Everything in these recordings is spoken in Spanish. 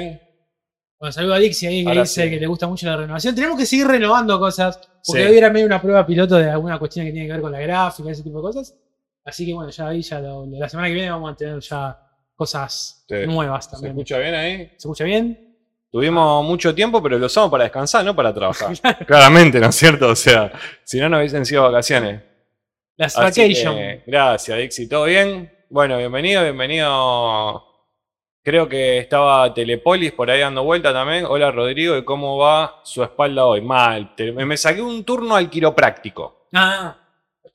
¿Todo bien? Bueno, saludo a Dixie ahí que Ahora dice sí. que le gusta mucho la renovación. Tenemos que seguir renovando cosas, porque Sí. hoy era medio una prueba piloto de alguna cuestión que tiene que ver con la gráfica, ese tipo de cosas. Así que bueno, ya ahí, ya lo- la semana que viene vamos a tener ya cosas Sí. nuevas ¿Se también. escucha bien ahí? ¿Se escucha bien? Tuvimos mucho tiempo, pero lo usamos para descansar, no para trabajar. Claramente, ¿no es cierto? O sea, si no, no hubiesen sido vacaciones. Las Así vacation. que, gracias, Dixie. ¿Todo bien? Bueno, bienvenido, bienvenido. Creo que estaba Telepolis por ahí dando vuelta también. Hola, Rodrigo. ¿Y cómo va su espalda hoy? Mal. Te- Me saqué un turno al quiropráctico. Ah,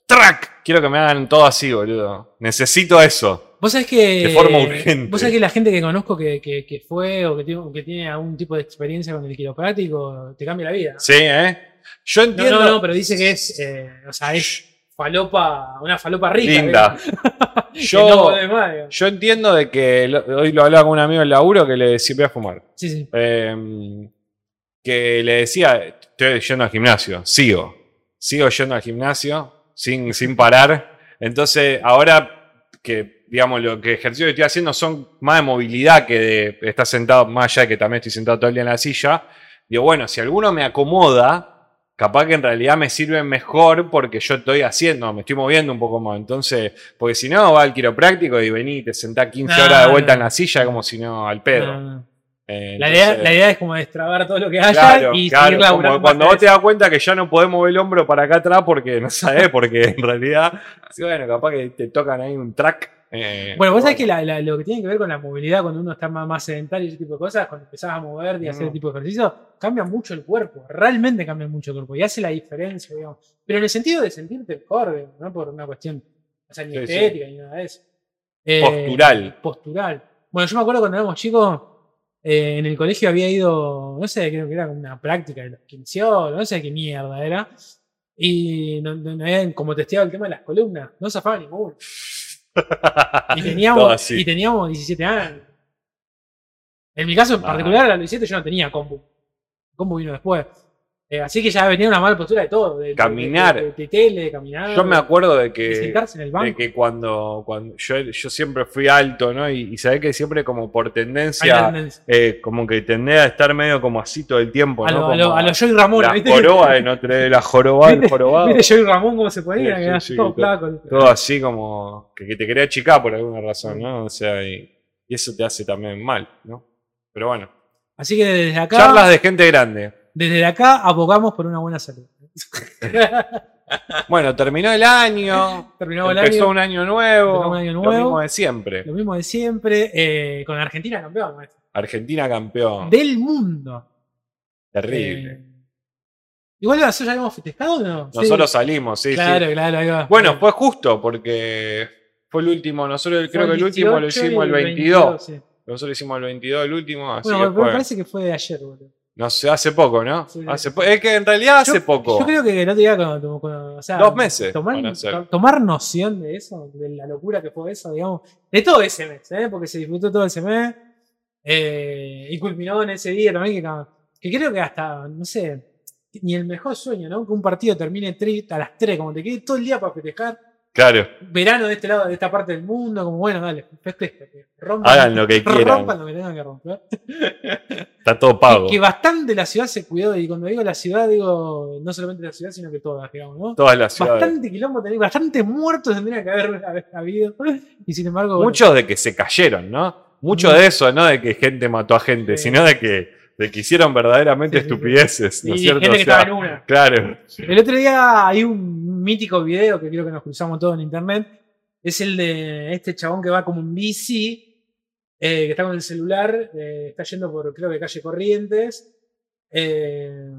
¡Track! Quiero que me hagan todo así, boludo. Necesito eso. vos sabés que. De forma urgente. Vos sabés que la gente que conozco que, que- que fue o que tiene, que tiene algún tipo de experiencia con el quiropráctico te cambia la vida. Sí, ¿eh? Yo No, entiendo. no, no, pero dice que es. eh, o sea, es falopa, una falopa rica. Linda. Que Yo, no más, yo entiendo de que lo- hoy lo hablaba con un amigo del laburo que le decía voy a fumar. Sí, sí. Eh, que le decía, estoy yendo al gimnasio, sigo, sigo yendo al gimnasio sin, sin parar. Entonces, ahora que, digamos, lo que ejercicio que estoy haciendo son más de movilidad que de estar sentado, más allá de que también estoy sentado todo el día en la silla, digo, bueno, si alguno me acomoda, capaz que en realidad me sirve mejor porque yo estoy haciendo, me estoy moviendo un poco más. Entonces, porque si no, va al quiropráctico y vení, te sentás 15 No, horas de vuelta no. en la silla como si no, al pedo. Eh, La, idea, la idea es como destrabar todo lo que haya Claro, y claro, seguir laburando. como cuando vos te das cuenta que ya no podés mover el hombro para acá atrás porque no sabés, porque en realidad, bueno, capaz que te tocan ahí un track. Eh, Bueno, vos sabés que la- la- lo que tiene que ver con la movilidad cuando uno está más, más sedentario y ese tipo de cosas, cuando empezás a moverte y hacer Mm. ese tipo de ejercicio, cambia mucho el cuerpo, realmente cambia mucho el cuerpo y hace la diferencia, digamos. Pero en el sentido de sentirte mejor, no por una cuestión, o sea, ni Sí, sí. estética ni nada de eso. Eh, Postural. Postural. Bueno, yo me acuerdo cuando éramos chicos, eh, en el colegio había ido, no sé, creo que era como una práctica de los quinceólogos, no sé qué mierda era. Y no, no- no habían como testeado el tema de las columnas, no zafaba ninguno. Y teníamos, y teníamos 17 años. En mi caso en Ah. particular, a los 17 yo no tenía combo. El combo vino después. Eh, así que ya venía una mala postura de todo. De, Caminar. De, de- de tele, de caminar. Yo me acuerdo de que, sentarse en el banco. de que cuando, cuando yo, yo siempre fui alto, ¿no? Y, y sabés que siempre como por tendencia, tendencia. eh, como que tendé a estar medio como así todo el tiempo, a ¿no? lo, a lo, a lo Joey Ramón, la ¿viste? joroba de Notre Dame, la joroba del jorobado. ¿Viste Joey Ramón cómo se ponía? Sí, Que todo así como que, que te quería achicar por alguna razón, ¿no? O sea, y, y eso te hace también mal, ¿no? Pero bueno, Así que desde acá, charlas de gente grande. Desde acá abogamos por una buena salud. Bueno, terminó el año, Terminamos el empezó año. un año nuevo, un año lo nuevo. mismo de siempre. Lo mismo de siempre. eh, con Argentina campeón, maestro. Argentina campeón, Del mundo. terrible. Eh, igual nosotros ya habíamos festejado, ¿o ¿no? Sí. Nosotros salimos, sí, Claro, sí. claro, ahí va. Bueno, fue justo porque fue el último, nosotros creo que el último lo 18 hicimos el y 22. sí. Nosotros hicimos el 22 el último, así Bueno, que me parece que fue de ayer, boludo. No sé, hace poco, ¿no? Sí, sí. Hace po- es que en realidad hace Yo- poco. Yo creo que el otro día, cuando, cuando- o sea, Dos meses Tomar, to- noción de eso, de la locura que fue eso, digamos, de todo ese mes, ¿eh? porque se disfrutó todo ese mes. eh, y culminó en ese día también, que, creo que hasta, no sé, ni el mejor sueño, ¿no? Que un partido termine a las 3, como te quede todo el día para festejar. Claro, Verano de este lado, de esta parte del mundo, como bueno, dale, festeja, que rompan, hagan lo que quieran. rompan lo que tengan que romper. Está todo pago. Que bastante la ciudad se cuidó, y cuando digo la ciudad, digo no solamente la ciudad, sino que todas, digamos, ¿no? Todas las ciudades. Bastante quilombo, tenía- bastantes muertos tendría que haber, habido. Y sin embargo. bueno, Muchos de que se cayeron, ¿no? Mucho de eso, no de que gente mató a gente, Sí. sino de que, de que hicieron verdaderamente Sí, sí, sí. estupideces, ¿no es cierto? gente O que sea, estaba en una. Claro. El otro día hay un mítico video que creo que nos cruzamos todos en internet. Es el de este chabón que va como en bici, eh, que está con el celular, eh, está yendo por, creo que calle Corrientes. Eh,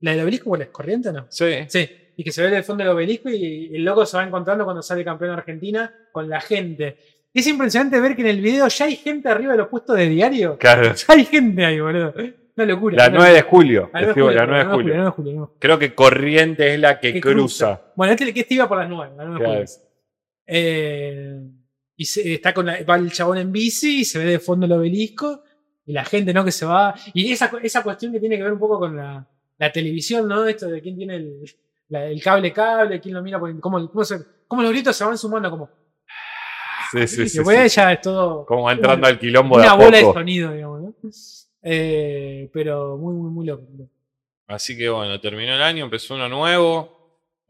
¿La del obelisco cuál es? ¿Corrientes o no? Sí. Sí, y que se ve del fondo del obelisco y el loco se va encontrando cuando sale campeón de Argentina con la gente. Es impresionante ver que en el video ya hay gente arriba de los puestos de diario. Claro. Ya hay gente ahí, boludo. Una locura. La una 9 de julio. 9 de escribo, julio, la 9 de 9 julio. 9 de julio, no. Creo que Corriente es la que, Que cruza. Bueno, este este iba por las 9, la 9 de Claro. julio. Eh, y se- está con la- va el chabón en bici y se ve de fondo el obelisco y la gente, ¿no? Que se va. Y esa, esa cuestión que tiene que ver un poco con la, la televisión, ¿no? Esto de quién tiene el, la- el cable cable, quién lo mira, por- cómo, cómo, se- cómo los gritos se van sumando como. Sí, sí, y sí, sí. ya es todo Como entrando al quilombo de una a bola de sonido, digamos, ¿no? Eh, pero muy, muy, muy loco. Así que bueno, terminó el año, empezó uno nuevo.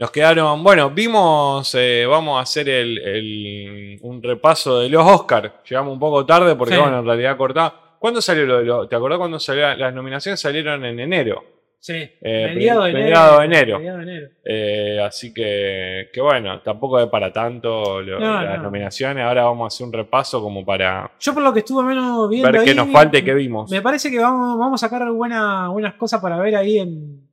Nos quedaron, bueno, vimos, eh, vamos a hacer el, el- un repaso de los Oscars. Llegamos un poco tarde porque, Sí. bueno, en realidad cortaba. ¿Cuándo salió lo de los- ¿Te acordás cuando salió? Las nominaciones salieron en enero. Sí, Eh, mediado de enero. mediado de enero. mediado de enero. Eh, así que, que bueno, tampoco es para tanto lo- No, las no. nominaciones. Ahora vamos a hacer un repaso como para Yo por lo que estuve menos viendo ver qué nos falta y qué vimos. Me parece que vamos, vamos a sacar buena- buenas cosas para ver ahí en.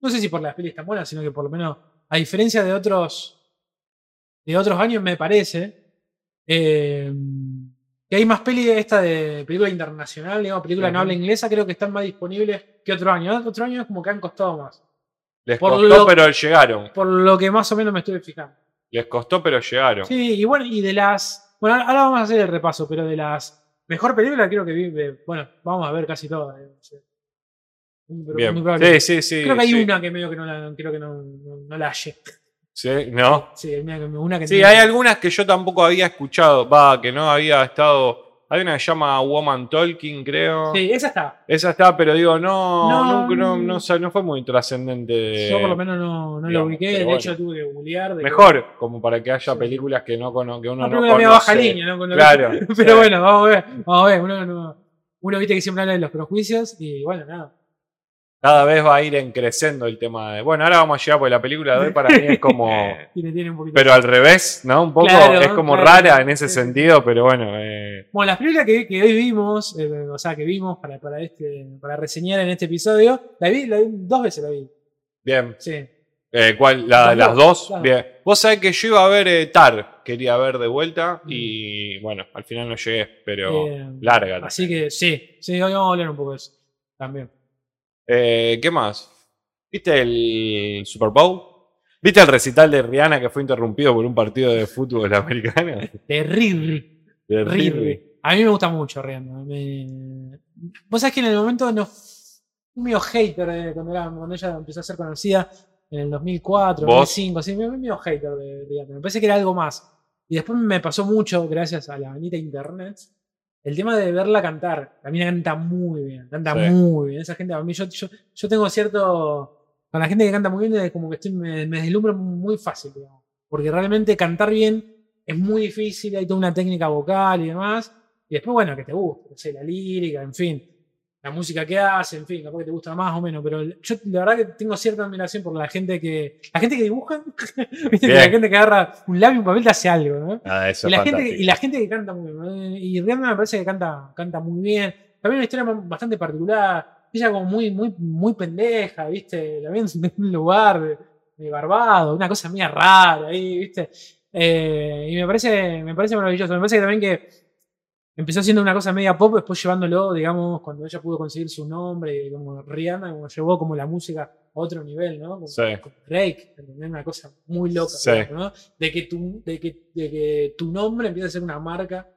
No sé si por las pelis tan buenas, sino que por lo menos, a diferencia de otros. De otros años, me parece. eh, que hay más pelis de esta de película internacional, digamos, película no habla inglesa, creo que están más disponibles que otro año. Otro año es como que han costado más. Les por costó, lo- pero llegaron. Por lo que más o menos me estuve fijando. Les costó, pero llegaron. Sí, y bueno, y de las. Bueno, ahora vamos a hacer el repaso, pero de las mejor película creo que vi. de- bueno, vamos a ver casi todas. eh, sí. Bien. Sí, sí, sí. creo que hay sí. una que medio que no la, creo que no, no, no la hallé. Sí, ¿no? Sí, una que, una que Sí, hay algunas que yo tampoco había escuchado. Va, que no había estado. Hay una que se llama Woman Talking, creo. Sí, esa está. Esa está, pero digo, no, No, nunca- no, no. no, sa- no fue muy trascendente. Yo por lo menos no, no lo digamos, ubiqué. pero De bueno. hecho, tuve que googlear. de que- Mejor, como para que haya Sí. películas que, no cono- que uno no conoce. baja línea, ¿no? Con lo que- Claro. Pero sí. bueno, vamos a ver. Vamos a ver. Uno, no- uno viste que siempre habla de los prejuicios y bueno, nada. Cada vez va a ir en creciendo el tema de. Bueno, ahora vamos a llegar porque la película de hoy para mí es como. Tiene, tiene un poquito. Pero al revés, ¿no? Un poco Claro, es como claro. rara en ese Sí, sentido, pero bueno. eh, Bueno, las películas que, que hoy vimos, eh, o sea, que vimos para, para, este, para reseñar en este episodio, la vi, la vi dos veces la vi. bien. Sí. Eh, ¿cuál? La- Las las dos, dos. claro. Bien. Vos sabés que yo iba a ver eh, Tar, quería ver de vuelta Mm. y bueno, al final no llegué, pero Eh, larga. Así que sí, sí, hoy vamos a hablar un poco de eso también. Eh, ¿Qué más? ¿Viste el Super Bowl? ¿Viste el recital de Rihanna que fue interrumpido por un partido de fútbol americano? Terrible. De Terrible. A mí me gusta mucho Rihanna. Me... Vos sabés que en el momento no fui medio hater de cuando, era- cuando ella empezó a ser conocida en el 2004, ¿Vos? 2005, así, me medio hater de Rihanna. Me parece que era algo más. Y después me pasó mucho, gracias a la bonita internet, el tema de verla cantar. La mina canta muy bien, canta Sí. muy bien. Esa gente, a mí yo, yo, yo tengo cierto... Con la gente que canta muy bien, es como que estoy, me, me deslumbro muy fácil, digamos. Porque realmente cantar bien es muy difícil, hay toda una técnica vocal y demás. Y después, bueno, que te guste, no sé, la lírica, en fin, la música que hace, en fin, capaz que te gusta más o menos, pero yo la verdad que tengo cierta admiración por la gente que. La gente que dibuja, viste que la gente que agarra un lápiz y un papel te hace algo, ¿no? Ah, eso Y la, gente, y la gente que canta muy bien. Y Rihanna me parece que canta, canta muy bien. También una historia bastante particular. Ella como muy, muy, muy pendeja, ¿viste? También en un lugar de, de barbado, una cosa mía rara ahí, ¿viste? Eh, y me parece, me parece maravilloso. Me parece que también que empezó siendo una cosa media pop, después llevándolo, digamos, cuando ella pudo conseguir su nombre, como Rihanna, como llevó como la música a otro nivel, ¿no? Como, Sí. como Drake, una cosa muy loca, Sí. ¿no? De que, tu, de, que, de que tu nombre empieza a ser una marca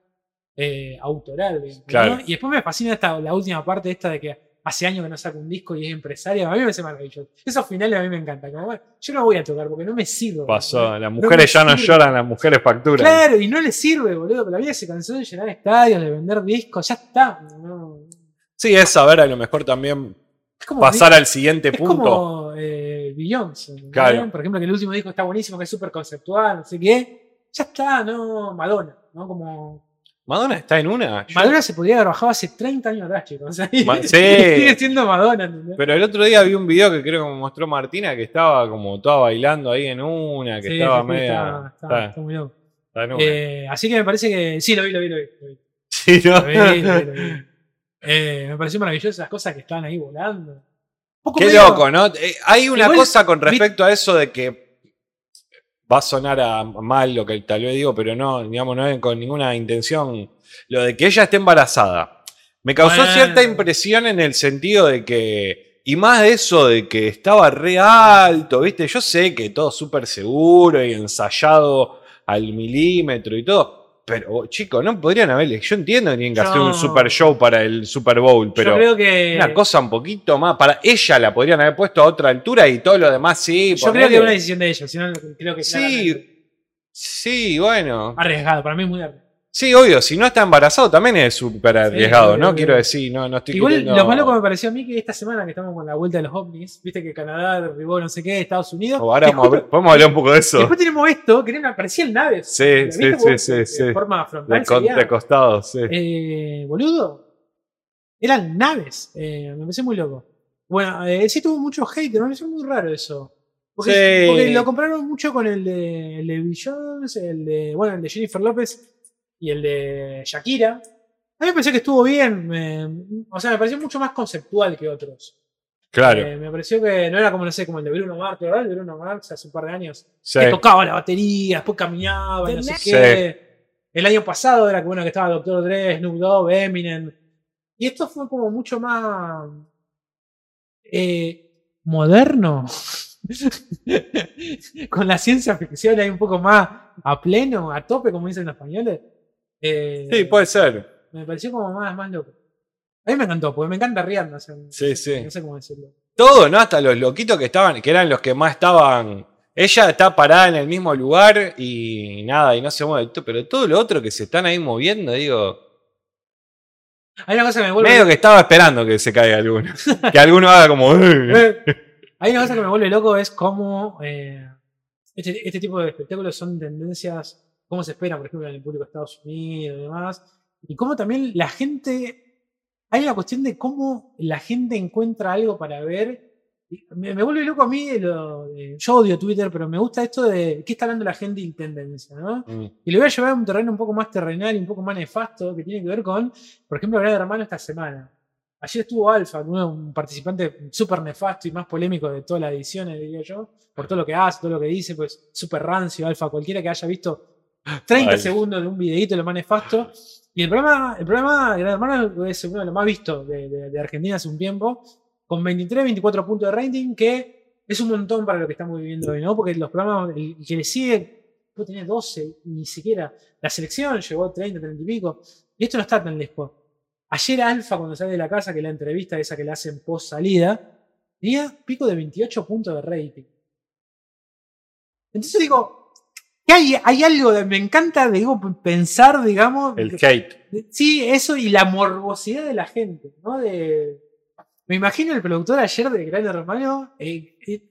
eh, autoral. ¿no? Claro. Y después me fascina esta, la última parte esta de que hace años que no saca un disco y es empresaria. A mí me parece maravilloso. Esos finales a mí me encantan. Como, bueno, yo no voy a tocar porque no me sirve. Pasó. Las mujeres ya no lloran, las mujeres facturan. Claro, y no le sirve, boludo. Pero la vida se cansó de llenar estadios, de vender discos. Ya está. no. Sí, es saber a lo mejor también como, pasar al siguiente es punto. como eh, Beyoncé. Claro. Por ejemplo, que el último disco está buenísimo, que es súper conceptual, no sé qué. Ya está, no. Madonna, ¿no? Como. Madonna está en una. Yo- Madonna se podría haber bajado hace 30 años atrás, chicos. Sí. Sigue siendo Madonna, ¿entendés? Pero el otro día vi un video que creo que me mostró Martina que estaba como toda bailando ahí en una, que Sí, estaba media. está- está- muy loco. Eh, así que me parece que. Sí, lo vi, lo vi, lo vi. Lo vi. Sí, ¿no? Lo vi, lo vi, lo vi. Eh, me pareció maravilloso esas cosas que estaban ahí volando. Poco Qué medio- loco, ¿no? Eh, hay una Igual, cosa con respecto a eso de que va a sonar a mal lo que tal vez digo, pero no, digamos, no es con ninguna intención. Lo de que ella esté embarazada. Me causó Bueno. cierta impresión en el sentido de que. Y más de eso de que estaba re alto, ¿viste? Yo sé que todo súper seguro y ensayado al milímetro y todo. Pero, chicos, no podrían haberle. Yo entiendo que tienen que hacer un super show para el Super Bowl, pero. Yo creo que. Una cosa un poquito más. Para ella la podrían haber puesto a otra altura y todo lo demás sí. Yo creo que es una decisión de ellos. Si no, creo que Sí, Sí, bueno. Arriesgado, para mí es muy arriesgado. Sí, obvio, si no está embarazado también es súper arriesgado, ¿no? obvio. Quiero decir, no, no estoy Igual queriendo- lo más loco me pareció a mí que esta semana que estamos con la vuelta de los ovnis, viste que Canadá derribó no sé qué, Estados Unidos. O ahora que vamos a justo- hablar- podemos hablar un poco de eso. Después tenemos esto, que aparecían naves. Sí, ¿Viste sí, vos? sí, sí, De sí. forma frontal. De, con- de costado, sí. eh, boludo. Eran naves. Eh, me pareció muy loco. Bueno, eh, sí tuvo mucho hate, me pareció muy raro eso. Porque, Sí. porque lo compararon mucho con el de, el de Bill Jones, el de, bueno, el de Jennifer López y el de Shakira. A mí me pareció que estuvo bien. me- o sea, me pareció mucho más conceptual que otros. Claro. Eh, me pareció que no era como, no sé, como el de Bruno Mars, ¿verdad? El de Bruno Mars hace un par de años. Sí. Que tocaba la batería, después caminaba, y no sé Sí. qué. El año pasado era que bueno que estaba Doctor Dre, Snoop Dogg, Eminem. Y esto fue como mucho más eh, moderno. Con la ciencia ficción ahí un poco más a pleno, a tope, como dicen los españoles. Eh, Sí, puede ser. Me pareció como más, más loco. A mí me encantó, porque me encanta Rihanna. o sea, Sí, sí. No sé cómo decirlo. Todo, ¿no? Hasta los loquitos que estaban, que eran los que más estaban. Ella está parada en el mismo lugar y nada, y no se mueve. Pero todo lo otro que se están ahí moviendo, digo. Hay una cosa que me vuelve Medio que estaba esperando que se caiga alguno. que alguno haga como. Hay una cosa que me vuelve loco es cómo eh, este, este tipo de espectáculos son tendencias, cómo se esperan, por ejemplo, en el público de Estados Unidos y demás, y cómo también la gente, hay una cuestión de cómo la gente encuentra algo para ver. Me, me vuelve loco a mí, lo de- yo odio Twitter, pero me gusta esto de qué está hablando la gente y tendencia, ¿no? Mm, Y lo voy a llevar a un terreno un poco más terrenal y un poco más nefasto, que tiene que ver con, por ejemplo, Gran Hermano esta semana. Ayer estuvo Alfa, un participante súper nefasto y más polémico de todas las ediciones, diría yo, por todo lo que hace, todo lo que dice, pues súper rancio, Alfa. Cualquiera que haya visto 30 Vale. segundos de un videíto, lo más nefasto. Y el programa, el programa Gran Hermano es uno de los más vistos de, de- de Argentina hace un tiempo, con 23, 24 puntos de rating, que es un montón para lo que estamos viviendo hoy, ¿no? Porque los programas, el que le sigue, puede tener 12, ni siquiera. La selección llegó a 30, 30 y pico. Y esto no está tan lejos. Ayer Alfa, cuando sale de la casa, que la entrevista esa que le hacen post salida, tenía pico de 28 puntos de rating. Entonces digo, ¿qué hay, hay algo de. Me encanta digo, pensar, digamos. El que- hate. Sí, eso y la morbosidad de la gente, ¿no? De, me imagino el productor ayer de Gran Hermano, eh, eh,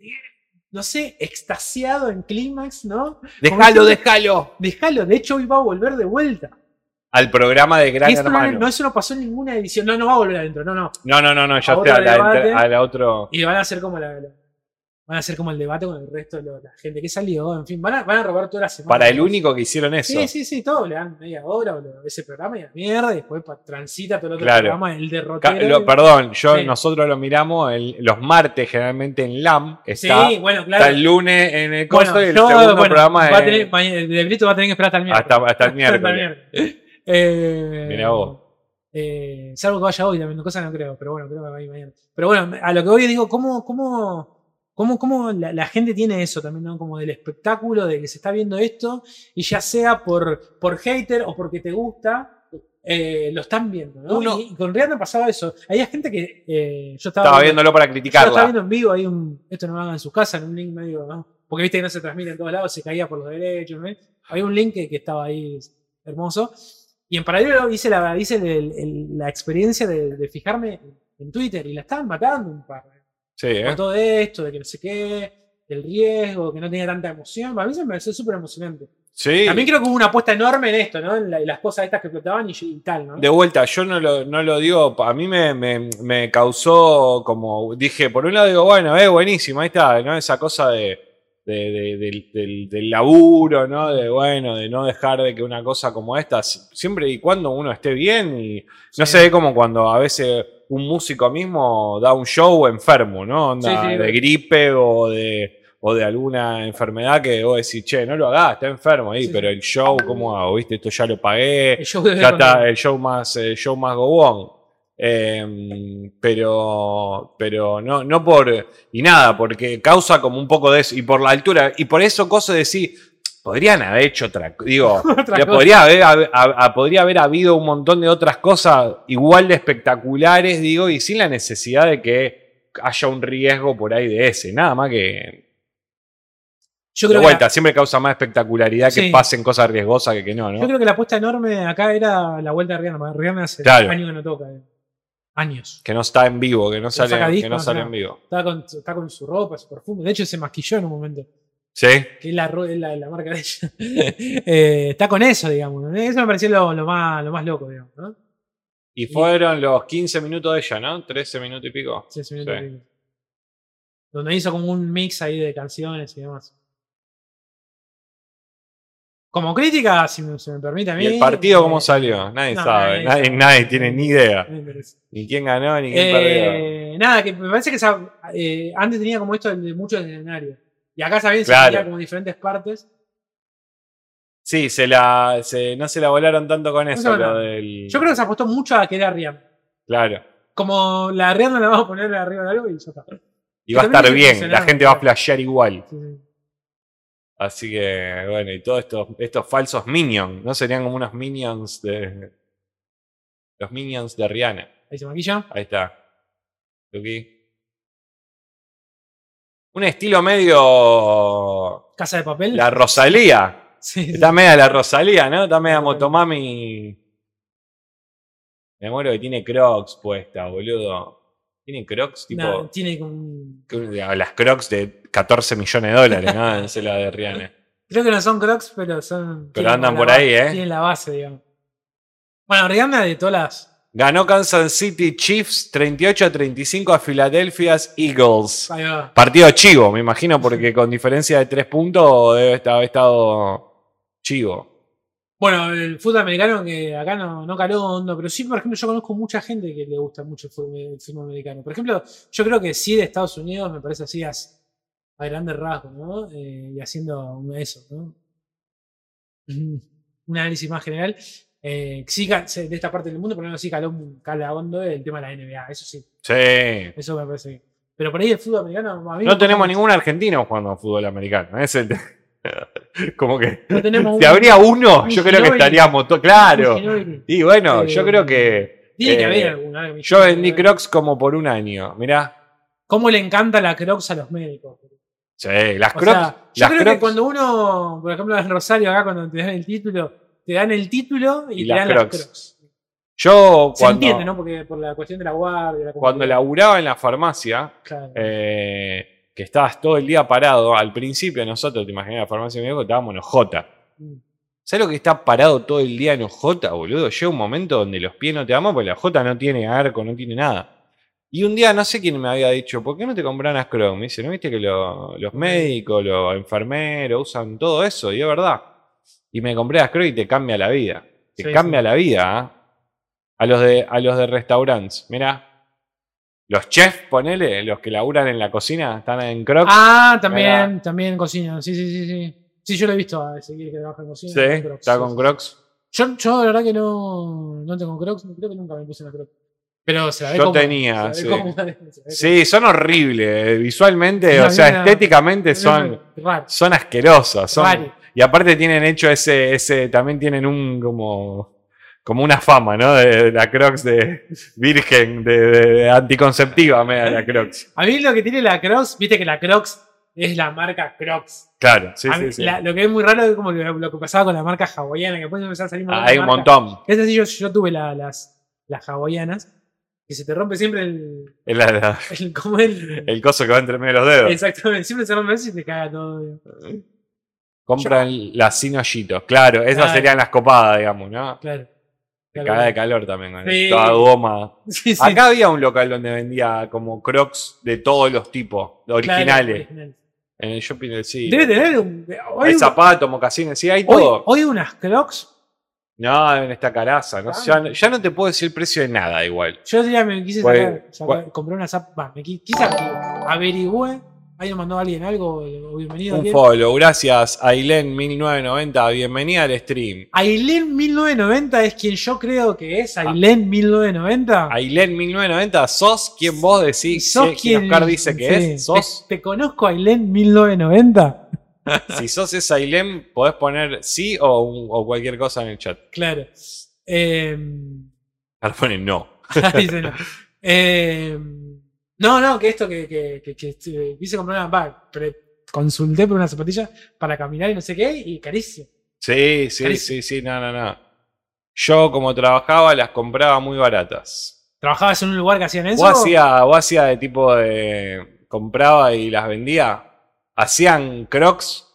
no sé, extasiado en clímax, ¿no? Déjalo, déjalo. Déjalo, de hecho hoy va a volver de vuelta. Al programa de Gran no, Hermano. no, eso no pasó en ninguna edición, no, no va a volver adentro, no, no. No, no, no, no, ya está. A la, a la otro. Y van a hacer como la, la- van a hacer como el debate con el resto de lo- la gente que salió, en fin, van a, van a robar toda la semana. Para el único que hicieron eso. Sí, sí, sí, todo, le dan media hora o lo- ese programa y la mierda, y después transita todo el otro Claro. programa, el derrotero. lo- perdón, yo, Sí. nosotros lo miramos el- los martes generalmente en LAM. Está, sí, bueno, claro. está el lunes en el Bueno, y el yo, segundo bueno, programa va a tener, Brito va a tener que esperar hasta el miércoles. hasta, hasta el miércoles. Eh, Mirá vos. eh, salvo que vaya hoy también, cosa no creo, pero bueno, creo que va a ir mañana. Pero bueno, a lo que voy digo, ¿cómo, cómo, cómo, cómo la, la gente tiene eso también, ¿no? Como del espectáculo, de que se está viendo esto, y ya sea por, por hater o porque te gusta, eh, lo están viendo, ¿no? Uno- y, y con Rihanna pasaba eso. Había gente que eh, yo estaba, Estaba viéndolo para yo estaba criticarla. viendo en vivo ahí un. Esto no lo hagan en sus casas, en un link medio. ¿no? Porque viste que no se transmite en todos lados, se caía por los derechos. ¿no? Había un link que, que estaba ahí hermoso. Y en paralelo hice la, hice el- el- la experiencia de, de fijarme en Twitter y la estaban matando un par. Sí, ¿eh? Con todo esto, de que no sé qué, del riesgo, que no tenía tanta emoción. Para mí se me pareció súper emocionante. Sí. También creo que hubo una apuesta enorme en esto, ¿no? En, la- en las cosas estas que explotaban y, y tal, ¿no? De vuelta, yo no lo, no lo digo, a mí me, me- me causó como, dije, por un lado digo, bueno, es buenísimo, ahí está, ¿no? Esa cosa de, de- de- del, del- del laburo, ¿no? De, bueno, de no dejar de que una cosa como esta, si- siempre y cuando uno esté bien y no Sí. sé, como cuando a veces un músico mismo da un show enfermo, ¿no? Onda, Sí, sí, de gripe o de, o de alguna enfermedad que vos decís, che, no lo hagas, está enfermo ahí, Sí, pero el show, ¿cómo hago? ¿Viste? Esto ya lo pagué El show ya está el show más el show más go on. Eh, pero pero no no por y nada porque causa como un poco de eso y por la altura y por eso cosa de decir podrían haber hecho otra digo Otra podría haber haber- a- a- podría haber habido un montón de otras cosas igual de espectaculares digo y sin la necesidad de que haya un riesgo por ahí de ese nada más que Yo De creo, vuelta, que la, siempre causa más espectacularidad que pasen cosas riesgosas que que no, yo ¿no? creo que la apuesta enorme acá era la vuelta de Rihanna. Rihanna hace Claro. años que no toca. eh. Años. Que no está en vivo, que no sale, que no sale en vivo. Está con, está con su ropa, su perfume. De hecho, se maquilló en un momento. ¿Sí? Que es la, marca de ella. Eh, está con eso, digamos. Eso me pareció lo, lo más, lo más loco, digamos. ¿no? Y fueron los 15 minutos de ella, ¿no? 13 minutos y pico. Sí, ese minuto Sí. y pico. Donde hizo como un mix ahí de canciones y demás. Como crítica, si me, se me permite a mí. ¿Y el partido eh, cómo salió? Nadie no, sabe, nadie nadie, sabe. nadie tiene ni idea. Ni quién ganó, ni quién perdió. Eh, nada, que me parece que esa- eh, antes tenía como esto de muchos escenarios. Y acá también Claro. se tenía como diferentes partes. Sí, se la, se- no se la volaron tanto con eso, lo volaron. del. Yo creo que se apostó mucho a que era Rihanna. Claro. Como la Rihanna la vamos a poner arriba de algo y ya está. Y va a estar es bien, la gente va a flashear igual. Sí, sí. Así que, bueno, y todos estos, estos falsos minions, ¿no? Serían como unos minions de. Los minions de Rihanna. Ahí se maquilla. Ahí está. Aquí. Un estilo medio. Casa de papel. La Rosalía. Sí, sí. Está media la Rosalía, ¿no? Está media. Motomami. Me muero que tiene Crocs puesta, boludo. Tiene Crocs tipo. Nah, tiene como un- Las Crocs de 14 millones de dólares, ¿no? Es la de Rihanna. Creo que no son Crocs, pero son. Pero andan por ahí, ¿eh? Tienen la base, digamos. Bueno, Rihanna de todas las. Ganó Kansas City Chiefs 38 a 35 a Philadelphia Eagles. Ahí va. Partido chivo, me imagino, porque con diferencia de 3 puntos debe estar- haber estado chivo. Bueno, el fútbol americano que acá no, no caló hondo, pero sí, por ejemplo, yo conozco mucha gente que le gusta mucho el fútbol, el fútbol americano. Por ejemplo, yo creo que sí de Estados Unidos me parece así as- a, grandes rasgos, ¿no? Eh, y haciendo eso, ¿no? Un análisis más general. Eh, sí, de esta parte del mundo, por lo menos sí caló cala hondo el tema de la NBA, eso sí, Sí. eso me parece bien. Pero por ahí el fútbol americano, a mí me No tenemos ningún argentino jugando a fútbol americano. Es el. Como que. No tenemos Si un- habría uno, un yo creo que estaríamos todos. Claro. Y bueno, Eh, yo creo que. Tiene que eh, haber alguna. Yo vendí ¿no? Crocs como por un año. Mirá. ¿Cómo le encanta la Crocs a los médicos? Sí, las O Crocs. sea, yo las creo Crocs que cuando uno, por ejemplo, en Rosario, acá cuando te dan el título, te dan el título y, Y te dan Crocs. las Crocs. Yo Se cuando, entiende, ¿no? Porque por la cuestión de la guardia, la cuando laburaba en la farmacia, Claro. eh, que estabas todo el día parado, al principio nosotros, te imaginas, la farmacia de mi viejo, estábamos en Ojota. Mm. ¿Sabes lo que está parado todo el día en Ojota, boludo? Llega un momento donde los pies no te aman porque la J no tiene arco, no tiene nada. Y un día no sé quién me había dicho, ¿por qué no te compran las Crocs? Me dice, ¿no viste que lo- los médicos, los enfermeros usan todo eso? Y es verdad. Y me compré las Crocs y te cambia la vida. Te Sí, cambia sí. la vida, ¿ah? A los de, a los de restaurantes. Mirá. Los chefs, ponele, los que laburan en la cocina, están en Crocs. Ah, también, Mirá. también cocina. Sí, sí, sí, sí. Sí, yo lo he visto a Ezequiel que trabaja en cocina. sí, con Crocs, está sí, con sí. Crocs. Yo, yo la verdad que no, no tengo Crocs, creo que nunca me puse una Crocs. Pero se la ve Yo cómoda, tenía, se sí. la ve la ve Sí, son horribles. Visualmente, No, o sea, estéticamente son, son asquerosas. Son. Y aparte tienen hecho ese, ese, también tienen un como, como una fama, ¿no? De, de la Crocs de virgen, de, de- anticonceptiva, me da la Crocs. A mí lo que tiene la Crocs, viste que la Crocs es la marca Crocs. Claro, sí, A sí, mí, sí. la- lo que es muy raro es como que lo que pasaba con la marca hawaiana, que después empezó a salir Ah, hay un montón. Es decir, yo, yo tuve la- las, las hawaianas, que se te rompe siempre el. La- el como el. el coso que va entre medio de los dedos. exactamente, siempre se rompe eso y te caga todo. Compran las sin hoyitos. Claro, esas Claro. serían las copadas, digamos, ¿no? Claro. Te Claro. de calor también, Sí. toda goma. Sí, sí. Acá había un local donde vendía como crocs de todos los tipos, Claro, originales. original. En el shopping del sí. Debe tener un. Hay un- zapatos, mocasines, sí, hay hoy, todo. hoy unas Crocs. No, en esta caraza. No, ya, ya no te puedo decir el precio de nada igual. Yo ya me quise ¿Cuál- sacar, sacar- compré una zap. va, me qui- quise averigüe. Ahí nos mandó alguien algo. Bienvenido. Un alguien. follow, gracias Ailen1990. Bienvenida al stream. Ailén 1990 es quien yo creo que es. Ailén 1990. Ailen1990, ¿sos quien vos decís? ¿Sos quien Oscar dice que sí. es? ¿Sos? ¿Te, te conozco Ailén 1990? si sos esa Ailen, podés poner sí o, un- o cualquier cosa en el chat. Claro. Eh, Ahora ponen no. dice no. Eh, no, no, que esto que, que, que, que, quise comprar una. Consulté por una zapatilla para caminar y no sé qué, y carísimo. Sí, sí, Carísimo. sí, sí, no, no, no. Yo, como trabajaba, las compraba muy baratas. ¿Trabajabas en un lugar que hacían eso? O hacía, o hacía de tipo de. compraba y las vendía. Hacían crocs.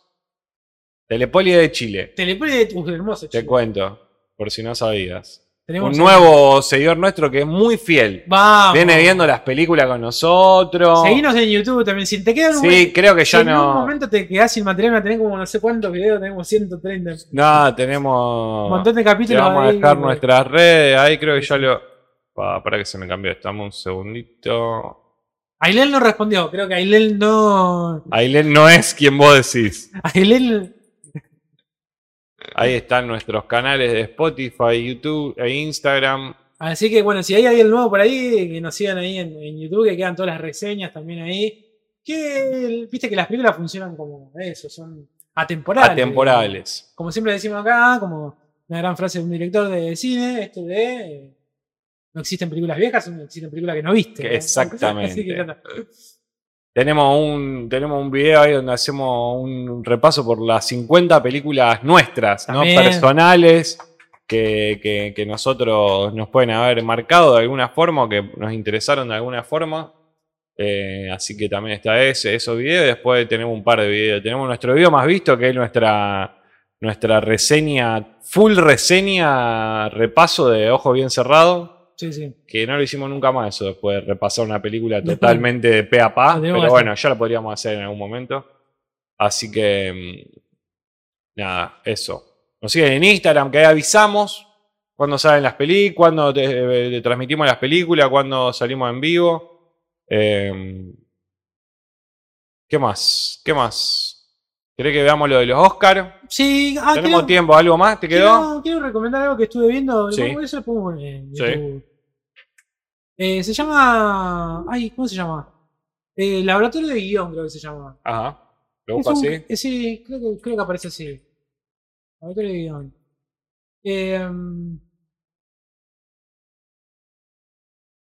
Telepoli de Chile. Telepone, uh, hermoso. Te chico. cuento, por si no sabías. Tenemos Un nuevo seguidor nuestro que es muy fiel. Vamos. Viene viendo las películas con nosotros. Seguinos en YouTube también. Si te queda algún Sí, creo que ya en un no. momento te quedás sin material, a tener como no sé cuántos videos, tenemos 130. Un No, tenemos. montón de Te capítulos. vamos a ahí, dejar que- nuestras redes. Ahí creo que ya lo. Pa, para que se me cambió. Estamos un segundito. Ailén no respondió, creo que Ailén no. Ailén no es quien vos decís. Ailén. Ahí están nuestros canales de Spotify, YouTube e Instagram. Así que bueno, si hay alguien nuevo por ahí, que nos sigan ahí en, en YouTube, que quedan todas las reseñas también ahí. Que viste que las películas funcionan como eso, son atemporales. Atemporales. Como siempre decimos acá, como una gran frase de un director de cine, esto de eh, no existen películas viejas, no existen películas que no viste. Exactamente. Así que. Tenemos un, tenemos un video ahí donde hacemos un repaso por las 50 películas nuestras, ¿no? Personales, que, que- que nosotros nos pueden haber marcado de alguna forma o que nos interesaron de alguna forma. Eh, así que también está ese, esos videos. Después tenemos un par de videos. Tenemos nuestro video más visto, que es nuestra, nuestra reseña, full reseña, repaso de Ojo Bien Cerrado. Sí, sí. Que no lo hicimos nunca más eso, después de repasar una película Después- totalmente de pe a pa. Tenemos Pero bueno, ya lo podríamos hacer en algún momento. Así que. mm, Nada, eso. Nos siguen en Instagram, que ahí avisamos cuando salen las películas, cuando te- te transmitimos las películas, cuando salimos en vivo. Eh, ¿Qué más? ¿Qué más? ¿Querés que veamos lo de los Oscars? Sí, ah, ¿Tenemos tiempo? ¿Algo más? ¿Te quedó? Quiero, quiero recomendar algo que estuve viendo. Sí. Eso lo pongo en Sí. Eh, se llama. Ay, ¿cómo se llama? Eh, Laboratorio de Guión, creo que se llama. Ajá. ¿Lo busco así? eh, sí, creo que, creo que aparece así. Laboratorio de Guión. Eh,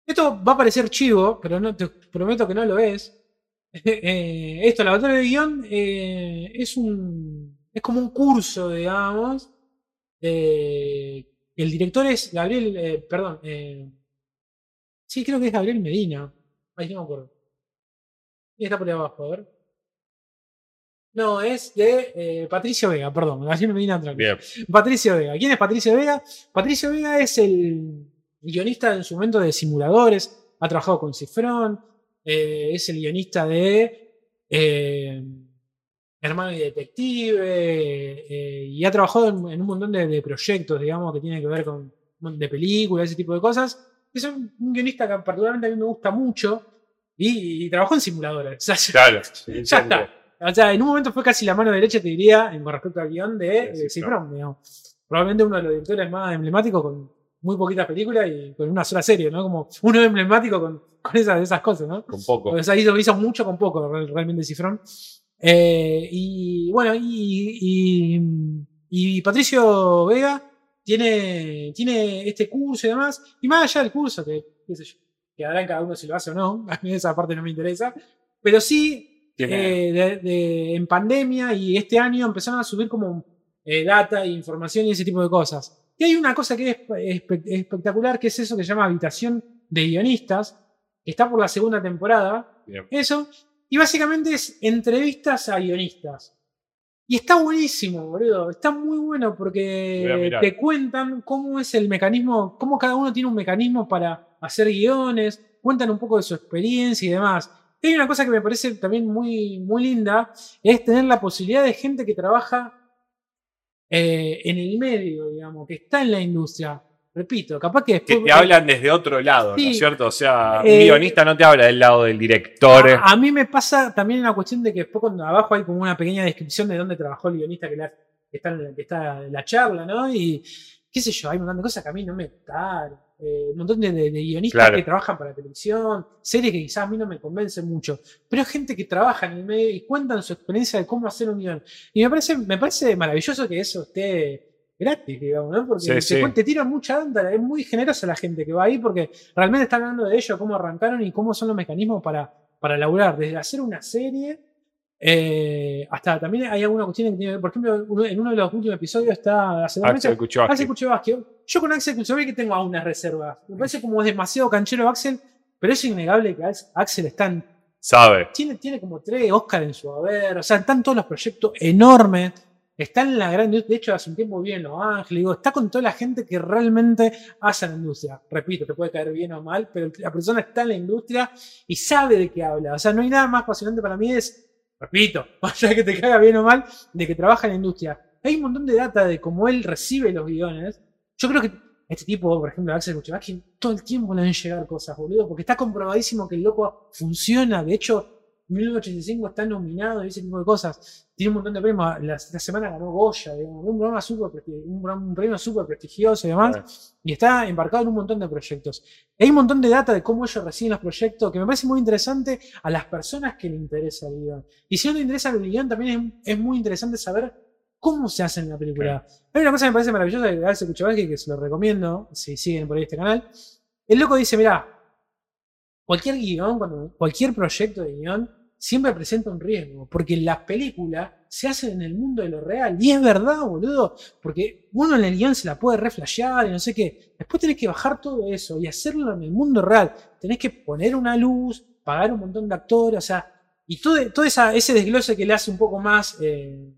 esto va a parecer chivo, pero no te prometo que no lo es. Eh, esto, Laboratorio de Guión, eh, es un. Es como un curso, digamos. eh, el director es Gabriel. eh, perdón. sí, creo que es Gabriel Medina. Ahí no me acuerdo. Y está por ahí abajo, a ver. No, es de eh, Patricio Vega, perdón. Gabriel Medina otra cosa. Bien. Patricio Vega. ¿Quién es Patricio Vega? Patricio Vega es el guionista en su momento de simuladores. Ha trabajado con Cifrón. Eh, es el guionista de eh, Hermano y Detective. eh, y ha trabajado en, en un montón de, de proyectos, digamos, que tienen que ver con de películas, ese tipo de cosas. Es un, un guionista que particularmente a mí me gusta mucho. Y, y trabajó en simuladores. O sea, Claro. ya está. O sea, en un momento fue casi la mano derecha, te diría, en con respecto al guion de Cifrón. Digamos. Probablemente uno de los directores más emblemáticos con muy poquitas películas y con una sola serie, ¿no? Como uno emblemático con, con esas, esas cosas, ¿no? Con poco. O sea, hizo, hizo mucho con poco, real- realmente Cifrón. Eh, y bueno, y, y- y Patricio Vega tiene, tiene este curso y demás. Y más allá del curso, que qué sé yo, quedará en cada uno si lo hace o no, a mí esa parte no me interesa. Pero sí eh, de- de- en pandemia y este año empezaron a subir como eh, data e información y ese tipo de cosas. Y hay una cosa que es espe- espectacular, que es eso que se llama Habitación de Guionistas, está por la segunda temporada. Bien. Eso. Y básicamente es entrevistas a guionistas. Y está buenísimo, boludo. Está muy bueno porque te cuentan cómo es el mecanismo, cómo cada uno tiene un mecanismo para hacer guiones, cuentan un poco de su experiencia y demás. Y hay una cosa que me parece también muy, muy linda, es tener la posibilidad de gente que trabaja eh, en el medio, digamos, que está en la industria. Repito, capaz que Que después... te hablan desde otro lado, ¿no es cierto? O sea, Eh, un guionista no te habla del lado del director. A, a mí me pasa también una cuestión de que después cuando abajo hay como una pequeña descripción de dónde trabajó el guionista que, la- que está, en la, que está en la charla, ¿no? Y qué sé yo, hay un montón de cosas que a mí no me gustan. eh, un montón de, de- de guionistas Claro. que trabajan para televisión, series que quizás a mí no me convencen mucho, pero hay gente que trabaja en el medio y cuentan su experiencia de cómo hacer un guion. Y me parece, me parece maravilloso que eso esté gratis, digamos, ¿no? Porque Sí, te, sí. cuen- te tiran mucha onda, es muy generosa la gente que va ahí porque realmente están hablando de ello, cómo arrancaron y cómo son los mecanismos para, para laburar, desde hacer una serie Eh, hasta también hay alguna cuestión que tiene, por ejemplo, en uno de los últimos episodios está hace dos Axel meses. Axel Kuchowski. Yo con Axel Kuchowski tengo aún unas reservas. Me parece como demasiado canchero Axel, pero es innegable que Ax- Axel está en- Sabe. tiene, tiene como tres Oscar en su haber, o sea, están todos los proyectos enormes. Está en la gran. De hecho, hace un tiempo vive en Los Ángeles. Digo, está con toda la gente que realmente hace la industria. Repito, te puede caer bien o mal, pero la persona está en la industria y sabe de qué habla. O sea, no hay nada más apasionante para mí, es, repito, más allá que te caiga bien o mal, de que trabaja en la industria. Hay un montón de data de cómo él recibe los guiones. Yo creo que este tipo, por ejemplo, Axel Kuchowski, todo el tiempo le deben llegar cosas, boludo, porque está comprobadísimo que el loco funciona. De hecho, 1985 está nominado y ese tipo de cosas. Tiene un montón de premios. La, la semana ganó Goya, digamos, un, programa presti- un, un premio súper prestigioso y demás. Y está embarcado en un montón de proyectos. Hay un montón de data de cómo ellos reciben los proyectos que me parece muy interesante a las personas que le interesa el guion. Y si no te interesa el guion, también es, es muy interesante saber cómo se hace en la película. Hay una cosa que me parece maravillosa de Axel Kuchowski, que se lo recomiendo, si siguen por ahí este canal. El loco dice, mirá, cualquier guion, cualquier proyecto de guion, siempre presenta un riesgo, porque las películas se hacen en el mundo de lo real, y es verdad, boludo, porque uno en el guion se la puede reflashear y no sé qué, después tenés que bajar todo eso y hacerlo en el mundo real, tenés que poner una luz, pagar un montón de actores, o sea, y todo, ese desglose que le hace un poco más... eh,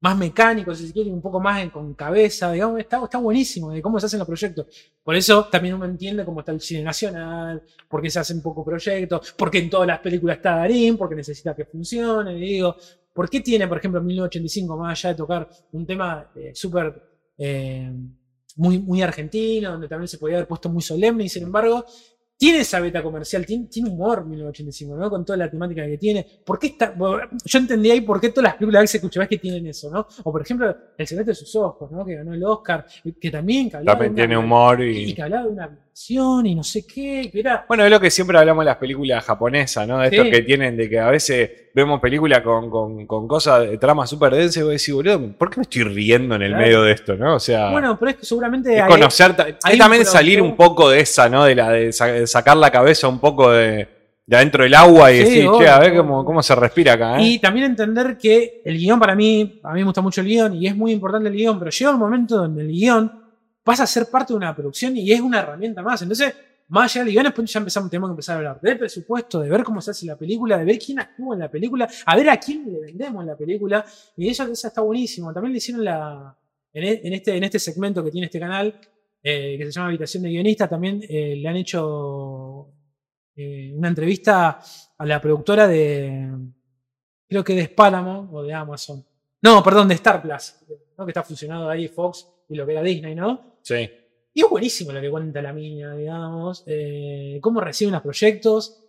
más mecánico, si se quiere, un poco más en- con cabeza, digamos, está, está buenísimo de cómo se hacen los proyectos. Por eso también uno entiende cómo está el cine nacional, por qué se hacen pocos proyectos, por qué en todas las películas está Darín, porque necesita que funcione, digo, por qué tiene, por ejemplo, en 1985, más allá de tocar un tema eh, súper eh, muy, muy argentino, donde también se podía haber puesto muy solemne, y sin embargo, tiene esa beta comercial, tiene, tiene humor 1985, ¿no? Con toda la temática que tiene. ¿Por qué está, yo entendí ahí por qué todas las películas de Axel Kuchowski tienen eso, ¿no? O por ejemplo, El secreto de sus ojos, ¿no? Que ganó el Oscar, que también que hablaba También de una- tiene humor y y. que hablaba de una y no sé qué, era Bueno, es lo que siempre hablamos de las películas japonesas, ¿no? De estos Sí. que tienen, de que a veces vemos películas con, con, con cosas de trama súper densa y vos decís, boludo, ¿por qué me estoy riendo en el Claro. medio de esto, no? O sea, Bueno, pero es que seguramente es hay- conocer, ta- es hay también salir un poco de esa, ¿no? De la de, sa- de sacar la cabeza un poco de, de adentro del agua y Sí, decir, che, a ver cómo, cómo se respira acá, ¿eh? Y también entender que el guion para mí, a mí me gusta mucho el guion y es muy importante el guion, pero llega un momento donde el guion pasa a ser parte de una producción y es una herramienta más. Entonces, más allá del guion, después ya empezamos, tenemos que empezar a hablar del presupuesto, de ver cómo se hace la película, de ver quién actúa en la película, a ver a quién le vendemos la película. Y eso, eso está buenísimo. También le hicieron la. En, e- este, en este segmento que tiene este canal, eh, que se llama Habitación de Guionistas, también eh, le han hecho eh, una entrevista a la productora de. Creo que de Spálamo o de Amazon. No, perdón, de Star Plus, ¿no? que está fusionado ahí Fox y lo que era Disney, ¿no? Sí. Y es buenísimo lo que cuenta la mina, digamos. eh, cómo reciben los proyectos,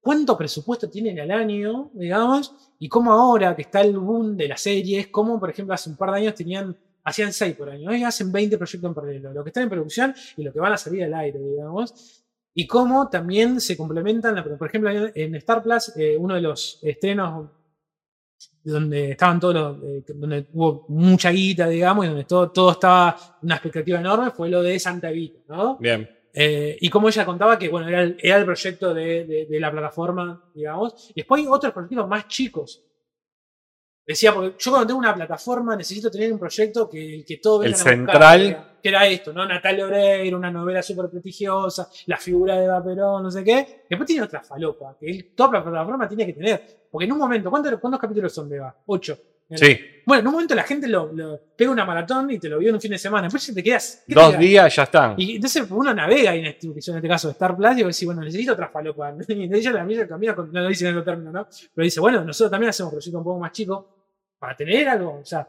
cuánto presupuesto tienen al año, digamos, y cómo ahora que está el boom de las series, como por ejemplo hace un par de años tenían, hacían 6 por año, hoy hacen 20 proyectos en paralelo, lo que están en producción y lo que van a salir al aire, digamos. Y cómo también se complementan, por ejemplo, en Star Plus, eh, uno de los estrenos donde estaban todos los, eh, donde hubo mucha guita, digamos, y donde todo, todo estaba una expectativa enorme, fue lo de Santa Evita, ¿no? Bien. Eh, y como ella contaba que, bueno, era el, era el proyecto de, de- de la plataforma, digamos, y después hay otros proyectos más chicos. Decía, porque yo cuando tengo una plataforma necesito tener un proyecto que, que todo El vengan a buscar, central. que era- que era esto, ¿no? Natalia Oreiro, una novela súper prestigiosa, la figura de Eva Perón, no sé qué. Después tiene otra falopa, que él- toda la plataforma tiene que tener. Porque en un momento, ¿cuántos, cuántos capítulos son de Eva? Ocho. Sí. Bueno, en un momento la gente lo, lo- pega una maratón y te lo vio en un fin de semana. Después te quedas. ¿qué te Dos días ya están. Y entonces uno navega en este, en este caso de Star Plus y decís, bueno, necesito otra falopa. Y ella la mira camina, con- no lo dice en otro término, ¿no? Pero dice, bueno, nosotros también hacemos proyectos un poco más chicos para tener algo. O sea,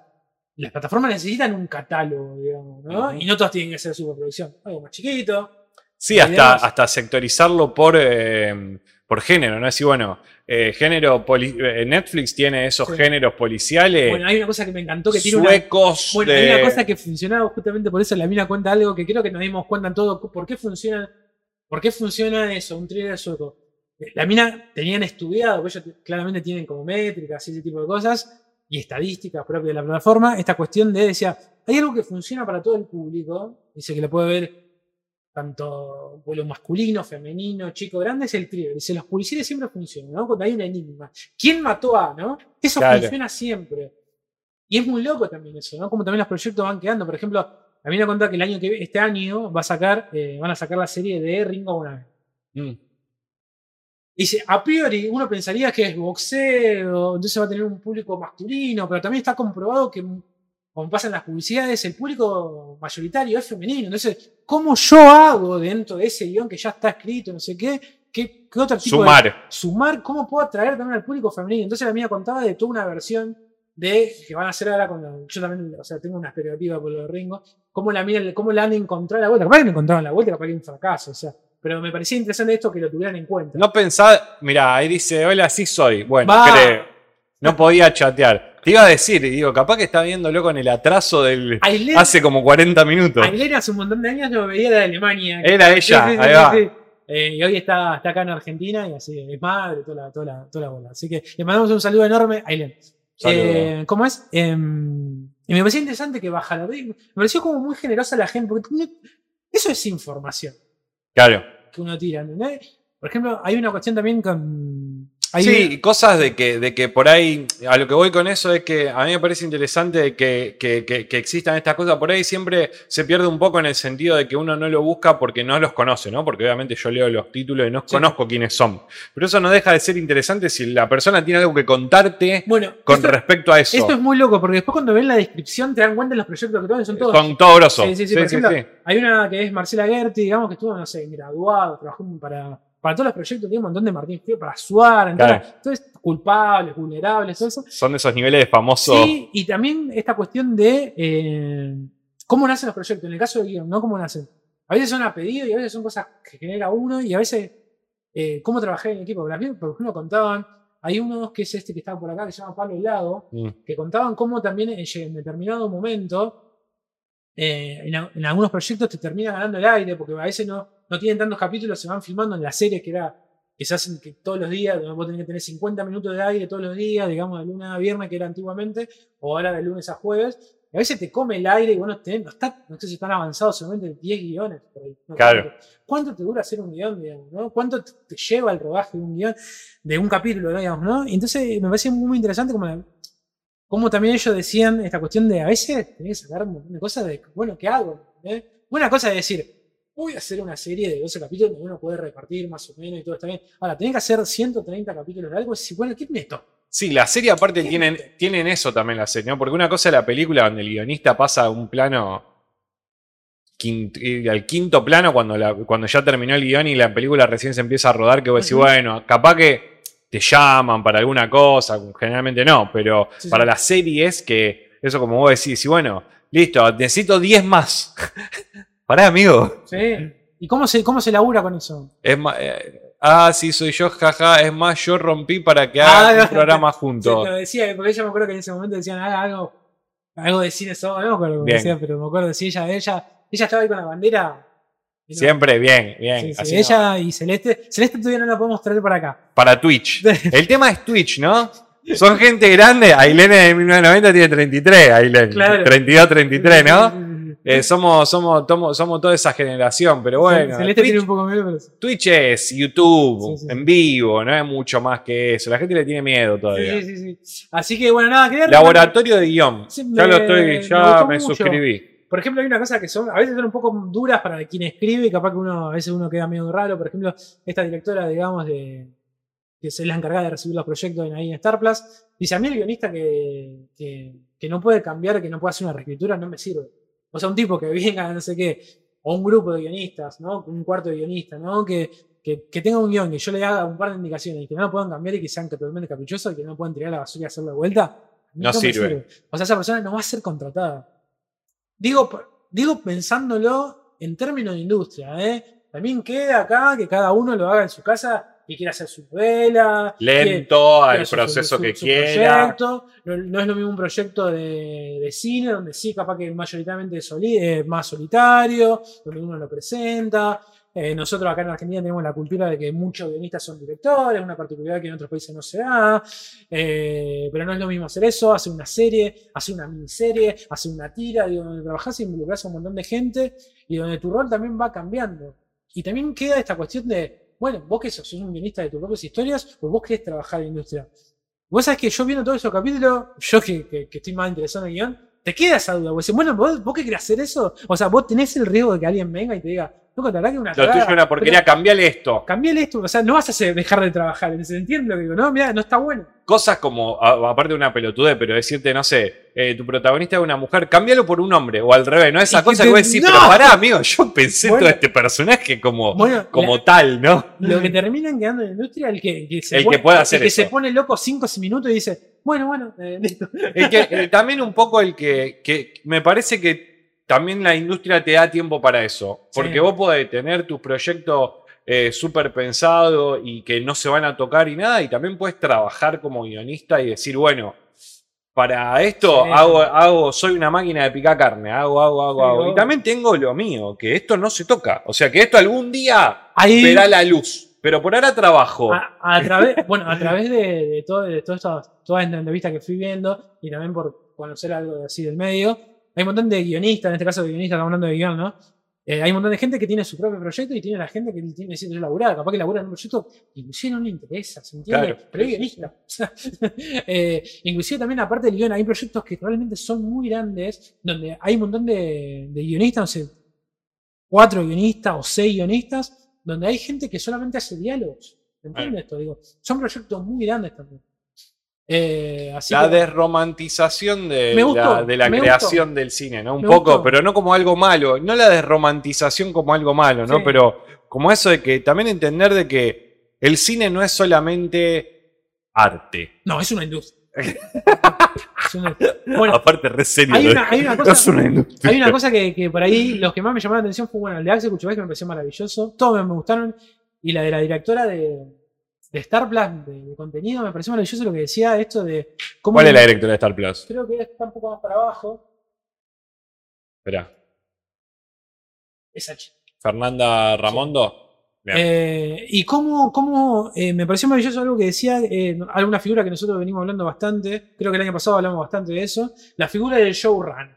las plataformas necesitan un catálogo, digamos, ¿no? Y no todas tienen que ser superproducción. Algo más chiquito. Sí, hasta, hasta sectorizarlo por, eh, por género, ¿no? Así, bueno, eh, género eh, Netflix tiene esos Sí. géneros policiales Bueno, hay una cosa que me encantó que tiene una. suecos Bueno, de... hay una cosa que funcionaba justamente por eso la mina cuenta algo que creo que nos dimos cuenta en todo. ¿Por qué funciona, por qué funciona eso, un thriller sueco? La mina tenían estudiado, porque ellos claramente tienen como métricas y ese tipo de cosas, y estadísticas propias de la plataforma, esta cuestión de, decía, hay algo que funciona para todo el público, dice que lo puede ver tanto vuelo masculino, femenino, chico, grande, es el thriller. Dice, los policiales siempre funcionan, ¿no? Cuando hay un enigma. ¿Quién mató a, no? Eso Claro. funciona siempre. Y es muy loco también eso, ¿no? Como también los proyectos van quedando. Por ejemplo, a mí me contado que el año que este año va a sacar, eh, van a sacar la serie de Ringo una vez. Mm. Dice, a priori uno pensaría que es boxeo, entonces va a tener un público masculino, pero también está comprobado que, como pasa en las publicidades, el público mayoritario es femenino. Entonces, ¿cómo yo hago dentro de ese guion que ya está escrito, no sé qué? ¿Qué, qué otro tipo de- Sumar. sumar, cómo puedo atraer también al público femenino. Entonces la mía contaba de toda una versión de que van a hacer ahora con la- yo también, o sea, tengo una expectativa por lo de Ringo, cómo la mira, cómo la han encontrado la vuelta. Capaz que no encontraron la vuelta, capaz que un fracaso, o sea, pero me parecía interesante esto que lo tuvieran en cuenta. No pensaba, mirá, ahí dice, hola, sí soy. Bueno, Va. creo. No podía chatear. Te iba a decir, y digo, capaz que está viéndolo con el atraso del. Ailén, Hace como 40 minutos. Ailén hace un montón de años lo veía de Alemania. Era ella, Sí, sí, sí, ahí va. sí. Eh, y hoy está, está acá en Argentina y así es madre, toda la, toda la, toda la bola. Así que le mandamos un saludo enorme a Ailén. Eh, ¿Cómo es? Em, y me pareció interesante que bajara. Me pareció como muy generosa la gente, porque no- eso es información Claro. que uno tira. ¿entendés? Por ejemplo, hay una cuestión también con. Sí, cosas de que, de que por ahí, a lo que voy con eso es que a mí me parece interesante que, que- que- que existan estas cosas. Por ahí siempre se pierde un poco en el sentido de que uno no lo busca porque no los conoce, ¿no? Porque obviamente yo leo los títulos y no Sí. conozco quiénes son. Pero eso no deja de ser interesante si la persona tiene algo que contarte bueno, con esto, respecto a eso. esto es muy loco, porque después cuando ven la descripción te dan cuenta de los proyectos que toman, son todos. Con todo grosso. Sí, sí, sí, por ejemplo, Hay una que es Marcela Gerti, digamos, que estuvo, no sé, graduado, trabajó para, para todos los proyectos, tiene un montón de Martín Frío, para Suar, Claro. entonces, culpables, vulnerables, todo eso. Son de esos niveles de famoso. Sí, y también esta cuestión de eh, cómo nacen los proyectos, en el caso de guion, ¿no? ¿Cómo nacen? A veces son a pedido y a veces son cosas que genera uno y a veces eh, cómo trabajar en equipo. Por ejemplo, por ejemplo, contaban, hay uno que es este que está por acá, que se llama Pablo Helado, Mm. que contaban cómo también en en determinado momento, eh, en, en algunos proyectos te termina ganando el aire, porque a veces no, no tienen tantos capítulos, se van filmando en las series que era que se hacen que todos los días, vos tenés que tener 50 minutos de aire todos los días, digamos de lunes a viernes que era antiguamente, o ahora de lunes a jueves, y a veces te come el aire y vos no, está, sé si están avanzados, solamente 10 guiones. por ahí, no Claro. tanto. ¿Cuánto te dura hacer un guion, digamos, no? ¿Cuánto te lleva el rodaje de un guion, de un capítulo, digamos, no? Y entonces me parece muy, muy interesante como, la- como también ellos decían esta cuestión de a veces tenés que sacar un montón de cosas de, bueno, ¿qué hago? ¿Eh? Una cosa es decir, voy a hacer una serie de 12 capítulos donde uno puede repartir más o menos y todo está bien. Ahora, tenés que hacer 130 capítulos de algo decir, bueno, ¿qué es esto? Sí, la serie aparte ¿Qué tienen, tienen eso también la serie, ¿no? Porque una cosa es la película donde el guionista pasa a un plano y al quinto plano cuando, la- cuando ya terminó el guion y la película recién se empieza a rodar, que vos decís, bueno, capaz que te llaman para alguna cosa, generalmente no, pero Sí, para sí. la serie es que, eso como vos decís, y bueno, listo, necesito 10 más. Pará, amigo. ¿Sí? ¿Y cómo se, cómo se labura con eso? Es ma- eh, ah, sí, soy yo, jaja. Es más, yo rompí para que Ah, hagan no. un programa Sí, juntos. lo decía, porque ella me acuerdo que en ese momento decían "Haga algo, algo de cine solo, no me acuerdo cómo Bien. decía, pero me acuerdo, sí, ella, ella, ella estaba ahí con la bandera. Siempre bien, bien. Sí, sí, así ella y Celeste. Celeste todavía no la podemos traer para acá. Para Twitch. El tema es Twitch, ¿no? Son gente grande. Ailén de 1990 tiene 33, Ailén. Claro. 32, 33, ¿no? Eh, somos, somos, tomo- somos toda esa generación, pero bueno. Celeste tiene Twitch, un poco pero sí. Twitch es YouTube, Sí, sí, en vivo, no es mucho más que eso. La gente le tiene miedo todavía. Sí, sí, sí. Así que bueno, nada, quería Laboratorio de guion. Ya lo estoy, ya me, suscribí. Por ejemplo, hay una cosa que son, a veces son un poco duras para quien escribe, capaz que uno, a veces uno queda medio raro. Por ejemplo, esta directora, digamos, de que es la encargada de recibir los proyectos en, ahí en Star Plus, dice, a mí el guionista que, que, que no puede cambiar, que no puede hacer una reescritura, no me sirve. O sea, un tipo que venga, no sé qué, o un grupo de guionistas, ¿no? Un cuarto de guionistas, ¿no? Que, que, que tenga un guion, que yo le haga un par de indicaciones y que no lo puedan cambiar y que sean totalmente caprichosos y que no puedan tirar la basura y hacerlo de vuelta. No sirve. O sea, esa persona no va a ser contratada. Digo, digo pensándolo en términos de industria, ¿eh? También queda acá que cada uno lo haga en su casa y quiera hacer su novela. quiere- Lento, quiere al proceso su- que su quiera. No, no es lo mismo un proyecto de, de cine, donde sí, capaz que mayoritariamente es soli- eh, más solitario, donde uno lo presenta. Eh, nosotros acá en Argentina tenemos la cultura de que muchos guionistas son directores, una particularidad que en otros países no se da. Eh, pero no es lo mismo hacer eso, hacer una serie, hacer una miniserie, hacer una tira, digo, donde trabajás y involucrás a un montón de gente y donde tu rol también va cambiando. Y también queda esta cuestión de, bueno, vos que sos, un guionista de tus propias historias, o vos querés trabajar en la industria. Vos sabés que yo viendo todos esos capítulos, yo que, que- que estoy más interesado en el guion, te queda esa duda. Vos decís, bueno, ¿vos, vos qué querés hacer eso? O sea, vos tenés el riesgo de que alguien venga y te diga, no, la verdad que es una Lo tuyo es una porquería, cambiale esto. Cambiale esto, o sea, no vas a dejar de trabajar. ¿Se entiende lo que digo? No, mira, no está bueno. Cosas como, a- aparte de una pelotudez, pero decirte, no sé, eh, tu protagonista es una mujer, cámbialo por un hombre, o al revés, ¿no? Esa Y que cosa te- que vos decís, ¡No! pero pará, amigo, yo pensé Bueno. todo este personaje como, Bueno, como la- tal, ¿no? lo que terminan quedando en la industria el que, que se El pone, que pueda hacer el que eso. se pone loco cinco minutos y dice, bueno, bueno, eh. El que, también un poco el que, que me parece que también la industria te da tiempo para eso. Porque Sí. vos podés tener tus proyectos eh, súper pensados y que no se van a tocar y nada, y también puedes trabajar como guionista y decir, bueno, para esto Sí. hago, hago, soy una máquina de picar carne, hago, hago, hago, Sí, hago. Y también tengo lo mío, que esto no se toca. O sea, que esto algún día Ahí, verá la luz. Pero por ahora trabajo. a, a través, bueno, a través de, de, todo, de todas estas todas estas entrevistas que fui viendo y también por conocer algo así del medio, hay un montón de guionistas, en este caso de guionistas, estamos hablando de guion, ¿no? Eh, hay un montón de gente que tiene su propio proyecto y tiene la gente que tiene necesita laburar. Capaz que labura en un proyecto que inclusive no le interesa, ¿se entiende? Claro. Pero es guionista. Eh, inclusive también aparte del guion hay proyectos que probablemente son muy grandes, donde hay un montón de, de guionistas, no sé, cuatro guionistas o seis guionistas, donde hay gente que solamente hace diálogos. ¿Entiendes esto? Digo, son proyectos muy grandes también. Eh, así la que- desromantización de gustó, la, de la me creación del cine, ¿no? Un Me poco, gustó. pero no como algo malo. No la desromantización como algo malo, ¿no? Sí. Pero como eso de que también entender de que el cine no es solamente arte. No, es una industria. Es una- Bueno, Aparte, re serio. hay una, hay una digo. cosa. Es una industria. Hay una cosa que, que por ahí los que más me llamaron la atención fue bueno, el de Axel Kuchevich que me pareció maravilloso. Todos me, me gustaron. Y la de la directora de, de Star Plus, de, de contenido, me pareció maravilloso lo que decía esto de cómo. ¿Cuál es la directora de Star Plus? Creo que está un poco más para abajo. Espera. Chica. Fernanda Ramondo. Eh, y cómo, cómo eh, me pareció maravilloso algo que decía, eh, alguna figura que nosotros venimos hablando bastante, creo que el año pasado hablamos bastante de eso, la figura del showrun.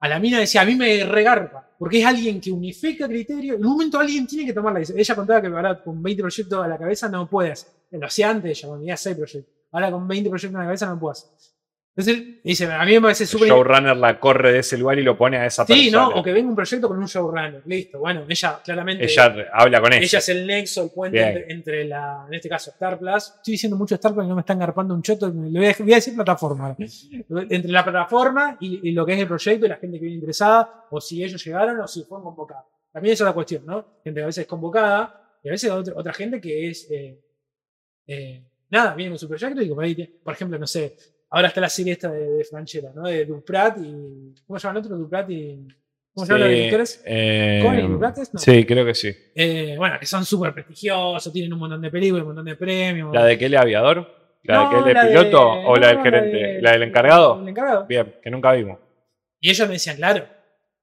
A la mina decía, a mí me regarpa, porque es alguien que unifica criterios, en un momento alguien tiene que tomar la decisión. Ella contaba que ahora con 20 proyectos a la cabeza no puedes. Lo hacía antes ella, cuando tenía 6 proyectos. Ahora con 20 proyectos a la cabeza no puedes. Entonces, dice, a mí me parece El súper... showrunner la corre de ese lugar y lo pone a esa Sí, persona. ¿no? O que venga un proyecto con un showrunner. Listo. Bueno, ella claramente... Ella habla con ella. Ella es el nexo, el puente entre, entre la, en este caso, Star Plus. Estoy diciendo mucho Star Plus y no me están garpando un choto. Le voy a, voy a decir plataforma. Entre la plataforma y, y lo que es el proyecto y la gente que viene interesada, o si ellos llegaron o si fueron convocados. También esa es la cuestión, ¿no? Gente a veces es convocada y a veces otra, otra gente que es. eh, eh, nada, viene con su proyecto y que por ahí, por ejemplo, no sé. Ahora está la serie esta de, de Franchella, ¿no? De Duprat y. ¿Cómo se llama el otro? Duprat y. ¿Cómo se llaman los directores? eh, ¿Cohen y Duprates? No. Sí, creo que sí. Eh, bueno, que son súper prestigiosos, tienen un montón de películas, un montón de premios. ¿La de que es aviador? ¿La No, de que la de- piloto? ¿O la del gerente? ¿La, de- del encargado? El encargado. Bien, que nunca vimos. Y ellos me decían, claro,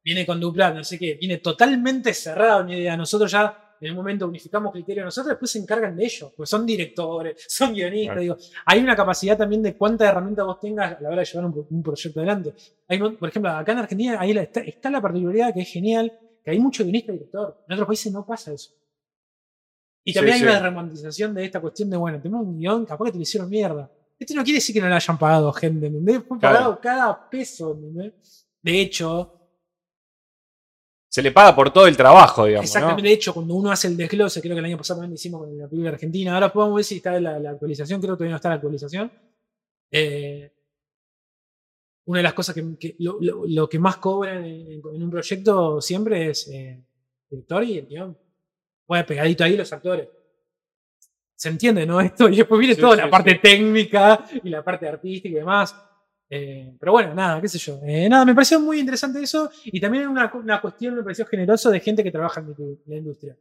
viene con dupla, no sé qué, viene totalmente cerrado una idea. Nosotros ya en un momento unificamos criterios nosotros, después se encargan de ellos, pues son directores, son guionistas. Claro. Digo, hay una capacidad también de cuánta herramienta vos tengas a la hora de llevar un, un proyecto adelante. Hay, por ejemplo, acá en Argentina ahí la- está, está la particularidad que es genial, que hay mucho guionista y director. En otros países no pasa eso. Y también Sí, hay sí. una romantización de esta cuestión de, bueno, tenemos un guion, capaz que te lo hicieron mierda. Esto no quiere decir que no le hayan pagado gente, ¿entendés? Fue Claro. pagado cada peso, ¿entendés? De hecho, Se le paga por todo el trabajo, digamos. exactamente, ¿no? de hecho, cuando uno hace el desglose, creo que el año pasado también lo hicimos con la película argentina, ahora podemos ver si está la, la actualización, creo que todavía no está la actualización. Eh, una de las cosas que, que lo, lo- lo que más cobran en, en un proyecto siempre es eh, el director y el guion. Bueno, pegadito ahí los actores. Se entiende, ¿no? Esto, y después viene Sí, toda sí, la parte sí. técnica y la parte artística y demás. Eh, pero bueno, nada, qué sé yo. Eh, nada, me pareció muy interesante eso. Y también una, una cuestión, me pareció generoso de gente que trabaja en la- industria.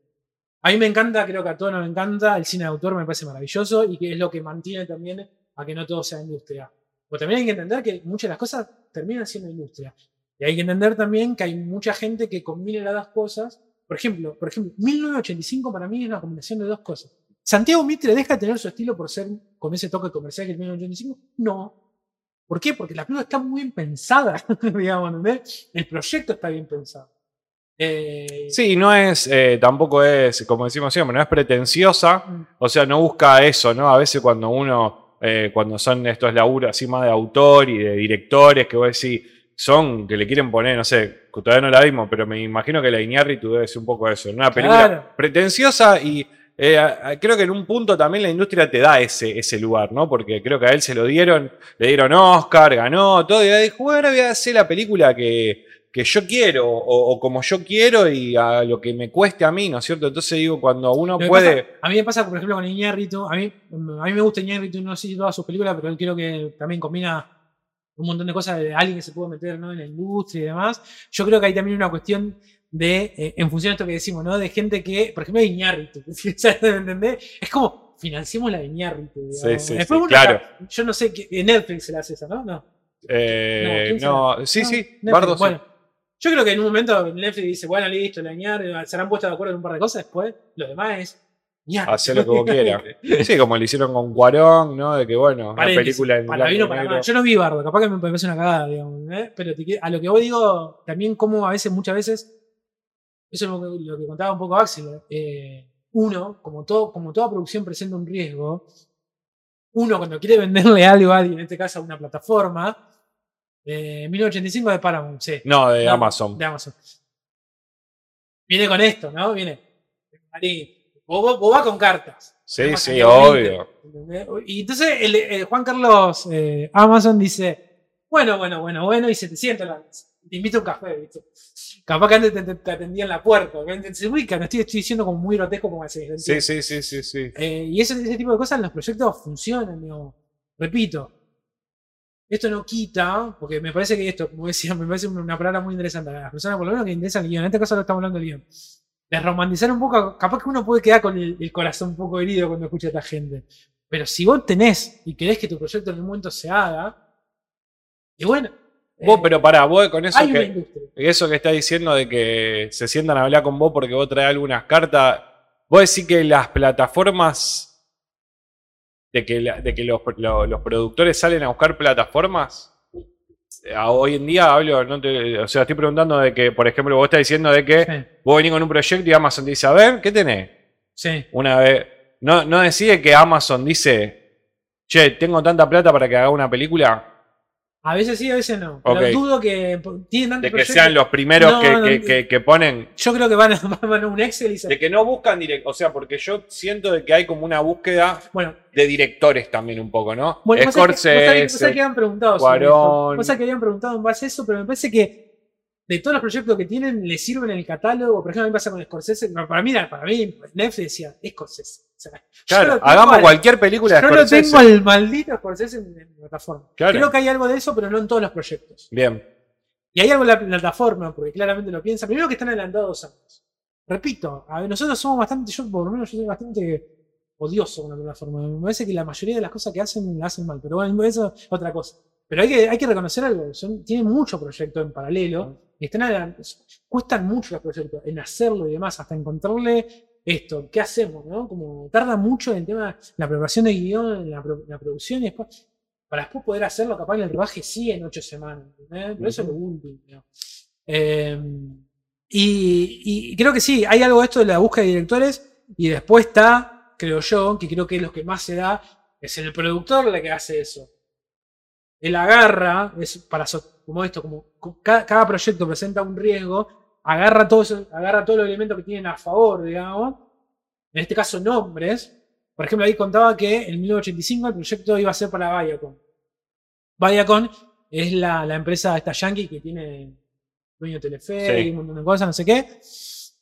A mí me encanta, creo que a todos nos encanta, el cine de autor me parece maravilloso y que es lo que mantiene también a que no todo sea industria. Pero también hay que entender que muchas de las cosas terminan siendo industria. Y hay que entender también que hay mucha gente que combina las dos cosas por ejemplo, por ejemplo, 1985 para mí es una combinación de dos cosas. ¿Santiago Mitre deja de tener su estilo por ser con ese toque comercial que el 1985? No. ¿Por qué? Porque la película está muy bien pensada, digamos, ¿entendés? El proyecto está bien pensado. Eh, Sí, no es, eh, tampoco es, como decimos siempre, no es pretenciosa, Mm. o sea, no busca eso, ¿no? A veces cuando uno, eh, cuando son estos laburos así más de autor y de directores, que vos decís, son, que le quieren poner, no sé, todavía no la vimos, pero me imagino que la Iñárritu debe ser un poco eso, una película Claro. pretenciosa y eh, creo que en un punto también la industria te da ese, ese lugar, ¿no? Porque creo que a él se lo dieron, le dieron Oscar, ganó, todo, y él dijo, ahora voy a hacer la película que, que yo quiero, o, o como yo quiero y a lo que me cueste a mí, ¿no es cierto? Entonces digo, cuando uno puede... pasa- a mí me pasa, por ejemplo, con Iñárritu. A mí, a mí me gusta Iñárritu, no sé si todas sus películas, pero creo que también combina un montón de cosas de alguien que se puede meter ¿no? en la industria y demás. Yo creo que hay también una cuestión de, eh, en función de esto que decimos, ¿no? De gente que, por ejemplo, Iñárritu. O sea, ¿me entendés? Es como, financiemos la Iñárritu. digamos. sí, Después sí, claro. yo no sé, Netflix se la hace esa, ¿no? No. eh, ¿quién no, sí, No, sí, Netflix, Bardo, sí. Bueno, yo creo que en un momento Netflix dice, bueno, listo, la Iñárritu, se han puesto de acuerdo en un par de cosas, después lo demás es. Hacer lo que vos quieras. Sí, como lo hicieron con Cuarón, ¿no? De que, bueno, Paréntesis, película en para blanco bien o y para mal. Yo no vi Bardo, capaz que me parece una cagada, digamos. ¿eh? Pero te a lo que vos digo, también como a veces, muchas veces, eso es lo que, lo que contaba un poco Axel, eh, uno, como, todo, como toda producción presenta un riesgo, uno cuando quiere venderle algo a alguien, en este caso a una plataforma, eh, 1985 de Paramount, sí. No, de No, Amazon. De Amazon. Viene con esto, ¿no? Viene. Vos- vos vas con cartas. Sí, sí, obvio. Y entonces el, el Juan Carlos eh, Amazon dice: Bueno, bueno, bueno, bueno, y se te sienta la mesa. Te invito a un café, ¿viste? Capaz que antes te, te- te atendían la puerta. Se ubica, no estoy, estoy diciendo como muy grotesco como así. Sí, sí, sí, sí, sí. Eh, y ese, ese tipo de cosas en los proyectos funcionan, digo. Repito, esto no quita, porque me parece que esto, como decía, me parece una palabra muy interesante. A las personas, por lo menos que interesan el guion, en este caso lo estamos hablando del guion. De romantizar un poco, capaz que uno puede quedar con el, el corazón un poco herido cuando escucha a esta gente. Pero si vos tenés y querés que tu proyecto en un momento se haga, y bueno. Vos, eh, pero pará, vos con eso que, eso que estás diciendo de que se sientan a hablar con vos porque vos traes algunas cartas, vos decís que las plataformas, de que, la- de que los, lo- los productores salen a buscar plataformas, a- hoy en día hablo, no te- o sea, estoy preguntando de que, por ejemplo, vos estás diciendo de que Sí, vos venís con un proyecto y Amazon te dice, a ver, ¿qué tenés? sí. Una vez, no, no decide que Amazon dice, che, tengo tanta plata para que haga una película, A veces sí, a veces no. Pero dudo que tienen tantos de que sean los primeros No, que, no, que- no. que- que ponen Yo creo que van a, van a un Excel y se De que no buscan direct, o sea, porque yo siento de que hay como una búsqueda Bueno, de directores también un poco, ¿no? bueno sabés que- vos sabés- vos sabés Scorsese, que habían preguntado Cuarón. esto. Vos sabés que habían preguntado en base a eso, pero me parece que de todos los proyectos que tienen, le sirven en el catálogo. Por ejemplo, a mí me pasa con Scorsese. no, Para mí, para mí Netflix decía Scorsese. O sea, yo claro, hagamos al- cualquier película de Yo Scorsese. tengo al maldito Scorsese en, en la plataforma. Claro. Creo que hay algo de eso, pero no en todos los proyectos. Bien, Y hay algo en la plataforma, porque claramente lo piensan. Primero que están adelantados dos años. Repito, a ver, nosotros somos bastante, yo por lo menos yo soy bastante odioso con la plataforma. Me parece que la mayoría de las cosas que hacen la hacen mal, pero bueno, eso es otra cosa. Pero hay que, hay que reconocer algo, son, tienen mucho proyecto en paralelo y están cuestan mucho los proyectos en hacerlo y demás, hasta encontrarle esto, ¿qué hacemos? ¿no? Como tarda mucho en el tema, la preparación de guion, en la, la producción y después, para después poder hacerlo, capaz en el rodaje sí en ocho semanas. ¿entendés? Pero eso es lo último. ¿no? Eh, y, y creo que sí, hay algo de esto de la búsqueda de directores y después está, creo yo, que creo que es lo que más se da, es el productor el que hace eso. Él agarra, es para so- como esto, como co- cada, cada proyecto presenta un riesgo, agarra todo eso- agarra todos los elementos que tienen a favor, digamos. En este caso, nombres. Por ejemplo, ahí contaba que en 1985 el proyecto iba a ser para Viacom. Viacom es la, la empresa esta yankee que tiene dueño de Telefe Sí. y un montón de cosas, no sé qué,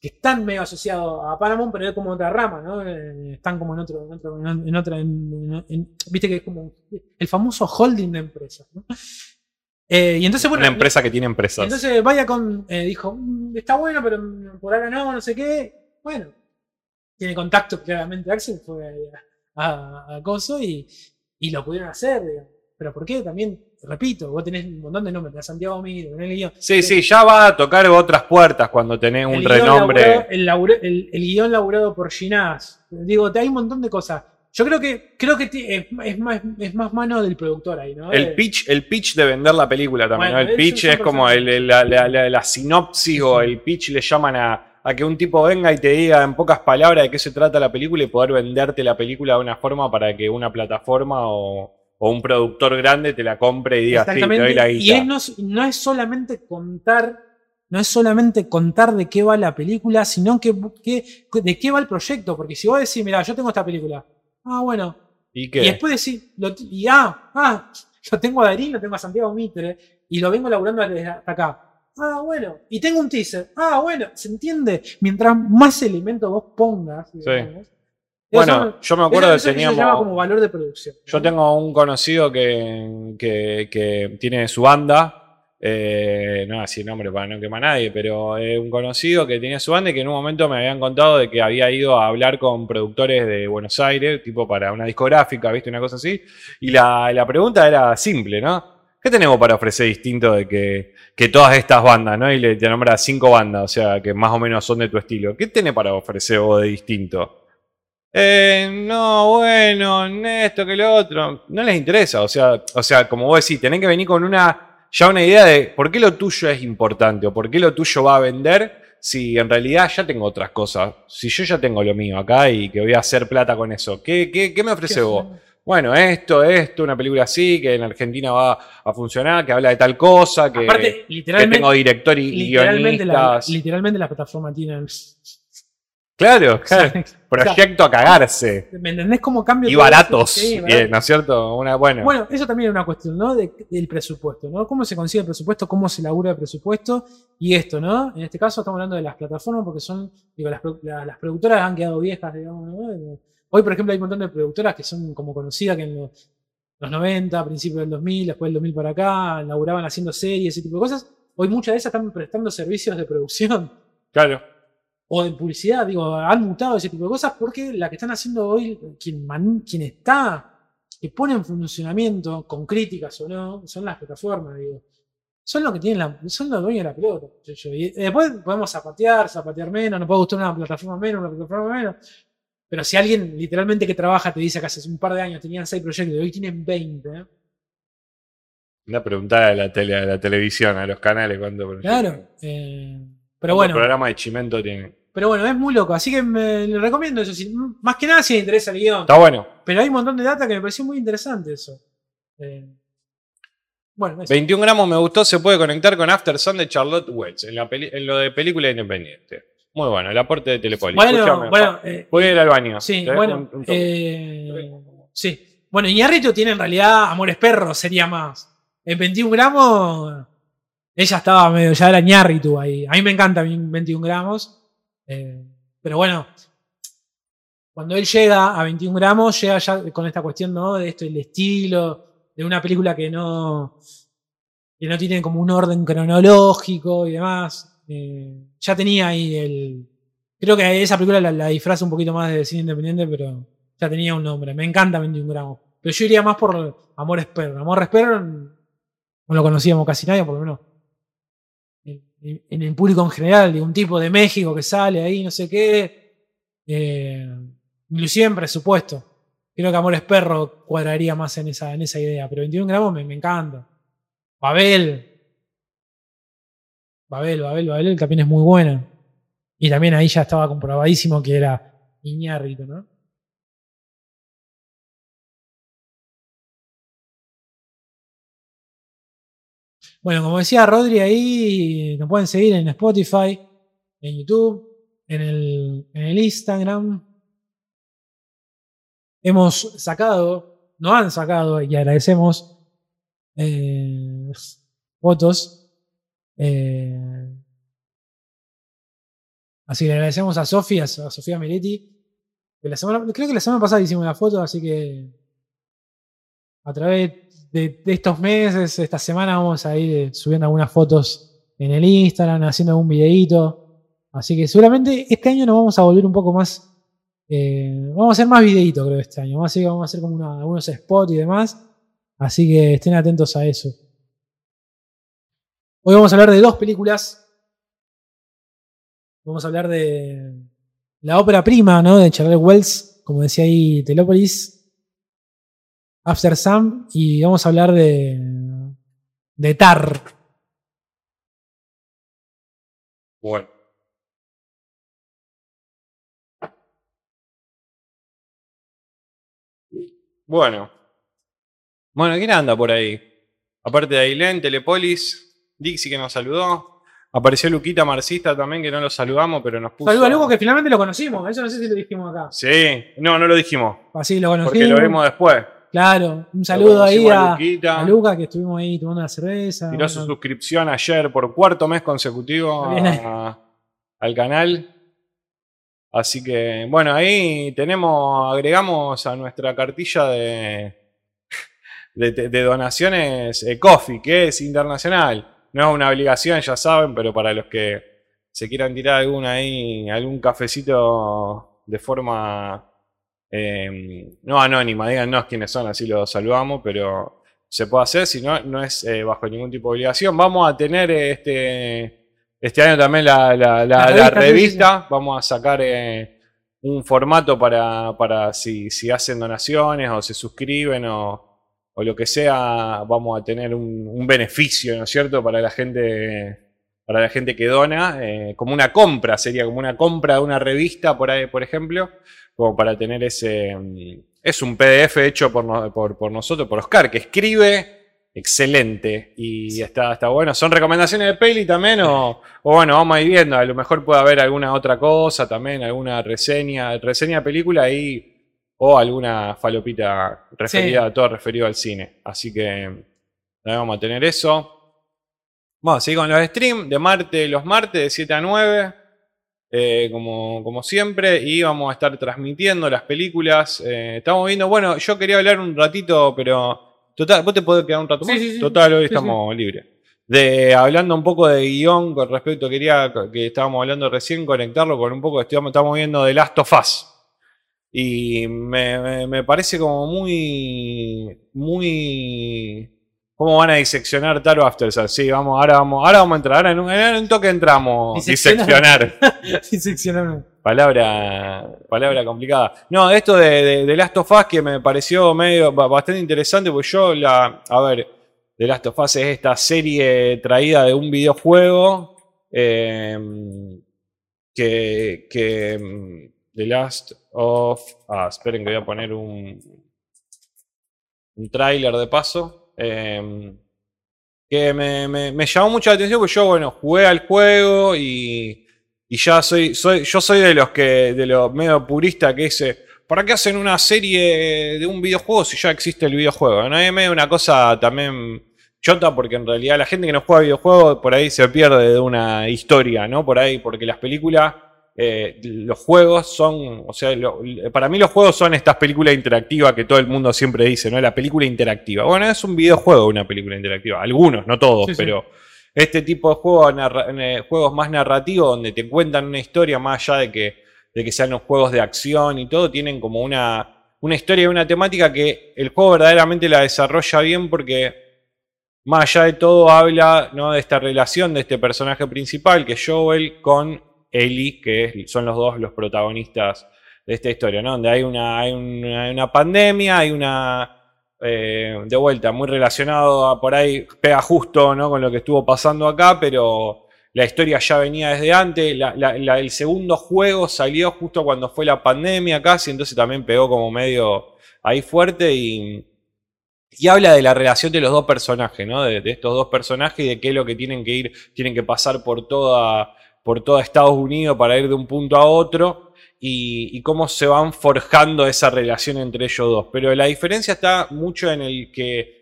que están medio asociados a Paramount, pero es como otra rama, ¿no? Eh, Están como en otro, en otro, en otra, en- en- viste que es como el famoso holding de empresas, ¿no? Eh, y entonces, bueno, una empresa que tiene empresas. entonces Viacom eh, dijo, "Mm, está bueno, pero por ahora no, no sé qué. Bueno, tiene contacto claramente Axel, fue a, a- a Coso y, y lo pudieron hacer. digamos. Pero ¿por qué? También, repito, vos tenés un montón de nombres, tenés Santiago Miro, tenés el guion. Sí, sí, ya va a tocar otras puertas cuando tenés un renombre. laburado- el, laburo- el- el guion laburado por Ginás. Digo, te- hay un montón de cosas. Yo creo que, creo que es, es más, es más mano del productor ahí, ¿no? El Eh, pitch, el pitch de vender la película también, Bueno, ¿no? El pitch es como el- el- la, la- la- la sinopsis o el pitch le llaman a, a que un tipo venga y te diga en pocas palabras de qué se trata la película y poder venderte la película de una forma para que una plataforma o, o un productor grande te la compre y diga, sí, te doy la y guita. es, no, es- no es solamente contar, no es solamente contar de qué va la película, sino que, que- de qué va el proyecto. Porque si vos decís, mira, yo tengo esta película. Ah, bueno. ¿Y qué? Y después decís, lo- y ah, ah, yo tengo a Darín, lo tengo a Santiago Mitre, y lo vengo laburando desde hasta acá. Ah, bueno. Y tengo un teaser. Ah, bueno. ¿Se entiende? Mientras más elementos vos pongas. digamos, bueno, yo me acuerdo eso- que eso se llama teníamos... como valor de producción. Yo tengo un conocido que, que- que tiene su banda. Eh, no voy a decir nombre para no quemar a nadie, pero es un conocido que tenía su banda y que en un momento me habían contado de que había ido a hablar con productores de Buenos Aires, tipo para una discográfica, ¿viste? Una cosa así. Y la, la pregunta era simple, ¿no? ¿Qué tenemos para ofrecer distinto de que, que todas estas bandas, ¿no? Y le te nombra cinco bandas, o sea, que más o menos son de tu estilo. ¿Qué tenés para ofrecer vos de distinto? Eh, no, bueno, esto que lo otro. No les interesa. O sea, o sea, como vos decís, tenés que venir con una. Ya una idea de por qué lo tuyo es importante o por qué lo tuyo va a vender si en realidad ya tengo otras cosas. Si yo ya tengo lo mío acá y que voy a hacer plata con eso. ¿Qué, qué, qué me ofrece vos? Bueno, esto, esto, una película así, que en Argentina va a funcionar, que habla de tal cosa, que, Aparte, que literalmente, tengo director y literalmente, la, guionistas. literalmente la plataforma tiene. Claro, claro. Proyecto a cagarse. ¿Me entendés cómo cambia Y baratos, Sí. ¿no es cierto? Una, bueno, Bueno, eso también es una cuestión, ¿no? De- del presupuesto, ¿no? ¿Cómo se consigue el presupuesto? ¿Cómo se labura el presupuesto? Y esto, ¿no? En este caso estamos hablando de las plataformas porque son, digo, las, las productoras han quedado viejas, digamos, ¿no? Hoy, por ejemplo, hay un montón de productoras que son como conocidas que en los, los 90, principios del 2000, después del 2000 para acá, laburaban haciendo series, ese tipo de cosas. Hoy muchas de esas están prestando servicios de producción claro. O de publicidad, digo, han mutado ese tipo de cosas porque la que están haciendo hoy, quien, man- quien está, que pone en funcionamiento, con críticas o no, son las plataformas, digo. Son los que tienen la, son los dueños de la pelota. yo- yo. Y después podemos zapatear, zapatear menos, nos puede gustar una plataforma menos, una plataforma menos. Pero si alguien literalmente que trabaja te dice que hace un par de años tenían seis proyectos y hoy tienen 20, ¿eh? Una preguntada de la, tele, de la televisión, a los canales. cuando claro. eh, pero ¿Cuántos bueno. programas de Chimento tienen? Pero bueno, es muy loco. Así que me, le recomiendo eso. si- más que nada si le interesa el guion. Está bueno. Pero hay un montón de data que me pareció muy interesante eso. Eh, bueno, eso. 21 gramos me gustó, se puede conectar con After Sun de Charlotte Wells, en, la peli- en lo de película independiente. Muy bueno, el aporte de Telepoli. Bueno, Escúchame, bueno, eh, voy a ir al baño. sí, ¿Te dejo bueno, un- un eh, sí. Bueno, Iñárritu tiene en realidad Amores Perros, sería más. En 21 gramos, ella estaba medio, ya era Iñárritu ahí. A mí me encanta 21 gramos. Eh, pero bueno, cuando él llega a 21 gramos, llega ya con esta cuestión, ¿no? De esto, el estilo, de una película que no, que no tiene como un orden cronológico y demás. Eh, ya tenía ahí el. Creo que esa película la, la disfraza un poquito más de cine independiente, pero ya tenía un nombre. Me encanta 21 gramos. Pero yo iría más por Amores Perro. Amores Perro no lo conocíamos casi nadie, por lo menos. En, el público en general, de un tipo de México que sale ahí, no sé qué. Eh, inclusive en presupuesto. Creo que Amores Perro cuadraría más en esa, en esa idea. Pero 21 gramos me, me encanta. Babel. Babel, Babel, Babel también es muy buena. Y también ahí ya estaba comprobadísimo que era Iñárritu, ¿no? Bueno, como decía Rodri ahí, nos pueden seguir en Spotify, en YouTube, en el, Instagram. Hemos sacado, nos han sacado y agradecemos eh, fotos. eh, así que le agradecemos a Sofía, a Sofía Miretti. la semana- creo que la semana pasada hicimos la foto, así que a través de, estos meses, esta semana vamos a ir eh, subiendo algunas fotos en el Instagram, haciendo algún videíto. Así que seguramente este año nos vamos a volver un poco más. eh, vamos a hacer más videitos, creo, este año. Así que vamos a hacer como una- algunos spots y demás. Así que estén atentos a eso. Hoy vamos a hablar de dos películas. Vamos a hablar de la ópera prima, ¿no? De Charles Wells, como decía ahí Telópolis, After Sun, y vamos a hablar de, de Tar. Bueno. Bueno. Bueno, ¿quién anda por ahí? Aparte de Ailén, Telepolis, Dixie que nos saludó. Apareció Luquita Marxista también, que no lo saludamos, pero nos puso. Saludos a Luco que finalmente lo conocimos. Eso no sé si lo dijimos acá. Sí, no, no lo dijimos. Así lo conocimos. Porque lo vimos después. Claro, un saludo ahí a, a Luca que estuvimos ahí tomando una cerveza. Tiró su suscripción ayer por cuarto mes consecutivo a- al canal. Así que, bueno, ahí tenemos, agregamos a nuestra cartilla de, de, de donaciones eh, Coffee, que es internacional. No es una obligación, ya saben, pero para los que se quieran tirar alguna ahí, algún cafecito de forma eh, no anónima, díganos quiénes son, así los saludamos, pero se puede hacer, si no, no es eh, bajo ningún tipo de obligación. Vamos a tener eh, este, este año también la, la- la- La la revista. Vamos a sacar eh, un formato para, para si, si hacen donaciones o se suscriben o, o lo que sea, vamos a tener un, un beneficio, ¿no es cierto?, para la gente. Para la gente que dona, eh, como una compra, sería como una compra de una revista, por, ahí, por ejemplo, como para tener ese... mm, Es un PDF hecho por, no- por, por nosotros, por Oscar, que escribe excelente y está, está bueno. ¿Son recomendaciones de peli también o, o bueno, vamos a ir viendo? A lo mejor puede haber alguna otra cosa también, alguna reseña, reseña de película ahí o alguna falopita referida, todo referido al cine. Así que vamos a tener eso. Vamos a seguir con los streams de martes, los martes de 7 a 9 eh, como, como siempre, y vamos a estar transmitiendo las películas. Eh, estamos viendo, bueno, yo quería hablar un ratito, pero total, ¿vos te podés quedar un rato más? sí, sí. Total, hoy Sí, estamos libres. De, hablando un poco de guion con respecto, quería que estábamos hablando recién, conectarlo con un poco, estamos, estamos viendo The Last of Us. Y me, me- me parece como muy, muy... ¿Cómo van a diseccionar Taro After Sun? Sí, vamos, ahora vamos, ahora vamos a entrar, ahora en un, en un toque entramos. Diseccionar. Diseccionar. Palabra, palabra complicada. No, esto de, de, de Last of Us que me pareció medio ba- bastante interesante, porque yo la. A ver, The Last of Us es esta serie traída de un videojuego. eh, que. que mm, The Last of Us. Esperen que voy a poner un. Un tráiler de paso. Eh, que me llamó mucho la atención porque yo, bueno, jugué al juego y, y ya soy, soy, yo soy de los que, de los medio puristas que dice, ¿para qué hacen una serie de un videojuego si ya existe el videojuego? ¿No? Es medio una cosa también chota porque en realidad la gente que no juega videojuegos por ahí se pierde de una historia, ¿no? Por ahí, porque las películas, eh, los juegos son, o sea, lo- para mí los juegos son estas películas interactivas que todo el mundo siempre dice, ¿no? La película interactiva. Bueno, es un videojuego una película interactiva. Algunos, no todos, Sí, sí. pero este tipo de juegos, juegos más narrativos donde te cuentan una historia más allá de que, de que sean los juegos de acción y todo, tienen como una, una historia y una temática que el juego verdaderamente la desarrolla bien porque más allá de todo habla ¿no? de esta relación de este personaje principal que es Joel con Ellie, que son los dos los protagonistas de esta historia, ¿no? Donde hay una, hay una, pandemia, hay una... eh, de vuelta, muy relacionado a por ahí, pega justo ¿no? con lo que estuvo pasando acá, pero la historia ya venía desde antes. El segundo juego salió justo cuando fue la pandemia casi, entonces también pegó como medio ahí fuerte y, y habla de la relación de los dos personajes, ¿no? De, de estos dos personajes y de qué es lo que tienen que ir, tienen que pasar por toda, por toda Estados Unidos para ir de un punto a otro y, y cómo se van forjando esa relación entre ellos dos. Pero la diferencia está mucho en el que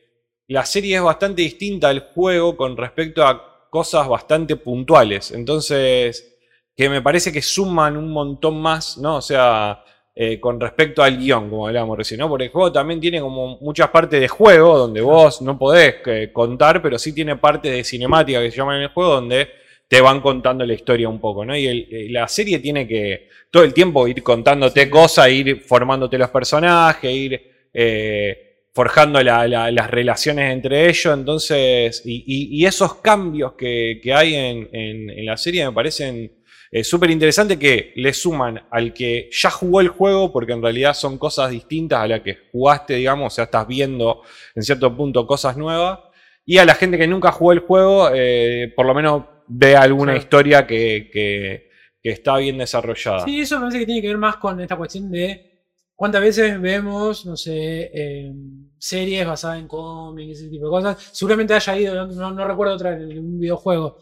la serie es bastante distinta al juego con respecto a cosas bastante puntuales. Entonces, que me parece que suman un montón más, ¿no? O sea, eh, con respecto al guion, como hablábamos recién, ¿no? Porque el juego también tiene como muchas partes de juego donde vos no podés eh, contar, pero sí tiene partes de cinemática que se llaman en el juego donde te van contando la historia un poco, ¿no? Y el- eh, la serie tiene que todo el tiempo ir contándote cosas, ir formándote los personajes, ir eh, forjando la- la- las relaciones entre ellos. Entonces, y, y- y esos cambios que, que hay en, en- en la serie me parecen eh, súper interesantes que le suman al que ya jugó el juego, porque en realidad son cosas distintas a las que jugaste, digamos, o sea, estás viendo en cierto punto cosas nuevas. Y a la gente que nunca jugó el juego, eh, por lo menos ve alguna Claro. historia que, que- que está bien desarrollada. Sí, eso me parece que tiene que ver más con esta cuestión de cuántas veces vemos, no sé, eh, series basadas en cómics, ese tipo de cosas. Seguramente haya ido, no, no- no recuerdo otra en un videojuego.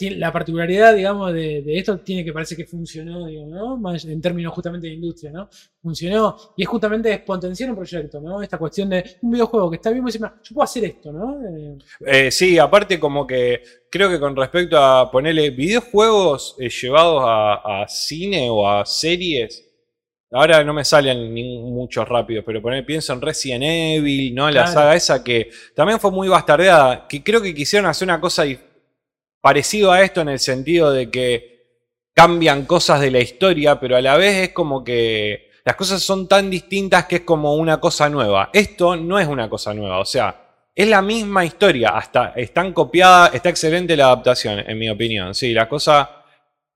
La particularidad, digamos, de, de esto tiene que parece que funcionó, digo, ¿no? Más en términos justamente de industria, ¿no? Funcionó. Y es justamente potenciar un proyecto, ¿no? Esta cuestión de un videojuego que está bien, dice, yo puedo hacer esto, ¿no? Eh, Eh, sí, aparte como que creo que con respecto a ponerle videojuegos eh, llevados a, a cine o a series, ahora no me salen ni- muchos rápidos, pero poner, pienso en Resident Evil, ¿no? La Claro. saga esa que también fue muy bastardeada, que creo que quisieron hacer una cosa dif- parecido a esto en el sentido de que cambian cosas de la historia, pero a la vez es como que las cosas son tan distintas que es como una cosa nueva. Esto no es una cosa nueva, o sea, es la misma historia, hasta están copiadas, está excelente la adaptación, en mi opinión. Sí, las cosas,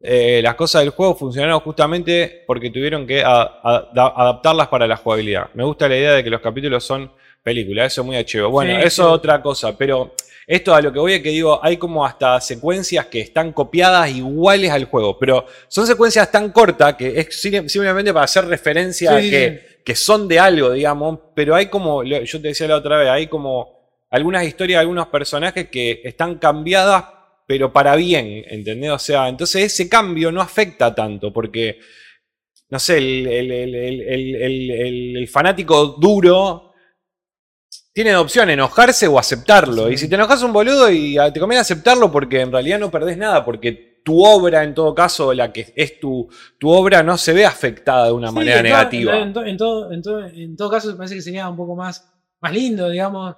eh, las cosas del juego funcionaron justamente porque tuvieron que adaptarlas para la jugabilidad. Me gusta la idea de que los capítulos son películas, eso es muy archivo. Bueno, Sí, eso sí. es otra cosa, pero esto a lo que voy es que digo, hay como hasta secuencias que están copiadas iguales al juego, pero son secuencias tan cortas que es sim- simplemente para hacer referencia Sí, a que, que son de algo, digamos, pero hay como, yo te decía la otra vez, hay como algunas historias de algunos personajes que están cambiadas, pero para bien, ¿entendés? O sea, entonces ese cambio no afecta tanto, porque, no sé, el- el- el- el fanático duro tiene opción, enojarse o aceptarlo. Sí. Y si te enojas un boludo y ah, te conviene aceptarlo porque en realidad no perdés nada, porque tu obra, en todo caso, la que es tu, tu obra, no se ve afectada de una Sí, manera en todo- negativa. En, to- en todo, en, todo, en todo caso, me parece que sería un poco más, más lindo, digamos,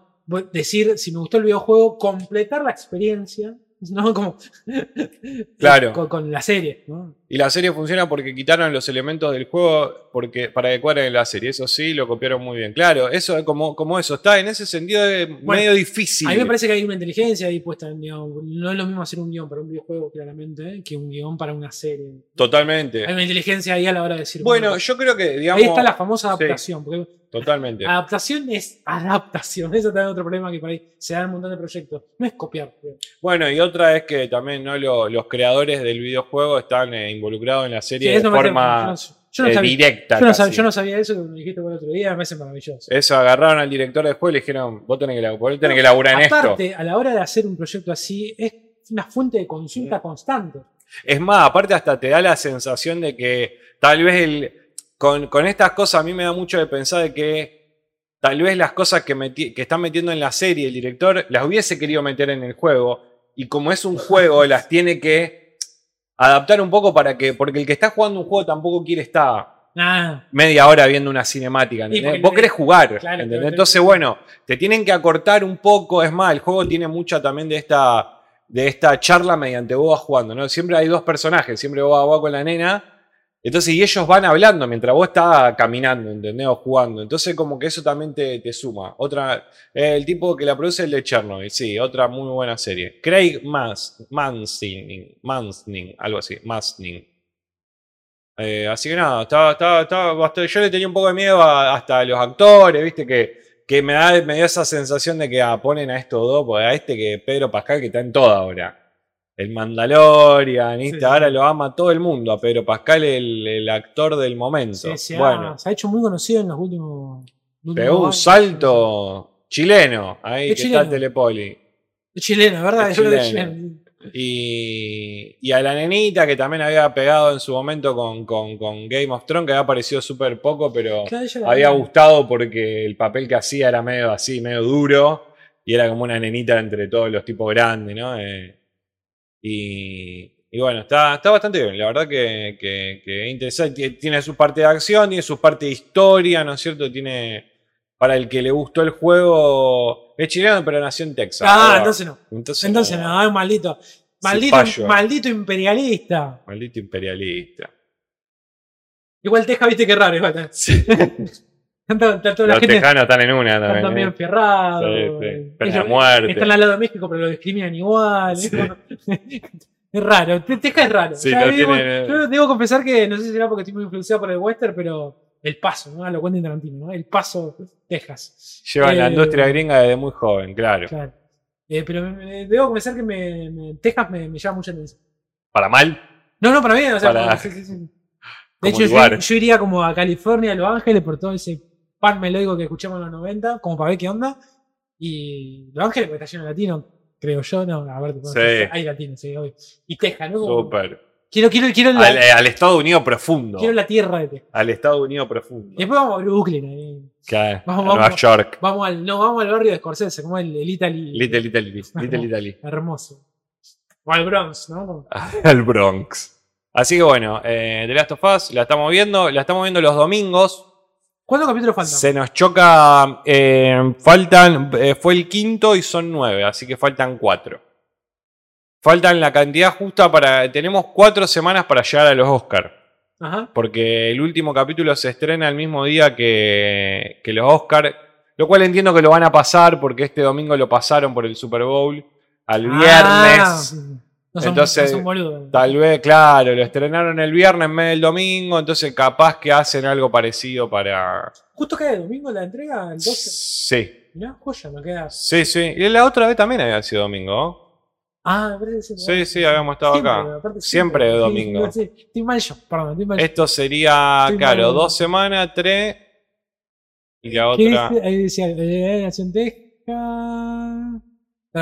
decir, si me gustó el videojuego, completar la experiencia, ¿no? Como, Claro. con, con la serie, ¿no? Y la serie funciona porque quitaron los elementos del juego porque, para que cuadren en la serie. Eso sí, lo copiaron muy bien. Claro, eso es como, como eso. Está en ese sentido es medio difícil. A mí me parece que hay una inteligencia ahí puesta, digamos, no es lo mismo hacer un guion para un videojuego, claramente, que un guion para una serie. Totalmente. Hay una inteligencia ahí a la hora de decir. Bueno, yo creo que, digamos. ahí está la famosa sí. adaptación, porque Totalmente. adaptación es adaptación. Eso también es otro problema que por ahí se dan un montón de proyectos. No es copiar. Bueno, y otra es que también ¿no? Lo- los creadores del videojuego están eh, involucrados en la Sí, serie de forma yo no, eh, sabía, directa. yo no yo sabía eso que me dijiste por el otro día, me parece maravilloso. Eso, agarraron al director juego y le dijeron, vos tenés que, lab- vos tenés que laburar en esto. Aparte, a la hora de hacer un proyecto así, es una fuente de consulta constante. Es más, aparte hasta te da la sensación de que tal vez el, con, con estas cosas a mí me da mucho de pensar de que tal vez las cosas que, meti- que están metiendo en la serie el director las hubiese querido meter en el juego y como es un juego las tiene que adaptar un poco para que, porque el que está jugando un juego tampoco quiere estar Ah, media hora viendo una cinemática, ¿entendés? Vos querés jugar, Claro, Entonces, bueno, te tienen que acortar un poco, es más, el juego tiene mucha también de esta, de esta charla mediante vos vas jugando, ¿no? Siempre hay dos personajes, siempre vos vas, vos con la nena, entonces, y ellos van hablando mientras vos estás caminando, ¿entendés? Jugando, entonces como que eso también te, te suma. Otra, eh, el tipo que la produce es el de Chernobyl, sí, otra muy buena serie. Craig Mans, Mansning, Mansning, algo así, Mansning. Eh, así que nada, estaba, estaba, estaba yo le tenía un poco de miedo hasta a los actores, viste, que, que me, da, me dio esa sensación de que ah, ponen a estos dos, a este que Pedro Pascal que está en toda ahora. El Mandalorian. Sí, sí. ahora lo ama todo el mundo, a Pedro Pascal, el, el actor del momento. se, se ha, bueno, se ha hecho muy conocido en los últimos. últimos pegó un años. salto chileno, ahí Es que chileno. está Telepoli. Es chileno, ¿verdad? Es chileno. chileno. Y, y a la nenita que también había pegado en su momento con, con- con Game of Thrones, que había aparecido súper poco, pero Claro, había vi. gustado porque el papel que hacía era medio así, medio duro, y era como una nenita entre todos los tipos grandes, ¿no? Eh, y, y bueno, está, está bastante bien, la verdad que, que, que es interesante. Tiene su parte de acción, tiene su parte de historia, ¿no es cierto? Tiene, para el que le gustó el juego, es chileno, pero nació en Texas. Ah, ¿verdad? entonces no. Entonces, Entonces no, es un maldito. Maldito, maldito imperialista. Maldito imperialista. Igual Teja, viste qué raro, igual. Está, la Los tejanos están en una están también. también ¿eh? fierrados. Sí, sí. eh, ellos muerte. Están al lado de México, pero lo discriminan igual. Sí. Es raro, Te- Texas es raro. Sí, Ya lo digo, tiene- Yo debo confesar que no sé si será porque estoy muy influenciado por el western, pero el paso, ¿no? Lo cuenta Tarantino, ¿no? El paso Texas. Llevan la Eh, industria gringa desde muy joven, claro. Claro. Eh, pero debo confesar que me, me- Texas me, me llama mucha atención. Para mal, No, no, para mí, o sea, Para- como- sí, sí, sí. De hecho, yo iría como a California, a Los Ángeles, por todo ese pan melódico que escuchamos en los 90, como para ver qué onda. Y Los Ángeles, porque está lleno de latino, creo yo, no, a ver, Sí. hay latinos, sí, obvio. Y Texas, ¿no? Como- súper. Quiero, quiero, quiero, la, Al, eh, al Estado Unido profundo. quiero la tierra de Texas. Al Estado Unido profundo. Y después vamos a Brooklyn, ahí. A- Vamos, a Nueva vamos. York. Vamos al, no, vamos al barrio de Scorsese, como el, el Italy. Little Italy. Little Italy. Hermoso. O al Bronx, ¿no? Al Bronx. Así que bueno, eh, The Last of Us la estamos viendo. La estamos viendo los domingos. ¿Cuántos capítulos faltan? Se nos choca. eh, faltan. eh, fue el quinto y son nueve, así que faltan cuatro. Faltan la cantidad justa para. Tenemos cuatro semanas para llegar a los Oscars. Ajá. Porque el último capítulo se estrena el mismo día que, que los Oscars. Lo cual entiendo que lo van a pasar porque este domingo lo pasaron por el Super Bowl al Ah, viernes. No son, Entonces, no son boludos. Tal vez, claro, lo estrenaron el viernes en vez del domingo, entonces capaz que hacen algo parecido para... Justo cae el domingo la entrega, el 12. Sí, Mirá, joya, me queda. sí, sí. Y la otra vez también había sido domingo. Ah, me parece que Sí, sí, habíamos estado Siempre, acá. Siempre de domingo. Sí, estoy mal yo, perdón, estoy mal yo. Esto sería, Estoy claro, mal. dos semanas, tres. Y la ¿Qué otra... Ahí decía, eh, Nación Texas.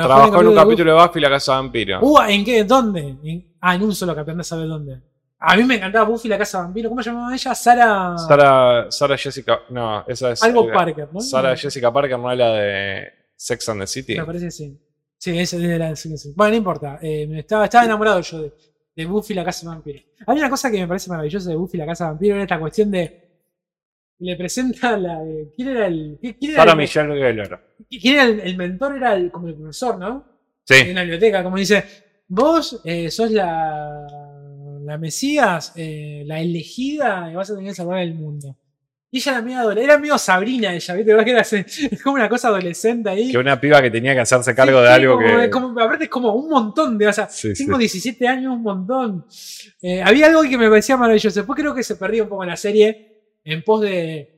Trabajó en un capítulo de Buffy la Casa Vampiro. Uh, ¿en qué? ¿Dónde? En- ah, en un solo capítulo, no sabe dónde. A mí me encantaba Buffy la casa vampiro. ¿Cómo se llamaba ella? Sara. Sara, Sara Jessica... No, esa es... Algo eh, Parker, ¿no? Sara Jessica Parker no es la de Sex and the City. Me parece que sí. Sí, ese es de la sí, sí. Bueno, no importa. Eh, estaba, estaba enamorado yo de, de Buffy la casa de vampiro. Hay una cosa que me parece maravillosa de Buffy la casa vampiro, era esta cuestión de. Le presenta la. ¿Quién era el. ¿Quién era Sara el, Michelle Gellar. ¿quién era el, el mentor? Era el, como el profesor, ¿no? Sí. En la biblioteca, como dice. Vos eh, sos la. La Mesías, eh, la elegida, y vas a tener que salvar el mundo. Y ella era medio adolescente, era medio Sabrina ella, ¿viste? ¿Verdad que era? Es como una cosa adolescente ahí. Que una piba que tenía que hacerse cargo Sí, de sí, algo como- que. como- aparte es como un montón de. O sea, Sí, sí. tengo 17 años, un montón. Eh, había algo que me parecía maravilloso. Después creo que se perdía un poco en la serie en pos de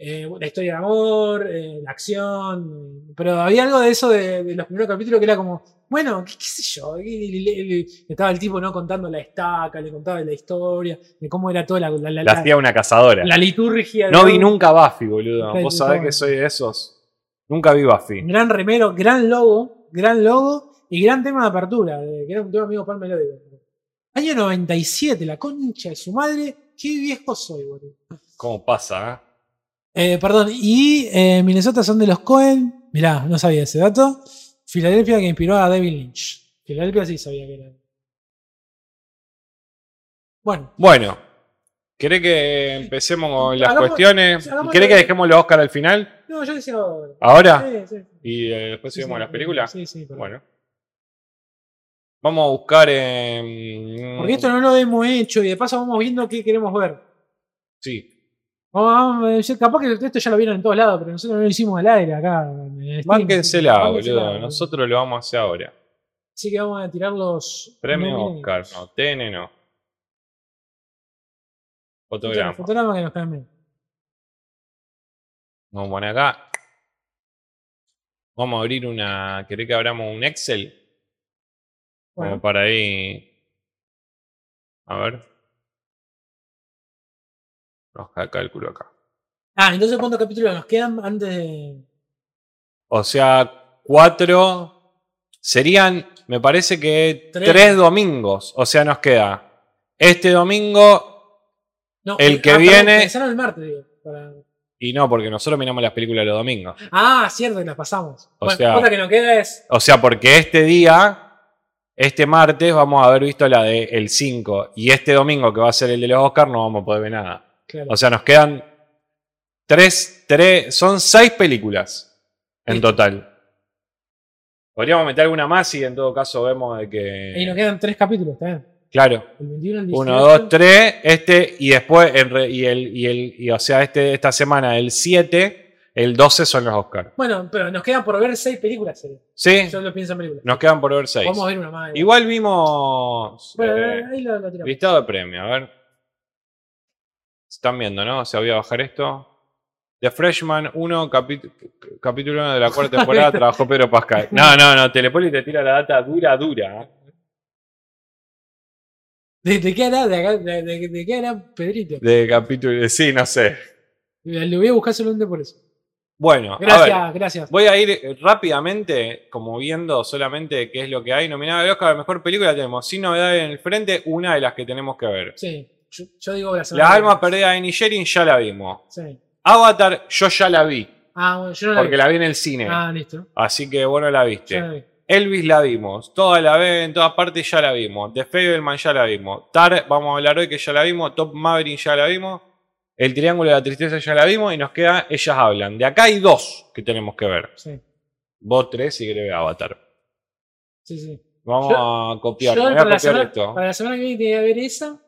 eh, la historia de amor, eh, la acción. eh, Pero había algo de eso de, de los primeros capítulos que era como, bueno, qué, qué sé yo. y- y- y- y- estaba el tipo no contando la estaca, le contaba la historia, de cómo era toda la, la, la- La hacía una cazadora. la liturgia. no de- vi nunca Buffy, boludo. Vos sabés que soy de esos. Nunca vi Buffy. Gran remero, gran logo, gran logo y gran tema de apertura, de- que era un tema amigo Palme Melódico. Año 97, la concha de su madre, qué viejo soy, boludo. ¿Cómo pasa, eh? Eh, perdón, y eh, Minnesota son de los Cohen. Mirá, no sabía ese dato. Filadelfia que inspiró a David Lynch. Filadelfia sí sabía que era. Bueno, Bueno, ¿querés que empecemos con las cuestiones? hagamos- ¿Querés que dejemos los Oscar al final? no, yo decía ahora. ¿Ahora? Sí, sí. Y eh, después Sí, las películas. Sí, sí, perdón. Bueno. Vamos a buscar en. Porque esto no lo hemos hecho y de paso vamos viendo qué queremos ver. Sí. Vamos, vamos, yo- capaz que esto ya lo vieron en todos lados, pero nosotros no lo hicimos al aire acá. Bánquensela, boludo. Nosotros lo vamos a hacer ahora. Así que vamos a tirar los. Premio nominados. Oscar, no. TN no. Fotograma. Fotograma que nos caen bien. Vamos a poner acá. Vamos a abrir una. ¿Querés que abramos un Excel? Como para ahí. A ver. Nos cálculo acá. Ah, entonces ¿cuántos capítulos nos quedan antes de. O sea, cuatro. Serían, me parece que Tres. tres, domingos. O sea, nos queda este domingo No, El que ah, viene- pensaron el martes, digo. para- y no, porque nosotros miramos las películas los domingos. Ah, cierto, que las pasamos. O bueno, sea- otra que nos queda es. O sea, porque este día, este martes, vamos a haber visto la de el 5. Y este domingo, que va a ser el de los Oscars, no vamos a poder ver nada. Claro. O sea, nos quedan tres, tres, son seis películas en total. Podríamos meter alguna más y en todo caso vemos de y nos que... quedan tres capítulos, ¿está bien? Claro. El 21 el 18. 1, 2, 3, este y después, y el, y el, y, o sea, este, esta semana el 7 el 12 son los Oscars. Bueno, pero nos quedan por ver 6 películas. Sí. Yo lo pienso en películas. Nos quedan por ver 6. Vamos a ver una más. Igual, vimos. Bueno, eh, ahí lo, tiramos. Listado de premio, a ver. Están viendo, ¿no? Se voy a bajar esto. The Freshman 1, capítulo 1 de la cuarta temporada, trabajó Pedro Pascal. No, no, no, Telepoli te tira la data dura, dura. ¿eh? ¿De, qué era? ¿De, de, qué era Pedrito? De capítulo, sí, no sé. Le voy a buscar solamente por eso. Bueno, gracias, gracias. Voy a ir eh, rápidamente, como viendo solamente qué es lo que hay. Nominada al Oscar, la mejor película tenemos, sin novedades en el frente, una de las que tenemos que ver. Sí, yo, digo la La alma perdida de Nigerin ya la vimos. Sí. Avatar, yo ya la vi. Ah, bueno, yo no la Porque la vi en el cine. Ah, listo. Así que bueno, la viste. Elvis la vimos. Toda la vez, en todas partes ya la vimos. The Fableman ya la vimos. Tar, vamos a hablar hoy que ya la vimos. Top Maverick ya la vimos. El Triángulo de la Tristeza ya la vimos y nos queda Ellas Hablan. De acá hay dos que tenemos que ver. Sí. Vos tres si querés ver Avatar. Sí, sí. Vamos a copiar. Voy a copiar esto. Para la semana que viene tiene que ver esa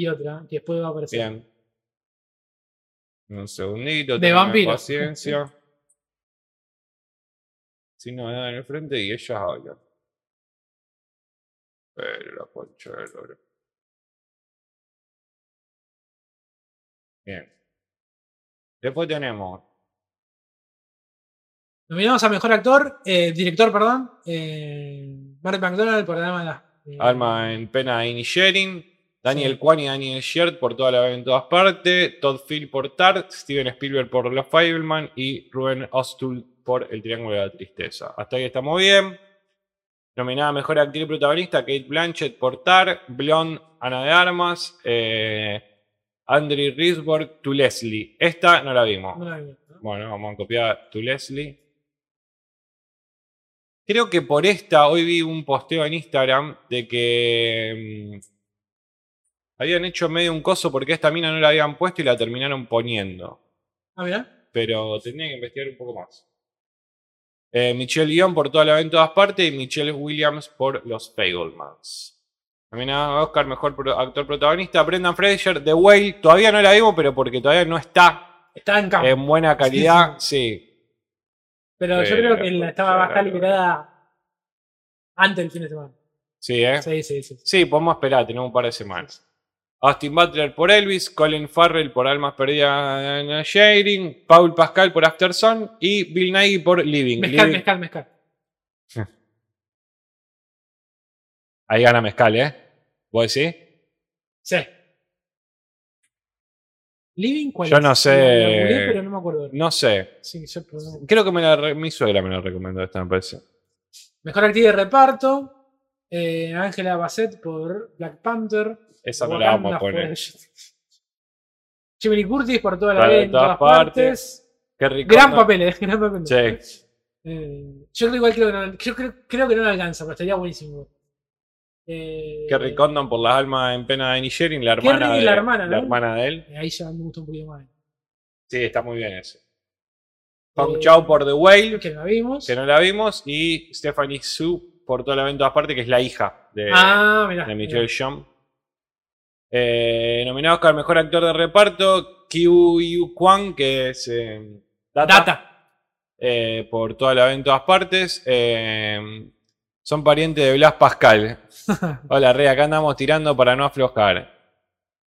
y otra que después va a aparecer. Bien. Un segundito. De vampiro. Paciencia. Sin nada en el frente y ellas hablan. Pero la concha del oro. Bien. Después tenemos. Nominamos a mejor actor, eh, director, perdón. Eh, Mark McDonald por Alma, eh, Alma en pena Sharing. Daniel Kwan y Daniel Shiert por toda la en todas partes. Todd Field por Tart. Steven Spielberg por Los Fableman. Y Ruben Ostul por El Triángulo de la Tristeza. Hasta ahí estamos bien. Nominada Mejor Actriz Protagonista, Kate Blanchett por Tar. Blonde, Ana de Armas. Eh, Andrew Risborg, To Leslie. Esta no la vimos. Bueno, vamos a copiar To Leslie. Creo que por esta, hoy vi un posteo en Instagram de que mm, habían hecho medio un coso porque esta mina no la habían puesto y la terminaron poniendo. Ah, mira. Pero tenía que investigar un poco más. Eh, Michelle Young por toda la venta en todas partes y Michelle Williams por Los Fablemans. Nominada Oscar, mejor actor protagonista. Brendan Fraser, The Whale. Todavía no la vimos, pero porque todavía no está, está en, campo. en buena calidad. Sí. Pero, yo creo que estaba bastante liberada antes del fin de semana. Sí, ¿eh? Sí, sí, sí. Sí, podemos esperar, tenemos un par de semanas. Austin Butler por Elvis, Colin Farrell por Almas Perdidas en Sharing, Paul Pascal por Afterson y Bill Nighy por Living. Mezcal, mezcal, mezcal. Ahí gana Mezcal, ¿eh? ¿Vos decís? Sí. Living, ¿cuál Yo no sé. pero no me acuerdo. No sé. Sí, yo, Creo que me la, mi suegra me la recomendó esta, me parece. Mejor actriz de reparto. Eh, Ángela Bassett por Black Panther. Esa no la vamos a poner. Jimmy Curtis por toda la vida en todas partes. Qué gran papel, eh, gran papel. Sí. Eh, yo creo, igual creo, que no, yo creo, creo que no le alcanza, pero estaría buenísimo. Eh, Kerry Condon por las almas en pena de Nigerin, la hermana, de, la, hermana, la hermana de él. Eh, ahí ya me gusta un poquito más. Sí, está muy bien ese. Hong eh, Chao por The Whale, que no la vimos. Que no la vimos. Y Stephanie Su por toda la venta aparte, que es la hija de, ah, de Michelle Yeoh. Eh, nominado Oscar Mejor Actor de Reparto, Kyu Yu Kwan, que es Data, por toda la venta en todas partes. Son parientes de Blas Pascal. Hola, Rey, acá andamos tirando para no aflojar.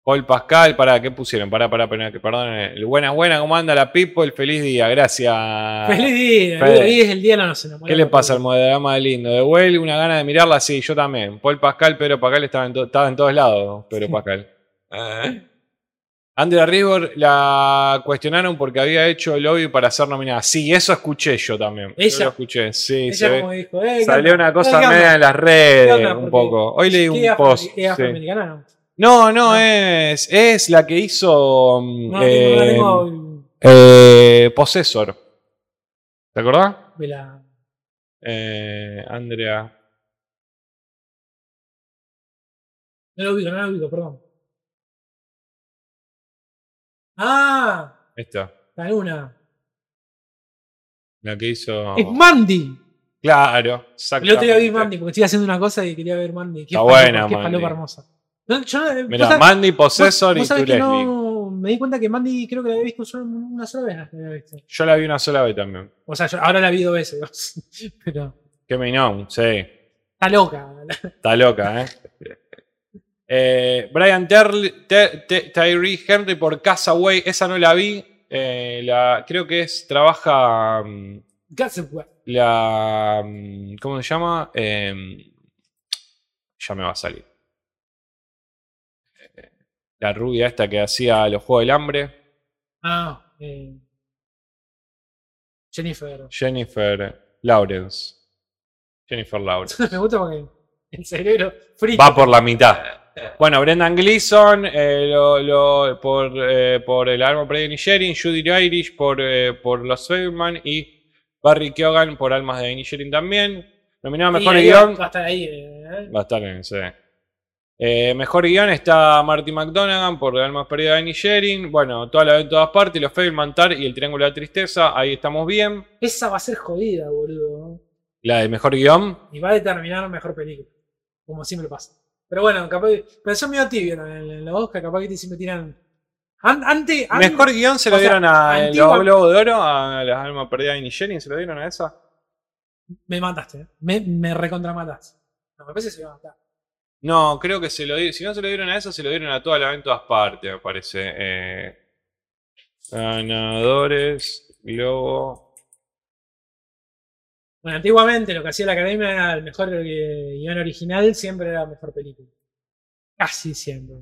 Paul Pascal, para, ¿qué pusieron? Para, para, para, perdón. El buenas, buenas, ¿cómo anda la Pipo? El feliz día, gracias. Feliz día, hoy es el día no nos ¿Qué le pasa al modelama de lindo? De Well, una gana de mirarla, sí, yo también. Paul Pascal, Pedro Pascal estaba en, estaba en todos lados, Pedro Pascal. ¿Eh? Andrea Ribor la cuestionaron porque había hecho lobby para ser nominada. Sí, eso escuché yo también. Ella. Yo lo escuché, sí. Ella como dijo, eh, salió una cosa media en las redes, un poco. Hoy leí un post. ¿Es afroamericana? No, no, es, es la que hizo no, eh, eh, Possessor. ¿Te acordás? La... Eh, Andrea. No lo ubico, no lo ubico, perdón. Ah. Esta. La luna. La que hizo. Es Mandy. Claro, El otro día vi exactamente. Mandy porque estoy haciendo una cosa y quería ver Mandy. Qué Está buena, qué Mandy. falopa hermosa. No, yo vos sabés- Mandy, Possessor vos y Leslie. no, me di cuenta que Mandy creo que la había visto solo una sola vez. la había visto. Yo la vi una sola vez también. O sea, yo ahora la vi dos veces. Pero Que me no, sí. está loca. Está loca, ¿eh? Eh, Brian Terl- Te- Te- Tyree Henry por Casaway, esa no la vi. Eh, la, creo que es, trabaja mm, Girl. la. mm, ¿Cómo se llama? Eh, ya me va a salir. La rubia esta que hacía los Juegos del Hambre. Ah, eh, Jennifer. Jennifer Lawrence. Jennifer Lawrence. me gusta porque el cerebro frito. Va por la mitad. Bueno, Brendan Gleeson eh, lo- lo- por, eh, por El Alma Perdida de Inisherin, Judy Irish por, eh, por Los Fableman y Barry Keoghan por Almas de Inisherin también. Nominado a Y Mejor Guión. Va a estar ahí. Va a estar en ese. Eh, mejor guion está Marty McDonaghan por Almas Perdidas de Inisherin. Bueno, toda la de todas partes, Los Fableman Tar y El Triángulo de la Tristeza. Ahí estamos bien. Esa va a ser jodida, boludo. La de Mejor Guión. Y va a determinar mejor película. Como siempre pasa. Pero bueno, capaz. Pero son medio tibios en, en la Oscar, capaz que te siempre tiran. An- ante, ante- Mejor guion se lo sea, dieron a los Globos de Oro, a las Almas Perdidas de Inisherin. ¿Se lo dieron a esa? Me mataste, ¿eh? me, me recontramataste. No, me parece que se va a matar. No, creo que se lo dieron. Si no se lo dieron a esa, se lo dieron a toda la en todas partes, me parece. Eh, ganadores, Globo. Bueno, antiguamente lo que hacía la academia era el mejor eh, guion original, siempre era la mejor película. Casi siempre.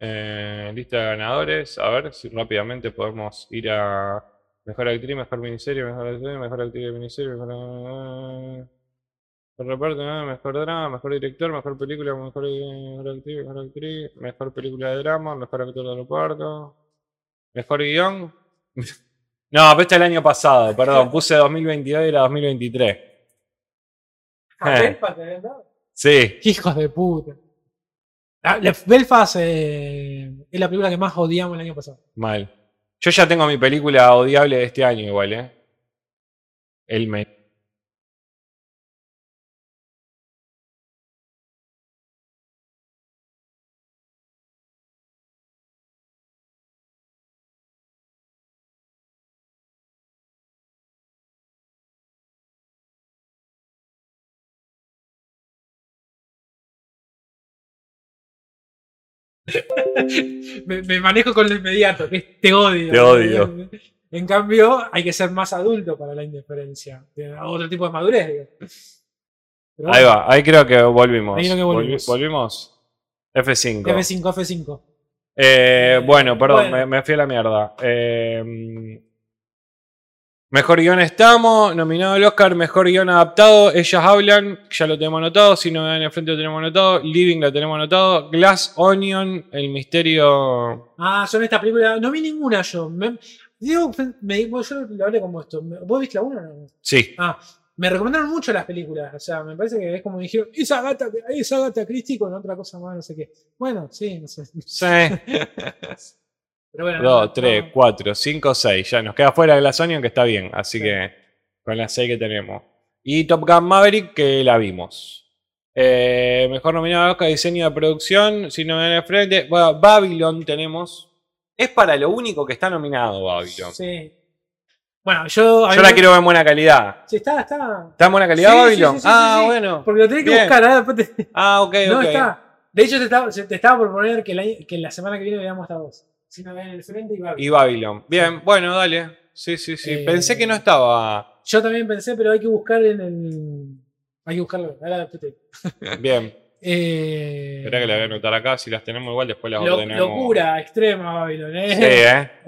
Eh, lista de ganadores. A ver si rápidamente podemos ir a mejor actriz, mejor miniserie, mejor actriz, mejor actriz de miniserie, mejor, eh, reparto, eh, mejor drama, mejor director, mejor película, mejor, eh, mejor actriz, mejor actriz, mejor película de drama, mejor actor de reparto, mejor guion. No, pero este es el año pasado, perdón, puse 2022 y era 2023. ¿Papel para que vean, no? Sí, Hijos de puta. Ah, Belfast eh, es la película que más odiamos el año pasado. mal. Yo ya tengo mi película odiable de este año igual, ¿eh? El me. me, me manejo con lo inmediato, que es te odio. Te odio. En cambio, hay que ser más adulto para la indiferencia. Otro tipo de madurez, digo. Ahí va, ahí creo que volvimos. Ahí creo que Volvi- volvimos. volvimos. F5. F5, F5. Eh, bueno, perdón, Bueno. Me, me fui a la mierda. Eh, mejor guion estamos, nominado al Oscar, mejor guion adaptado, ellas hablan, ya lo tenemos anotado, si no en el frente lo tenemos anotado, Living lo tenemos anotado, Glass Onion, el misterio... Ah, yo en esta película no vi ninguna yo. Me, digo, me, yo lo hablé como esto. ¿Vos viste la 1? Sí, Ah, me recomendaron mucho las películas. O sea, me parece que es como dijeron, esa gata, esa gata Christie con otra cosa más, no sé qué. Bueno, sí, no sé. sí. Pero bueno, no, 2, 3, no. 4, 5, 6. Ya nos queda fuera Glass Onion que está bien, así Sí. que con las 6 que tenemos. Y Top Gun Maverick que la vimos. Eh, mejor nominado al Oscar diseño de producción, sin nominado al frente. Bueno, Babylon tenemos. Es para lo único que está nominado Babylon. Sí. Bueno, yo. a Yo la me- quiero ver en buena calidad. Sí, está, está. ¿Está en buena calidad Sí, Babylon? sí, sí, ah, bueno. Porque lo tenés que Bien. buscar, ¿eh? Después te- Ah, ok, No ok. está. De hecho, te estaba, te estaba por poner que la, que la semana que viene veamos hasta dos. Ven el frente y va. Y Babylon. Bien, bueno, dale. Sí, sí, sí. Eh, Pensé que no estaba. Yo también pensé, pero hay que buscar en el. Hay que buscarlo. Ahora Bien. Eh, Espera que la voy a anotar acá. Si las tenemos igual, después las lo- ordenamos. locura extrema, Babylon. ¿eh? Sí,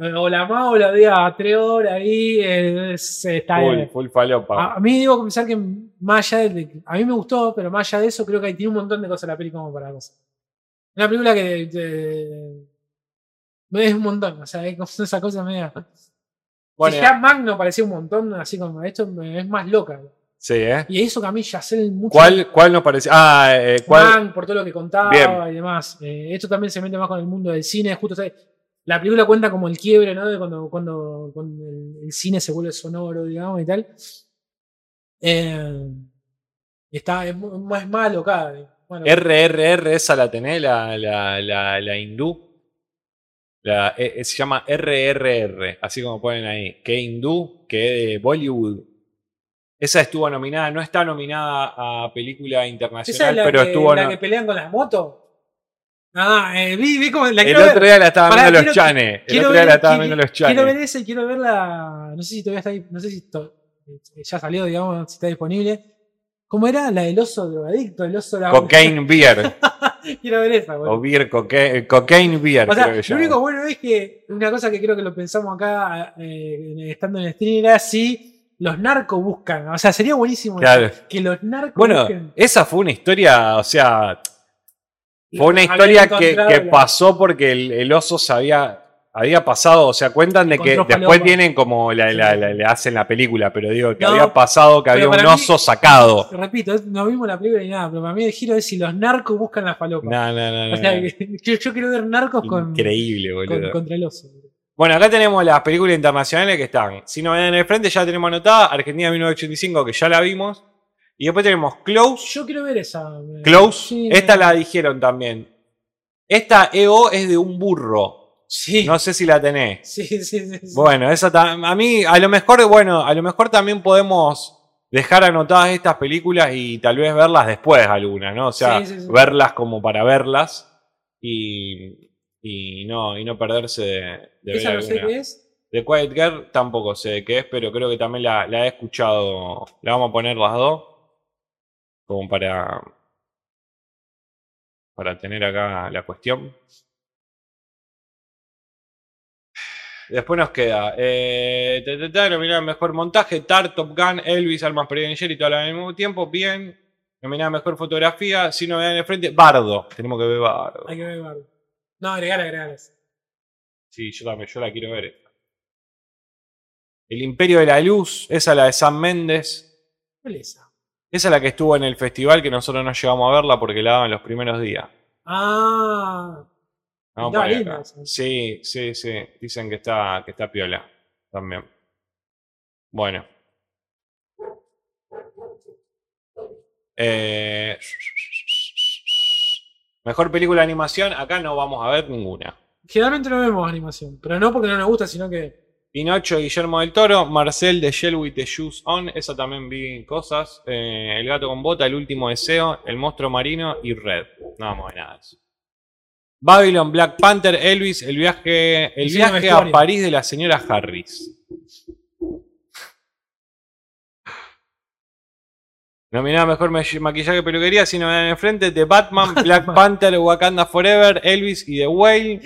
eh. O la más o la día a tres horas ahí. es- está Full, eh. full falopa. A, a mí debo confesar que más allá de, a mí me gustó, pero más allá de eso creo que tiene un montón de cosas la película como para cosas. Una película que es un montón, o sea, es como esa cosa media. Bueno, si ya Magno parecía un montón, así como esto es más loca. sí, ¿eh? Y eso que a mí ya sé mucho. ¿Cuál, ¿Cuál nos pareció? Ah, eh, ¿cuál? Mang, por todo lo que contaba Bien. y demás. Eh, esto también se mete más con el mundo del cine, justo ¿sabes? la película cuenta como el quiebre, ¿no? De cuando, cuando, cuando el, cine se vuelve sonoro, digamos, y tal. Eh, está, es, es malo acá. eh. Bueno, RRR, esa la tenés, la, la, la, la hindú. La, eh, eh, se llama RRR, así como ponen ahí. Que hindú, que de Bollywood. Esa estuvo nominada, no está nominada a película ¿Esa internacional, es la, pero que, estuvo. la no- que pelean con las motos? Ah, eh, vi, vi como la El ver. otro día la estaban Pará, viendo los chanes. El otro día ver- la estaban qui- viendo los Quiero ver chanes. esa y quiero ver la. No sé si todavía está ahí. No sé si to- ya salió, digamos, si está disponible. ¿Cómo era? La del oso drogadicto, el oso la Cocaine Beer. Quiero ver esa, boludo. o Beer, coca- Cocaine Beer. O sea, creo que lo único bueno es que una cosa que creo que lo pensamos acá eh, estando en el stream era si los narcos buscan. O sea, sería buenísimo Claro. que los narcos Bueno, busquen. esa fue una historia, o sea, fue una historia que, pasó porque el, el oso se había, pasado, o sea, cuentan de que después tienen como la, la- la- le hacen la película, pero digo que No, había pasado que había un mí- oso sacado. Repito, no vimos la película ni nada, pero para mí el giro es si los narcos buscan la falopa. No, no, no, no, o sea, no. que- yo, yo quiero ver narcos con, Increíble, con- boludo. contra el oso. Bueno, acá tenemos las películas internacionales que están. Si no ven en el frente, ya tenemos anotada. Argentina 1985, que ya la vimos. Y después tenemos Close. Yo quiero ver esa. eh, Close. sí, Esta me- la dijeron también. Esta EO es de un burro. Sí, No sé si la tenés. sí, sí, sí, sí. Bueno, esa a mí, a lo mejor, bueno, a lo mejor también podemos dejar anotadas estas películas y tal vez verlas después algunas, ¿no? O sea, Sí, sí, sí. verlas como para verlas y, y no, y no perderse de, de ver Esa no sé qué es. Quiet Girl tampoco sé de qué es, pero creo que también la, la he escuchado. La vamos a poner las dos. Como para. Para tener acá la cuestión. Después nos queda. Eh, nominada mejor montaje: Tar, Top Gun, Elvis, Almas Perdidas en Jerry, todas al mismo tiempo. Bien. Nominada mejor fotografía. Si no me dan en el frente, Bardo. Tenemos que ver Bardo. Hay que ver. Bardo. No, agregar, agregar. Sí, yo también, yo la quiero ver esta. El Imperio de la Luz, esa la de Sam Méndez. ¿Cuál es esa? Esa es la que estuvo en el festival que nosotros no llegamos a verla porque la daban los primeros días. Ah, Vamos acá. Sí, sí, sí. Dicen que está, que está piola también. Bueno. Eh, mejor película de animación, acá no vamos a ver ninguna. generalmente no vemos animación. Pero no porque no nos gusta, sino que. Pinocho, Guillermo del Toro, Marcel de Shell with the Shoes On, esa también vi cosas. Eh, el gato con bota, El último deseo, El monstruo marino y Red. No vamos a ver nada de eso. Babylon, Black Panther, Elvis, El viaje, el viaje a. París de la señora Harris. Nominada mejor ma- maquillaje peluquería, si no me dan en frente, The Batman, Black Panther, Wakanda Forever, Elvis y The Whale.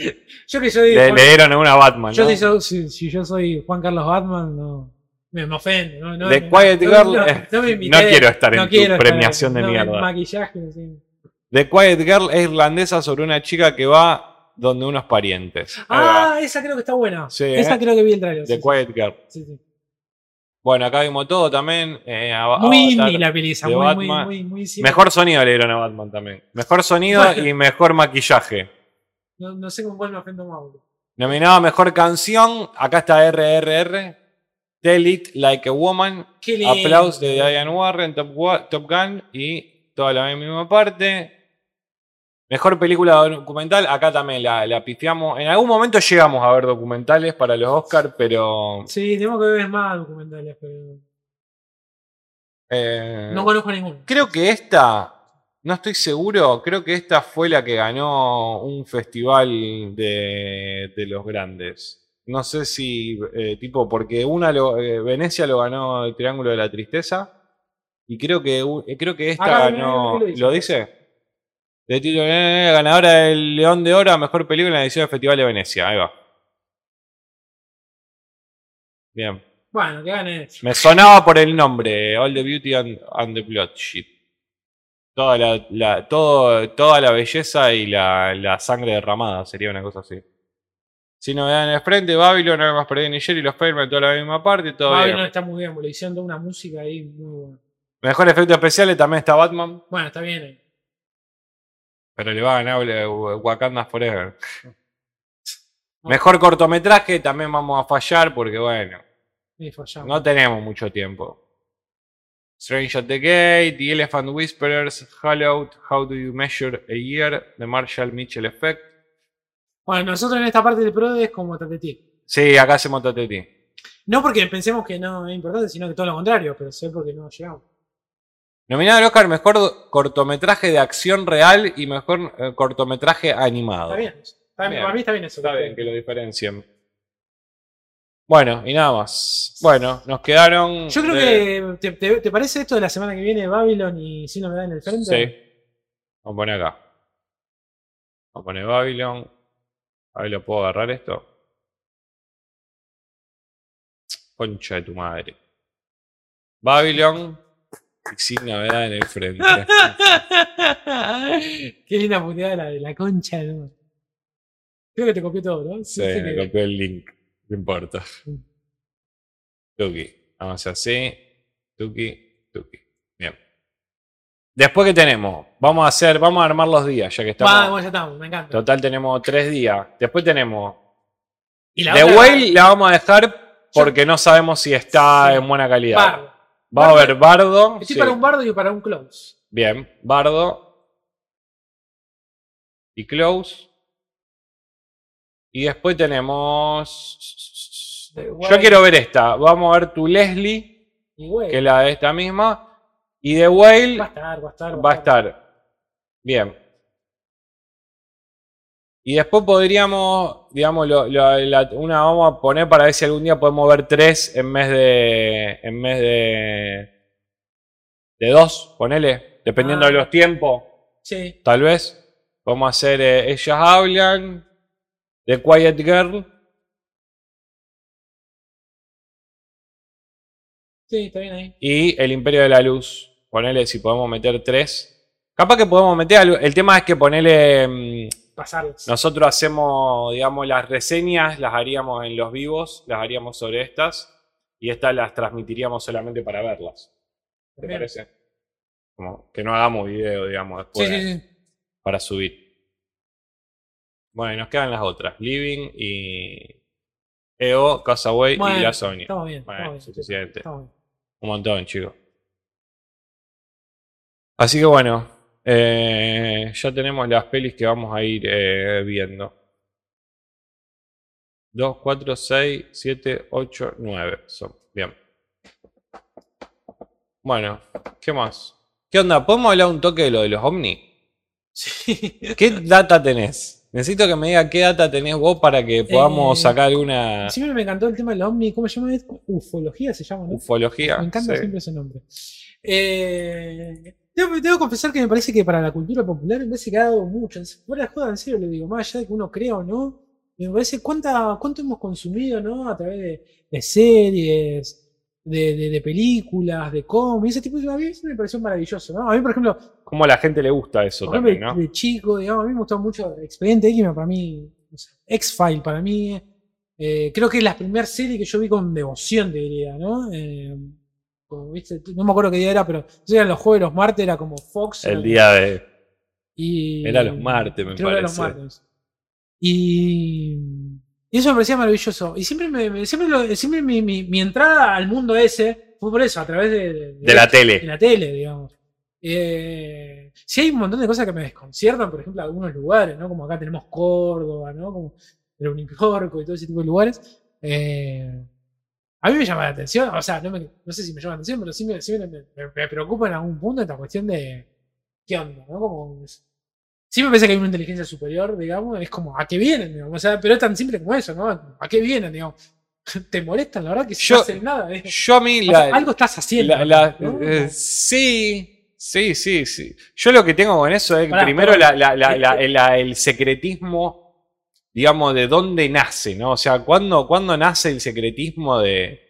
Yo que soy. Le, Juan- le dieron una Batman. yo ¿no? si, so- si- si yo soy Juan Carlos Batman, no. Me, me ofende. No, no, The Quiet Girl, no- eh, me invité, quiero estar en tu quiero estar premiación de mierda. Maquillaje, sí. The Quiet Girl es irlandesa sobre una chica que va donde unos parientes. Ah, esa creo que está buena. Sí, esa eh. creo que vi el trailer. The sí, Quiet Girl. sí, sí. Bueno, acá vimos todo también. eh, Muy indie la peliza, muy, muy. Mejor sonido le dieron a Batman también. Mejor sonido Bueno. y mejor maquillaje. No, no sé con cuál me ofendo más. Nominado a mejor canción. Acá está RRR. Tell It Like a Woman. Aplausos de Diane Warren, Top, Top Gun y toda la misma parte. Mejor película documental, acá también la, la pifiamos. En algún momento llegamos a ver documentales para los Oscars, pero Sí, tenemos que ver más documentales, pero eh, no conozco ninguno. creo que esta, no estoy seguro, creo que esta fue la que ganó un festival de, de los grandes. No sé si, eh, tipo, porque una lo- eh, Venecia lo ganó el Triángulo de la Tristeza. Y creo que, eh, creo que esta Acá, ganó. lo dice. De título, eh, ganadora del León de Oro a mejor película en la edición del Festival de Venecia. Ahí va. Bien. Bueno, que gane. Me sonaba por el nombre, All the Beauty and, and the Bloodshed. Toda la, la- todo, toda la belleza y la, la sangre derramada, sería una cosa así. Si no me dan en el frente, Babylon, Armas Perdidas ni Jerry, los Spider-Man, toda la misma parte, todo Babylon bien. está muy bien, le hicieron toda una música ahí muy buena. Mejor efectos especiales también está Batman, Bueno, está bien. eh. Pero le va a ganar Wakanda Forever. Mejor cortometraje también vamos a fallar porque, bueno, Sí, no tenemos mucho tiempo. Strange at the Gate, The Elephant Whisperers, Hallowed, How Do You Measure a Year, The Marshall Mitchell Effect. Bueno, nosotros en esta parte del pro es como Tatetí. Sí, acá hacemos Tateti. No porque pensemos que no es importante, sino que todo lo contrario, pero sé porque no llegamos. Nominado al Oscar Mejor cortometraje de acción real y Mejor eh, cortometraje animado. Está bien. Está bien. Para mí está bien eso. Está bien que lo diferencien. Bueno, y nada más. Bueno, nos quedaron. Yo creo de- que. ¿te, te, te parece esto de la semana que viene Babylon y si no me da en el frente? Sí. Vamos a poner acá. Vamos a poner Babylon. A ver, ¿lo puedo agarrar esto? Concha de tu madre. Babylon. Sin novedad en el frente. Qué linda puteada la de la concha. ¿no? Creo que te copié todo, ¿no? Sí, me que- copió el link. No importa. Mm. Tuki. Vamos a hacer así. Tuki, tuki. Bien. Después que tenemos, vamos a hacer, vamos a armar los días, ya que estamos. Vamos, ya estamos, me encanta. Total tenemos tres días. Después tenemos. Y la The Whale la vamos a dejar porque no sabemos si está Sí. en buena calidad. Va a Bardo. haber Bardo. Estoy sí. para un bardo y para un close. Bien, Bardo. Y Close. Y después tenemos. Yo quiero ver esta. Vamos a ver tu Leslie, que es la de esta misma. Y The Whale Va a estar, va a estar. va a estar. Bien. Y después podríamos, digamos, lo- lo- la- una vamos a poner para ver si algún día podemos ver tres en vez de. En vez de. De dos, ponele. Dependiendo Ah. de los tiempos. Sí. Tal vez. Vamos a hacer eh, Ellas hablan. The Quiet Girl. Sí, está bien ahí. Y El Imperio de la Luz. Ponele si podemos meter tres. Capaz que podemos meter algo. El tema es que ponele. Pasarlas. Nosotros hacemos, digamos, las reseñas, las haríamos en los vivos, las haríamos sobre estas. Y estas las transmitiríamos solamente para verlas. ¿Te Bien. parece? Como que no hagamos video, digamos, después sí, sí. para subir. Bueno, y nos quedan las otras. Living y EO, Casaway y Bueno, La Sonia. Estamos bien. Bueno, estamos bien, suficiente. estamos bien. Un montón, chicos. Así que bueno, eh, ya tenemos las pelis que vamos a ir eh, viendo. 2, 4, 6, 7, 8, 9 son. Bien. Bueno, ¿qué más? ¿Qué onda? ¿Podemos hablar un toque de lo de los ovnis? Sí. ¿Qué data tenés? Necesito que me diga qué data tenés vos para que podamos Eh, sacar alguna Siempre me encantó el tema del ovni. ¿Cómo se llama? Ufología se llama, ¿no? ufología. Me encanta Sí. siempre ese nombre. Eh, tengo, tengo que confesar que me parece que para la cultura popular me parece que ha dado mucho. Fuera de joda, en serio le digo, más allá de que uno crea o no, me parece cuánta, cuánto hemos consumido, ¿no? A través de, de series, de, de- de películas, de cómics, ese tipo de a mí me pareció maravilloso, ¿no? A mí, por ejemplo, ¿Cómo a la gente le gusta eso ejemplo, también, no? de chico, digamos, a mí me gustó mucho Expediente X, para mí, no sé, X-File para mí, eh, creo que es la primera serie que yo vi con devoción, te diría, ¿no? Eh, como, ¿viste? No me acuerdo qué día era, pero eran los jueves, los martes, era como Fox. El día de. y, Era los martes, me creo que era los parece. martes. Y, y eso me parecía maravilloso. Y siempre, me, siempre, lo- siempre mi, mi- mi entrada al mundo ese fue por eso, a través de, de- De la de tele. la tele, digamos. Eh, sí hay un montón de cosas que me desconciertan, por ejemplo, algunos lugares, ¿no? Como acá tenemos Córdoba, ¿no? Como el Unicorco y todo ese tipo de lugares. Eh, a mí me llama la atención, o sea, no, me- no sé si me llama la atención, pero sí, me, sí me- me- me preocupa en algún punto esta cuestión de qué onda, ¿no? Como, sí me parece que hay una inteligencia superior, digamos, es como, ¿a qué vienen? Digamos? O sea, pero es tan simple como eso, ¿no? ¿A qué vienen, digamos? ¿Te molestan, la verdad, que si Yo- no hacen nada? ¿eh? Yo a mí O sea, la, algo estás haciendo. la- la- ¿no? eh, sí, sí, sí, sí. Yo lo que tengo con eso es que Pará, primero la- Eh, la- la- el secretismo, digamos, de dónde nace, ¿no? O sea, ¿cuándo, cuándo nace el secretismo de,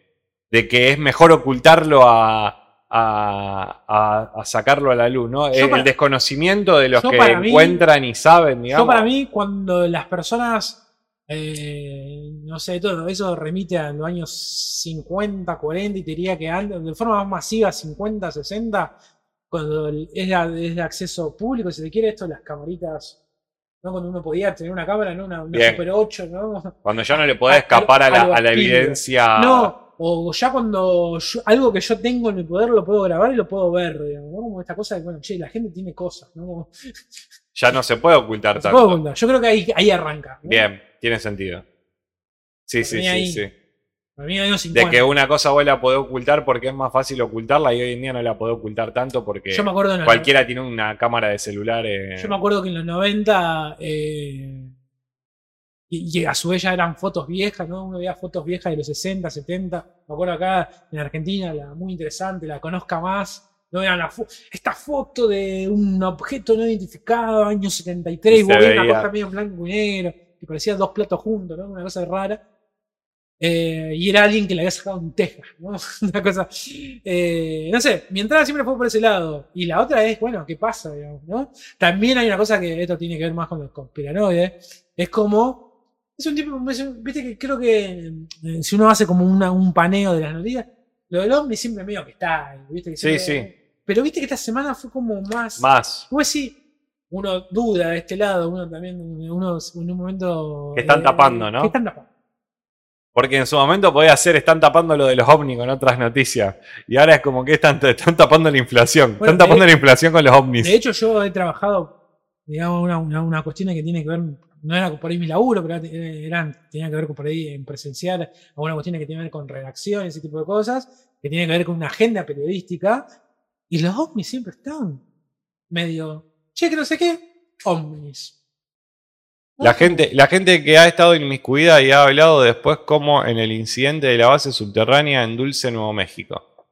de que es mejor ocultarlo a, a, a- a sacarlo a la luz, ¿no? El, para- desconocimiento de los que mí- encuentran y saben, digamos. Yo para mí, cuando las personas, eh, no sé, todo eso remite a los años 50, 40 y te diría que antes, de forma más masiva, 50, 60, cuando es de, es de acceso público, si te quiere esto, las camaritas, ¿no? Cuando uno podía tener una cámara, ¿no? Una. Super 8, ¿no? Cuando ya no le podés a- escapar a la, a evidencia. No, o ya cuando yo- algo que yo tengo en mi poder lo puedo grabar y lo puedo ver, digamos, ¿no? Como esta cosa de, bueno, che, la gente tiene cosas, ¿no? Como- Ya no se puede ocultar tanto. puede. Yo creo que ahí, ahí arranca. ¿no? Bien, tiene sentido. Sí, sí, sí, ahí- sí. Para mí años De 50. que una cosa vos la podés ocultar porque es más fácil ocultarla y hoy en día no la podés ocultar tanto porque yo me acuerdo en los- cualquiera tiene una cámara de celular. eh, Yo me acuerdo que en los 90, eh, y, y a su vez ya eran fotos viejas, ¿no? Uno veía fotos viejas de los 60, 70. Me acuerdo acá en Argentina, la muy interesante, la conozca más. No era la fo- esta foto de un objeto no identificado, año 73, Y vos se veías una veía- cosa medio blanco y negro, que parecía dos platos juntos, ¿no? Una cosa rara. Eh, y era alguien que le había sacado un Texas, ¿no? Una cosa. eh, no sé, mi entrada siempre fue por ese lado. Y la otra es, bueno, ¿qué pasa? Digamos, ¿no? También hay una cosa que esto tiene que ver más con los conspiranoides. Es como. Es un tipo. Viste que creo que eh, si uno hace como una- un paneo de las noticias, lo del ovni siempre medio que está. ahí, ¿viste? Que Sí, siempre- sí. Pero viste que esta semana fue como más. Más. Pues sí, uno duda de este lado, uno también, uno en un momento. Que están tapando, ¿no? Que están tapando. Porque en su momento podía ser, están tapando lo de los ovnis con otras noticias. Y ahora es como que están, están tapando la inflación. Bueno, están tapando de- la inflación con los ovnis. De hecho, yo he trabajado, digamos, una, una, una cuestión que tiene que ver, no era por ahí mi laburo, pero eran, tenía que ver con por ahí en presencial, alguna cuestión que tiene que ver con redacción, ese tipo de cosas, que tiene que ver con una agenda periodística, y los ovnis siempre están medio, che, que no sé qué, ovnis. La gente, la gente que ha estado inmiscuida y ha hablado después como en el incidente de la base subterránea en Dulce, Nuevo México.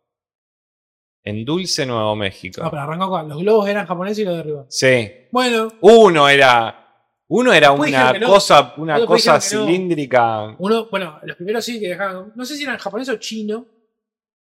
En Dulce, Nuevo México. No, pero arrancó con, los globos eran japoneses y los derribó. Sí. Bueno, Uno era. Uno era Después una no. cosa, una cosa no. cilíndrica. uno, bueno, los primeros sí que dejaron, no sé si eran japoneses o chinos.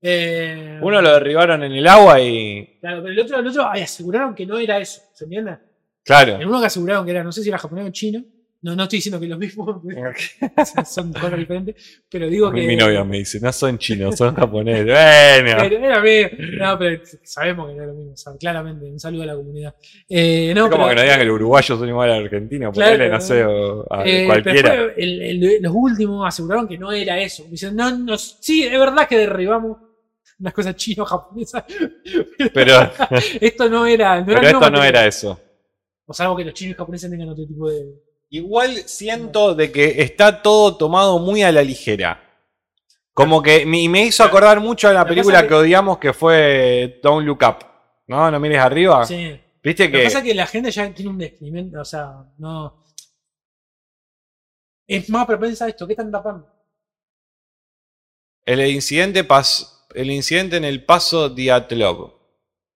Eh, Uno lo derribaron en el agua y. Claro, pero el otro, el otro ay, aseguraron que no era eso, ¿se entiende? Claro. En uno que aseguraron que era, no sé si era japonés o chino. No, no estoy diciendo que los mismos son cosas diferentes, pero digo A mí que. mi novia me dice, no son chinos, son japoneses. Bueno. Pero era medio- no, pero sabemos que no es lo mismo, o sea, claramente. Un saludo a la comunidad. Eh, no, es como pero- que nos digan que los uruguayos son igual al argentino, Claro. ponele, no sé, o a eh, cualquiera. después el- el- los últimos aseguraron que no era eso. Dicen, no, no, sí, es verdad que derribamos unas cosas chino-japonesas. Pero, esto no era. No pero era esto no era eso. O salvo que los chinos y japoneses tengan otro tipo de. Igual siento de que está todo tomado muy a la ligera. Como que me, me hizo acordar mucho a la que película que que- odiamos que fue Don't Look Up. ¿No? ¿No mires arriba? Sí. ¿Viste Lo que que pasa es que la gente ya tiene un descrimiento, o sea, no. Es más propensa a esto, ¿qué están tapando? el incidente pas, el incidente en el paso Diatlov.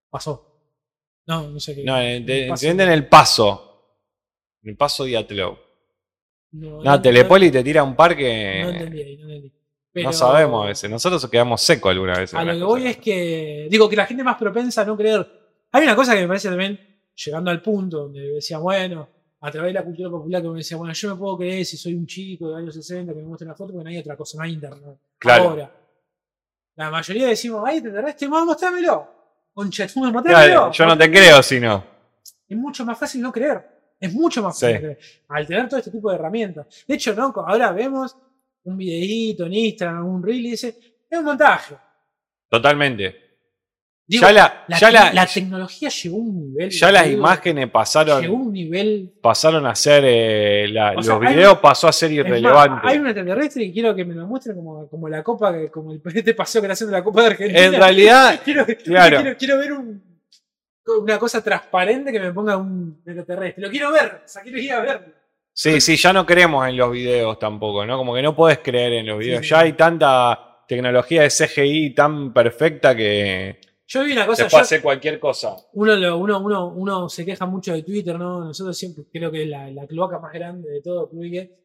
Pasó. No, no sé qué. No, el, el Pasó. incidente en el paso. En el paso Diatlov. No, No, Telepoli te tira un par que No entendí ahí, no entendí. no sabemos a veces. Nosotros quedamos secos alguna vez. A lo que voy es que. Digo que la gente más propensa a no creer. Hay una cosa que me parece también, llegando al punto donde decía, bueno, a través de la cultura popular, que me decía, bueno, yo me puedo creer si soy un chico de años 60 que me muestra una foto, porque no hay otra cosa, no hay internet. Claro. Ahora, la mayoría decimos, ay, te terrestre, vamos, mostrámelo. Concha, tú me mostrámelo. Claro, yo no te creo si no. Es mucho más fácil no creer. Es mucho más Sí. fácil no creer. Al tener todo este tipo de herramientas. De hecho, ¿no? ahora vemos un videíto en Instagram, un reel y dice, es un montaje. Totalmente. Digo, ya la, la, ya te- la- la tecnología llegó a un nivel. ya las digo, imágenes Llegó a pasaron, un nivel. pasaron a ser. eh, sea, los hay- videos pasó a ser más, irrelevante. hay un extraterrestre y quiero que me lo muestren como, como la copa, como el este paseo que está haciendo la Copa de Argentina. En realidad, quiero, claro. quiero, quiero ver un- una cosa transparente que me ponga un extraterrestre. Lo quiero ver, o sea, quiero ir a verlo. sí, sí, ya no creemos en los videos tampoco, ¿no? Como que no puedes creer en los videos. sí. Ya hay tanta tecnología de CGI tan perfecta que Yo vi una se cosa, puede yo- hacer cualquier cosa. uno, lo- uno, uno, uno se queja mucho de Twitter, ¿no? Nosotros siempre creo que es la, la cloaca más grande de todo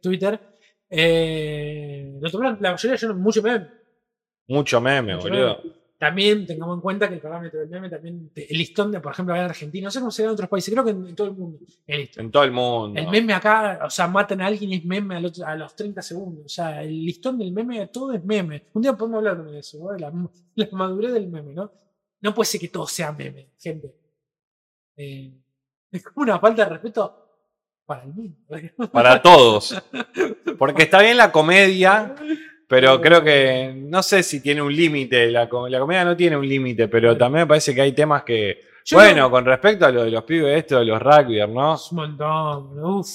Twitter. Eh, nosotros, la mayoría, yo mucho meme. Mucho meme, mucho boludo. meme. También tengamos en cuenta que el parámetro del meme también, el listón de, por ejemplo, acá en Argentina, no sé cómo se en otros países, creo que en, en todo el mundo. El. En todo el mundo. El meme acá, o sea, matan a alguien y es meme al otro- a los 30 segundos. O sea, el listón del meme, todo es meme. Un día podemos hablar de eso, ¿no? la madurez del meme, ¿no? No puede ser que todo sea meme, gente. Eh, es como una falta de respeto para el mundo. Para todos. Porque está bien la comedia, Pero creo que, no sé si tiene un límite, la, co- la comedia no tiene un límite, pero también me parece que hay temas que, Yo bueno, no- con respecto a lo de los pibes estos, de los rugbyers, ¿no? Es un montón. Uf.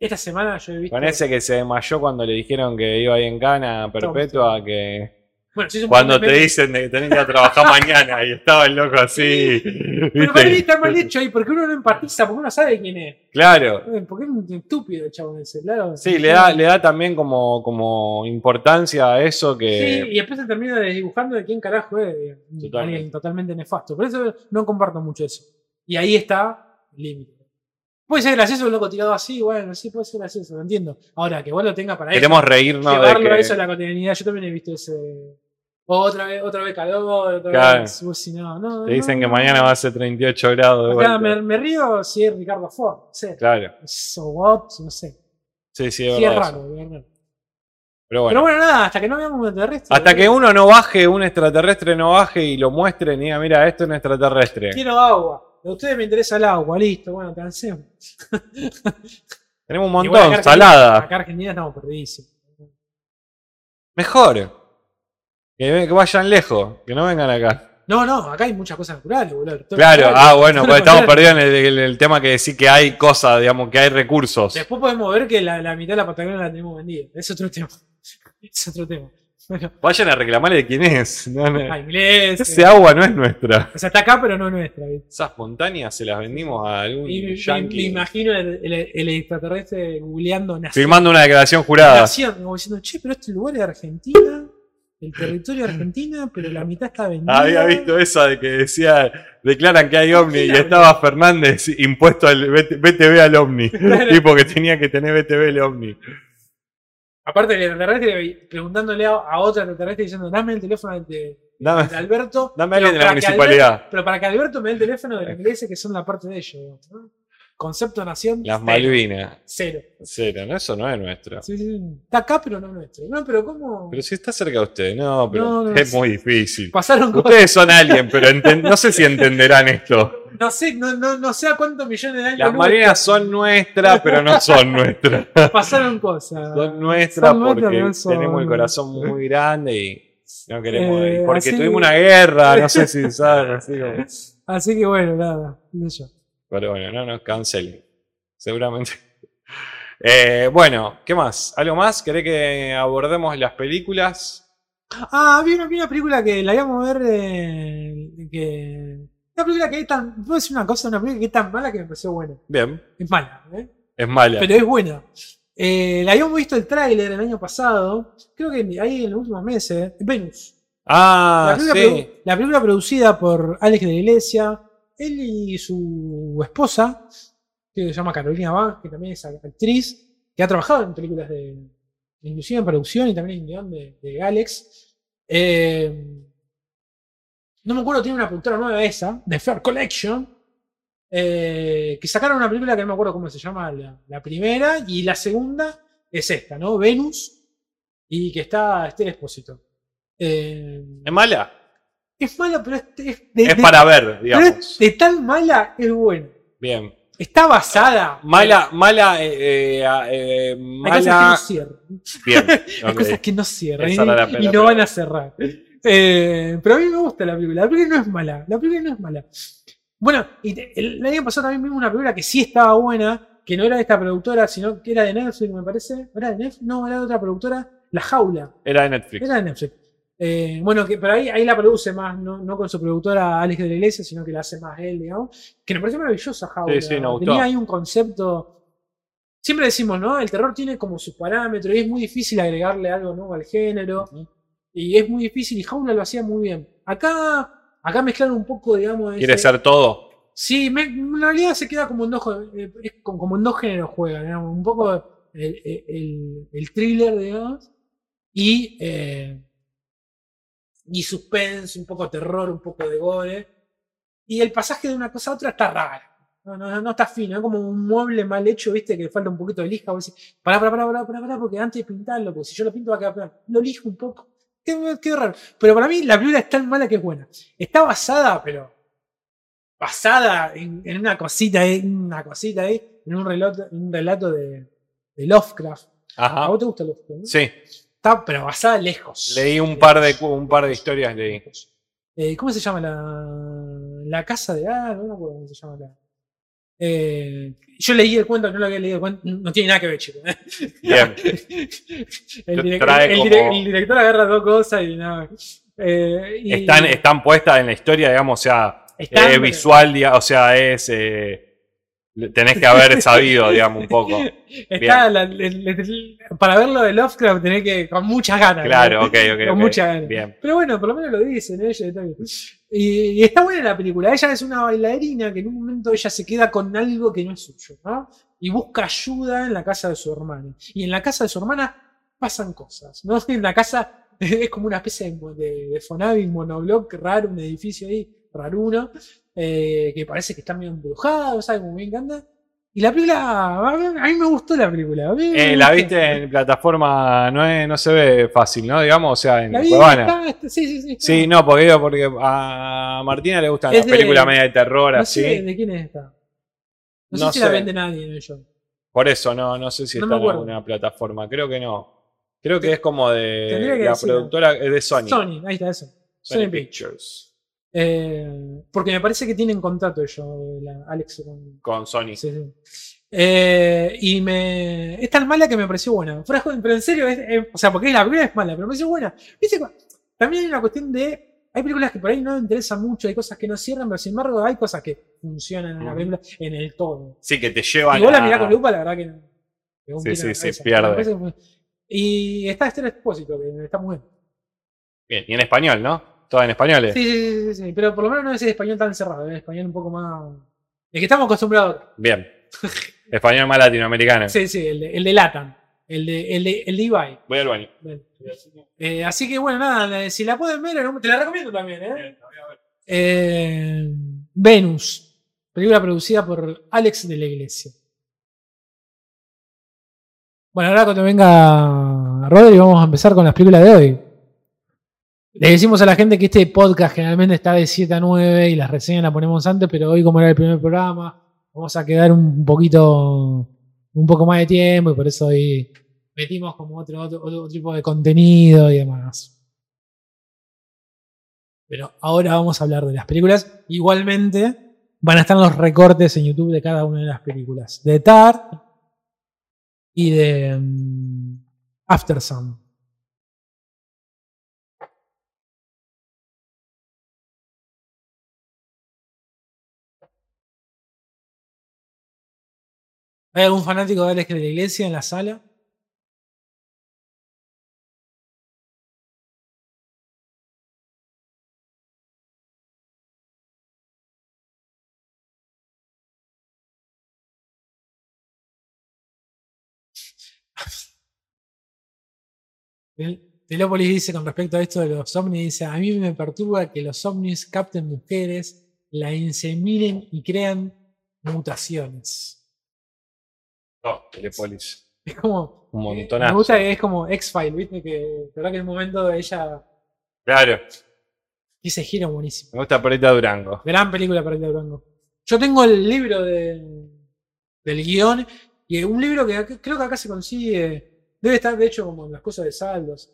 Esta semana yo he visto. Con ese que se desmayó cuando le dijeron que iba ahí en cana perpetua, que Bueno, sí, cuando te dicen que tenés que ir a trabajar mañana y estaba el loco así, Pero para mí está mal hecho ahí, porque uno no empatiza, porque uno sabe quién es. Claro, Eh, Porque es un estúpido el chabón ese, claro. sí, le da, le da también como, como importancia a eso Sí, que... y después se termina desdibujando de quién carajo es. Totalmente. Alguien totalmente nefasto. Por eso no comparto mucho eso. Y ahí está el límite. Puede ser gracioso un loco tirado así, bueno, sí puede ser gracioso, lo entiendo. Ahora, que vos lo tenga para Queremos reírnos eso. de Llevarlo a que... eso a la cotidianidad. Yo también he visto ese. Otra vez, otra vez calor, otra Claro. vez. uy, si no, no, Te dicen no, que mañana va a ser 38 grados Acá me, me río si es Ricardo Ford, no sé. Claro, So what, no sé. sí, sí, es Sí, es raro, es raro. Pero bueno. Pero bueno, nada, hasta que no veamos un extraterrestre. Hasta que uno no baje, un extraterrestre no baje y lo muestre y diga, mira, esto es un extraterrestre. Quiero agua. A ustedes me interesa el agua, listo, bueno, cansemos. Tenemos un montón, acá salada. Acá Argentina estamos perdidísimos. Mejor. Que, que vayan lejos, que no vengan acá. No, no, acá hay muchas cosas naturales, boludo. Claro, natural. ah, bueno, pues estamos perdidos en el, tema que decir que hay cosas, digamos, que hay recursos. Después podemos ver que la, la mitad de la Patagonia la tenemos vendida. Es otro tema. Es otro tema. Bueno, Vayan a reclamarle de quién es. No, no. ah, inglés. Ese eh, agua no es nuestra. o sea, está acá, pero no es nuestra. Esas montañas se las vendimos a algún Y yankee. me imagino el, el- el extraterrestre googleando nación. Firmando una declaración jurada. nación, como diciendo, che, pero este lugar es Argentina, el territorio de Argentina, pero la mitad está vendida. Había visto esa de que decía, declaran que hay ovni y estaba Fernández impuesto al BT- BTV al ovni. Claro. tipo que tenía que tener BTV el ovni. Aparte del extraterrestre preguntándole a, a otro extraterrestre diciendo, dame el teléfono de, Dame, de Alberto. dame alguien de la municipalidad. Alberto- pero para que Alberto me dé el teléfono de los ingleses que son la parte de ellos. ¿no? Concepto nación. Las cero. Malvinas. Cero. Cero, no, eso no es nuestro. Sí, sí, sí. Está acá, pero no nuestro. No, pero ¿cómo? Pero si está cerca de usted, no, pero No, no, es muy difícil. Pasaron cosas. Ustedes son alguien, pero no sé si entenderán esto. No sé, no, no, no sé a cuántos millones de años. Las Malvinas son nuestras, pero no son nuestras. Pasaron cosas. Son nuestras Son porque no son- tenemos el corazón muy grande y no queremos. Eh, porque así tuvimos una guerra, no sé si saben. así como- Así que bueno, nada. sé yo. Pero bueno, no nos cancelen. Seguramente. Eh, bueno, ¿qué más? ¿Algo más? ¿Querés que abordemos las películas? Ah, vi una, vi una película que la íbamos a ver. eh, que, una película que es tan. Puedo decir una cosa, una película que es tan mala que me pareció buena. Bien, Es mala, ¿eh? es mala. Pero es buena. Eh, la habíamos visto el tráiler el año pasado. Creo que ahí en los últimos meses. Venus. ah, la, película sí. la película producida por Alex de la Iglesia. Él y su esposa, que se llama Carolina Bach, que también es actriz, que ha trabajado en películas de. inclusive en producción y también en guion de, de Alex. Eh, no me acuerdo, tiene una productora nueva esa, The Fair Collection. eh, que sacaron una película que no me acuerdo cómo se llama la, la primera, y la segunda es esta, ¿no? Venus, y que está este Expósito. Eh, ¿Es mala? Es mala, pero es, es de, Es de- para ver, pero digamos. es de tan mala es buena. Bien. Está basada. Mala, mala, eh, eh, eh, Hay cosas que mala. no cierran. Bien. Hay ok. cosas que no cierran. Y, no pero- van a cerrar. Eh, pero a mí me gusta la película. La película no es mala. La película no es mala. Bueno, y te- el, el año pasado también vimos una película que sí estaba buena, que no era de esta productora, sino que era de Netflix, me parece. ¿Era de Netflix? No, era de otra productora. La Jaula. Era de Netflix. Era de Netflix. Eh, bueno, que, pero ahí, ahí la produce más, no, no con su productora Alex de la Iglesia, sino que la hace más él, digamos. Que me parece maravillosa Jaula. Sí, sí. Tenía ahí un concepto. Siempre decimos, ¿no? El terror tiene como sus parámetros y es muy difícil agregarle algo nuevo al género. Y es muy difícil y Jaula lo hacía muy bien. Acá, acá mezclaron un poco, digamos. ¿Quiere ese- ser todo? Sí, me- en realidad se queda como en dos, eh, como, como en dos géneros juega, digamos, un poco el, el- el thriller, digamos, y, eh, y suspense, un poco terror, un poco de gore. Y el pasaje de una cosa a otra está raro. No, no, no está fino, es como un mueble mal hecho, viste, que falta un poquito de lija. Vos decís, pará, pará, pará, pará, pará, porque antes de pintarlo, porque si yo lo pinto va a quedar. Lo lijo un poco. Qué, qué raro. Pero para mí la película es tan mala que es buena. Está basada, pero basada en, en una cosita ahí, una cosita ahí, en un relato, en un relato de, de Lovecraft. ¿A Ajá. vos te gusta Lovecraft? no? Sí. Está, pero basada lejos. Leí un par de, un par de historias, leí. Eh, ¿Cómo se llama la, la casa de ah, no me acuerdo cómo se llama la. Eh, yo leí el cuento, no lo había leído el cuento, no tiene nada que ver, chicos. Bien. el, direc- Trae el como- direc- el director agarra dos cosas y nada. Eh, y- Están, están puestas en la historia, digamos, o sea, es visual, o sea, es. eh, tenés que haber sabido, digamos, un poco. Está la- el- el- para verlo de Lovecraft tenés que con muchas ganas. ¿no? Claro, ok, ok. Con ok. muchas ganas. Bien. Pero bueno, por lo menos lo dicen ella. está bien. Y, y está buena la película. Ella es una bailarina que en un momento ella se queda con algo que no es suyo, ¿no? Y busca ayuda en la casa de su hermana. Y en la casa de su hermana pasan cosas, ¿no? En la casa es como una especie de, de, de Fonavi, monobloc raro, un edificio ahí, raruno, eh, que parece que está medio embrujado, ¿sabes? Como me encanta. Y la película, a mí, me gustó la película. mí Eh, la viste en plataforma, no, es, no se ve fácil, ¿no? Digamos, o sea, en La vi, Cuevana. está- está- sí, sí, sí. está. Sí, no, porque a Martina le gustan Es las de- películas media de terror, No así. sé de quién es esta. No, No sé si la vende nadie en ello. Por eso, no, no sé si No está en alguna plataforma. Creo que no. Creo que es como de la productora es de Sony. Sony, ahí está eso. Sony Sony Pictures. Eh, porque me parece que tienen contrato ellos, la Alex con. Con Sony. sí, sí. Eh, y me. Es tan mala que me pareció buena. Pero en serio, es- es- o sea, porque la primera es mala, pero me pareció buena. ¿Viste? También hay una cuestión de. Hay películas que por ahí no me interesan mucho, hay cosas que no cierran, pero sin embargo hay cosas que funcionan en la película en el todo. Sí, que te llevan Si vos la mirás con lupa, la verdad que no. Sí, sí, sí, pierde. Que Y está Esther Expósito, que está muy bien. Bien, y en español, ¿no? Todo en español. eh. Sí, sí, sí, sí, pero por lo menos no es el español tan cerrado, es el español un poco más. El que estamos acostumbrados. Bien. Español más latinoamericano. Sí, sí, el de, el de Latam, el de, el de, el de Ibai. Voy al baño. Eh, así que bueno, nada, si la pueden ver, te la recomiendo también, ¿eh? Eh, Venus, película producida por Alex de la Iglesia. Bueno, ahora cuando venga Rodri, vamos a empezar con las películas de hoy. Le decimos a la gente que este podcast generalmente está de 7 a 9 y las reseñas las ponemos antes, pero hoy, como era el primer programa, vamos a quedar un poquito, un poco más de tiempo y por eso hoy metimos como otro, otro, otro tipo de contenido y demás. Pero ahora vamos a hablar de las películas. Igualmente, van a estar los recortes en YouTube de cada una de las películas. De Tar y de mm, After Sun. ¿Hay algún fanático de Alex de la Iglesia en la sala? Tel- Telópolis dice con respecto a esto de los ovnis, dice, a mí me perturba que los ovnis capten mujeres, la inseminen y crean mutaciones. Telepolis. Es como... Un eh, montonazo. Me gusta que es como X-File, ¿viste? Que, verdad que en un momento ella... Claro. Y ese giro buenísimo. Me gusta Perita Durango. Gran película el de Durango. Yo tengo el libro de, del guion y un libro que creo que acá se consigue. Debe estar, de hecho, como en las cosas de saldos.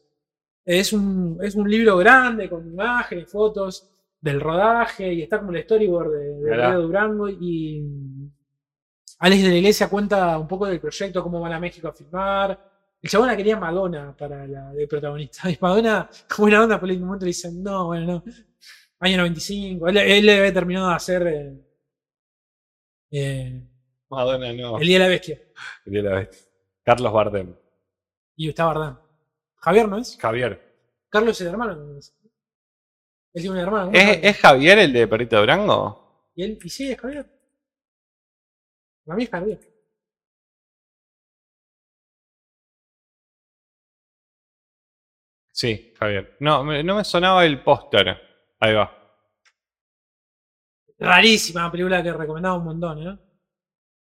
Es un, es un libro grande con imágenes, fotos del rodaje y está como el storyboard de, de Durango. Y Alex de la Iglesia cuenta un poco del proyecto, cómo van a México a filmar. El chabón la quería Madonna para la de protagonista. Y Madonna, como una onda, por un momento le dicen, no, bueno, no. Año 95. Él, él le había terminado de hacer eh, eh, Madonna no. El Día de la Bestia. El día de la bestia. Carlos Bardem. Y está Bardán. Javier, ¿no es? Javier. Carlos es el hermano. ¿no es? Él tiene un hermano. ¿no? ¿Es, es Javier el de Perita Durango? ¿Y él? ¿Y sí, es Javier? Mí es Javier. Sí, Javier. No, me- no me sonaba el póster. Ahí va. Rarísima película que recomendaba un montón, ¿eh?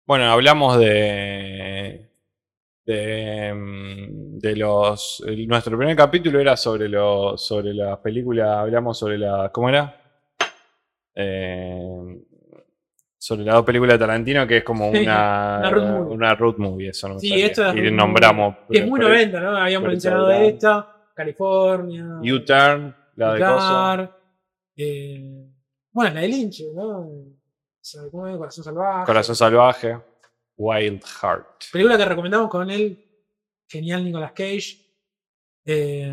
Bueno, hablamos de. De, mm, de los. el- nuestro primer capítulo era sobre lo, sobre la película. Hablamos sobre la. ¿Cómo era? Eh, sobre las dos películas de Tarantino, que es como Sí, una, una road movie. una road movie, eso no me Sí, salía. esto es Y road nombramos. Que es muy pero- 90, ¿no? Habíamos mencionado está- esta, California, U-Turn, la de eh, bueno, la de Lynch, ¿no? ¿Sabe cómo es? Corazón Salvaje. Corazón Salvaje. Wild Heart. Película que recomendamos con el genial Nicolas Cage. Eh,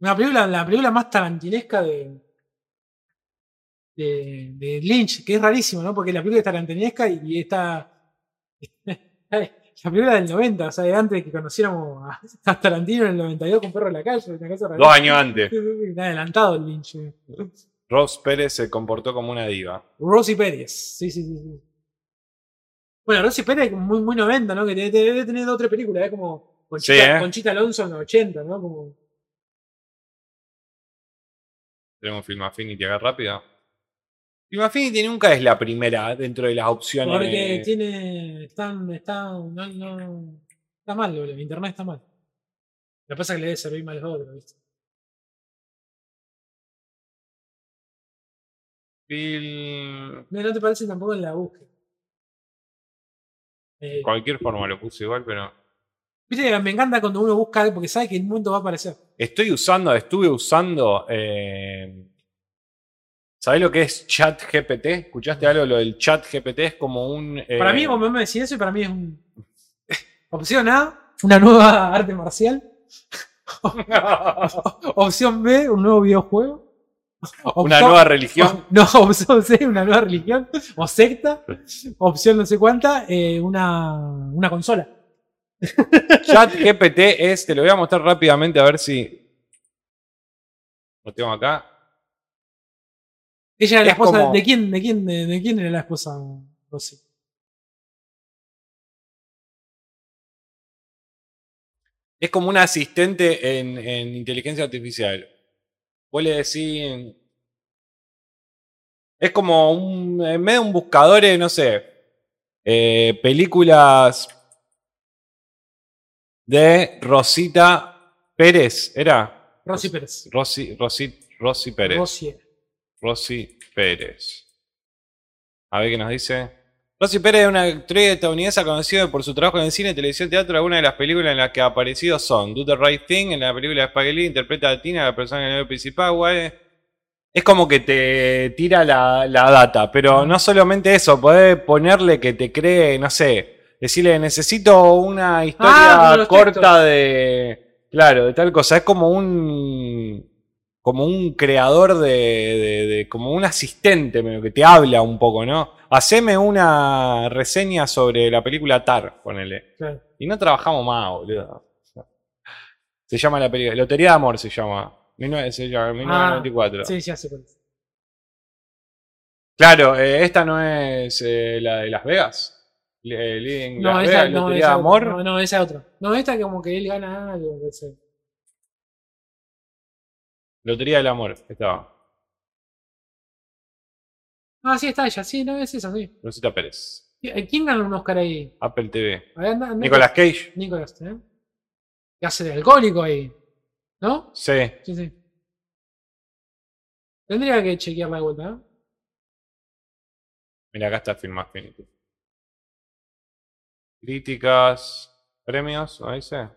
una película, la película más tarantinesca de, de, de Lynch, que es rarísimo, ¿no? Porque la película es tarantinesca y, está. La película del 90, o sea, de antes de que conociéramos a, a Tarantino en el 92 con Perro en la calle. Una cosa Dos años antes. Adelantado el Lynch. eh. Ross Pérez se comportó como una diva. Rosy Pérez. Sí, sí, sí. sí. Bueno, Rosy Pérez es muy, muy 90, ¿no? Que debe, tener dos o tres películas, es como Conchita, Sí, ¿eh? Conchita Alonso en los 80, ¿no? Como, Tenemos Film Affinity acá rápido. Film Affinity nunca es la primera dentro de las opciones. porque tiene. Están, está, no, no, está mal, boludo, el internet está mal. Lo que pasa es que le debe servir mal a los otros, ¿viste? Film- No, no te parece tampoco en la búsqueda. Eh, De cualquier forma lo puse igual, pero. Viste me encanta cuando uno busca porque sabe que en un momento va a aparecer. Estoy usando, estuve usando. Eh, ¿Sabés lo que es chat GPT? ¿Escuchaste algo? Lo del chat GPT es como un. eh, Para mí, como me decís eso, y para mí es un. Opción A, una nueva arte marcial. Opción B, un nuevo videojuego. una nueva religión. No, opción C, una nueva religión. O secta. Opción no sé cuánta, eh, una, una consola. Chat GPT es, te lo voy a mostrar rápidamente a ver si. Lo tengo acá. Ella era la Es esposa. como- ¿De quién, de quién, de, de quién era la esposa, Rosy? Es como un asistente en, en inteligencia artificial. Vos le decís. Es como un. En vez de un buscador, de, no sé. eh, películas. De Rosita Pérez. ¿Era? Rosy Pérez. Rosy, Rosy, Rosy Pérez. Rosy. Rosy Pérez. A ver qué nos dice. Rosy Pérez es una actriz estadounidense conocida por su trabajo en cine, televisión, teatro. Algunas de las películas en las que ha aparecido son Do the Right Thing, en la película de Lee, interpreta a Tina, la persona en el principal. guay. Es como que te tira la, la data, pero no solamente eso, podés ponerle que te cree, no sé, decirle necesito una historia Ah, los corta textos. de. Claro, de tal cosa. Es como un como un creador de, de- de- como un asistente medio que te habla un poco, ¿no? Haceme una reseña sobre la película Tar, ponele. Claro. Y no trabajamos más, boludo. Se llama la película, Lotería de Amor se llama. 19 se llama, 1994. Ah, Sí, sí, hace cuenta. Claro, eh, esta no es eh, la de Las Vegas. Le- Living No, Las esa, Vegas, no, Lotería esa de Amor. No, no, esa otra. No, esta como que él gana algo. no sé. Lotería del Amor, estaba. Ah, sí, está ella. Sí, no, es esa, sí. Rosita Pérez. ¿Quién gana un Oscar ahí? Apple TV. A ver, anda- anda- Nicolas Cage. Nicolas, ¿eh? ¿Qué hace de alcohólico ahí? ¿No? Sí. Sí, sí. Tendría que chequearla de vuelta, ¿eh? Mira, acá está Film Affinity. Críticas, premios, ¿no dice?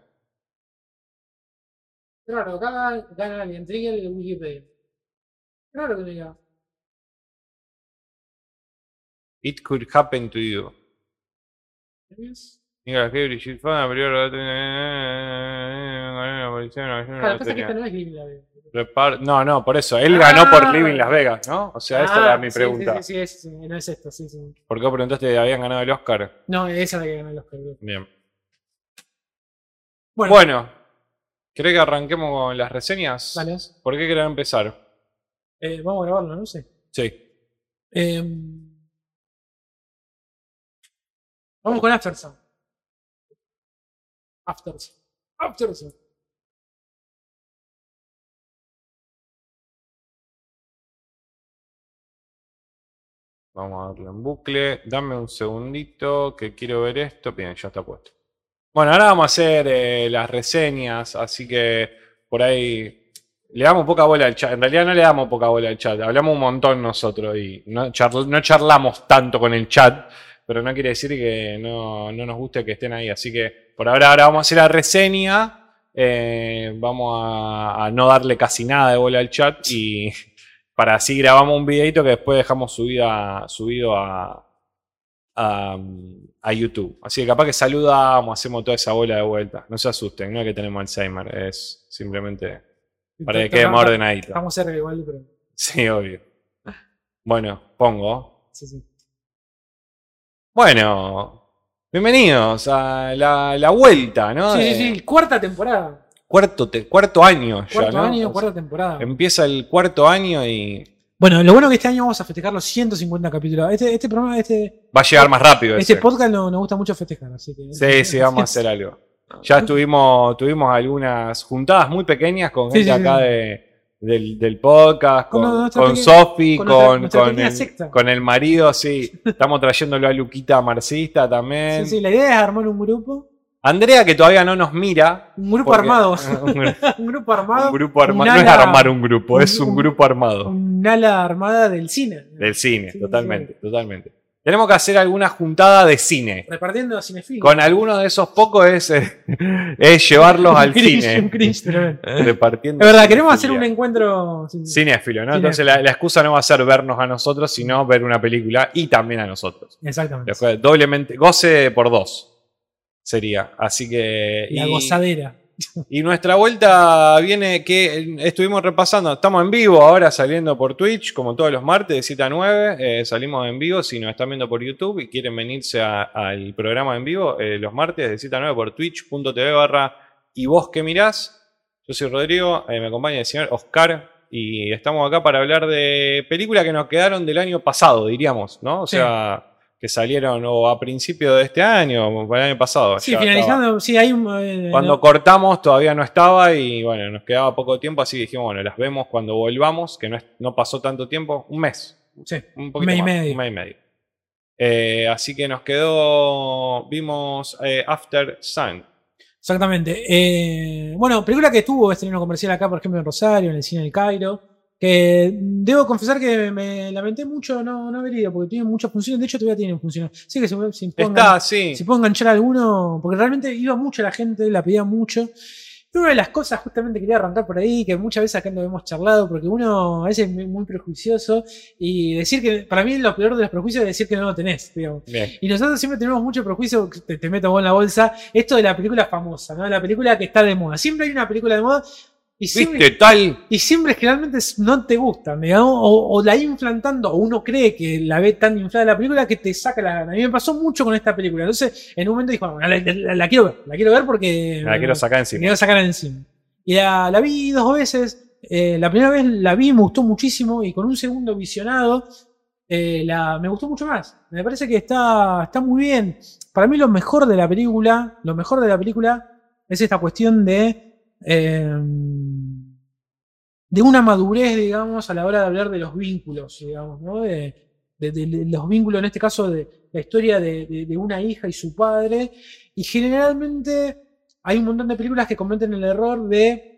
Claro, acá gana alguien. Tenía el Wikipedia. Claro que me diga. It could happen to you. ¿Ves? Nicolas Cage, Brigitte Fonda, la la policía de no no es Living la Vida. Repar- No, no, por eso. Él ganó por Ah. Living Las Vegas, ¿no? O sea, esa Ah, era mi sí, pregunta. Sí, sí, sí, sí, sí, no es esto, sí, sí. ¿Por qué preguntaste habían ganado el Oscar? No, esa es la que ganó el Oscar. Bien. Bueno, Bueno, ¿querés que arranquemos con las reseñas? dale. ¿Por qué querés empezar? Eh, vamos a grabarlo, no sé. Sí. Eh, vamos con Aftersun. Aftersun. Aftersun. Vamos a darle en bucle. Dame un segundito que quiero ver esto. Bien, ya está puesto. Bueno, ahora vamos a hacer eh, las reseñas, así que por ahí le damos poca bola al chat. En realidad no le damos poca bola al chat. Hablamos un montón nosotros y no, charl- no charlamos tanto con el chat. Pero no quiere decir que no, no nos guste que estén ahí. Así que por ahora, ahora vamos a hacer la reseña. Eh, vamos a, no darle casi nada de bola al chat. Y para así grabamos un videito que después dejamos subida, subido a, a YouTube. Así que capaz que saludamos, hacemos toda esa bola de vuelta. No se asusten, no es que tenemos Alzheimer. Es simplemente para que quede más ordenadito. Estamos cerca igual, pero. Sí, obvio. Bueno, pongo. Sí, sí. Bueno, bienvenidos a la, la vuelta, ¿no? Sí, sí, sí, cuarta temporada. Cuarto, te- cuarto año ya, Cuarto ¿no? año, cuarta temporada. Empieza el cuarto año y Bueno, lo bueno que este año vamos a festejar los 150 capítulos. Este, este programa, este, va a llegar más rápido. este ese. podcast no- nos gusta mucho festejar, así que. Sí, sí, vamos a hacer algo. Ya estuvimos, tuvimos algunas juntadas muy pequeñas con gente sí, sí. acá de, del, del podcast, Con con, con Sofi, con nuestra el, con el marido, sí. Estamos trayéndolo a Luquita Marxista también. Sí, sí, la idea es armar un grupo. Andrea, que todavía no nos mira. Un grupo porque- armado. un, gru- un grupo armado. un grupo armado. No es armar un grupo, es un grupo armado. Un ala armada del cine. Del cine, Sí, totalmente, sí. totalmente. Tenemos que hacer alguna juntada de cine. Repartiendo cinefilos. Con alguno de esos pocos es, eh, es llevarlos al cringe, cine. cringe. Repartiendo Es verdad, queremos hacer un cinefilia. encuentro. Cinéfilo, ¿no? Cinéfilo. Entonces la, la excusa no va a ser vernos a nosotros, sino ver una película y también a nosotros. Exactamente. Cual, Doblemente, goce por dos sería. Así que. La y- gozadera. Y nuestra vuelta viene que eh, estuvimos repasando. Estamos en vivo ahora saliendo por Twitch, como todos los martes de 7 a 9. eh, salimos en vivo. Si nos están viendo por YouTube y quieren venirse al programa en vivo, eh, los martes de 7 a 9 por twitch.tv barra y vos que mirás. Yo soy Rodrigo, eh, me acompaña el señor Oscar y estamos acá para hablar de películas que nos quedaron del año pasado, diríamos, ¿no? O Sí. sea, que salieron o a principio de este año o el año pasado. Sí, estaba. finalizando. Sí, hay un. eh, Cuando no- cortamos todavía no estaba y bueno, nos quedaba poco tiempo, así dijimos, bueno, las vemos cuando volvamos, que no, es- no pasó tanto tiempo, un mes, sí. un poquito mes y medio. un mes y medio. Eh, así que nos quedó, vimos eh, After Sun. Exactamente. Bueno, película que tuvo estreno comercial acá, por ejemplo, en Rosario, en el cine del Cairo. Que debo confesar que me lamenté mucho no, no haber ido, porque tiene muchas funciones. De hecho, todavía tienen funciones. Sí, que se, si puedo Está, sí. si puedo enganchar a alguno, porque realmente iba mucho la gente, la pedía mucho. Y una de las cosas, justamente quería arrancar por ahí, que muchas veces acá lo hemos charlado, porque uno a veces es muy- prejuicioso y decir que, para mí, lo peor de los prejuicios es decir que no lo tenés, digamos. Bien. Y nosotros siempre tenemos mucho prejuicio, te, te meto vos en la bolsa, esto de la película famosa, ¿no? La película que está de moda. Siempre hay una película de moda y siempre, ¿Viste tal? y siempre generalmente no te gustan, digamos, o, o la inflan tanto, o uno cree que la ve tan inflada la película que te saca la gana. A mí me pasó mucho con esta película. Entonces, en un momento dijo, bueno, la, la- la quiero ver, la quiero ver porque Me la quiero sacar encima. quiero sacar encima. Y la, la vi dos veces. eh, la primera vez la vi, me gustó muchísimo, y con un segundo visionado, eh, la, me gustó mucho más. Me parece que está, está muy bien. Para mí lo mejor de la película, lo mejor de la película es esta cuestión de, eh, de una madurez, digamos, a la hora de hablar de los vínculos, digamos, ¿no? De, los vínculos, en este caso, de la historia de una hija y su padre. Y generalmente hay un montón de películas que cometen el error de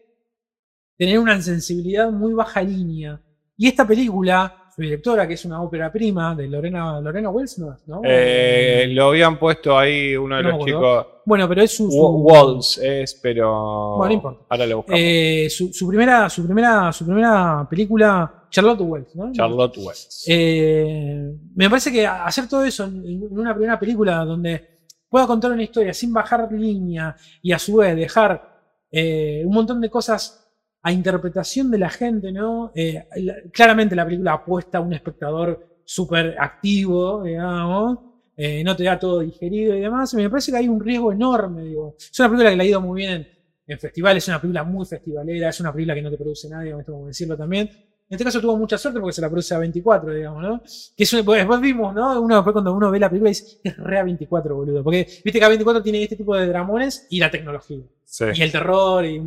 tener una sensibilidad muy baja línea. Y esta película, su directora, que es una ópera prima de Lorena, Lorena Wells, ¿no? ¿No? Eh, lo habían puesto ahí uno de No los chicos. bueno, pero es su, su- Wa- Walls es, pero. Bueno, no importa. Ahora lo buscamos. eh, su, su primera, su primera, su primera película, Charlotte Wells, ¿no? Charlotte Wells. Eh, me parece que hacer todo eso en, en una primera película donde pueda contar una historia sin bajar línea y a su vez dejar eh, un montón de cosas a interpretación de la gente, ¿no? Eh, la- claramente la película apuesta a un espectador súper activo, digamos, eh, no te da todo digerido y demás. Me parece que hay un riesgo enorme, digo. Es una película que le ha ido muy bien en, en festivales, es una película muy festivalera, es una película que no te produce nadie, esto como decirlo también. En este caso tuvo mucha suerte porque se la produce a 24, digamos, ¿no? Que es un- pues, después vimos, ¿no? Uno después cuando uno ve la película dice, es re A24, boludo. Porque viste que A24 tiene este tipo de dramones y la tecnología. Sí. Y el terror, y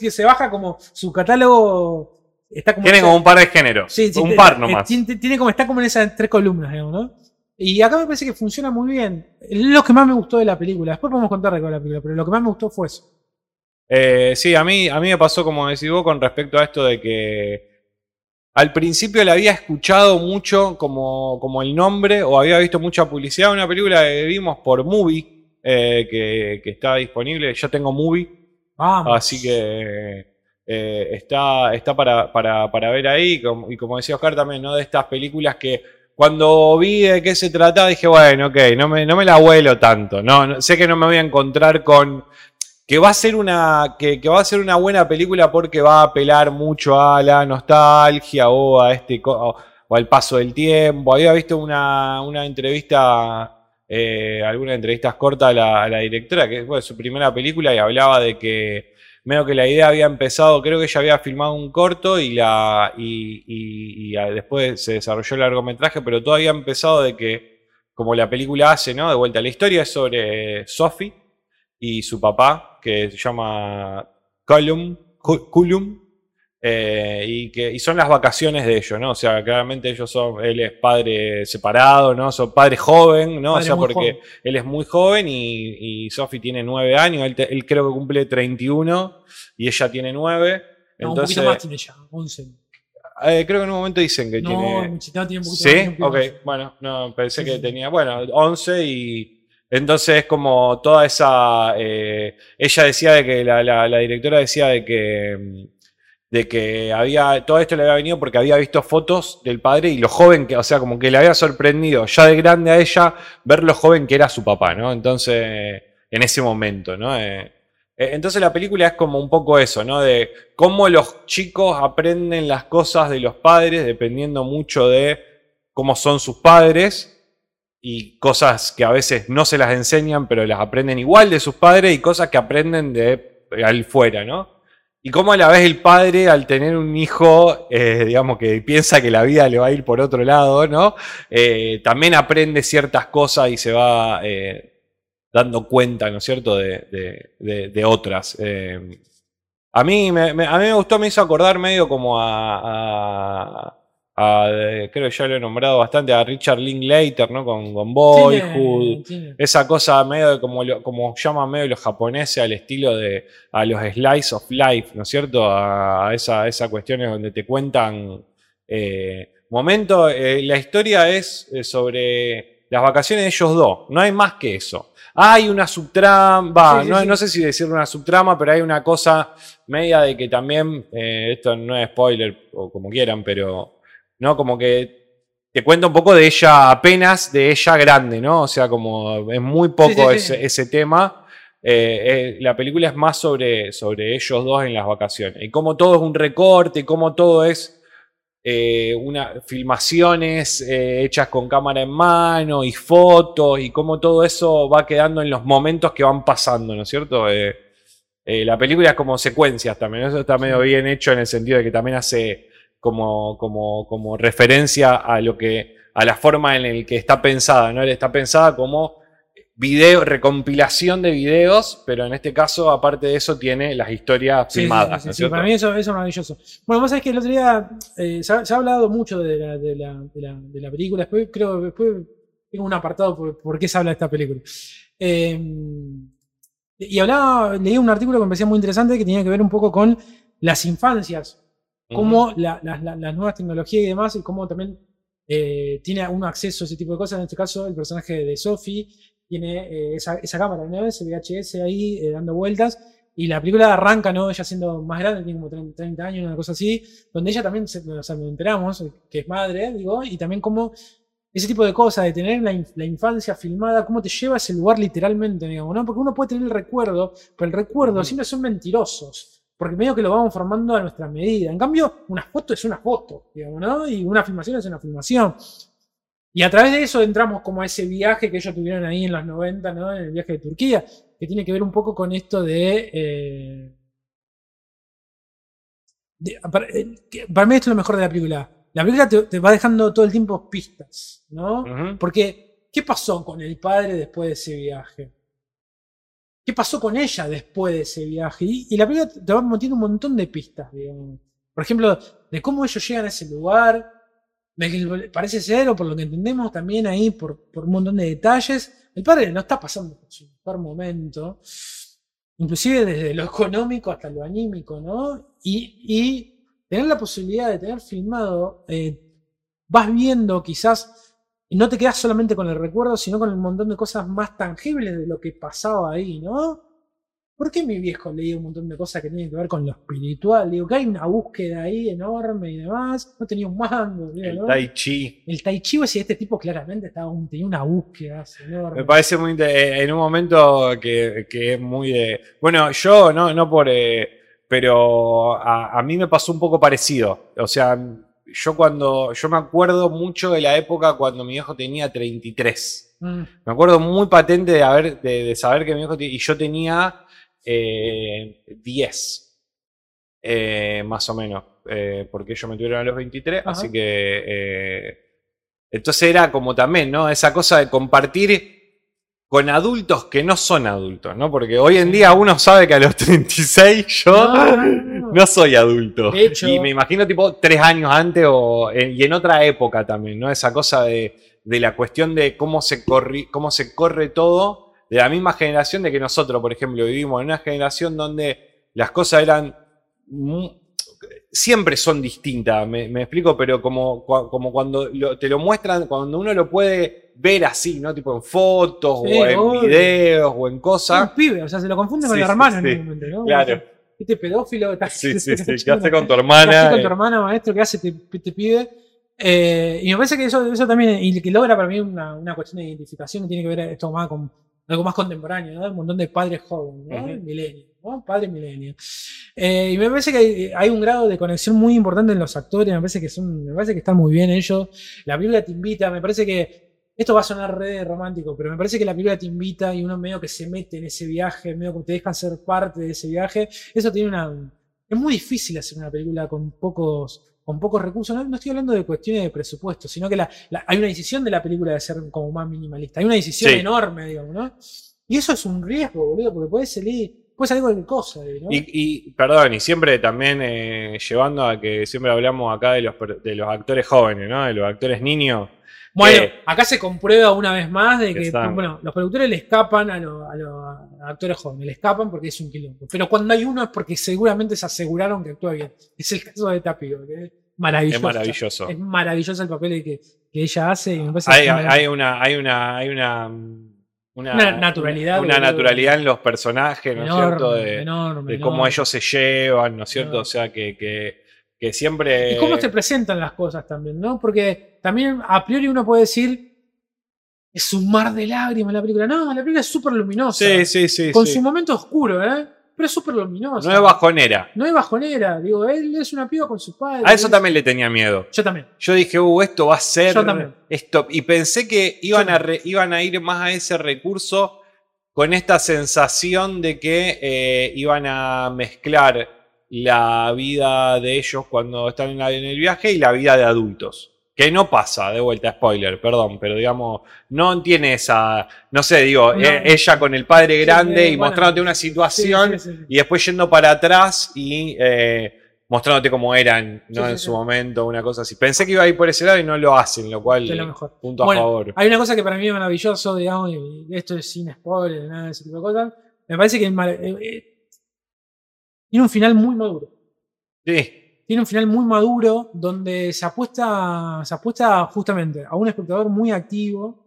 que se baja como su catálogo. Está como Tiene como un par de géneros. Sí, sí, un te- par eh, nomás. Tiene, tiene como, está como en esas tres columnas, digamos, ¿no? Y acá me parece que funciona muy bien. Lo que más me gustó de la película. Después podemos contar de la película, pero lo que más me gustó fue eso. Eh, sí, a mí, a mí me pasó como decís vos con respecto a esto de que al principio la había escuchado mucho como, como el nombre o había visto mucha publicidad. Una película que vimos por Movie, eh, que, que está disponible. Yo tengo Movie, Vamos. así que eh, está, está para, para, para ver ahí. Y como decía Oscar también, ¿no? De estas películas que cuando vi de qué se trataba dije, bueno, ok, no me, no me la vuelo tanto. No- sé que no me voy a encontrar con que va a ser una que, va a ser una buena película porque va a apelar mucho a la nostalgia o a este o, al paso del tiempo. Había visto una, una entrevista, eh, algunas entrevistas cortas a la, a la directora, que fue su primera película y hablaba de que medio que la idea había empezado, creo que ella había filmado un corto y la y, después se desarrolló el largometraje, pero todo había empezado de que como la película hace, ¿no? De vuelta, la historia es sobre Sophie y su papá, que se llama Cullum, Cu- Cullum, eh, y, que, y son las vacaciones de ellos, ¿no? O sea, claramente ellos son, él es padre separado, ¿no? Son padre joven, ¿no? Padre o sea, porque joven. él es muy joven y, y Sophie tiene nueve años, él, te- él creo que cumple 31 y ella tiene nueve. No, un Entonces, poquito más tiene ya, 11. eh, creo que en un momento dicen que No, tiene... no, tiene un poquito Sí, más, un ok, bueno, no, pensé Sí, que sí. tenía, bueno, 11 y entonces es como toda esa, eh, ella decía de que, la directora decía de que, mm, de que había, todo esto le había venido porque había visto fotos del padre y lo joven que, o sea, como que le había sorprendido ya de grande a ella ver lo joven que era su papá, ¿no? Entonces, en ese momento, ¿no? Eh, eh, entonces la película es como un poco eso, ¿no? De cómo los chicos aprenden las cosas de los padres dependiendo mucho de cómo son sus padres y cosas que a veces no se las enseñan, pero las aprenden igual de sus padres y cosas que aprenden de al fuera, ¿no? Y cómo a la vez el padre, al tener un hijo, eh, digamos que piensa que la vida le va a ir por otro lado, ¿no? Eh, también aprende ciertas cosas y se va eh, dando cuenta, ¿no es cierto?, de, de- otras. Eh, a, mí me, a mí me gustó, me hizo acordar medio como a- a, creo que ya lo he nombrado bastante, a Richard Linklater, ¿no? Con, con Boyhood. Esa cosa medio de como, lo- como llaman medio los japoneses al estilo de a los slice of life, ¿no es cierto? A, esa, esa cuestiones donde te cuentan eh, momento. eh, la historia es eh, sobre las vacaciones de ellos dos. No hay más que eso. Hay una subtrama, va, Sí, no, no sé si decir una subtrama, pero hay una cosa media de que también, eh, esto no es spoiler o como quieran, pero ¿no? Como que te cuenta un poco de ella apenas, de ella grande, ¿no? O sea, como es muy poco Sí, sí, sí. Ese, ese tema. Eh, eh, la película es más sobre, sobre ellos dos en las vacaciones. Y cómo todo es un recorte, cómo todo es eh, una, filmaciones hechas con cámara en mano y fotos, y cómo todo eso va quedando en los momentos que van pasando, ¿no es cierto? La película es como secuencias también, eso está medio bien hecho en el sentido de que también hace como, como, como referencia a lo que, a la forma en la que está pensada, ¿no? Está pensada como video, recompilación de videos, pero en este caso, aparte de eso, tiene las historias Sí, filmadas, sí, para mí eso, eso es maravilloso. Bueno, vos sabés que el otro día eh, se, ha, se ha hablado mucho de la, de, la, de, la, de la película. Después creo después tengo un apartado por, por qué se habla de esta película. Eh, y hablaba, leí un artículo que me parecía muy interesante que tenía que ver un poco con las infancias, cómo la- la- la- las nuevas tecnologías y demás, y cómo también eh, tiene uno acceso a ese tipo de cosas. En este caso, el personaje de Sophie tiene eh, esa, esa cámara, ¿no? Ese VHS ahí eh, dando vueltas. Y la película arranca, ¿no? Ella siendo más grande, tiene como 30, 30 años, una cosa así, donde ella también, se, o sea, nos enteramos eh, que es madre, digo, y también como ese tipo de cosas, de tener la, la infancia filmada, cómo te lleva a ese lugar literalmente, digamos, ¿no? Porque uno puede tener el recuerdo, pero el recuerdo Ujú. siempre son mentirosos, porque medio que lo vamos formando a nuestra medida. En cambio, una foto es una foto, digamos, ¿no? Y una filmación es una filmación. Y a través de eso entramos como a ese viaje que ellos tuvieron ahí en los 90, ¿no? En el viaje de Turquía, que tiene que ver un poco con esto de... eh, de- para, eh, para mí esto es lo mejor de la película. La película te, te va dejando todo el tiempo pistas, ¿no? Porque, ¿qué pasó con el padre después de ese viaje? ¿Qué pasó con ella después de ese viaje? Y, la película te va metiendo un montón de pistas, digamos. Por ejemplo, de cómo ellos llegan a ese lugar, de que parece ser, o por lo que entendemos también ahí, por, un montón de detalles, el padre no está pasando por su mejor momento. inclusive desde lo económico hasta lo anímico, ¿no? Y, y tener la posibilidad de tener filmado, eh, vas viendo quizás, y no te quedas solamente con el recuerdo, sino con un montón de cosas más tangibles de lo que pasaba ahí, ¿no? ¿Por qué mi viejo leía un montón de cosas que tienen que ver con lo espiritual? Digo, que hay una búsqueda ahí enorme y demás. No tenía un mando. digo, El ¿no? Tai Chi. El Tai Chi, pues, sí, este tipo claramente estaba, un- tenía una búsqueda enorme. Me parece muy inte- en un momento que, que es muy de. Bueno, yo no, no por. eh, pero a, a mí me pasó un poco parecido. O sea, yo cuando. Yo me acuerdo mucho de la época cuando mi hijo tenía 33. Mm, Me acuerdo muy patente de, haber, de, de saber que mi hijo. Y yo tenía eh, 10. eh, más o menos. eh, porque ellos me tuvieron a los 23. Ajá. Así que. eh, entonces era como también, ¿no? Esa cosa de compartir con adultos que no son adultos, ¿no? Porque hoy en día uno sabe que a los 36 yo No, no, soy adulto. De hecho- y me imagino tipo tres años antes o en- y en otra época también, ¿no? Esa cosa de, de la cuestión de cómo se, corri- cómo se corre todo de la misma generación de que nosotros, por ejemplo, vivimos en una generación donde las cosas eran... Siempre son distintas, me, me explico, pero como, como cuando lo- te lo muestran, cuando uno lo puede ver así, ¿no? Tipo en fotos Sí, o en obvio. videos o en Un cosas. pibe, o sea, se lo confunde con el hermano sí. en un momento, ¿no? Claro. Este pedófilo Sí, sí, sí. ¿Qué hace con tu hermana? ¿Qué hace con tu Eh, hermana, maestro? ¿Qué hace este, este pibe? Eh, y me parece que eso, eso también, y que logra para mí una, una cuestión de identificación que tiene que ver esto más con algo más contemporáneo, ¿no? Un montón de padres jóvenes, ¿no? Millennials, ¿no? Padres millennials. Eh, y me parece que hay, hay un grado de conexión muy importante en los actores, me parece que son, me parece que están muy bien ellos. La película te invita, me parece que esto va a sonar re romántico, pero me parece que la película te invita y uno medio que se mete en ese viaje, medio que te dejan ser parte de ese viaje. Eso tiene una. Es muy difícil hacer una película con pocos, con pocos recursos. No, no estoy hablando de cuestiones de presupuesto, sino que la, la- hay una decisión de la película de ser como más minimalista. Hay una decisión Sí. enorme, digamos, ¿no? Y eso es un riesgo, boludo, porque puede salir, puede salir cualquier cosa, ¿no? Y, y, perdón, y siempre también eh, llevando a que siempre hablamos acá de los, de los actores jóvenes, ¿no? De los actores niños. Bueno, Eh, acá se comprueba una vez más de que Están. bueno, los productores le escapan a, los- actores jóvenes, le escapan porque es un quilombo. Pero cuando hay uno es porque seguramente se aseguraron que actúa bien. Es el caso de Tapio, que es maravilloso. es maravilloso. Es maravilloso el papel que, que ella hace y me parece Hay, una, hay una, hay una, una, Una naturalidad, una naturalidad en los personajes, ¿no es cierto? De, enorme, de cómo enorme. ellos se llevan, ¿no es cierto? Enorme. O sea, que, que, que siempre. Y cómo se presentan las cosas también, ¿no? Porque también a priori uno puede decir es un mar de lágrimas la película. No, la película es súper luminosa. Sí, sí, sí. con sí. su momento oscuro, ¿eh? Pero es súper luminosa. No es bajonera. No es bajonera. Digo, él es una piba con su padre. A eso es- también le tenía miedo. Yo también. Yo dije, uh, esto va a ser Yo también. esto. Y pensé que iban a, re- iban a ir más a ese recurso con esta sensación de que eh, iban a mezclar la vida de ellos cuando están en, la- en el viaje y la vida de adultos. Que no pasa, de vuelta, spoiler, perdón, pero digamos, no tiene esa, no sé, digo, No. eh, ella con el padre grande eh, y bueno, mostrándote una situación Sí, sí, sí. y después yendo para atrás y eh, mostrándote cómo eran ¿no? En su momento, una cosa así. Pensé que iba a ir por ese lado y no lo hacen, lo cual, lo mejor. punto a favor. Hay una cosa que para mí es maravilloso, digamos, y esto es sin spoiler, nada de ese tipo de cosas. Me parece que es eh, eh, tiene un final muy maduro. Sí, Tiene un final muy maduro donde se apuesta, se apuesta justamente a un espectador muy activo.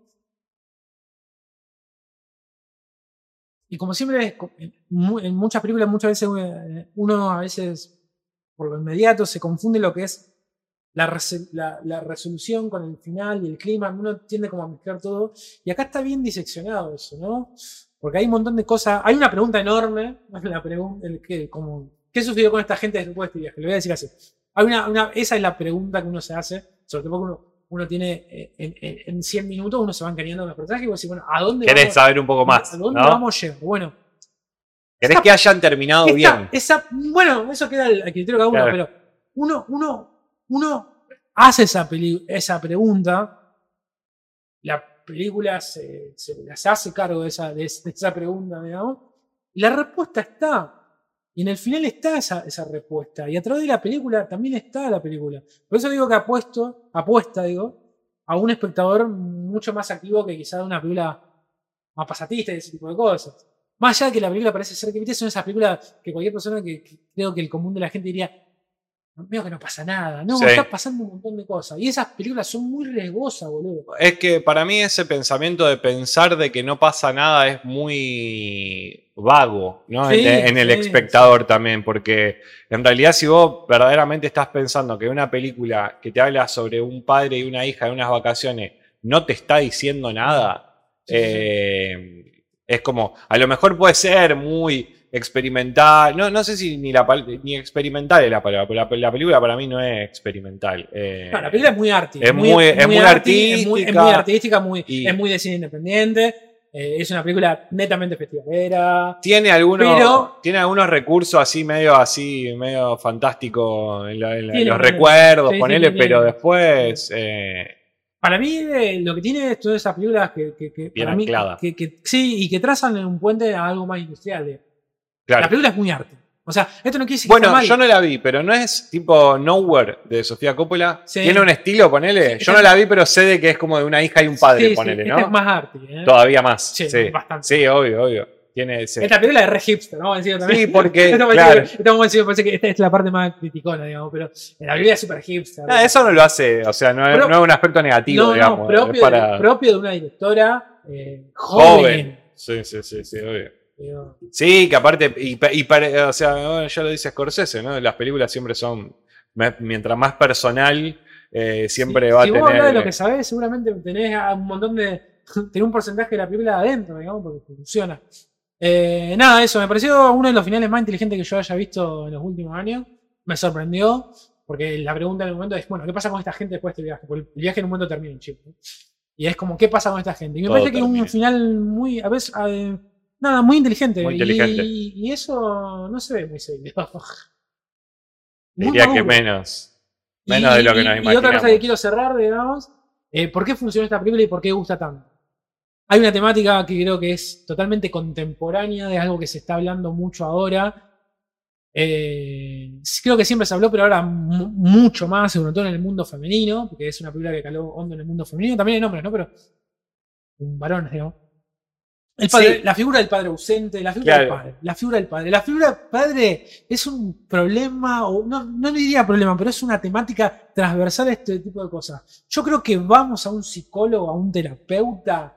Y como siempre, en mu- en muchas películas, muchas veces eh, uno a veces, por lo inmediato, se confunde lo que es la- la resolución con el final y el clima. Uno tiende como a mezclar todo. Y acá está bien diseccionado eso, ¿no? Porque hay un montón de cosas. Hay una pregunta enorme. La pregunta, el que, como, ¿Qué sucedió con esta gente después de este viaje? Le voy a decir así. Hay una, una- esa es la pregunta que uno se hace, sobre todo porque uno, uno tiene eh, en, en, en 100 minutos, uno se va encariñando con los personajes y vos decís, bueno, ¿a dónde querés vamos? saber un poco más, ¿A dónde ¿no? vamos llegando? Bueno, Querés que hayan terminado esta- bien. esa- bueno, eso queda al, al criterio de cada uno, Claro. pero uno, uno, uno hace esa, peli- esa pregunta, la película se, se hace cargo de esa, de, esa pregunta, digamos, y la respuesta está. Y en el final está esa, esa respuesta. Y a través de la película también está la película. Por eso digo que apuesto, apuesta, digo, a un espectador mucho más activo que quizá una película más pasatista y ese tipo de cosas. Más allá de que la película parece ser que, viste, son esas películas que cualquier persona que creo que el común de la gente diría, veo que no pasa nada. No, Sí. está pasando un montón de cosas. Y esas películas son muy riesgosas, boludo. Es que para mí ese pensamiento de pensar de que no pasa nada es muy vago, ¿no? Sí, en, en el sí, espectador también, porque en realidad si vos verdaderamente estás pensando que una película que te habla sobre un padre y una hija en unas vacaciones no te está diciendo nada, eh, es como, a lo mejor puede ser muy experimental, no, no sé si ni, la, ni experimental es la palabra, pero la, la película para mí no es experimental. eh, No, la película es muy arty. es muy- es muy arty, es muy, es muy artística artística, muy, y- es muy de cine independiente. eh, es una película netamente festivalera. Tiene algunos, Pero- tiene algunos recursos así medio así, medio fantástico en, la- en la- Tiene, los tiene. recuerdos, Sí, ponele, pero después eh, Para mí, eh, lo que tiene es todas esas películas que, que, que Bien para mí, que- sí, y que trazan un puente a algo más industrial. Claro. La película es muy arte. O sea, esto no quiere decir que Bueno, está mal. yo no la vi, pero no es tipo Nowhere de Sofía Coppola. Sí. Tiene un estilo, ponele. Sí, yo no la vi, pero sé de que es como de una hija y un padre, Sí, ponele, esta ¿no? es más arte. ¿eh? Todavía más. Sí, bastante. Sí, obvio, obvio. Tiene ese. Esta película es re hipster, vamos a decirlo también. Sí, porque, Esta, claro. parece que esta es la parte más criticona, digamos, pero la película es súper hipster. Ah, eso no lo hace, o sea, no es, no un aspecto negativo, no, digamos. no, propio, es para de, propio de una directora eh, joven. joven. Sí, sí, sí, sí, obvio. Sí, que aparte, y, pa- y pare- o sea, ya lo dice Scorsese, ¿no? Las películas siempre son, mientras más personal, eh, siempre si, va si a vos tener... hablas de lo que sabés, seguramente tenés a un montón de. tenés un porcentaje de la película adentro, digamos, porque funciona. Eh, nada, eso, me pareció uno de los finales más inteligentes que yo haya visto en los últimos años. Me sorprendió, porque la pregunta en el momento es, bueno, ¿qué pasa con esta gente después de este viaje? Porque el viaje en un momento termina, chico. Y es como, ¿qué pasa con esta gente? Y me Todo parece que es un final muy, a veces, eh, nada, muy inteligente. Muy Y- inteligente. Y, y eso no se ve muy seguido. Muy Diría que menos. Menos de lo que nos y otra cosa imaginamos. que quiero cerrar, digamos, eh, ¿por qué funciona esta película y por qué gusta tanto? Hay una temática que creo que es totalmente contemporánea, de algo que se está hablando mucho ahora. Eh, creo que siempre se habló, pero ahora mu- mucho más, sobre todo en el mundo femenino, porque es una película que caló hondo en el mundo femenino, también en hombres, ¿no? Pero un varón, digamos. El padre- Sí. La figura del padre ausente, la figura del padre, la figura del padre. La figura del padre es un problema, o no, no diría problema, pero es una temática transversal a este tipo de cosas. Yo creo que vamos a un psicólogo, a un terapeuta,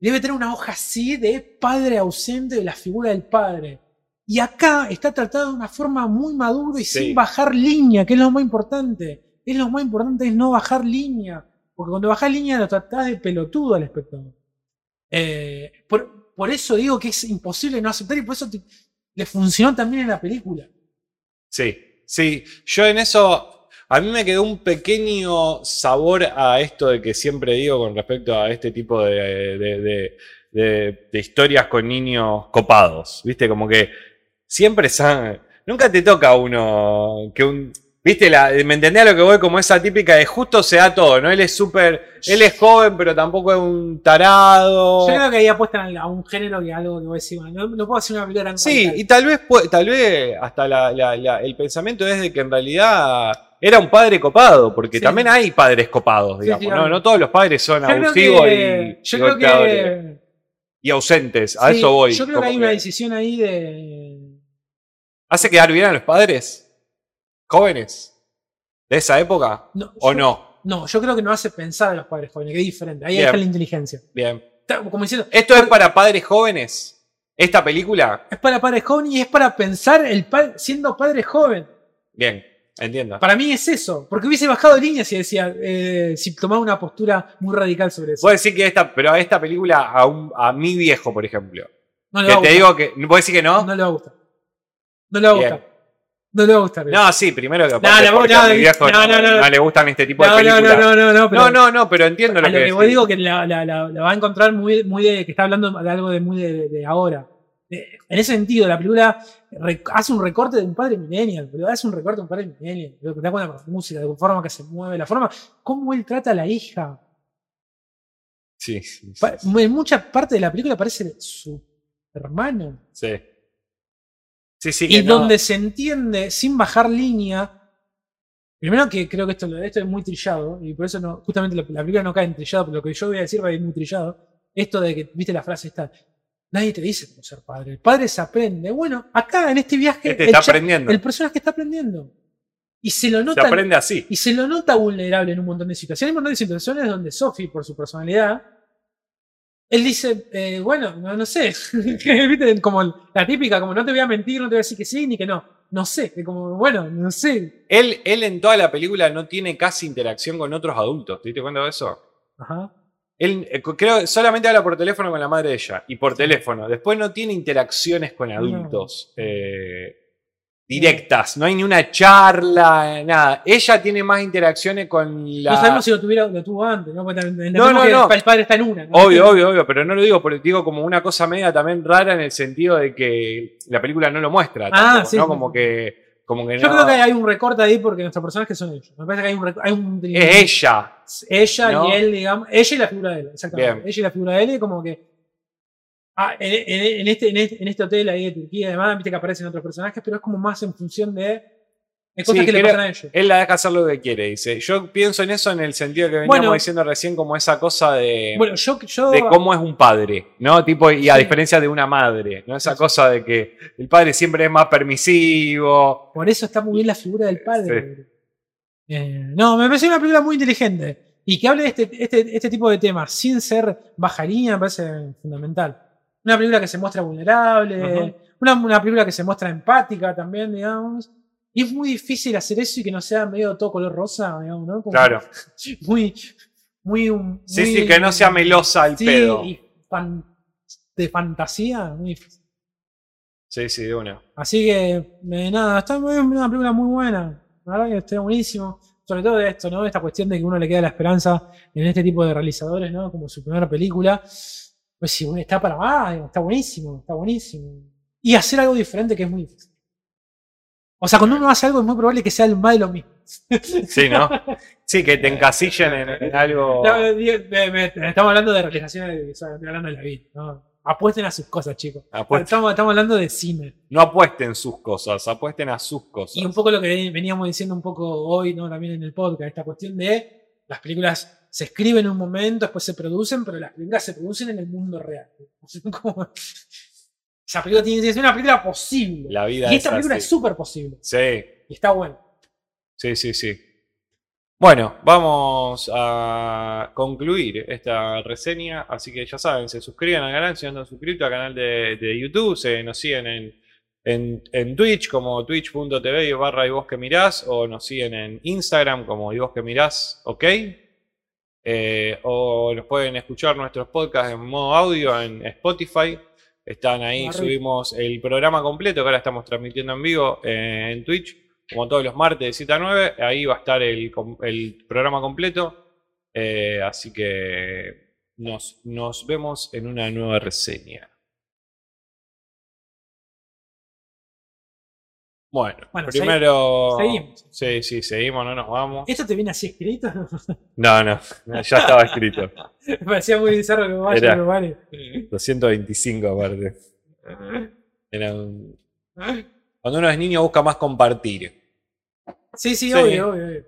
debe tener una hoja así de padre ausente de la figura del padre. Y acá está tratado de una forma muy madura y Sí. sin bajar línea, que es lo más importante. Es lo más importante es no bajar línea. Porque cuando bajás línea lo tratás de pelotudo al espectador. Eh, por, eso digo que es imposible no aceptar y por eso te- le funcionó también en la película. Sí, sí. Yo en eso, a mí me quedó un pequeño sabor a esto de que siempre digo con respecto a este tipo de, de- historias con niños copados. ¿Viste? Como que siempre. Nunca te toca uno que un... ¿Viste? La, ¿Me entendés a lo que voy? Como esa típica de justo se da todo, ¿no? Él es súper... Él es joven, pero tampoco es un tarado. Yo creo que ahí apuestan a un género que algo que vos decís, no, no puedo hacer una película tan Sí, y tal vez, tal vez hasta la- el pensamiento es de que en realidad era un padre copado, porque Sí. también hay padres copados, digamos, sí, ¿no? No todos los padres son Yo abusivos que- y, yo creo que y ausentes, a eso voy. Yo creo que hay una decisión ahí de. ¿Hace quedar bien a los padres? ¿Jóvenes? ¿De esa época? No, ¿O yo- no? No, yo creo que no hace pensar a los padres jóvenes, que es diferente. Ahí Bien. está la inteligencia. Bien. Como diciendo, ¿Esto es para padres jóvenes? ¿Esta película? es para padres jóvenes y es para pensar el pa- siendo padre joven. Bien, entiendo. Para mí es eso. Porque hubiese bajado líneas si decía, eh, si tomaba una postura muy radical sobre eso. Puedo decir que esta, pero a esta película, a, un- a mi viejo, por ejemplo. no le Que va a te digo que. ¿Puedo decir que no? No le va a gustar. No le va a gustar. No le va a gustar. No, sí, primero que No, aparte no, porque no, a mi viejo no, no, no. le gustan este tipo no, de no, películas. no, no, no, pero no, no, no, pero entiendo a lo lo que, que, vos digo que la, la- la- la va a encontrar muy, muy de que está hablando de algo de muy de, de ahora. De- en ese sentido, la película hace un recorte de un padre millennial, pero hace un recorte de un padre millennial. Lo que te da cuenta con la música, de la forma que se mueve, la forma, cómo él trata a la hija. Sí, sí, En mucha parte de la película parece su hermano. sí. Sí, sí, y que no. donde se entiende sin bajar línea. Primero que creo que esto, esto es muy trillado, y por eso no, justamente la, la película no cae en trillado, pero lo que yo voy a decir va a ir muy trillado. Esto de que, viste la frase esta, Nadie te dice cómo ser padre. El padre se aprende. Bueno, acá en este viaje. Este el está cha- aprendiendo. El personaje está aprendiendo. Y se lo Se nota. aprende así. Y se lo nota vulnerable en un montón de situaciones. Hay un montón de situaciones donde Sophie, por su personalidad, él dice, eh, bueno, no, no sé. Como la típica, como no te voy a mentir, no te voy a decir que sí ni que no. No sé. Como, bueno, no sé. Él, él en toda la película no tiene casi interacción con otros adultos. ¿Te diste cuenta de eso? Ajá. Él eh, creo solamente habla por teléfono con la madre de ella y por teléfono. Después no tiene interacciones con adultos eh, directas. No hay ni una charla, nada. Ella tiene más interacciones con la. No sabemos si lo, tuviera, lo tuvo antes, ¿no? También No, no, que no. el padre está en una. ¿no? Obvio, obvio, obvio, pero no lo digo porque digo como una cosa media también rara en el sentido de que la película no lo muestra. Ah, tampoco, sí, ¿no? sí, Como que, como que Yo no- creo que hay un recorte ahí porque nuestros personajes son ellos. Me parece que hay un. Hay un es ella. ella ¿no? y él, digamos. Ella y la figura de él, exactamente. Bien. Ella y la figura de él, y como que. Ah, en, en- en este, en, este, en este hotel ahí de Turquía, además, viste que aparecen otros personajes, pero es como más en función de. de cosas Sí, que le pasan a ellos. Él la deja hacer lo que quiere, dice. Yo pienso en eso en el sentido que veníamos Bueno. diciendo recién, como esa cosa de, Bueno, yo. yo de cómo es un padre, ¿no? Tipo, y a Sí. diferencia de una madre, ¿no? Esa Sí. cosa de que el padre siempre es más permisivo. Por eso está muy bien la figura del padre. Eh, no, me parece una película muy inteligente. Y que hable de este, este, este tipo de temas sin ser baja línea me parece fundamental. Una película que se muestra vulnerable, una, una película que se muestra empática también, digamos. Y es muy difícil hacer eso y que no sea medio todo color rosa, digamos, ¿no? Como Claro. Muy, muy, Sí, sí, que no sea melosa el sí, pedo. y fan- de fantasía, muy difícil. Sí, sí, de una. Así que, eh, nada, está muy, una película muy buena. La verdad que está buenísimo. Sobre todo de esto, ¿no? Esta cuestión de que uno le queda la esperanza en este tipo de realizadores, ¿no? Como su primera película. Pues sí, está para más, está buenísimo, está buenísimo. Y hacer algo diferente que es muy difícil. O sea, cuando uno hace algo es muy probable que sea el más de lo mismo. Sí, ¿no? Sí, que te encasillen en, en algo. No, eh, digo, me- me- estamos hablando de realizaciones, o sea, estoy hablando de la vida, ¿no? Apuesten a sus cosas, chicos. Apuesten. Estamos, estamos hablando de cine. No apuesten sus cosas, apuesten a sus cosas. Y un poco lo que veníamos diciendo un poco hoy, ¿no? También en el podcast, esta cuestión de las películas se escriben en un momento, después se producen, pero las películas se producen en el mundo real. Como- esa película tiene que ser una película posible. La vida y es esta película así. es súper posible. Sí, Y está bueno. sí, sí, sí. Bueno, vamos a concluir esta reseña, así que ya saben, se suscriben al canal si no están suscritos al canal de, de YouTube, se nos siguen en, en, en Twitch como twitch.tv barra y vos que mirás, o nos siguen en Instagram como y vos que mirás, ok. Eh, o nos pueden escuchar nuestros podcasts en modo audio en Spotify. Están ahí, subimos el programa completo que ahora estamos transmitiendo en vivo eh, en Twitch, como todos los martes de 7 a 9. Ahí va a estar el programa completo. Eh, así que nos, nos vemos en una nueva reseña. Bueno, Bueno, primero. seguimos. Sí, sí, seguimos, no nos vamos. ¿Esto te viene así escrito? No, no, ya estaba escrito. Me parecía muy bizarro que vaya, Era. pero vale. 225 aparte. Era un- Cuando uno es niño busca más compartir. Sí, sí, Sí. obvio, obvio, obvio.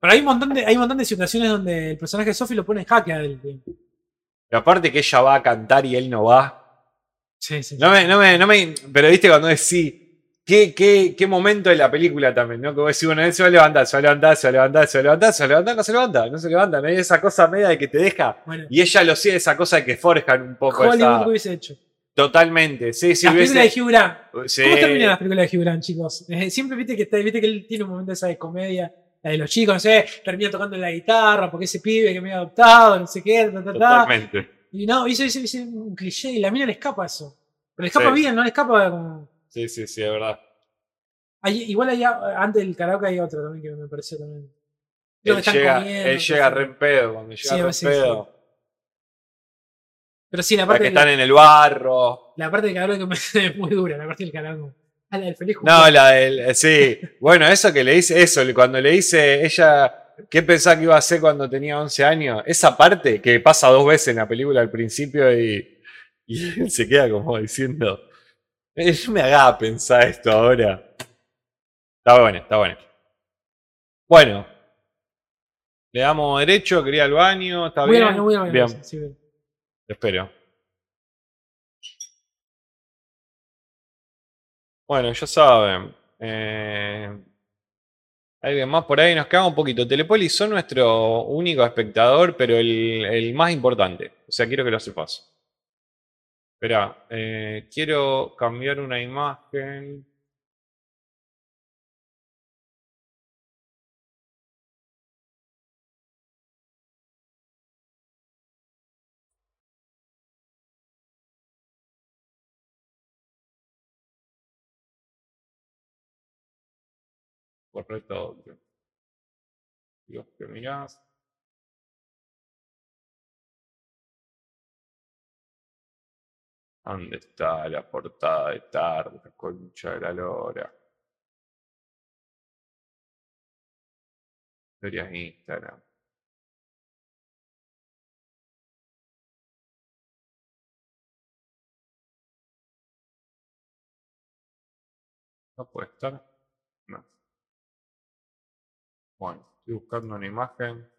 Pero hay un montón de, hay un montón de situaciones donde el personaje de Sophie lo pone en jaque a él. Pero aparte que ella va a cantar y él no va. Sí, sí. No me, no me, no me. Pero viste cuando es sí. ¿Qué, qué, qué momento de la película también, ¿no? Que vos decís, bueno, él se va a levantar, se va a levantar, se va a levantar, se va a levantar, se va a levantar, no se levanta, no se levanta, no hay esa cosa media de que te deja. Bueno, Y ella lo sigue, esa cosa de que forjan un poco Hollywood esa. que hubiese hecho. Totalmente, sí, sí, las hubiese- películas de Hugh Grant. sí. ¿Cómo terminan las películas de Hugh Grant, chicos? Eh, siempre viste que, está- viste que él tiene un momento esa de comedia, la de los chicos, no sé, termina tocando la guitarra porque ese pibe que me ha adoptado, no sé qué, ta, ta, ta. Totalmente. Y no, hizo, hizo- hizo un cliché y la mina le escapa eso. Pero le escapa Sí. bien, no le escapa como. Sí, sí, sí, es verdad. Igual hay, antes del karaoke hay otro también que me pareció también. Que Él llega, comiendo, él no llega re en pedo, cuando llega Sí, re en sí, pedo. Pero sí, la La parte, que de la, están en el barro. la parte del karaoke me- es muy dura, la parte del karaoke. Ah, la del feliz No, cumpleaños. la del. eh, Sí. Bueno, eso que le dice, eso, cuando le dice ella, ¿qué pensaba que iba a hacer cuando tenía 11 años? Esa parte que pasa dos veces en la película al principio y, y él se queda como diciendo, eh, yo me haga pensar esto ahora. Está bueno, está bueno. Bueno. Le damos derecho, quería al baño, está bien. Al baño, voy bien. Sí, bien. Te espero. Bueno, ya saben. Eh, alguien más por ahí, nos queda un poquito. Telepolis son nuestro único espectador, pero el, el más importante. O sea, quiero que lo sepas. Espera, eh, quiero cambiar una imagen. Correcto. Dios que mirás. ¿Dónde está la portada de tarde? La concha de la lora. Historias Instagram. No puede estar. No. Bueno, estoy buscando una imagen.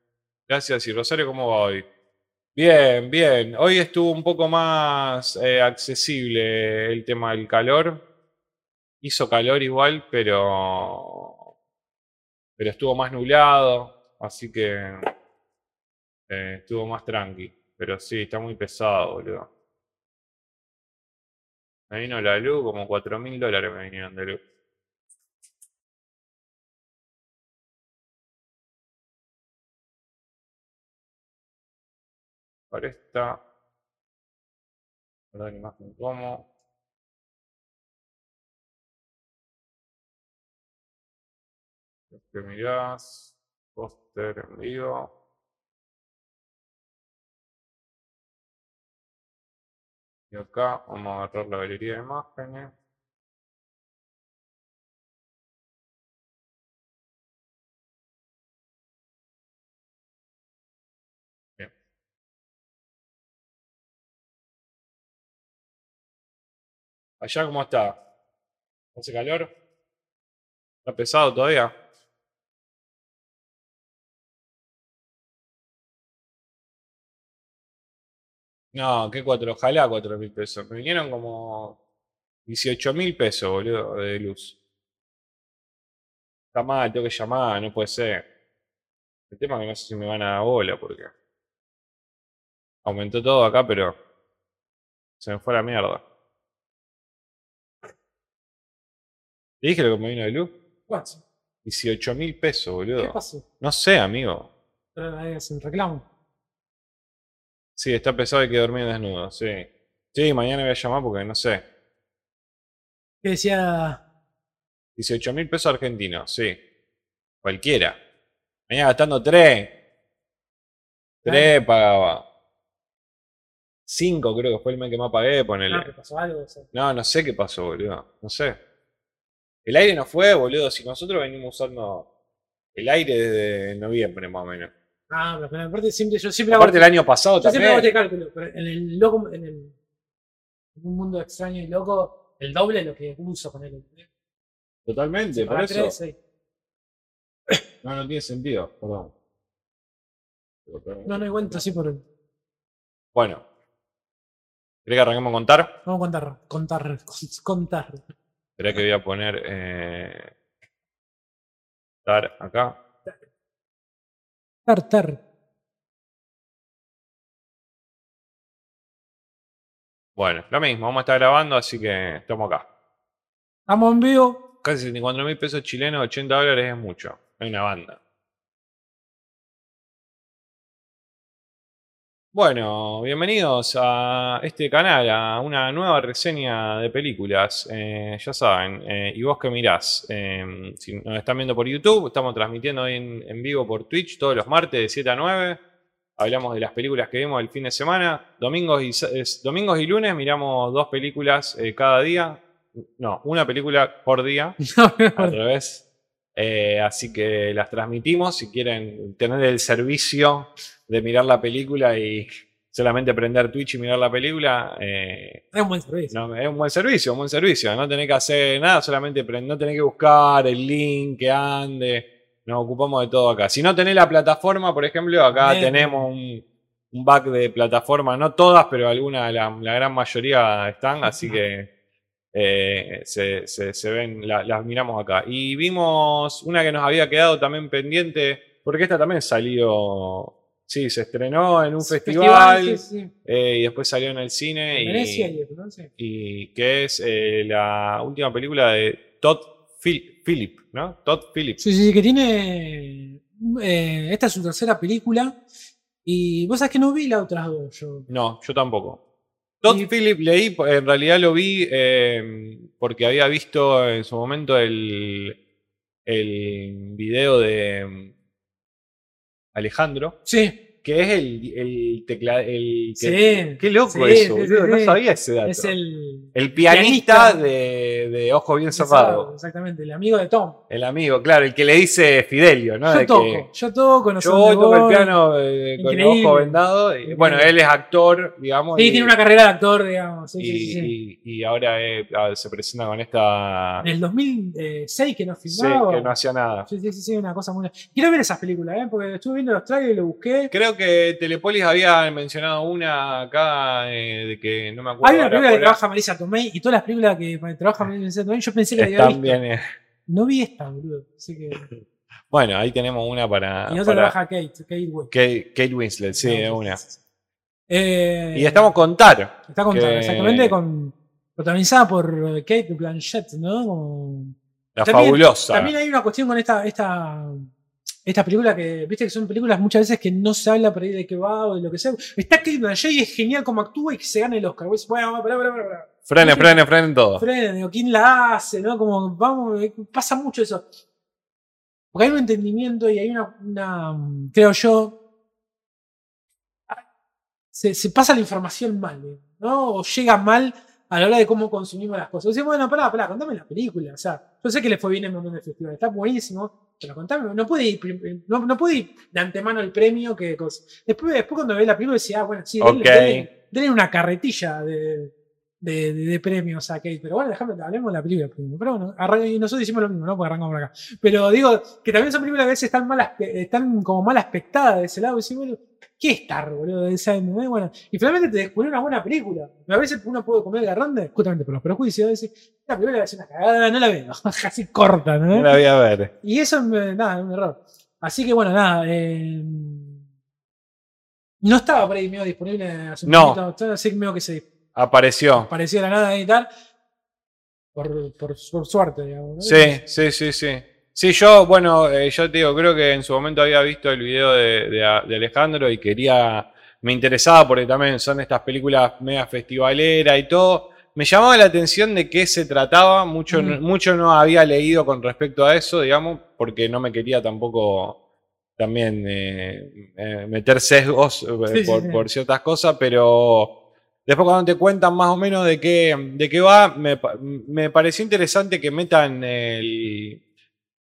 Gracias. ¿Y Rosario cómo va hoy? Bien, bien. Hoy estuvo un poco más eh, accesible el tema del calor. Hizo calor igual, pero, pero estuvo más nublado, así que eh, estuvo más tranqui. Pero sí, está muy pesado, boludo. Me vino la luz, como 4 mil dólares me vinieron de luz. Para esta. Perdón, imagen como. Que mirás. Póster en vivo. Y acá vamos a agarrar la galería de imágenes. Allá cómo está. ¿Hace calor? ¿Está pesado todavía? No, ¿qué cuatro? Ojalá cuatro mil pesos. Me vinieron como 18 mil pesos, boludo, de luz. Está mal, tengo que llamar, no puede ser. El tema es que no sé si me van a dar bola porque aumentó todo acá, pero se me fue la mierda. ¿Te dije lo que me vino de luz? What? 18 mil pesos, ¿Qué boludo. pasó? No sé, amigo. Pero ahí hacen reclamo. Sí, está pesado y hay que dormir desnudo, sí. Sí, mañana voy a llamar porque no sé. ¿Qué decía? 18 mil pesos argentinos, sí. Cualquiera. Venía gastando 3. 3 pagaba. 5 creo que fue el mes que más pagué, ponele. Ah, ¿que pasó algo? O sea, No, no sé qué pasó, boludo. No sé. El aire no fue, boludo. Si nosotros venimos usando el aire desde noviembre, más o menos. Ah, pero, aparte siempre, yo siempre hago, Aparte el año pasado yo siempre hago este también. cálculo, pero en el loco, en el en un mundo extraño y loco, el doble de lo que uso con él. Totalmente, por eso. tres, sí. No, no tiene sentido, perdón. No, no encuentro así por. Vamos Bueno. ¿Querés que arranquemos a contar? a contar, contar, contar. Esperá que voy a poner. Eh, acá. Tar, tar. Bueno, lo mismo, vamos a estar grabando, así que estamos acá. Estamos en vivo. Casi 74 mil pesos chilenos, 80 dólares es mucho. Hay una banda. Bueno, bienvenidos a este canal, a una nueva reseña de películas. Eh, ya saben, eh, y vos que mirás, eh, si nos están viendo por YouTube, estamos transmitiendo hoy en, en vivo por Twitch todos los martes de 7 a 9. Hablamos de las películas que vimos el fin de semana. Domingos y, es- domingos y lunes miramos dos películas eh, cada día. No, una película por día al revés. Así que las transmitimos. Si quieren tener el servicio de mirar la película y solamente prender Twitch y mirar la película, eh, Es un buen servicio. no, es un buen servicio, un buen servicio. No tenés que hacer nada, solamente no tenés que buscar el link que ande. Nos ocupamos de todo acá. Si no tenés la plataforma, por ejemplo, acá Bien. tenemos un, un back de plataforma. No todas, pero algunas, la, la gran mayoría están. Así que eh, se, se- se ven, la- las miramos acá. Y vimos una que nos había quedado también pendiente, porque esta también salió, sí, se estrenó en un festival, sí. eh, y después salió en el cine. En y, Venecia y y que es eh, la última película de Todd Phil- Phillip, ¿no? Todd Phillip. Sí, sí, sí, que tiene. eh, esta es su tercera película. Y vos sabés que no vi las otras dos. Yo. No, yo tampoco. Todd Y- Phillip leí, en realidad lo vi eh, porque había visto en su momento el, el video de mm, Alejandro, Sí, que es el, el teclado. El, sí. que- qué loco sí, eso, sí, boludo, sí, no sí. sabía ese dato. Es el. el pianista, pianista. de, de Ojo Bien Cerrado. Exactamente, el amigo de Tom. El amigo, claro, el que le dice Fidelio, ¿no? yo De toco, que- yo toco, no Yo toco el piano eh, con el ojo vendado. y, bueno, él es actor, digamos. Sí, y, tiene una carrera de actor, digamos. Sí, y, sí, sí, sí. y- y ahora eh, se presenta con esta. En el 2006 que no Sí, filmaba. que no hacía nada. Sí, sí, sí, sí, una cosa muy. Quiero ver esas películas, ¿eh? Porque estuve viendo los trailers y lo busqué. Creo que Telepolis había mencionado una acá eh, de que no me acuerdo. Hay una película que trabaja Marisa Tomei y todas las películas que trabaja Marisa Tomei yo pensé que la había visto. bien, eh. No vi esta, boludo. Así que... Bueno, ahí tenemos una para. Y otra para trabaja Kate, Kate Winslet. Kate, Kate Winslet, sí, de una. Eh, Y estamos con Tar. Está contada, que- exactamente, con, protagonizada por eh, Kate Blanchett, ¿no? Como- La También- fabulosa. También hay una cuestión con esta, esta, esta película que, viste que son películas muchas veces que no se habla por ahí de qué va o de lo que sea. Está Blanchett y es genial como actúa y que se gana el Oscar. Bueno, pará, pará, pará. Frene, frene, frene todo. Frenen, digo, ¿quién la hace? ¿no? Como, vamos, eh, pasa mucho eso. Porque hay un entendimiento y hay una, una, creo yo, se, se pasa la información mal, ¿no? O llega mal a la hora de cómo consumimos las cosas. Decimos, bueno, pará, pará, contame la película. O sea, yo sé que le fue bien en un montón de festivales, está buenísimo, pero contame, no puede ir, prim- no, no puede ir de antemano el premio que. Después, después cuando ve la película decía, ah, bueno, sí, denle, Ok. denle- denle una carretilla de, de, de- de premios a Kate. Pero bueno, déjame, hablemos de la película primero. Pero bueno, y nosotros hicimos lo mismo, ¿no? Porque arrancamos por acá. Pero digo, que también son películas que a veces están, mal aspe- están como mal aspectadas de ese lado. Y decís, bueno, ¿qué Star, boludo? De esa- ¿entendés? Bueno, y finalmente te descubrió una buena película. A veces uno puede comer garrande justamente por los prejuicios. Decir, esta película es una cagada, no la veo. Casi corta, ¿no? No la voy a ver. Y eso es nada, es un error. Así que bueno, nada. eh, no estaba por ahí medio disponible hace un No. poquito, así que medio que se Apareció. aparecía de la nada y tal. Por, por, por suerte, digamos. ¿no? Sí, sí, sí, sí. Sí, yo, bueno, eh, yo te digo, creo que en su momento había visto el video de, de- de Alejandro y quería, me interesaba porque también son estas películas mega festivaleras y todo. Me llamaba la atención de qué se trataba, mucho, no- Mm. mucho no había leído con respecto a eso, digamos, porque no me quería tampoco también eh, eh, meter sesgos Sí, por, sí. por ciertas cosas, pero Después cuando te cuentan más o menos de qué, de qué va, me, me pareció interesante que metan el-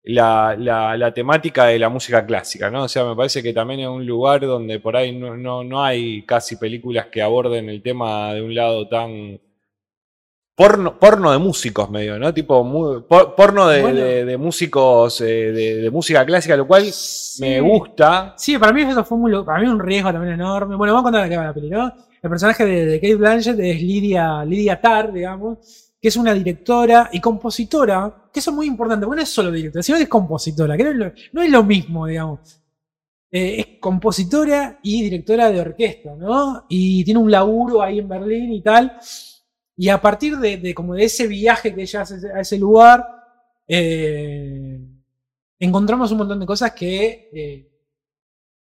la, la- la temática de la música clásica, ¿no? O sea, me parece que también es un lugar donde por ahí no, no- no hay casi películas que aborden el tema de un lado tan... Porno, porno de músicos medio, ¿no? Tipo mu- por- porno de, Bueno. de- de músicos eh, de, de música clásica, lo cual Sí. me gusta. Sí, para mí eso fue muy para mí un riesgo también enorme. Bueno, vamos a contar de qué va la peli, ¿no? El personaje de, de Kate Blanchett es Lydia, Lydia Tarr, digamos, que es una directora y compositora, que eso es muy importante, porque no es solo directora, sino que es compositora, que no es lo, mismo, digamos. Eh, es compositora y directora de orquesta, ¿no? Y tiene un laburo ahí en Berlín y tal. Y a partir de, de como de ese viaje que ella hace a ese lugar, eh, encontramos un montón de cosas que eh,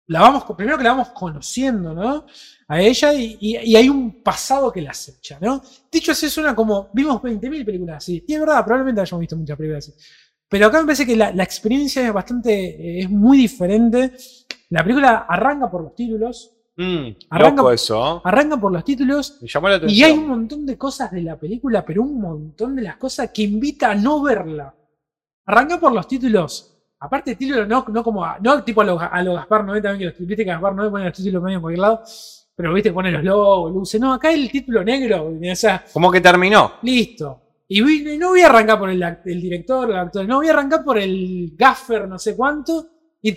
la vamos, primero que la vamos conociendo, ¿no? A ella y, y- y hay un pasado que la acecha, ¿no? Dicho así, suena como, vimos 20.000 películas así. Y es verdad, probablemente hayamos visto muchas películas así. Pero acá me parece que la, la experiencia es bastante, eh, es muy diferente. La película arranca por los títulos, Mm, Arranca- loco eso. arranca por los títulos Me llamó la atención. y hay un montón de cosas de la película, pero un montón de las cosas que invita a no verla. Arranca por los títulos. Aparte de títulos, no, no como a- no tipo a los a lo Gaspar Noé también, que los, viste que Gaspar Noé pone los títulos medio en cualquier lado, pero viste, pone los logos, luces. No, acá el título negro, o sea, Como que terminó. listo. Y vi- no voy a arrancar por el, el director, el actor, no voy a arrancar por el gaffer, no sé cuánto, y,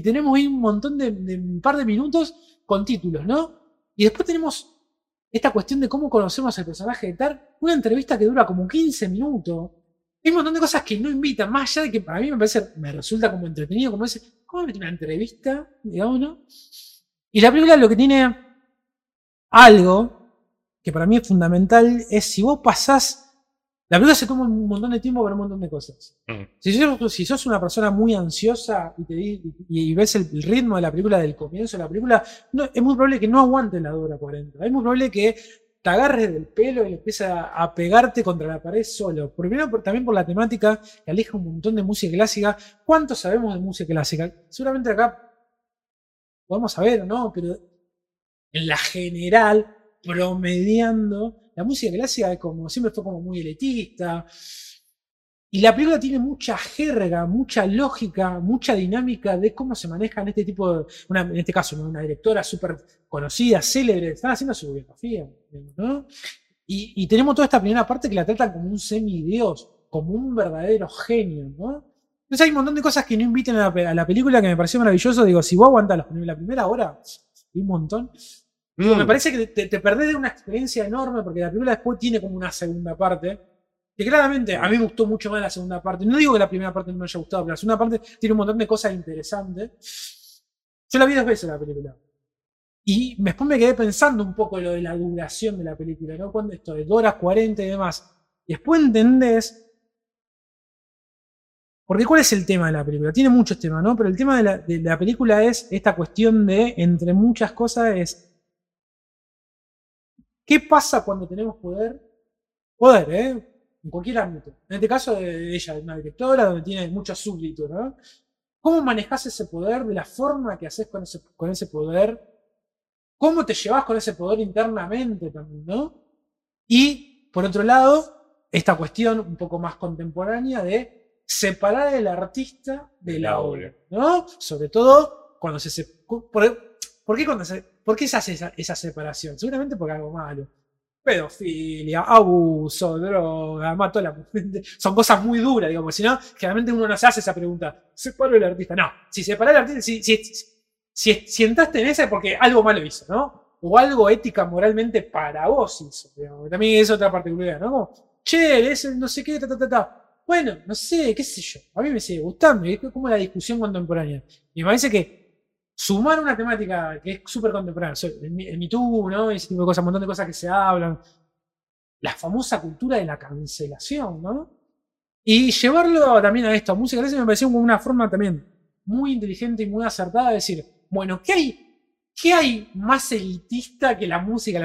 tenemos ahí un montón de, de un par de minutos con títulos, ¿no? Y después tenemos esta cuestión de cómo conocemos al personaje de Tar, una entrevista que dura como 15 minutos. Hay un montón de cosas que no invitan, más allá de que para mí me parece, me resulta como entretenido, como ese, ¿cómo una entrevista? Digamos, ¿no? Y la película lo que tiene algo que para mí es fundamental es si vos pasás. La película se toma un montón de tiempo para un montón de cosas. Mm. Si, sos, si sos una persona muy ansiosa y, te, di- y- y ves el, el ritmo de la película, del comienzo de la película, no, es muy probable que no aguante la 2 hora 40. Es muy probable que te agarres del pelo y empieces a, a pegarte contra la pared solo. Primero, por- también por la temática que aleja un montón de música clásica. ¿Cuánto sabemos de música clásica? Seguramente acá podemos saber o no, pero en la general, promediando, la música clásica es como, siempre fue como muy elitista. Y la película tiene mucha jerga, mucha lógica, mucha dinámica de cómo se manejan este tipo de, en este caso, una directora súper conocida, célebre, están haciendo su biografía. Y, tenemos toda esta primera parte que la tratan como un semidios, como un verdadero genio, ¿no? Entonces hay un montón de cosas que no inviten a la, película que me pareció maravilloso. Digo, si vos aguantas la, primera hora, un montón. Me Mm. parece que te, te perdés de una experiencia enorme porque la película después tiene como una segunda parte. Que claramente a mí me gustó mucho más la segunda parte. No digo que la primera parte no me haya gustado, pero la segunda parte tiene un montón de cosas interesantes. Yo la vi dos veces la película. Y después me quedé pensando un poco lo de la duración de la película, ¿no? Cuando esto de 2 horas 40 y demás. Y después entendés. Porque ¿cuál es el tema de la película? Tiene muchos temas, ¿no? Pero el tema de la, de la película es esta cuestión de, entre muchas cosas, es. ¿Qué pasa cuando tenemos poder? Poder, ¿eh? En cualquier ámbito. En este caso de ella, de una directora, donde tiene muchos súbditos, ¿no? ¿Cómo manejás ese poder de la forma que haces con ese, con ese poder? ¿Cómo te llevas con ese poder internamente también, ¿no? Y, por otro lado, esta cuestión un poco más contemporánea de separar al artista de la La obra, obra. ¿no? Sobre todo cuando se... se- ¿por, por qué, cuando se, ¿Por qué se hace esa, separación? Seguramente por algo malo. Pedofilia, abuso, droga, mato a la gente. Son cosas muy duras, porque si no, generalmente uno no se hace esa pregunta. ¿Separo el artista? No. Si separa el artista, si, si, si, si entraste en esa es porque algo malo hizo, ¿no? O algo ética, moralmente para vos hizo. digamos. También es otra particularidad, ¿no? Como, che, ese no sé qué, ta, ta, ta, ta. Bueno, no sé, qué sé yo. A mí me sigue gustando. Es como la discusión contemporánea. Y me parece que sumar una temática que es súper contemporánea, el, Me- el Me Too, ¿no? Ese tipo de cosas, un montón de cosas que se hablan. La famosa cultura de la cancelación, ¿no? Y llevarlo también a esto, a música me pareció como una forma también muy inteligente y muy acertada de decir, bueno, ¿qué hay, qué hay más elitista que la música?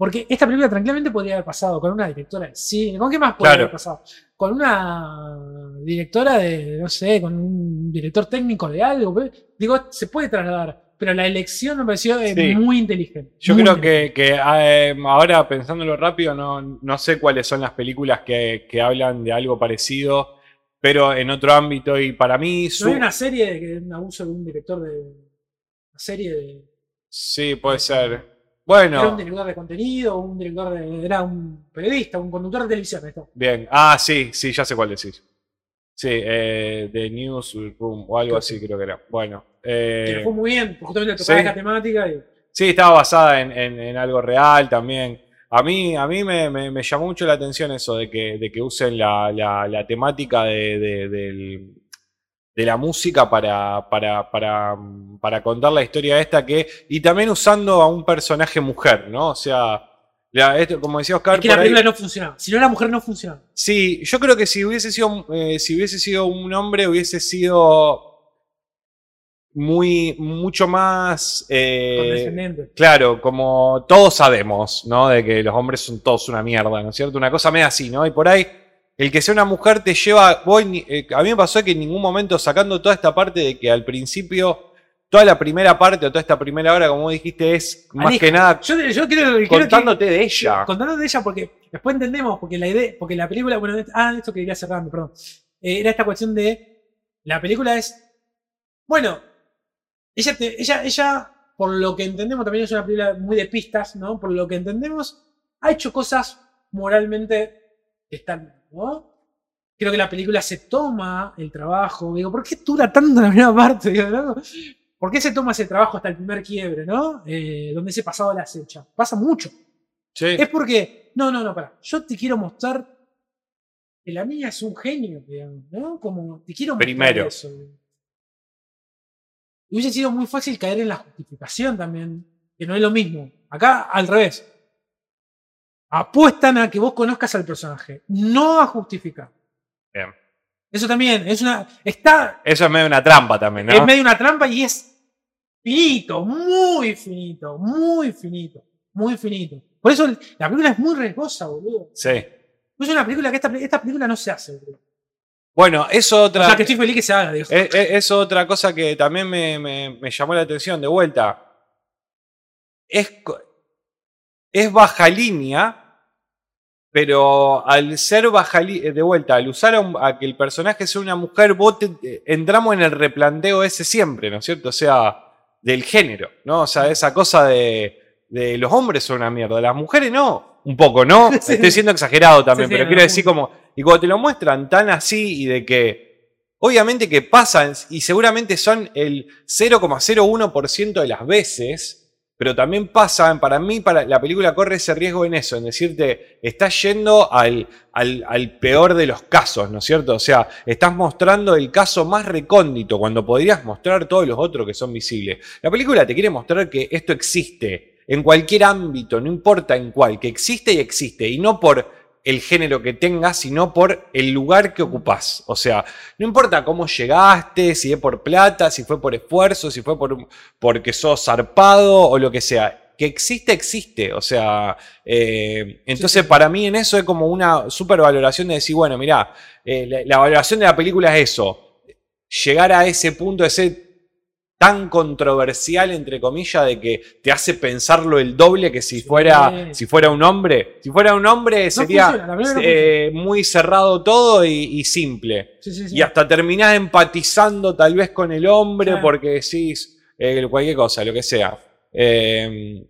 Porque esta película tranquilamente podría haber pasado con una directora de cine. ¿Con qué más podría Claro. haber pasado? Con una directora de, no sé, con un director técnico de algo. Digo, se puede trasladar. Pero la elección me pareció eh, Sí. muy inteligente. Yo muy creo inteligente. que, que, eh, ahora pensándolo rápido, no, no sé cuáles son las películas que, que hablan de algo parecido, pero en otro ámbito. Y para mí, su- ¿No hay una serie de que un abuso de un director de. Una serie de. sí, puede ser. Era Bueno, un director de contenido, un director de. Era un periodista, un conductor de televisión. Esto. bien. Ah, sí, sí, ya sé cuál decís. Sí, eh, The Newsroom o algo así que- creo que era. Bueno. Que eh, le fue muy bien, justamente tocaba sí. esta temática y. Sí, estaba basada en, en- en algo real también. A mí, a mí me, me- me llamó mucho la atención eso de que, de que usen la, la- la temática de, de- del- de la música para, para, para, para contar la historia esta que. Y también usando a un personaje mujer, ¿no? O sea, la- esto, como decía Oscar, Es que la ahí- película no funcionaba. Si no, la mujer no funcionaba. Sí, yo creo que si hubiese sido, eh, si hubiese sido un hombre, hubiese sido muy, mucho más. eh, Condescendiente. Claro, como todos sabemos, ¿no? De que los hombres son todos una mierda, ¿no es cierto? Una cosa media así, ¿no? Y por ahí, el que sea una mujer te lleva. Voy, eh, a mí me pasó que en ningún momento, sacando toda esta parte de que al principio, toda la primera parte o toda esta primera hora, como dijiste, es más que nada Yo, yo quiero, quiero que- contándote de ella. contándote de ella porque después entendemos, porque la idea, porque la película, bueno, ah, esto que quería cerrando, perdón. Eh, era esta cuestión de la película es, bueno, ella, te- ella, ella, por lo que entendemos, también es una película muy de pistas, ¿no? Por lo que entendemos, ha hecho cosas moralmente que están, ¿no? Creo que la película se toma el trabajo, digo, ¿por qué dura tanto la primera parte? Digo, ¿no? ¿Por qué se toma ese trabajo hasta el primer quiebre, ¿no? Eh, donde ese pasado la acecha. Pasa mucho. Sí. Es porque, no, no, no, para. Yo te quiero mostrar que la mía es un genio, digamos, ¿no? Como te quiero mostrar Primero. eso. Y hubiese sido muy fácil caer en la justificación también, que no es lo mismo. Acá, al revés. Apuestan a que vos conozcas al personaje, no a justificar. Bien. Eso también es una. Está Eso es medio una trampa también, ¿no? en medio una trampa y es finito, muy finito, muy finito, muy finito. Por eso la película es muy riesgosa, boludo. Sí. Es una película que esta, esta película no se hace, boludo. Bueno, eso O otra. sea, que estoy feliz que se haga. Es, es- es otra cosa que también me, me- me llamó la atención de vuelta. Es, es baja línea, pero al ser baja línea, de vuelta, al usar a, un- a que el personaje sea una mujer, vos te- eh, entramos en el replanteo ese siempre, ¿no es cierto? O sea, del género, ¿no? O sea, esa cosa de, de los hombres son una mierda, las mujeres no, un poco, ¿no? Sí. Estoy siendo exagerado también, Sí, sí, pero quiero decir como, y cuando te lo muestran tan así y de que Obviamente que pasan y seguramente son el 0,01% de las veces, pero también pasan, para mí, para la película corre ese riesgo en eso, en decirte, estás yendo al, al, al peor de los casos, ¿no es cierto? O sea, estás mostrando el caso más recóndito cuando podrías mostrar todos los otros que son visibles. La película te quiere mostrar que esto existe en cualquier ámbito, no importa en cuál, que existe y existe, y no por el género que tengas, sino por el lugar que ocupás. O sea, no importa cómo llegaste, si es por plata, si fue por esfuerzo, si fue por porque sos zarpado o lo que sea. Que existe, existe. O sea, eh, entonces sí. para mí en eso es como una supervaloración de decir, bueno, mirá, eh, la, la valoración de la película es eso. Llegar a ese punto de ser tan controversial, entre comillas, de que te hace pensarlo el doble que si Sí. fuera, si fuera un hombre. Si fuera un hombre sería funciona, no eh, muy cerrado todo y, y simple. Sí, sí, sí. Y hasta terminás empatizando tal vez con el hombre Claro. porque decís eh, cualquier cosa, lo que sea. Eh,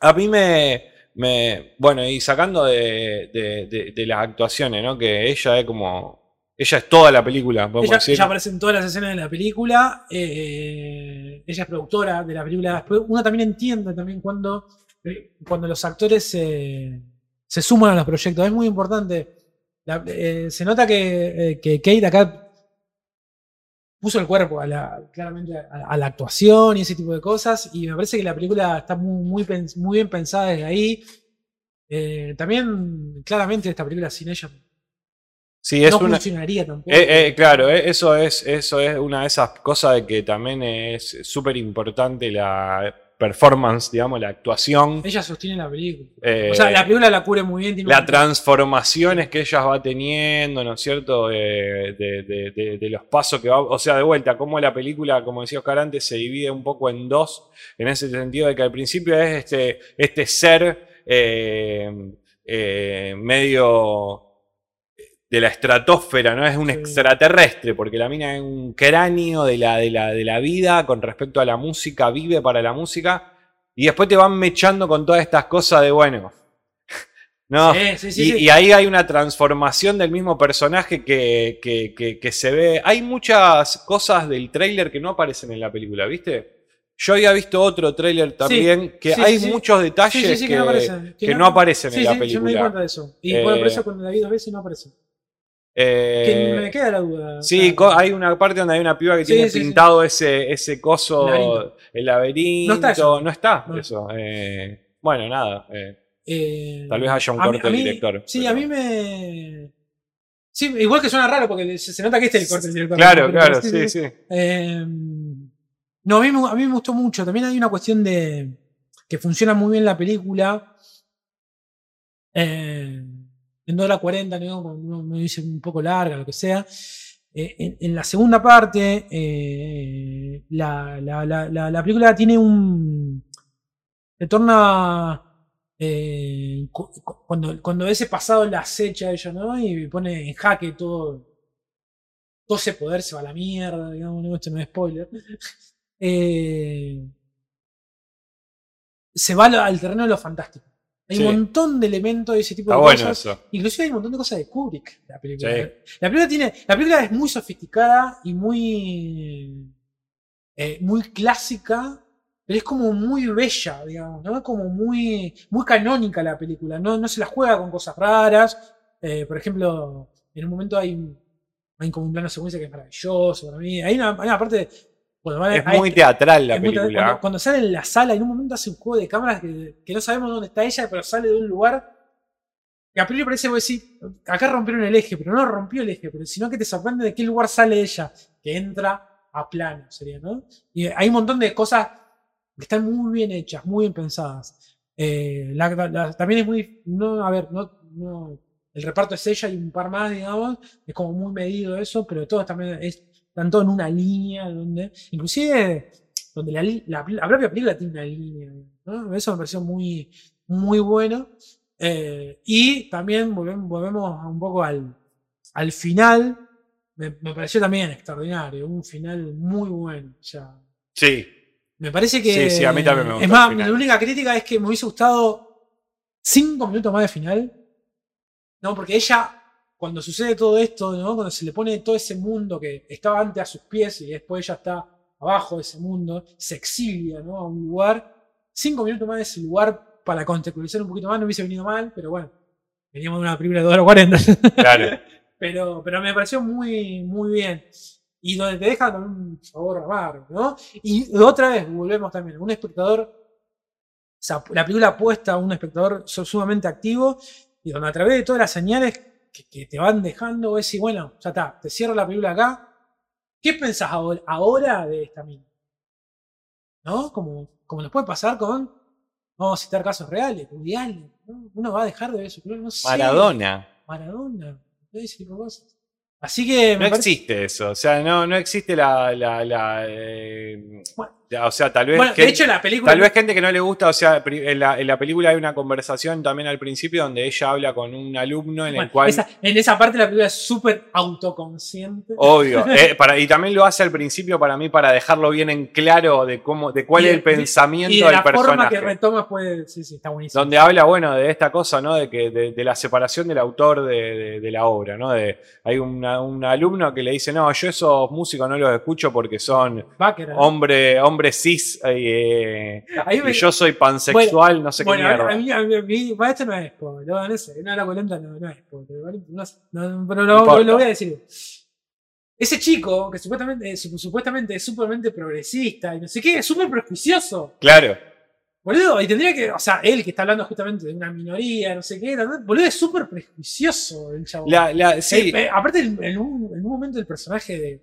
a mí me, me- Bueno, y sacando de, de- de- de las actuaciones, ¿no? Que ella es como. Ella es toda la película, podemos Ella, decir. ella aparece en todas las escenas de la película. eh, ella es productora de la película. Después uno también entiende también cuando, eh, cuando los actores se, se suman a los proyectos. Es muy importante. La- eh, se nota que, eh, que Kate acá puso el cuerpo a la, claramente a, a la actuación y ese tipo de cosas. Y me parece que la película está muy, muy, muy bien pensada desde ahí. Eh, también, claramente, esta película sin ella sí, es no una. funcionaría tampoco. Eh, eh, claro, eh, eso es, eso es una de esas cosas de que también es súper importante la performance, digamos, la actuación. Ella sostiene la película. Eh, o sea, la película la cubre muy bien. Tiene las transformaciones que ella va teniendo, ¿no es cierto? De, de- de- de los pasos que va. O sea, de vuelta, como la película, como decía Oscar antes, se divide un poco en dos, en ese sentido de que al principio es este, este ser medio de la estratosfera, ¿no? Es un Sí. extraterrestre, porque la mina es un cráneo de la, de, la, de la vida con respecto a la música, vive para la música, y después te van mechando con todas estas cosas de, bueno, ¿no? Sí, sí, sí, y, ahí hay una transformación del mismo personaje que, que- que- que se ve. Hay muchas cosas del tráiler que no aparecen en la película, ¿viste? Yo había visto otro tráiler también que hay muchos detalles que, no aparecen. aparecen en la sí, Yo me di película. cuenta de eso. Y Eh, por eso cuando la vi dos veces no aparece. Eh, que me queda la duda. Sí, hay una parte donde hay una piba que Sí, tiene sí, sí. pintado ese, ese coso, Laberinto. el laberinto. No está eso. No está No. eso. Eh, bueno, nada. eh, eh, Tal vez haya un corte del director, Sí, pero- a mí me. Sí, igual que suena raro porque se, nota que este es el corte del director. claro, claro, sí, sí. Eh, no, a mí, me- a mí me gustó mucho. También hay una cuestión de que funciona muy bien la película. Eh, en 2 hora 40, ¿no? Uno me dice un poco larga, lo que sea. Eh, en, la segunda parte, eh, la, la- la- la- la película tiene un. Se torna. eh, cu- cu- cuando, cuando ese pasado la acecha ella, ¿no? Y pone en jaque todo. Todo ese poder se va a la mierda, digamos, ¿no? esto no es spoiler. Eh, se va al terreno de lo fantástico. Hay Sí. un montón de elementos de ese tipo Está de bueno cosas. eso. Inclusive hay un montón de cosas de Kubrick. La película, Sí. la película, tiene, la película es muy sofisticada y muy, eh, muy clásica pero es como muy bella, digamos, ¿no? Como muy, muy canónica la película, no, no se la juega con cosas raras. Eh, por ejemplo, en un momento hay, un- hay como un plano secuencia que es maravilloso para mí. Hay una, hay una parte. Bueno, vale, Es muy teatral la muy- película. cuando, cuando sale en la sala, en un momento hace un juego de cámaras que, que no sabemos dónde está ella, pero sale de un lugar. Que a priori parece, vos decís, acá rompieron el eje, pero no rompió el eje, pero sino que te sorprende de qué lugar sale ella, que entra a plano, sería, ¿no? Y hay un montón de cosas que están muy bien hechas, muy bien pensadas. Eh, la- la- la- también es muy. No, a ver, no, no- el reparto es ella y un par más, digamos. Es como muy medido eso, pero todo también es, están todos en una línea, donde. Inclusive, donde la, li- la, la propia película tiene una línea. ¿no? Eso me pareció muy, muy bueno. Eh, y también volvemos, volvemos un poco al, al final. Me, me pareció también extraordinario, un final muy bueno. Sí, me parece que. Sí, sí, a mí también me gustó Es más, la única crítica es que me hubiese gustado cinco minutos más de final. No, porque ella, cuando sucede todo esto, ¿no? Cuando se le pone todo ese mundo que estaba antes a sus pies y después ella está abajo de ese mundo, se exilia, ¿no? A un lugar. Cinco minutos más de ese lugar para contextualizar un poquito más no hubiese venido mal, pero bueno. Veníamos de una película de 2 horas 40. claro. pero, pero me pareció muy, muy bien. Y donde te deja con un sabor amargo, ¿no? Y otra vez volvemos también, un espectador, la película apuesta a un espectador su- sumamente activo y donde a través de todas las señales que, que te van dejando, vos decís, bueno, ya está, te cierro la película acá. ¿Qué pensás ahora, ahora de esta mina? ¿No? Como, como nos puede pasar con, vamos a citar casos reales, ¿no? Uno va a dejar de ver su película, no sé. Maradona. Maradona, cosas. Así que No parece- existe eso. O sea, no, no existe la. la, la, eh, Bueno. O sea, tal vez. Bueno, de hecho, la película. Tal vez gente que no le gusta, o sea, en la, en la película hay una conversación también al principio donde ella habla con un alumno en bueno, el cual. esa- en esa parte la película es súper autoconsciente. Obvio. eh, para- y también lo hace al principio para mí para dejarlo bien en claro de cómo, de cuál Y es el pensamiento y de del la forma que retoma puede. Sí, sí, está buenísimo. donde habla, bueno, de esta cosa, ¿no? De que de, de la separación del autor de, de- de la obra, ¿no? De, hay una- un alumno que le dice, no, yo esos músicos no los escucho porque son hombre, hombre cis eh, y me- yo soy pansexual, no sé bueno, qué a mierda. mí, a mí- a mí- para esto no es spoiler, no, no sé, no la colenta no, no es ¿vale? No no, lo, voy a decir. Ese chico, que supuestamente, eh, su- supuestamente es súpermente progresista y no sé qué, es súper prejuicioso. Claro, Boludo, y tendría que, o sea, él que está hablando justamente de una minoría, no sé qué, boludo, es súper prejuicioso el chabón. la, la- sí, Eh, eh, aparte, en, en un, en un momento el personaje de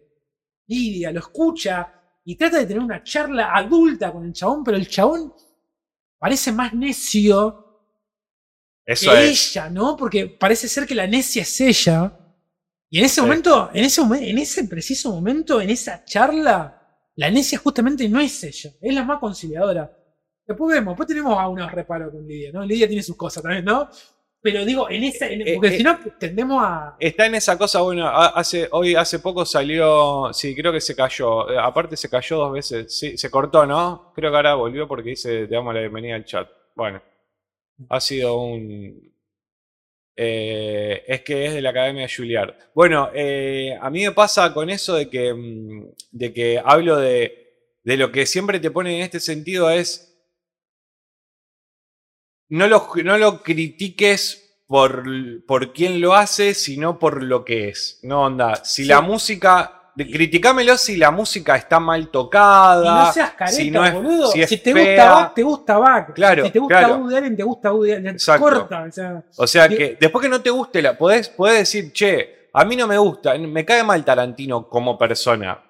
Lidia lo escucha y trata de tener una charla adulta con el chabón, pero el chabón parece más necio eso que es. ella, ¿no? Porque parece ser que la necia es ella. Y en ese Sí. momento, en ese, en ese preciso momento, en esa charla, la necia justamente no es ella, es la más conciliadora. Después vemos, después tenemos a unos reparos con Lidia, ¿no? Lidia tiene sus cosas también, ¿no? Pero digo, en esa, en- Eh, porque eh, si no, tendemos a. Está en esa cosa, bueno, ha- hace, hoy hace poco salió, sí, creo que se cayó, eh, aparte se cayó dos veces, sí, se cortó, ¿no? Creo que ahora volvió porque dice, te damos la bienvenida al chat. Bueno, ha sido un... eh, es que es de la Academia de Juilliard. Bueno, eh, a mí me pasa con eso de que, mm, de que hablo de, de lo que siempre te pone en este sentido es, no lo, no lo critiques por, por quién lo hace, sino por lo que es. No onda. Si Sí. la música. de- Criticámelo si la música está mal tocada. Y no seas careta, si no es- boludo. si te fea. gusta Bach, te gusta Bach. Claro, Si te gusta claro. Woody Allen, te gusta Woody Allen. Exacto. Corta, o sea. O sea que después que no te guste, la, podés, podés decir, che, a mí no me gusta, me cae mal Tarantino como persona.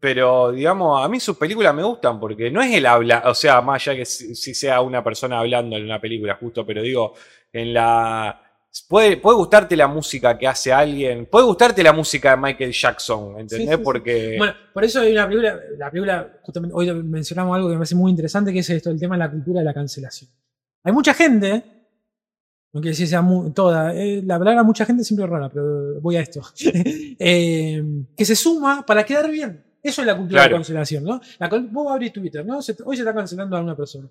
Pero, digamos, a mí sus películas me gustan porque no es el habla, o sea, más allá que si, si sea una persona hablando en una película, justo, pero digo, en la. Puede, puede gustarte la música que hace alguien, puede gustarte la música de Michael Jackson, ¿entendés? Sí, sí, sí. porque. Bueno, por eso hay una película, la película, justamente hoy mencionamos algo que me parece muy interesante, que es esto, el tema de la cultura de la cancelación. Hay mucha gente, no quiere decir sea mu- toda, eh, la palabra mucha gente siempre es rara, pero voy a esto, eh, que se suma para quedar bien. Eso es la cultura de Claro. la cancelación, ¿no? La, vos abrís Twitter, ¿no? Se- hoy se está cancelando a una persona.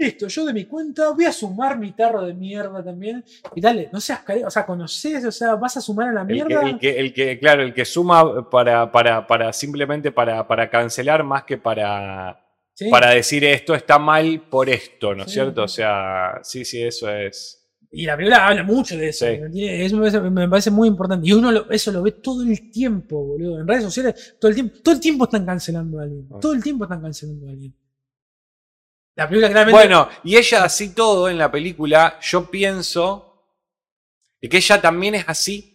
Listo, yo de mi cuenta voy a sumar mi tarro de mierda también. Y dale, no seas o sea, conoces, o sea, vas a sumar a la El que, mierda. el que- el que- claro, el que suma para, para, para simplemente para, para cancelar más que para, Sí. para decir esto está mal por esto, ¿no es Sí, cierto? O sea, sí, sí, eso es. Y la película habla mucho de eso. Sí. ¿me? Eso me parece, me parece muy importante. Y uno lo- eso lo ve todo el tiempo, boludo. En redes sociales, todo el tiempo, todo el tiempo están cancelando a alguien. Ah. Todo el tiempo están cancelando a alguien. La película claramente. Bueno, y ella así todo en la película, yo pienso de que ella también es así.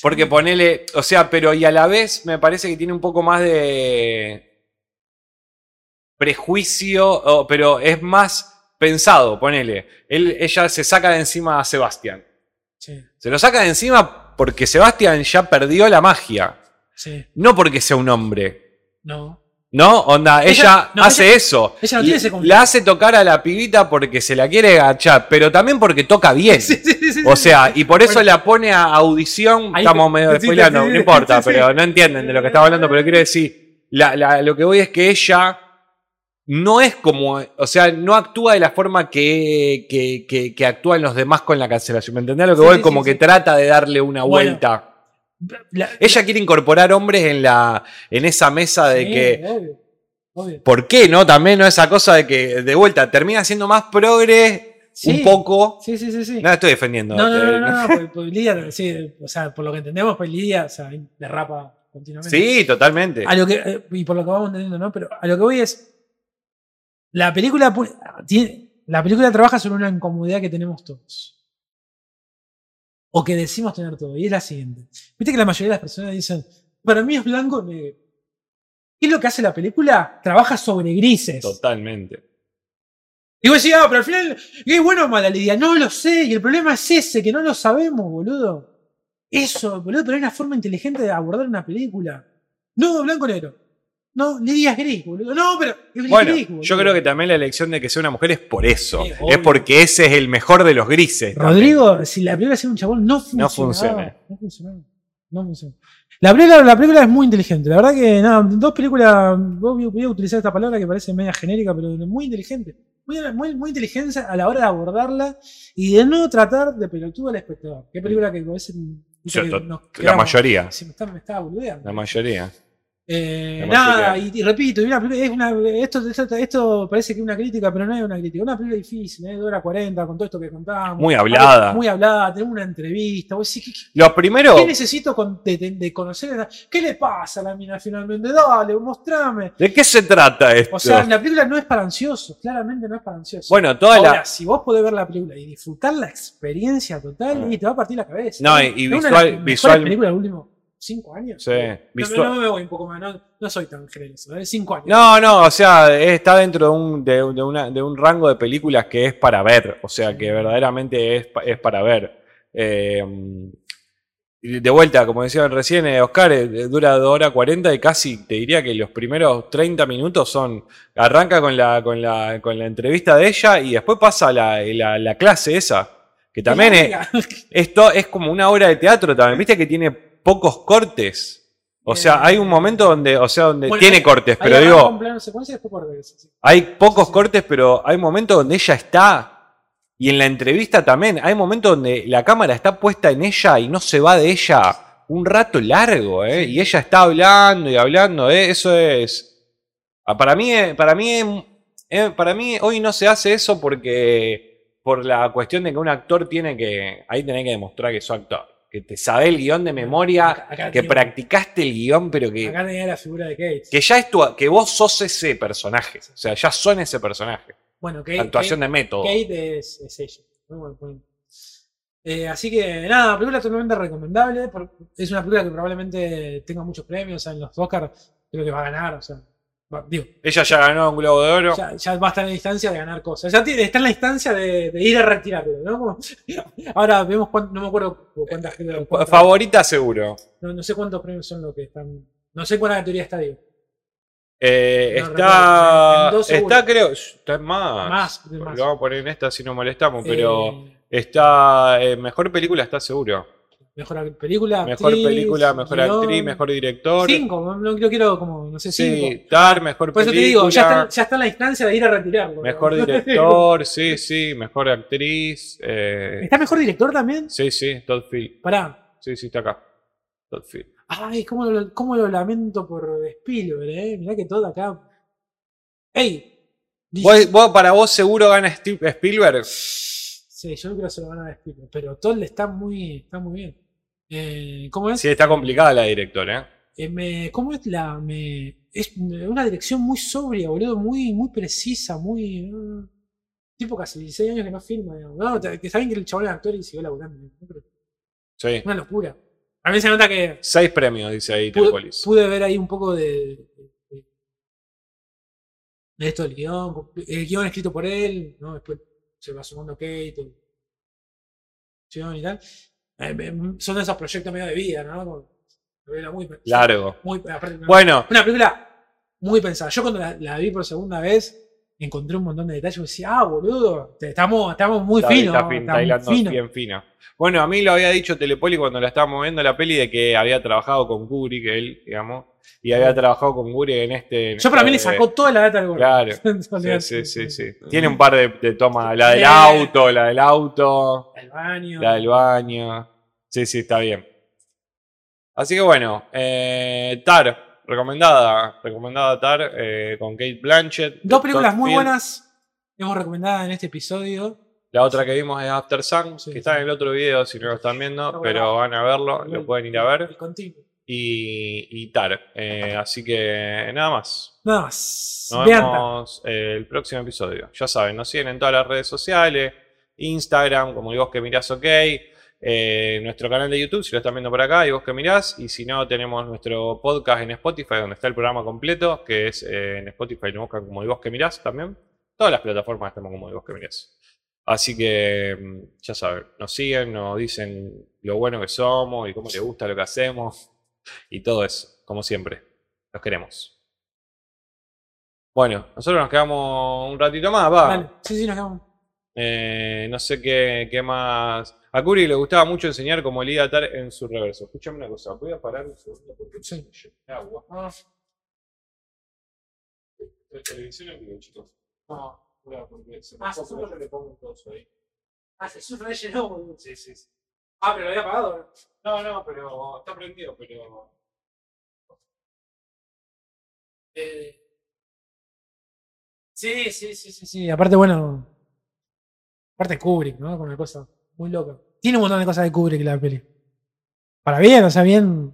Porque ponele, o sea, pero y a la vez me parece que tiene un poco más de prejuicio, pero es más pensado, ponele. Él, ella se saca de encima a Sebastián. Sí, Se lo saca de encima porque Sebastián ya perdió la magia. sí. No porque sea un hombre. No. ¿No? Onda, ella, Ella- no, hace ella- eso. ella no tiene ese conflicto. La hace tocar a la pibita porque se la quiere agachar, pero también porque toca bien. Sí, sí, O sea, y por eso Bueno, la pone a audición. Ahí Estamos medio sí, no importa, pero no entienden de lo que estaba hablando, pero quiero decir, la- la- lo que voy es que ella no es como, o sea, no actúa de la forma que, que, que- que actúan los demás con la cancelación. ¿Me entendés lo que Sí, voy? sí, como sí, que trata de darle una Bueno, vuelta. la- Ella quiere incorporar hombres en, la, en esa mesa de que. obvio, obvio. ¿Por qué no? También no esa cosa de que, de vuelta, termina siendo más progre un poco. Sí, sí, sí, sí. No estoy defendiendo. No, no, no, no, no, porque- porque Lidia, sí, o sea, por lo que entendemos, pues Lidia, o sea, derrapa continuamente. Sí, totalmente. A lo que, eh, y por lo que vamos entendiendo, ¿no? Pero a lo que voy es. La película tiene, la película trabaja sobre una incomodidad que tenemos todos. O que decimos tener todos. Y es la siguiente. Viste que la mayoría de las personas dicen, para mí es blanco o negro. ¿Qué es lo que hace la película? Trabaja sobre grises. Totalmente. Y vos decís, ah, pero al final, ¿es bueno o mala Lidia? No lo sé, y el problema es ese, que no lo sabemos, boludo. Eso, boludo, pero es una forma inteligente de abordar una película. No, blanco o negro. No, Lidia es gris, boludo. No, pero es Bueno, gris, boludo. yo creo que también la elección de que sea una mujer es por eso. Sí, es porque ese es el mejor de los grises. también. Rodrigo, si la película sea un chabón, no funciona. No funciona. No funciona. No funciona. La película, la película es muy inteligente. La verdad que, nada, dos películas. Voy a utilizar esta palabra que parece media genérica, pero muy inteligente. Muy, muy, muy inteligente a la hora de abordarla y de no tratar de pelotudo al espectador. ¿Qué película que a veces. Yo, que la mayoría. Sí, me está, me boludeando. La mayoría. Eh, nada, y, y repito, una película- es una- esto, esto, esto parece que es una crítica, pero no es una crítica. Una película difícil, ¿eh? de hora 40, con todo esto que contábamos. Muy hablada. Muy hablada, tenemos una entrevista. Vos decís, ¿qué, Lo primero. qué necesito con- de, de- de conocer? ¿Qué le pasa a la mina finalmente? Dale, mostrame. ¿De qué se trata esto? O sea, la película no es para ansiosos, claramente no es para ansiosos. bueno, toda Ahora, la. si vos podés ver la película y disfrutar la experiencia total, Ah. y te va a partir la cabeza. No, y- y visual- visual- los últimos cinco años. Sí, No, no, no me voy un poco más, no, no soy tan generoso, ¿eh? cinco años. No, no, o sea, está dentro de un, de, de una- de un rango de películas que es para ver, o sea, que verdaderamente es, es para ver. Eh, de vuelta, como decían recién, eh, Oscar, eh, dura 2 horas 40 y casi te diría que los primeros 30 minutos son. Arranca con la, con la, con la entrevista de ella y después pasa la, la, la clase esa, que también es, esto es como una obra de teatro también, viste que tiene pocos cortes. O sea, hay un momento donde, o sea, donde Bueno, tiene cortes, pero arranca digo, un plano secuencia y después corte, sí, sí. hay pocos Sí. cortes, pero hay momentos donde ella está. Y en la entrevista también, hay momentos donde la cámara está puesta en ella y no se va de ella un rato largo, ¿eh? Y ella está hablando y hablando, ¿eh? Eso es. ah, Para mí, eh, para mí, para mí hoy no se hace eso porque. Por la cuestión de que un actor tiene que. Ahí tenés que demostrar que sos actor. Que te sabe el guion de memoria, Acá- acá que practicaste el guion, pero que Acá tenía la figura de Kate. que ya es tu, que vos sos ese personaje. O sea, ya son ese personaje. Bueno, Kate, Actuación Kate, de método. Kate es, es ella. Muy buen punto. Eh, así que nada, película totalmente recomendable. Es una película que probablemente tenga muchos premios en los Oscars. Creo que va a ganar. O sea, digo, Ella ya ganó un Globo de Oro. ya, ya va a estar en la instancia de ganar cosas. Ya tiene- está en la instancia de, de ir a retirarlo, ¿no? Ahora vemos cuánto, no me acuerdo cuántas cuántas- Favorita seguro. no, no sé cuántos premios son los que están. No sé cuál categoría está, digo. Eh, No, está. está, creo. Está en más. Más, más. Lo vamos a poner en esta si no molestamos, pero. Eh, Está. eh, mejor película está seguro. Mejor película. Mejor actriz, película, mejor guion. actriz, mejor director. Cinco, no, no quiero, como, no sé, Sí, cinco. Tar, mejor Por eso te digo, ya está, ya está en la instancia de ir a retirarlo. Mejor ¿no? director, sí, sí, mejor actriz. eh, ¿Está mejor director también? sí, sí, Todd Field. Pará. Sí, sí, está acá. Todd Field. Ay, cómo lo, cómo lo lamento por Spielberg, eh. Mirá que todo acá. ¡Ey! ¿Vos, vos- para vos seguro gana Steve- Spielberg? Sí, yo creo que se lo van a despedir. Pero Toll está muy, está muy bien. Eh, ¿Cómo es? Sí, está complicada la directora, ¿eh? Eh, me- ¿Cómo es la.? Me, es una dirección muy sobria, boludo. Muy, muy precisa, muy. ah, tipo casi 16 años que no filma, digamos. No, que está bien que el chabón es actor y siguió laburando. Pero Sí. una locura. A mí se nota que Seis premios, dice ahí pude, pude ver ahí un poco de. de- de esto del guion. El guion escrito por él, ¿no? Después se va sumando Kate. el guion y tal. Eh, son de esos proyectos medio de vida, ¿no? Como- muy, Largo. muy- aparte, Bueno, una película muy pensada. Yo cuando la, la vi por segunda vez encontré un montón de detalles y decía, ah, boludo, estamos, estamos muy está, finos. está fin- está estamos hilando finos". bien fino. Bueno, a mí lo había dicho Telepoli cuando la estábamos viendo la peli de que había trabajado con Kubrick, él, digamos, y había trabajado con Kubrick en este. en Yo para mí le sacó toda la data del gordo. Claro. Sí, sí, sí, sí. Tiene un par de, de tomas, la del auto, la del auto, El baño. la del baño. Sí, sí, está bien. Así que bueno, eh, Tar, recomendada, recomendada Tar eh, con Kate Blanchett. Dos películas muy Field. buenas. Hemos recomendado en este episodio. La otra que vimos es After Sun, Sí, que está en el otro video si no lo están viendo, pero van a verlo, lo pueden ir a ver. El continuo. Y, y Tar. Eh, así que nada más. Nada más. Nos vemos eh, el próximo episodio. Ya saben, nos siguen en todas las redes sociales, Instagram, como vos que mirás ok, eh, nuestro canal de YouTube, si lo están viendo por acá, y vos que mirás, y si no, tenemos nuestro podcast en Spotify, donde está el programa completo, que es eh, en Spotify, lo buscan como y vos que mirás también. Todas las plataformas estamos como y vos que mirás. Así que, mm, ya saben, nos siguen, nos dicen lo bueno que somos y cómo les gusta lo que hacemos, y todo eso, como siempre. Los queremos. Bueno, nosotros nos quedamos un ratito más, va. Dale. Sí, sí, nos quedamos. Eh, no sé qué, qué más. A Curi le gustaba mucho enseñar cómo liga atar en su reverso. Escúchame una cosa, voy a parar un segundo porque Sí. agua. Ah, televisión en chicos. no. Cuidado, porque se Ah, me se yo sufre. le pongo un ahí. Ah, se sufre llenó. Sí, sí, sí. Ah, pero lo había apagado. No, no, pero está prendido, pero. Eh, Sí, sí, sí, sí, sí. Aparte, bueno. Aparte Kubrick, ¿no? Con una cosa muy loca. Tiene un montón de cosas de Kubrick la peli. Para bien, o sea, bien. Ni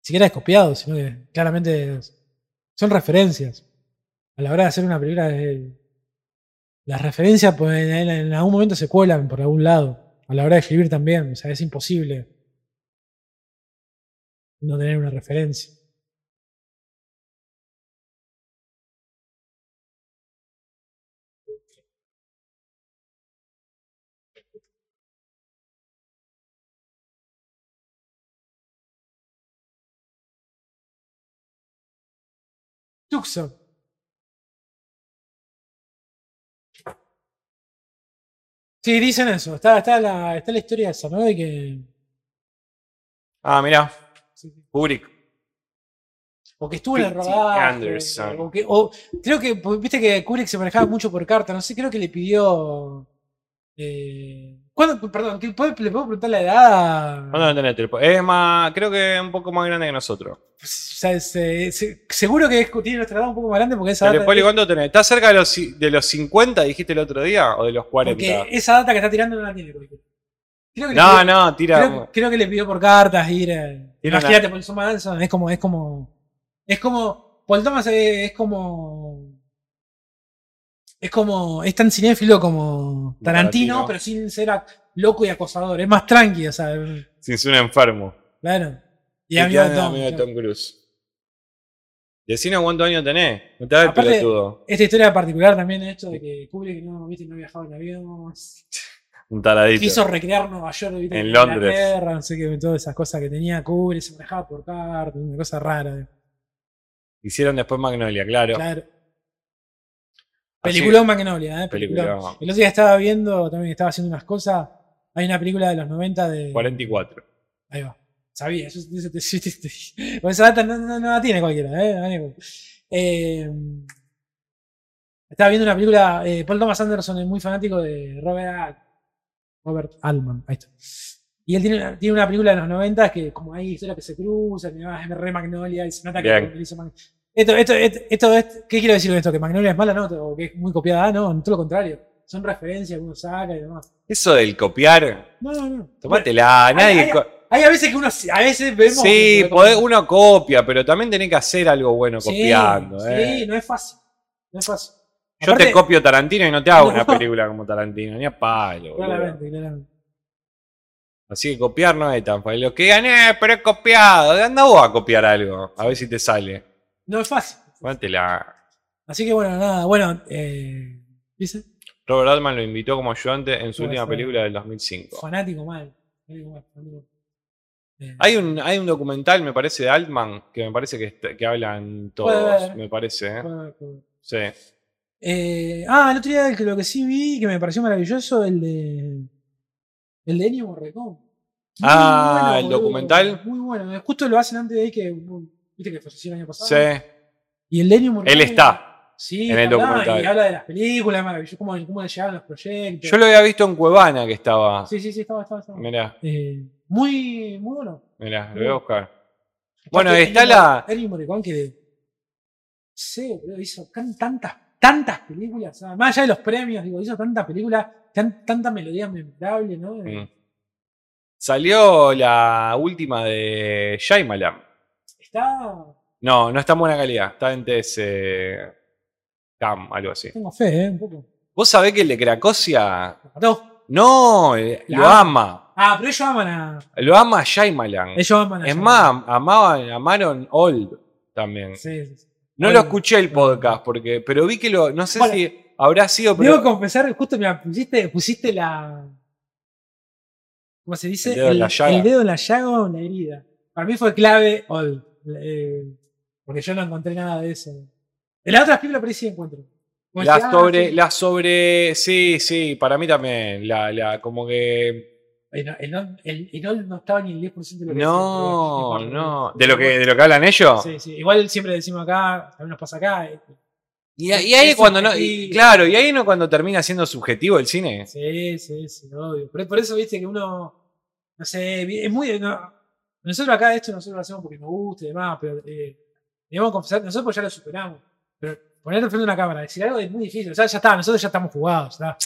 siquiera es copiado, sino que claramente son referencias. A la hora de hacer una película, eh, las referencias pues, en algún momento se cuelan por algún lado. A la hora de escribir también. O sea, es imposible no tener una referencia. Sí, dicen eso. Está, está, la, está la historia esa, ¿no? De que. Ah, mirá, sí, Kubrick. O que estuvo en el rodaje. O, que, o creo que. Viste que Kubrick se manejaba mucho por carta. No sé, creo que le pidió. Eh, ¿cuándo- perdón, ¿que puede- ¿le puedo preguntar la edad? ¿Cuándo lo tenés? Es más, creo que es un poco más grande que nosotros. Pues, o sea, se- se- seguro que es- tiene nuestra edad un poco más grande porque esa data. Telepoli, ¿cuánto tenés? ¿Estás cerca de los, de los 50, dijiste el otro día? ¿O de los 40? Porque esa data que está tirando no la tiene Kubrick. Creo que No, pidió- no, tira. Creo, creo que le pidió por cartas ir. eh, Tiene imagínate, Paul Thomas Anderson es como, es como. Es como. Paul Thomas es, es como. Es como. Es tan cinéfilo como Tarantino, Tarantino. pero sin ser a- loco y acosador. Es más tranqui, o sea. Sin ser un enfermo. Claro. Y ¿Qué amigo de Tom. amigo de. Tom Cruise? Decinos cuántos años tenés. No te hagas pelotudo. Esta historia particular también, esto de que Kubrick no, viste, no viajaba en avión. Un taradito. Quiso recrear Nueva York, viste, En Londres. Inglaterra, no sé qué, todas esas cosas que tenía Kubrick, se manejaba por cartas, una cosa rara. Hicieron después Magnolia, claro. Claro. Peliculón Magnolia, ¿eh? Peliculón. El otro día estaba viendo, también estaba haciendo unas cosas. Hay una película de los 90 de. 44. Ahí va. Sabía, te- Con esa data no, no- no la tiene cualquiera, ¿eh? No la tiene cualquiera. Eh, estaba viendo una película. eh, Paul Thomas Anderson es muy fanático de Robert, Robert Altman. Ahí está. Y él tiene una, tiene una película de los 90 que, como hay historias que se cruzan, y demás, es re Magnolia, y se nota que Esto, esto, esto, esto es- ¿Qué quiero decir con esto? ¿Que Magnolia es mala, no? ¿O que es muy copiada? Ah, no, todo lo contrario. Son referencias que uno saca y demás. Eso del copiar, No, no, no. tomátela. Hay- Nadie. hay- Hay a veces que uno, a veces vemos. Sí, podés- uno copia, pero también tenés que hacer algo bueno Sí, copiando. Sí, eh. no es fácil. No es fácil. Yo Aparte- te copio Tarantino y no te hago No. una película como Tarantino, ni a palo. Claramente, claramente. Así que copiar no es tan fácil. Lo que gané, pero es copiado. Anda vos a copiar algo, a ver si te sale. No es fácil. Así que bueno, nada, bueno, eh, ¿dice? Robert Altman lo invitó como ayudante en su última película del 2005. Fanático mal. Fanático mal, fanático. Eh, Hay un, hay un documental, me parece, de Altman, que me parece que, que hablan todos, me parece. ¿eh? puede- puede- Sí. Eh, ah, el otro día lo que sí vi, que me pareció maravilloso, el de. El de Ennio Morricone. Muy Ah, ¿el boludo, documental? Muy bueno. Justo lo hacen antes de ahí que. Viste que falleció el año pasado. Sí. Y el Ennio Morricone. Él está. Sí, en el habla, documental. Y habla de las películas, maravilloso, cómo, cómo le llegaban los proyectos. Yo lo había visto en Cuevana que estaba. Sí, sí, sí, estaba, estaba. estaba. Mirá, Eh, muy, muy bueno. mirá, lo voy a buscar. Bueno, está Ennio- la- Ennio Morricone que. Sí, boludo, hizo tantas, tantas películas. sea, más allá de los premios, digo, hizo tantas películas, tan, tantas melodías memorables, ¿no? Mm. Salió la última de Shyamalan. Está. No, no está en buena calidad. Está en TS Cam, algo así. Tengo fe, ¿eh? Un poco. ¿Vos sabés que el de Cracosia? Mató. No, eh, lo ama. Ah, pero ellos aman a. Lo ama Shyamalan. Ellos aman a. Es más, amaban, amaron Old también. Sí, sí, sí. No lo escuché el podcast, porque, pero vi que lo. No sé Bueno. si habrá sido. Debo Pero, confesar, justo me pusiste, pusiste la. ¿Cómo se dice? El dedo en la llaga. el dedo en la llaga o en la herida. Para mí fue clave Old. Eh, porque yo no encontré nada de eso. En las otras películas ahí sí encuentro. Como la decía, ah, sobre. sí. La sobre. Sí, sí, para mí también. La, la, como que. El, el, el- el Old no estaba ni el 10% de lo que No, decía, no. ¿De lo que, de lo que hablan ellos? Sí, sí. Igual siempre decimos acá, también nos pasa acá. eh, Y, y ahí Es cuando no. y- claro, y ahí no cuando termina siendo subjetivo el cine. Sí, sí, sí, obvio. Por, por eso, viste, que uno, no sé, es muy... no- nosotros acá esto nosotros lo hacemos porque nos gusta y demás, pero eh, debemos confesar, nosotros ya lo superamos. Pero ponerte frente a una cámara, decir algo es muy difícil. O sea, ya está, nosotros ya estamos jugados, ya.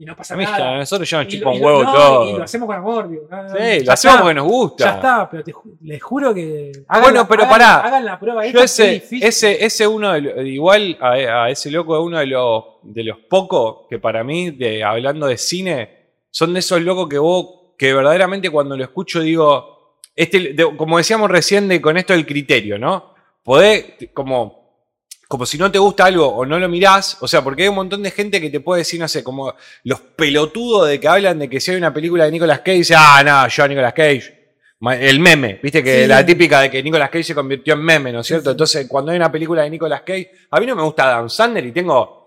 Y no pasa nada. nosotros ya nos chupa un huevo no, todo. Y lo hacemos con amor, digo. no, no, Sí, lo hacemos está, porque nos gusta. Ya está, pero te ju- les juro que. hagan Bueno, pero hagan- pará. Hagan la prueba Yo ese, es ese, ese uno de lo- igual a, a ese loco es uno de los, de los pocos que para mí, de, hablando de cine, son de esos locos que vos, que verdaderamente cuando lo escucho digo, este, de- como decíamos recién de, con esto del criterio, ¿no? Podés, como, como si no te gusta algo o no lo mirás, o sea, porque hay un montón de gente que te puede decir, no sé, como los pelotudos de que hablan de que si hay una película de Nicolas Cage, dice, ah, no, yo a Nicolas Cage. El meme, viste que Sí. la típica de que Nicolas Cage se convirtió en meme, ¿no es cierto? Sí. Entonces, cuando hay una película de Nicolas Cage, a mí no me gusta Adam Sandler y tengo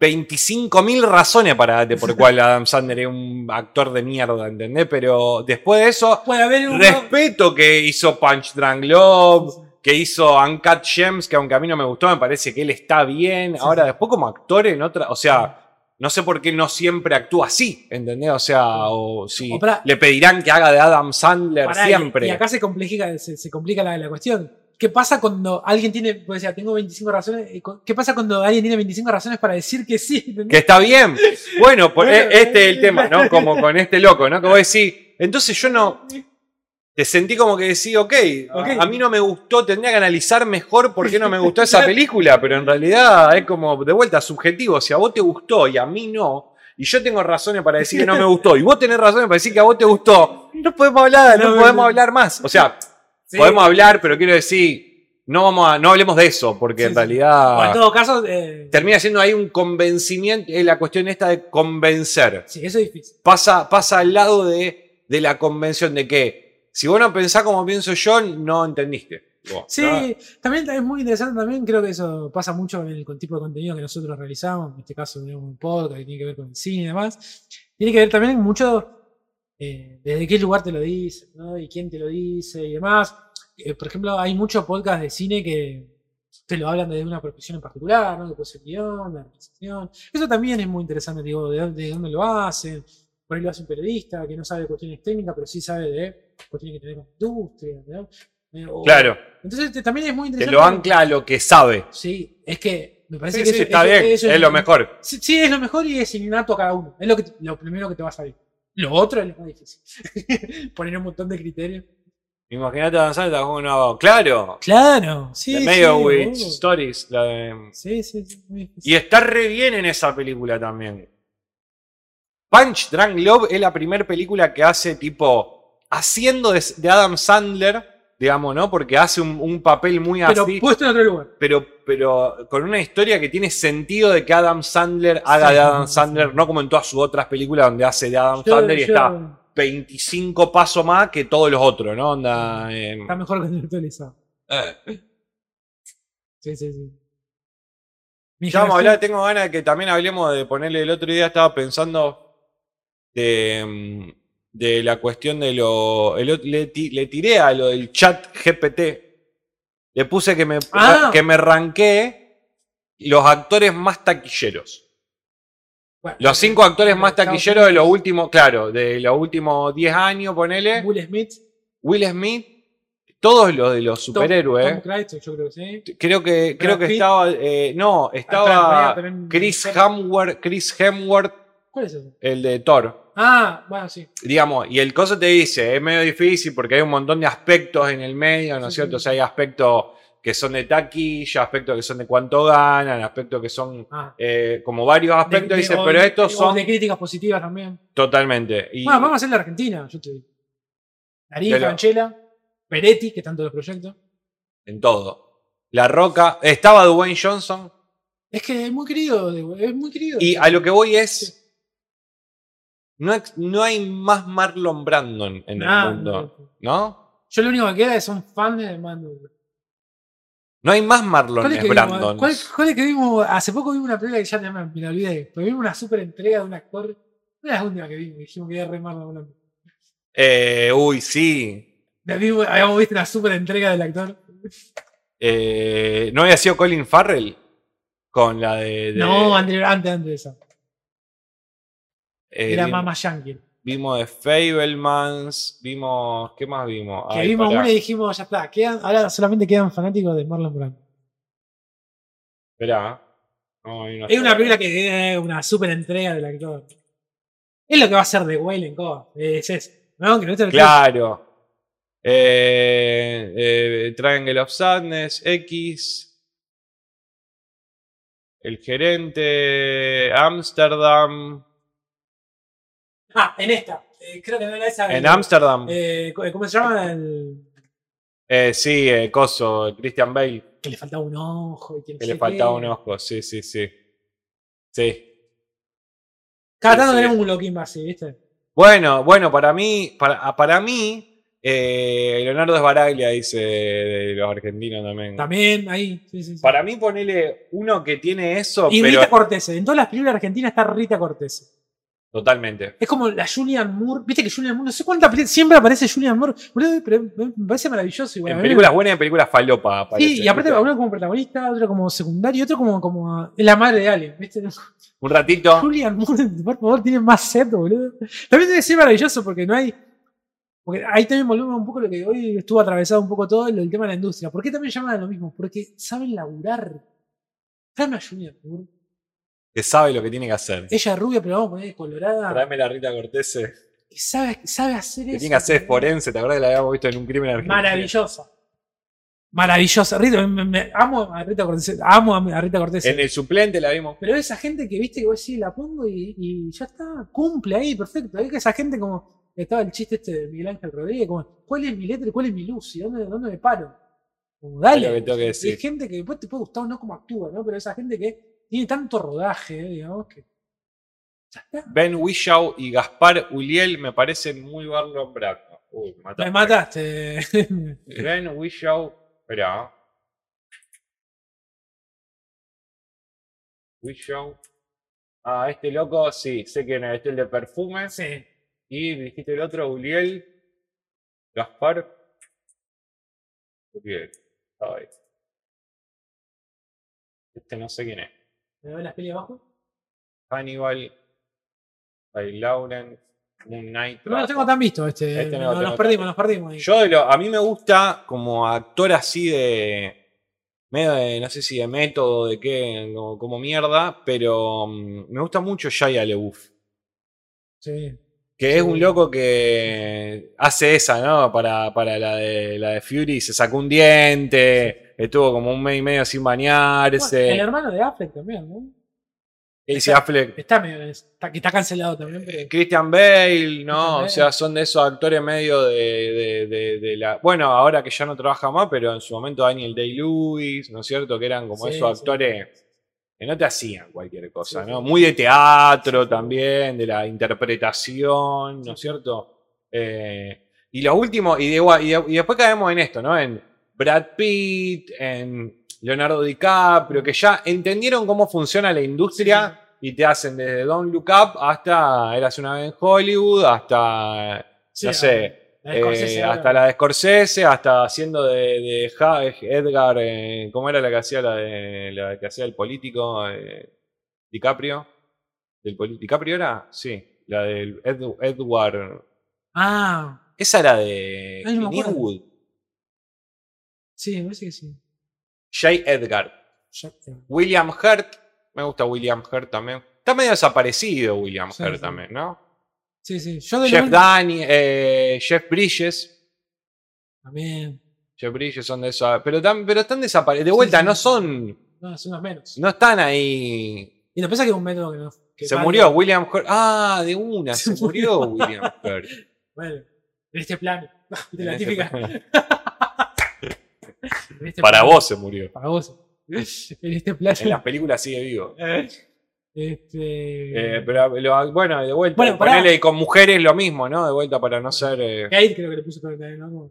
25.000 razones para por cuál Adam Sandler es un actor de mierda, ¿entendés? Pero después de eso, un. respeto que hizo Punch Drunk Love, que hizo Uncut Gems, que aunque a mí no me gustó, me parece que él está bien. Sí, Ahora, después como actor en otra, o sea, no sé por qué no siempre actúa así, ¿entendés? O sea, o si O le pedirán que haga de Adam Sandler y- siempre. Y, acá se complica, se, se complica la, la cuestión. ¿Qué pasa cuando alguien tiene, pues decía, tengo 25 razones? eh, ¿Qué pasa cuando alguien tiene 25 razones para decir que sí? Que está bien. Bueno, por- Bueno, eh, este es el eh, tema, ¿no? Como con este loco, ¿no? Que vos decís, entonces yo no. Te sentí como que decís, ok, a- Ok. A, mí no me gustó, tendría que analizar mejor por qué no me gustó esa película, pero en realidad es como de vuelta subjetivo. Si a vos te gustó y a mí no, y yo tengo razones para decir que no me gustó, y vos tenés razones para decir que a vos te gustó, no podemos hablar, no, No, podemos hablar más. O sea, Sí. podemos hablar, pero quiero decir, no, vamos a, no hablemos de eso, porque Sí, en realidad O en todo caso, eh, termina siendo ahí un convencimiento, es la cuestión esta de convencer. sí, eso es difícil. Pasa, pasa al lado de, de la convención de que si vos no pensás como pienso yo, no entendiste. Vos, Sí, ¿no? también es muy interesante, también creo que eso pasa mucho en el tipo de contenido que nosotros realizamos, en este caso un podcast que tiene que ver con el cine y demás. Tiene que ver también mucho eh, desde qué lugar te lo dice, ¿no? Y quién te lo dice y demás. Eh, por ejemplo, hay muchos podcasts de cine que te lo hablan desde una profesión en particular, ¿no? Puede ser guion, la realización. Eso también es muy interesante, digo, de, dónde- de dónde lo hacen. Por ahí lo hace un periodista que no sabe de cuestiones técnicas, pero sí sabe de cuestiones que tienen con industria, ¿no? Eh, o- Claro, Entonces te- también es muy te interesante. lo ancla a lo que sabe. Sí, es que me parece Sí, que sí, eso- está eso- bien, eso es lo mejor. Sí, sí, es lo mejor y es innato a cada uno. Es lo, que, lo primero que te va a salir. Lo otro es lo más difícil. Poner un montón de criterios. Imagínate avanzar, está como una- Claro, Claro, sí. The sí, boludo. Stories. la de- Sí, sí. Y está re bien en esa película también. Punch Drunk Love es la primera película que hace tipo haciendo de, de Adam Sandler, digamos, ¿no? Porque hace un, un papel muy Pero así, puesto en otro lugar. pero, pero con una historia que tiene sentido de que Adam Sandler haga Sí, de Adam Sandler, sí. no como en todas sus otras películas donde hace de Adam Yo- Sandler y yo- está 25 pasos más que todos los otros, ¿no? Onda, eh, Está mejor que el actualizado. eh. Sí, sí, sí. Mi Ya vamos a hablar, tengo ganas de que también hablemos de ponerle el otro día, estaba pensando de, mm, de la cuestión de lo. el le, ti- le tiré a lo del chat GPT. Le puse que me, Ah. que me ranqué los actores más taquilleros. Bueno, Los cinco actores más taquilleros de los últimos, claro, de los últimos 10 años, ponele. Will Smith. Will Smith, todos los de los superhéroes. Tom Cruise, yo creo que sí. Creo que, creo Brad que Pitt. estaba. eh, no, estaba Chris Hemsworth, Chris Hemsworth, ¿Cuál es ese? el de Thor. Ah, bueno, sí. Digamos, y el coso te dice, es medio difícil porque hay un montón de aspectos en el medio, ¿no es Sí, cierto? sí. O sea, hay aspectos que son de taquilla, aspectos que son de cuánto ganan, aspectos que son Ah. eh, como varios aspectos, De- de- dice, pero de- estos o son de críticas positivas también. totalmente. Y, Bueno, vamos a hacer la Argentina, yo te digo. Darín, Franchella, Peretti, que están todos los proyectos. en todo. La Roca, estaba Dwayne Johnson, Es que es muy querido, de- es muy querido. y a lo que voy es, no, no hay más Marlon Brandon en Nah, el mundo, no. ¿no? Yo lo único que queda es son fans de Mando. No hay más Marlon ¿Cuál es, que? Brandon. ¿Cuál, cuál es que vimos? Hace poco vimos una película que ya me, me la olvidé. Pero vimos una super entrega de un actor. No es la última que vimos, dijimos que era re Marlon Brando. Eh, uy, sí. Habíamos visto una super entrega del actor. Eh, ¿No había sido Colin Farrell? Con la de. de- No, antes, antes de esa. Eh, Era vimos- más yankee. Vimos de Fablemans, vimos. ¿Qué más vimos? Que Ay, vimos pará. una y dijimos, ya está. Quedan, ahora solamente quedan fanáticos de Marlon Brando. Esperá. No, hay Es una película que es una super entrega del actor. Es lo que va a ser de Whale en Coa. Es eso. ¿No? Que no te lo Claro. Eh, eh, Triangle of Sadness, X. El gerente, Amsterdam. Ah, en esta. Eh, creo que no era esa. En el- Amsterdam. eh, ¿Cómo se llama? El, Eh, sí, eh, Coso, Christian Bale. que le faltaba un ojo. Y que, no Que sé le faltaba qué. un ojo, sí, sí, sí. Sí. Cada tanto sí. tenemos un loquín así, ¿viste? Bueno, bueno, para mí, para, para mí, eh, Leonardo Sbaraglia dice de los argentinos también. También ahí. Sí, sí, sí. Para mí, ponele uno que tiene eso, y pero Rita Cortese. En todas las películas argentinas está Rita Cortese. Totalmente. Es como la Julian Moore. Viste que Julian Moore, no sé películas. Siempre aparece Julian Moore. pero me parece maravilloso. igual. En me- películas buenas y en películas falopa aparece. Sí, y aparte uno como protagonista, otro como secundario, otro como, como la madre de alguien, ¿viste? Un ratito. Julian Moore, por favor, tiene más set, boludo. También debe ser maravilloso porque no hay. Porque ahí también volvemos un poco lo que hoy estuvo atravesado un poco todo, lo- el tema de la industria. ¿Por qué también llaman a lo mismo? Porque saben laburar. Tráeme a Julian Moore. Que sabe lo que tiene que hacer. Ella es rubia, pero vamos a poner colorada. Tráeme la Rita Cortese. Que sabe, sabe hacer Que eso. tiene que hacer forense. ¿Te acuerdas que la habíamos visto en un crimen argentino? Maravillosa. Maravillosa. Rita, me- me- amo a Rita Cortés. Amo a Rita Cortés. En el suplente la vimos. Pero esa gente que viste que vos decís, la pongo y, y ya está, cumple ahí, perfecto. Es que esa gente como, estaba el chiste este de Miguel Ángel Rodríguez, como, ¿cuál es mi letra y cuál es mi luz? ¿Y dónde, dónde me paro? Como, dale. Es lo que tengo que decir. Es gente que después te puede gustar o no como actúa, ¿no? Pero esa gente que tiene tanto rodaje, eh, digamos, que. Ya está. Ben Wishaw y Gaspar Uliel me parecen muy Barlon Brando. Uy, me mataste. Me mataste. Ben Wishaw. Espera. Wishaw. Ah, este loco, sí, sé quién es. Este es el de perfume. sí. Y dijiste el otro, Uliel. Gaspar. Uliel. Ay. Este no sé quién es. ¿Me ven las pelis abajo? Hannibal. By Lauren. Moon Knight. Pero no los tengo tan visto, este. Este no lo nos perdimos, nos perdimos. ahí. Yo de lo- a mí me gusta como actor así de. medio de, no sé si de método, de qué, como, como mierda, pero mm, me gusta mucho Shia LaBeouf. Sí. Que Sí. es un loco que hace esa, ¿no? Para, para la, de, la de Fury, se sacó un diente, estuvo como un mes y medio sin Bueno, bañarse. el hermano de Affleck también, ¿no? Casey Affleck, Está medio. Está, que está cancelado también, pero. Christian Bale, ¿no? Christian O sea, son de esos actores medio de, de- de- de la. Bueno, ahora que ya no trabaja más, pero en su momento Daniel Day-Lewis, ¿no es cierto? Que eran como Sí, esos sí. actores que no te hacían cualquier cosa, Sí, ¿no? Muy de teatro también, de la interpretación, ¿no es cierto? Eh, y lo último, y, y y después caemos en esto, ¿no? En Brad Pitt, en Leonardo DiCaprio, que ya entendieron cómo funciona la industria y te hacen desde Don't Look Up hasta Eras una vez en Hollywood, hasta, Sí, no sé, la eh, hasta la de Scorsese, hasta haciendo de, de Ja- Edgar, eh, ¿cómo era la que hacía la de la que hacía el político eh, DiCaprio? ¿Del ¿DiCaprio era? Sí, la del Ed- Edward. Ah, Esa era de Ay, no me Clint acuerdo. Eastwood. Sí, me parece que sí. J. Edgar. William Hurt. Me gusta William Hurt también. Está medio desaparecido William Sí, Hurt sí. también, ¿no? Sí, sí. Yo de Jeff Dani, eh, Jeff Bridges. También. Jeff Bridges son de esos. Pero, tan- pero están desaparecidos. De vuelta, sí. no son. No, son los menos. No están ahí. Y lo que pasa es que es un método que no. que Se vale- murió William Hurt. Ah, de una, se, Se murió, murió. William Hurt. Bueno, en este plano. De la este típica. este Para vos se murió. Para vos. En este plano. En las películas sigue vivo. Este. Eh, pero lo- bueno, de vuelta. Bueno, ponele con mujeres lo mismo, ¿no? De vuelta para no ser. eh, Kate creo que le puso el también, ¿no?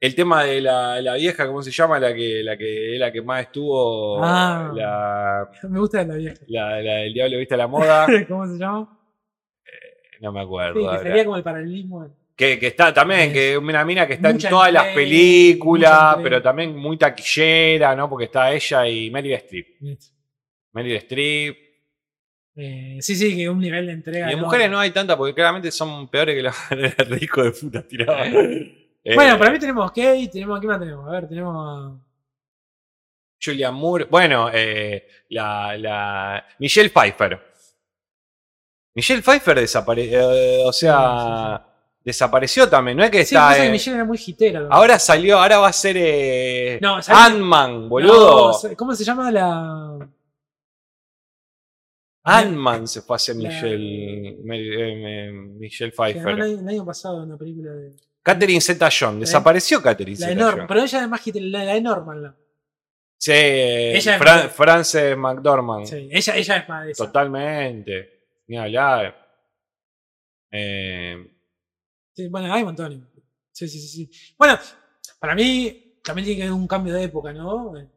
El tema de la, la vieja, ¿cómo se llama? La que, la que la que más estuvo. Ah. La, Me gusta la vieja. la, del Diablo Viste a la Moda. ¿Cómo se llama? No me Sí, acuerdo. que ahora. sería como el paralelismo. Que, que está también, Es que una mina que está en todas las películas, pero también muy taquillera, ¿no? Porque está ella y Meryl Streep. Meryl Streep. Eh, sí, sí, que un nivel de entrega. Y de mujeres no hay tanta porque claramente son peores que los ricos de puta tirados. Eh, Bueno, para mí tenemos Kate, tenemos. ¿Qué más tenemos? A ver, tenemos a. Julian Moore. Bueno, eh, la, la. Michelle Pfeiffer. Michelle Pfeiffer desapareció. o sea. Desapareció también. No es que Sí, está. pasa que eh, Michelle era muy hitera. ahora salió, ahora va a ser. Eh. Ant-Man, boludo. No, ¿Cómo se llama la. Ant-Man se fue a hacer La- Michelle, eh, eh, Michelle Pfeiffer. el, año- el año pasado en una película de. Catherine Zeta John. Desapareció Catherine La Zeta. John. Pero ella es más hitera, la, la de Norman. la- Sí, eh, es Frances McDormand. Sí, ella, ella es más de esa. Totalmente. Ni hablar. Eh, Sí, bueno, hay montones. Sí, sí, sí, sí. Bueno, para mí también tiene que haber un cambio de época, ¿no? De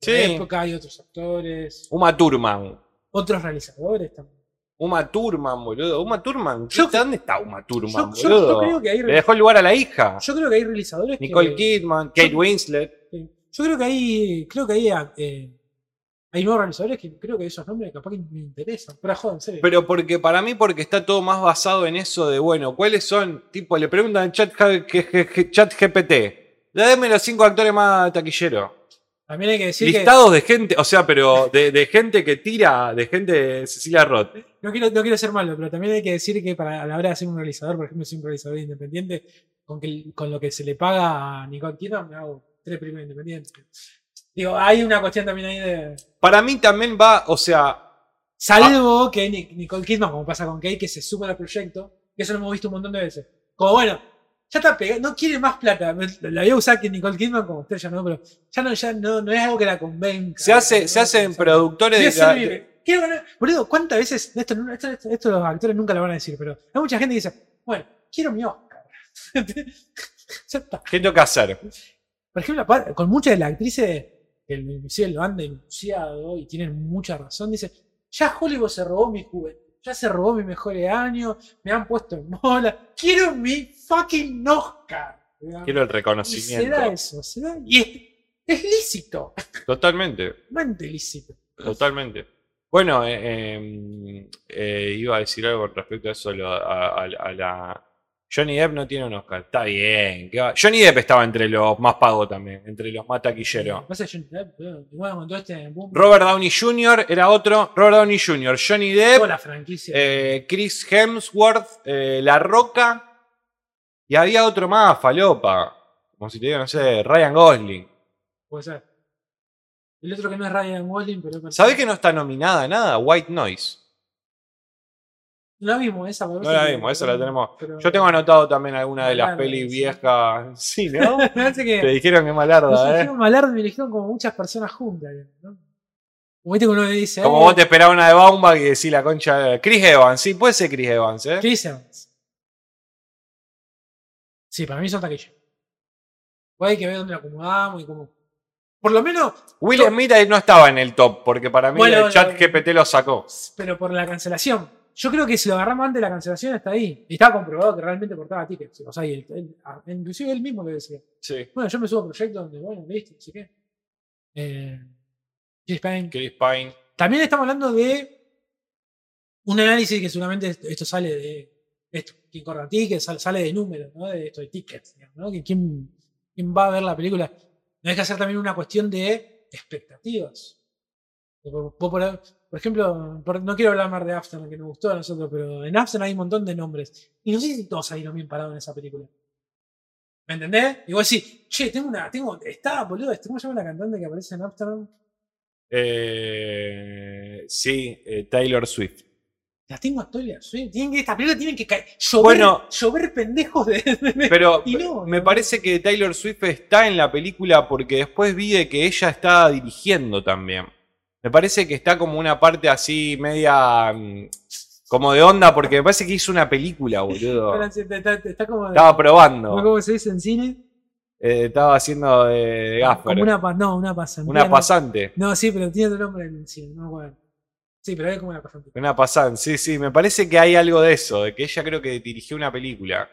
Sí. época, hay otros actores, Uma Thurman. otros realizadores también. Uma Thurman, boludo. Uma Thurman. Yo- ¿Dónde está Uma Thurman, Yo, yo- boludo? yo creo que hay, Le dejó el lugar a la hija. yo creo que hay realizadores Nicole que, Kidman, Kate Winslet. Yo creo que hay, creo que hay, eh, hay nuevos realizadores que creo que esos nombres capaz que me interesan. Pero joder, en serio. Pero porque para mí, porque está todo más basado en eso de, bueno, ¿cuáles son? Tipo, le preguntan en chat, chat GPT. Dame los cinco actores más taquilleros. También hay que decir Listados de gente, o sea, pero de, de gente que tira, de gente de Cecilia Roth. No quiero, no quiero ser malo, pero también hay que decir que para a la hora de ser un realizador, por ejemplo, si un realizador independiente, con, que, con lo que se le paga a Nicole Kidman, me hago tres películas independientes. Digo, hay una cuestión también ahí de. Para mí también va, o sea, Salvo que Ni- Nicole Kidman, como pasa con Kate, que se suma al proyecto, que eso lo hemos visto un montón de veces. Como bueno, ya está pegado, no quiere más plata. La voy a usar que Nicole Kidman como estrella, ¿no? Pero ya no, ya no, no es algo que la convenga. se hace, ¿no? se hacen productores de, la-. Quiero ganar. Boludo, ¿cuántas veces? Esto, esto, esto- esto los actores nunca lo van a decir, pero hay mucha gente que dice, bueno, quiero mi Oscar. ya está. ¿Qué tengo que hacer? Por ejemplo, con muchas de las actrices inclusive lo han denunciado y tienen mucha razón, dice, ya Hollywood se robó mi juventud, ya se robó mis mejores años, me han puesto en mola, quiero mi fucking Oscar. Quiero el y se da reconocimiento. eso, se da, y es, es lícito, Totalmente, mente lícito. totalmente. Bueno, eh, eh, eh, iba a decir algo con respecto a eso, lo- a, a- a la... Johnny Depp no tiene un Oscar, está bien. ¿qué va? Johnny Depp estaba entre los más pagos también, entre los más taquilleros. Pasa que Johnny Depp, todo este boom, Robert Downey Jr. era otro, Robert Downey Jr., Johnny Depp, toda la franquicia. eh, Chris Hemsworth, eh, La Roca, y había otro más, Falopa, como si te digo, no sé, Ryan Gosling. Puede ser. El otro que no es Ryan Gosling, pero. ¿Sabés que no está nominada a nada? White Noise. No la vimos esa, No la vimos, esa la tenemos. pero- Yo tengo anotado también alguna de las Malarda, pelis viejas. Sí, ¿no? Que. Te dijeron que Nos malarda, ¿eh? eligieron Malardo y me eligieron como muchas personas juntas. ¿no? Como uno dice. Como eh, vos te esperabas una de Baumbach y decís la concha de... Chris Evans, sí, puede ser Chris Evans, ¿eh? Chris Evans. Sí, para mí son taquillas. Pues hay que ver dónde la acomodamos y cómo. Por lo menos, Will Smith no estaba en el top, porque para mí Bueno, el chat GPT lo sacó. pero por la cancelación. Yo creo que si lo agarramos antes de la cancelación está ahí. Y estaba comprobado que realmente cortaba tickets. O sea, y él- él- inclusive él mismo lo decía. Sí. Bueno, yo me subo a proyectos donde, bueno, listo, no sé qué. Eh, Chris Pine. Chris Pine. También estamos hablando de un análisis que seguramente esto, sale de esto, quién corre tickets, sal- sale de números, ¿no? De esto de tickets, ¿no? Quién, quién va a ver la película. No hay que hacer también una cuestión de expectativas. Vos por, ejemplo, por- no quiero hablar más de After, que nos gustó a nosotros, pero en After hay un montón de nombres. Y no sé si todos salieron bien parados en esa película. ¿Me entendés? Igual sí, che, tengo una, tengo, está, boludo, este, ¿cómo se llama la cantante que aparece en After? Eh, sí, eh, Taylor Swift. La tengo a Taylor Swift. Tienen que, esta película tienen que caer. Llover, Bueno. llover pendejos de. de- Pero Y no, me no. parece que Taylor Swift está en la película porque después vi de que ella está dirigiendo también. Me parece que está como una parte así media mm, como de onda porque me parece que hizo una película, boludo. está, está- está- está como. Estaba ¿cómo- probando. ¿Cómo se dice en cine? Eh, estaba haciendo de, de gaffer. Como una, no, una pasantía. Una pasante. No, sí, pero tiene otro nombre en el cine, no me acuerdo. Sí, pero es como una pasantía. Una pasante, sí, sí. Me parece que hay algo de eso, de que ella creo que dirigió una película.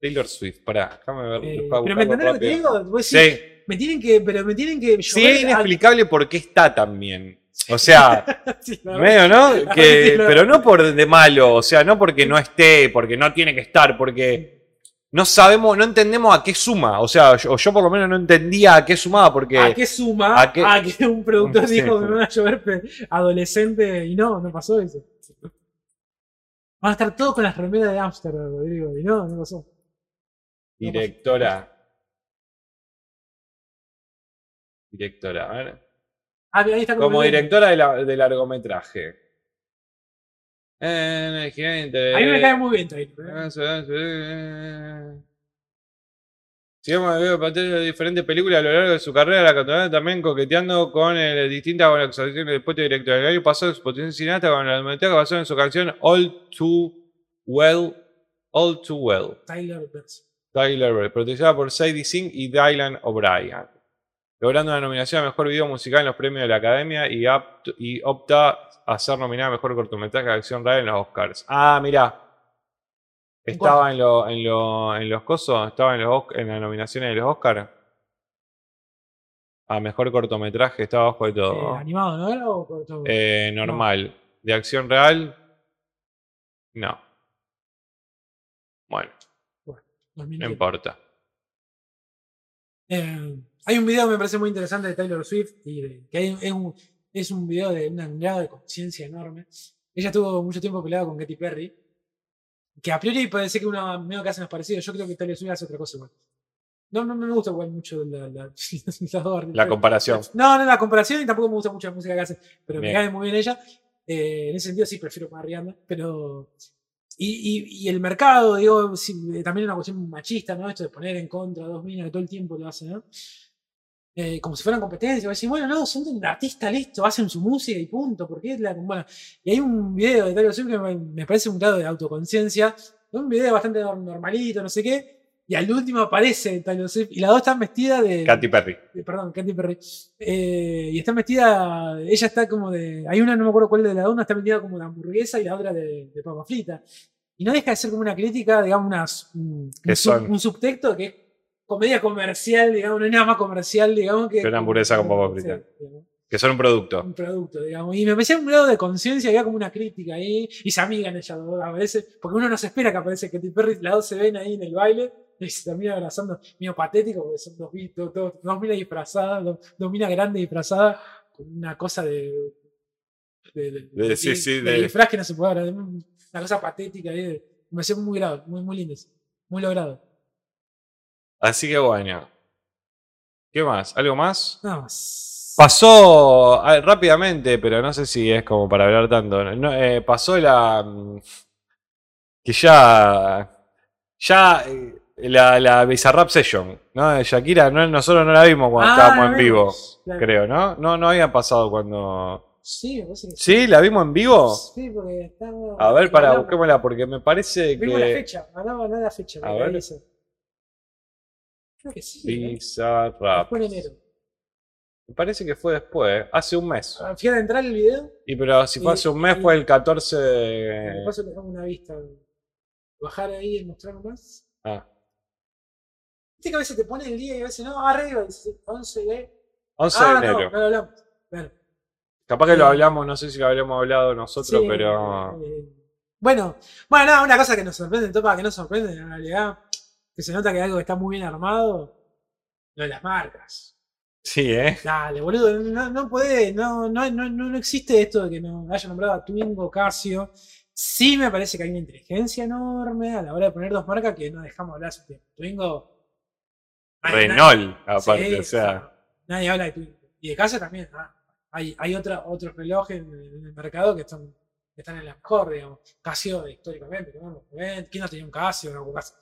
Taylor Swift, pará, déjame ver. Eh, pero me entendés lo que digo, Vos decís, Sí, me tienen que, pero me tienen que sí, es al- inexplicable por qué está también. O sea, Sí, medio, ¿no? Que, pero no por de malo, o sea, no porque no esté, porque no tiene que estar, porque no sabemos, no entendemos a qué suma. O sea, yo, yo por lo menos no entendía a qué sumaba, porque ¿A qué suma? ¿A ¿A qué? que un productor Sí. dijo que me van a llover adolescente y no, no pasó eso. Van a estar todos con las remeras de Amsterdam, Rodrigo, y no, no pasó. directora. Directora, a ver. Ah, ahí está Como el- directora de, la- de largometraje. Eh, gente, A mí me cae muy bien Taylor. ¿eh? Ah. Si hemos visto papeles de diferentes películas a lo largo de su carrera, la catalana también coqueteando con eh, distintas actuaciones del puesto director. El año pasado, su potencia cineasta con la largometraje basado en su canción All Too Well, All Too Well. Tyler Percy. Tyler Perry, protegida por Sadie Singh y Dylan O'Brien. Logrando una nominación a Mejor Video Musical en los premios de la Academia y, apt- y opta a ser nominada a Mejor Cortometraje de Acción Real en los Oscars. Ah, mirá. Estaba en, lo- en, lo- en los cosos, estaba en, los, en las nominaciones de los Oscars. A Mejor Cortometraje, estaba abajo de Eh, todo. ¿Animado, no era? O corto? Eh, normal. ¿De Acción Real? No. Bueno, no 2010. importa. Eh, hay un video que me parece muy interesante de Taylor Swift y de- que hay- es, un, es un video de un grado de conciencia enorme. Ella estuvo mucho tiempo peleada con Katy Perry, que a priori puede ser que uno medio que hacen los parecidos. Yo creo que Taylor Swift hace otra cosa igual. No, no, no me gusta igual mucho la, la. La comparación. No, no, la comparación y tampoco me gusta mucho la música que hace, pero Bien. me cae muy bien ella. Eh, en ese sentido sí prefiero más Rihanna, pero... Y, y, y el mercado, digo, sí, eh, también es una cuestión machista, ¿no? Esto de poner en contra a dos minas que todo el tiempo lo hacen, ¿no? Eh, como si fueran competencia, va a decir, bueno, no, son un artista listo, hacen su música y punto, porque es la... Bueno, y hay un video de Taylor Swift que me, me parece un grado de autoconciencia, un video bastante normalito, no sé qué, y al último aparece Taylor Swift, y las dos están vestidas de... Katy Perry. Perdón, Katy Perry. Eh, y está vestida, ella está como de, hay una, no me acuerdo cuál de las dos, una está vestida como de hamburguesa y la otra de, de papa frita. Y no deja de ser como una crítica, digamos, un, sub- un subtexto que es comedia comercial, digamos, no hay nada más comercial, digamos, que... Que una hamburguesa con papa sí, frita. digamos. Que son un producto. un producto, digamos. Y me parecía un grado de conciencia, había como una crítica ahí, y se amigan ellas a veces, porque uno no se espera que aparece Katy Perry, las dos se ven ahí en el baile, y se terminan abrazando, medio patético, porque son dos, dos, dos- dos minas disfrazadas, dos, dos minas grandes disfrazadas, con una cosa de. de, de- De- sí, sí, de disfraz que no se puede hablar, una cosa patética ahí, me pareció muy grado, muy, muy lindo, muy logrado. Así que bueno. ¿Qué más? ¿Algo más? Nada más. Pasó ah, rápidamente, pero no sé si es como para hablar tanto. No, eh, pasó la. mm, Que ya. Ya. eh, La, la Bizarrap Session, ¿no? De Shakira, no, nosotros no la vimos cuando Ah, estábamos en vivo, claro. creo, ¿no? No, no había pasado cuando. Sí, que ¿Sí? ¿La vimos en vivo? Sí, porque estaba. A ver, para, hablamos- busquémosla, porque me parece Vimos la que. fecha, ganaba no la fecha. A ver. Creo que sí. ¿eh? Fue en enero. Me parece que fue después, hace un mes. Ah, Fui a entrar el video Y pero si fue hace un mes, y- fue el 14 y de. de paso le damos una vista. Bajar ahí y mostrar más. Ah, Viste que a veces te pone el día y a veces no, arriba, dice 11 de. 11 ah, de no, enero. no lo hablamos. Bueno, Capaz que lo Sí. hablamos, no sé si lo hablamos hablado nosotros, sí, pero. eh, bueno, bueno, nada, una cosa que nos sorprende, topa, que nos sorprende en realidad, que se nota que algo está muy bien armado, lo de las marcas. Sí, ¿eh? Dale, boludo, no, no puede, no, no, no, no existe esto de que no haya nombrado a Twingo, Casio. Sí me parece que hay una inteligencia enorme a la hora de poner dos marcas que no dejamos hablar hace tiempo. Twingo. Renault, aparte, sí, o sea. Nadie habla de Twingo. Y de Casio también. ah, hay hay otra, otros relojes en, el- en el mercado que están, que están en la mejor, digamos. Casio históricamente, ¿no? ¿quién no tenía un Casio? No, Casio?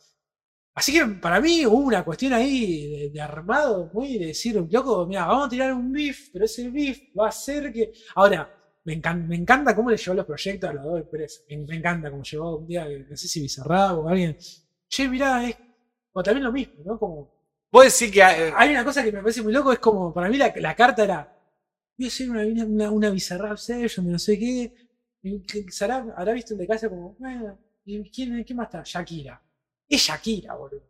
Así que para mí hubo una cuestión ahí de, de armado, muy de decir, loco, mira, vamos a tirar un beef, pero ese beef va a ser que. Ahora, me, encan- me encanta cómo le llevó los proyectos a los dos empresas. Me, me encanta cómo llegó un día, no sé si Bizarrap o alguien. Che, mirá, es. O también lo mismo, ¿no? Como. Puedo decir que. eh, Hay una cosa que me parece muy loco, es como, para mí la, la carta era. Voy a hacer una, una, una Bizarrap session de no sé qué. Sarah habrá visto el de casa como, bueno, ¿y quién, quién más está? Shakira. Es Shakira, boludo.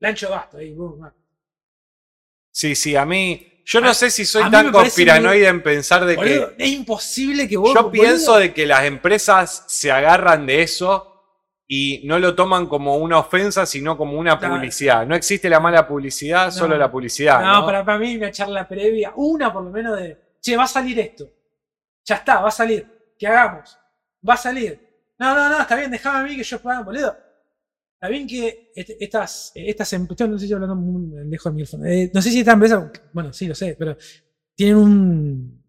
Lancho Basto ahí, ah. Sí, sí, a mí. Yo no A- sé si soy tan conspiranoide en pensar de Boludo, que. es imposible que vos. Yo boludo, pienso de que las empresas se agarran de eso y no lo toman como una ofensa, sino como una Claro. publicidad. No existe la mala publicidad, solo la publicidad. No, ¿no? Para, para mí una charla previa, una por lo menos de, che, va a salir esto. Ya está, va a salir. ¿Qué hagamos? Va a salir. No, no, no, está bien, déjame a mí que yo pueda, boludo. Está bien que est- estas, estas empresas, no sé si estoy hablando muy lejos de mi. Eh, no sé si esta empresa, bueno, sí lo sé, pero tienen un,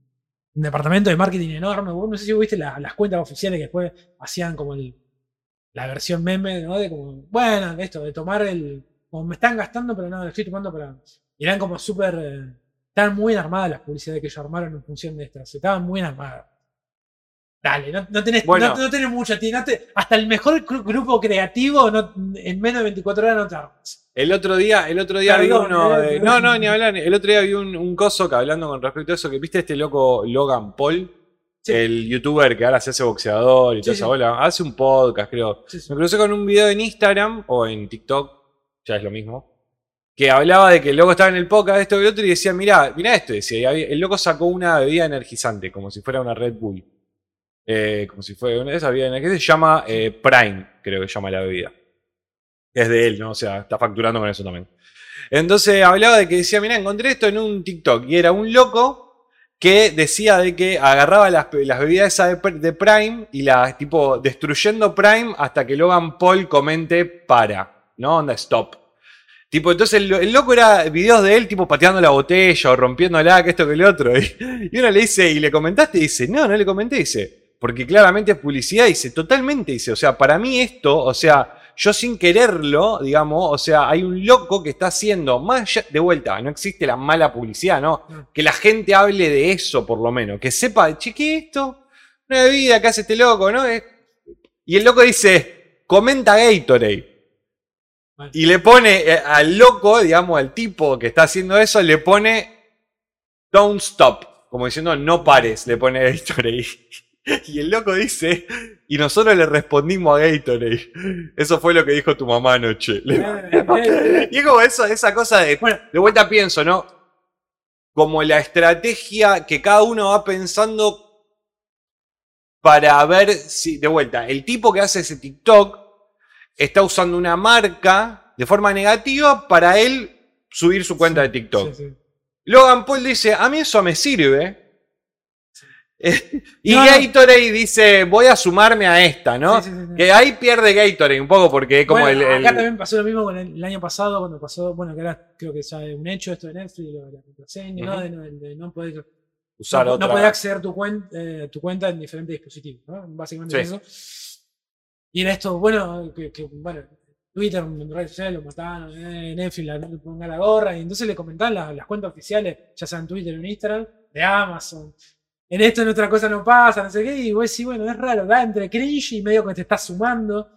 departamento de marketing enorme. No sé si viste la- las cuentas oficiales que después hacían como el, la versión meme, ¿no? De como, bueno, esto, de tomar el. Como me están gastando, pero no, lo estoy tomando para. y eran como súper. eh, estaban muy armadas las publicidades que ellos armaron en función de estas. Estaban muy armadas. Dale, no, no tenés, Bueno. no, no tenés mucho. ti- no te- hasta el mejor gru- grupo creativo en menos de 24 horas no te armas. El otro día, el otro día vi Perdón, uno eh, de-. No, no, ni hablar. El otro día vi un, un coso que hablando con respecto a eso, que viste este loco Logan Paul, Sí. el youtuber que ahora se hace boxeador y Sí, toda esa sí. bola. Hace un podcast, creo. Me crucé con un video en Instagram o en TikTok, ya es lo mismo, que hablaba de que el loco estaba en el podcast, esto y otro, y decía, mirá, mirá esto, decía, y el loco sacó una bebida energizante, como si fuera una Red Bull. Eh, como si fuera esas bebidas energizantes, se llama eh, Prime, creo que llama la bebida. Es de él, ¿no? O sea, está facturando con eso también. Entonces hablaba de que decía, mirá, encontré esto en un TikTok, y era un loco que decía de que agarraba las, bebidas esas de, Pr- de Prime y las, tipo, destruyendo Prime hasta que Logan Paul comente para, ¿no? Onda, stop. Tipo, entonces el, loco era videos de él, tipo, pateando la botella o rompiéndola, que esto que el otro. Y, y uno le dice, ¿y le comentaste? Y dice, no, no le comenté, dice, porque claramente es publicidad. Dice, totalmente, dice, o sea, para mí esto, o sea, yo sin quererlo, digamos, o sea, hay un loco que está haciendo, más de vuelta, no existe la mala publicidad, ¿no? No. Que la gente hable de eso, por lo menos, que sepa, che, ¿qué es esto? Una bebida que hace este loco, ¿no? Es- Y el loco dice, comenta Gatorade. Y le pone eh, al loco, digamos, al tipo que está haciendo eso, le pone Don't stop. Como diciendo, no pares, le pone Gatorade. Y el loco dice, y nosotros le respondimos a Gatorade. Eso fue lo que dijo tu mamá anoche. Eh, eh, y es como eso, esa cosa de. Bueno, De vuelta pienso, ¿no? como la estrategia que cada uno va pensando para ver si, de vuelta, el tipo que hace ese TikTok está usando una marca de forma negativa para él subir su cuenta de TikTok. Sí, sí. Logan Paul dice, a mí eso me sirve. Y No. Gatorade dice, voy a sumarme a esta, ¿no? Sí, sí, sí, sí. Que ahí pierde Gatorade un poco porque es como Bueno, el... el- Acá también pasó lo mismo con el, el año pasado, cuando pasó, bueno, que ahora creo que ya es un hecho esto de Netflix, lo de la contraseña, ¿no? De, no- de no poder, usar no, otra. no poder acceder a tu, cuen- eh, tu cuenta en diferentes dispositivos, ¿no? Básicamente eso. Y era esto, bueno, que, que, bueno, Twitter, en redes sociales lo mataron, eh, Netflix la ponga la gorra, y entonces le comentaban las, las cuentas oficiales, ya sea en Twitter o en Instagram, de Amazon. En esto en otra cosa no pasa, no sé qué, y vos decís, bueno, es raro, da entre cringe y medio que te estás sumando.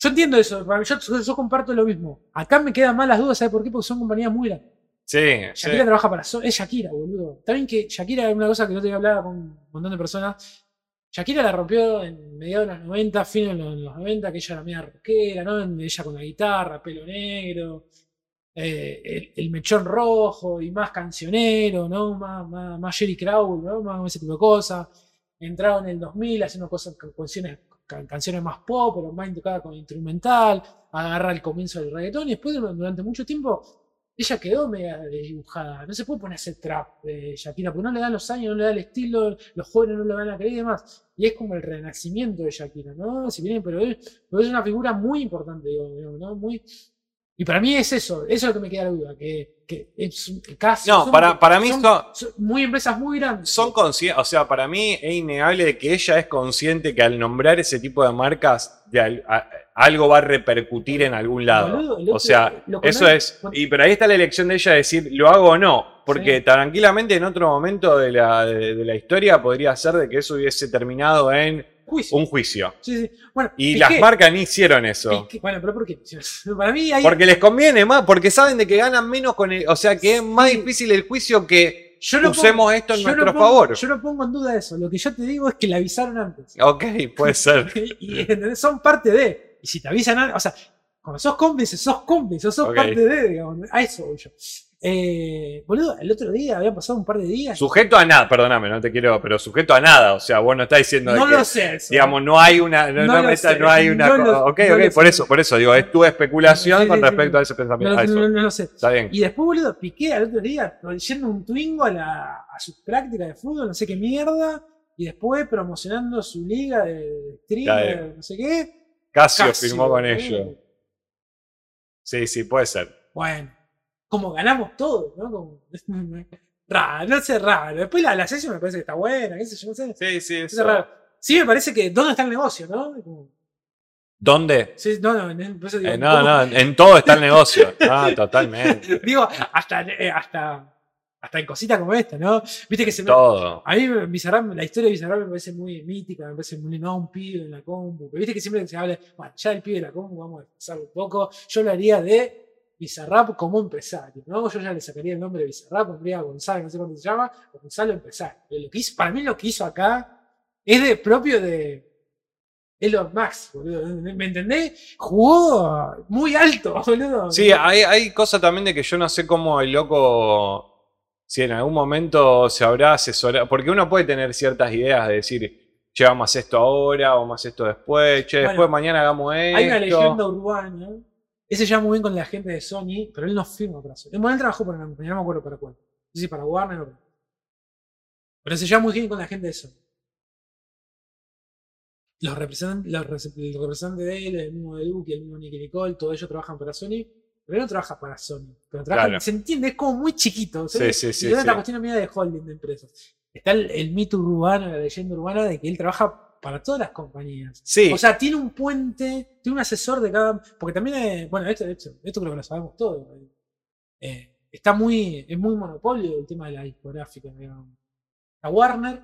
Yo entiendo eso, yo, yo- comparto lo mismo. Acá me quedan más las dudas, ¿sabes por qué? Porque son compañías muy grandes. Sí, sí. Shakira trabaja para Sony. Es Shakira, boludo. También que Shakira es una cosa que yo te hablaba con un montón de personas. Shakira la rompió en mediados de los 90, fines de los, los 90, que ella era media rockera, ¿no? Ella con la guitarra, pelo negro, eh, el, el mechón rojo y más cancionero, ¿no? Más, más, más Jerry Crow, ¿no? Más ese tipo de cosas. Entraba en el 2000 haciendo cosas, canciones, can- canciones más pop, pero más tocadas con instrumental, agarra el comienzo del reggaetón y después durante mucho tiempo ella quedó media dibujada. No se puede poner a trap de Shakira, porque no le dan los años, no le da el estilo, los jóvenes no le van a creer y demás. Y es como el renacimiento de Shakira, ¿no? Si bien, pero es, una figura muy importante, ¿no? Muy. Y para mí es eso, eso es lo que me queda la duda, que, que es casi. No, son- para, para mí son, son, son muy empresas muy grandes. son conscientes, o sea, para mí es innegable de que ella es consciente que al nombrar ese tipo de marcas, de al- a- algo va a repercutir en algún lado. Boludo, el otro- o sea, eso es. Y pero ahí está la elección de ella de decir, ¿lo hago o no? Porque Sí. tranquilamente en otro momento de la, de, de la historia podría ser de que eso hubiese terminado en Juicio. un juicio. Sí, sí. Bueno, Y Piqué- las marcas ni hicieron eso. Piqué- bueno, pero ¿por qué? Para mí hay. Porque les conviene más, porque saben de que ganan menos con el. O sea, que es más Sí. difícil el juicio que yo no usemos pongo- esto en no nuestro pongo- favor. Yo no pongo en duda eso. Lo que yo te digo es que la avisaron antes. Ok, puede ser. y son parte de. Y si te avisan antes, o sea, cuando sos cómplice, sos cómplice, sos Ok. parte de, digamos. A eso voy yo. Eh, boludo, el otro día, había pasado un par de días. Sujeto a nada, perdóname, no te quiero, pero sujeto a nada. O sea, vos no estás diciendo de no que, lo sé. eso. digamos, no hay una. No, No no lo me- sé, no hay una. lo- ok, ok, por sé. eso, por eso, digo, es tu especulación Sí, con respecto sí. a ese no, pensamiento. a no, eso. no, no lo sé. Está bien. Y después, boludo, piqué al otro día yendo un twingo a, la, a su práctica de fútbol, no sé qué mierda. Y después promocionando su liga de streamer, Claro. no sé qué. Casio Casio, firmó con ellos. Sí, sí, puede ser. Bueno, como ganamos todos, ¿no? Como, raro, no sé, raro. Después la, la sesión me parece que está buena, qué sé yo, no sé. Sí, sí, Es eso. raro. Sí, me parece que ¿dónde está el negocio, no? Como- ¿Dónde? sí, no, no, en- por eso digo, Eh, no, ¿cómo? no, en todo está el negocio. Ah, totalmente. Digo, hasta, eh, hasta, hasta en cositas como esta, ¿no? Viste que se me, Todo. A mí Bizarrap, la historia de Bizarrap me parece muy mítica, me parece muy no un pibe en la compu. Pero viste que siempre se habla, bueno, ya el pibe de la compu, vamos a pasar un poco. Yo hablaría de Bizarrap como empresario, ¿no? Yo ya le sacaría el nombre de Bizarrap, pondría a Gonzalo, no sé cómo se llama, o Gonzalo empresario. Pero lo que hizo, para mí lo que hizo acá es de propio de Elon Musk, boludo. ¿Me entendés? Jugó muy alto, boludo. Sí, hay, hay cosa también de que yo no sé cómo el loco, si en algún momento se habrá asesorado, porque uno puede tener ciertas ideas de decir, che, vamos esto ahora, vamos esto después, che, Bueno, después mañana hagamos esto. Hay una leyenda urbana. Ese ya muy bien con la gente de Sony, pero él no firma para Sony. Bueno, él trabajó para una compañía, no me acuerdo para cuál. No sé si para Warner o Pero se lleva muy bien con la gente de Sony. Los representantes, los el representante de él, el mismo de Duke, el mismo Nicky Nicole, todos ellos trabajan para Sony. Pero él no trabaja para Sony. Pero trabaja, Claro. se entiende, es como muy chiquito. Sí, sí, sí, Y es sí. una cuestión media de holding de empresas. Está el, el mito urbano, la leyenda urbana de que él trabaja para todas las compañías. Sí, O sea, tiene un puente, tiene un asesor de cada. Porque también, eh, bueno, esto, esto, esto creo que lo sabemos todos. eh, está muy, es muy monopolio el tema de la discográfica, digamos. La Warner.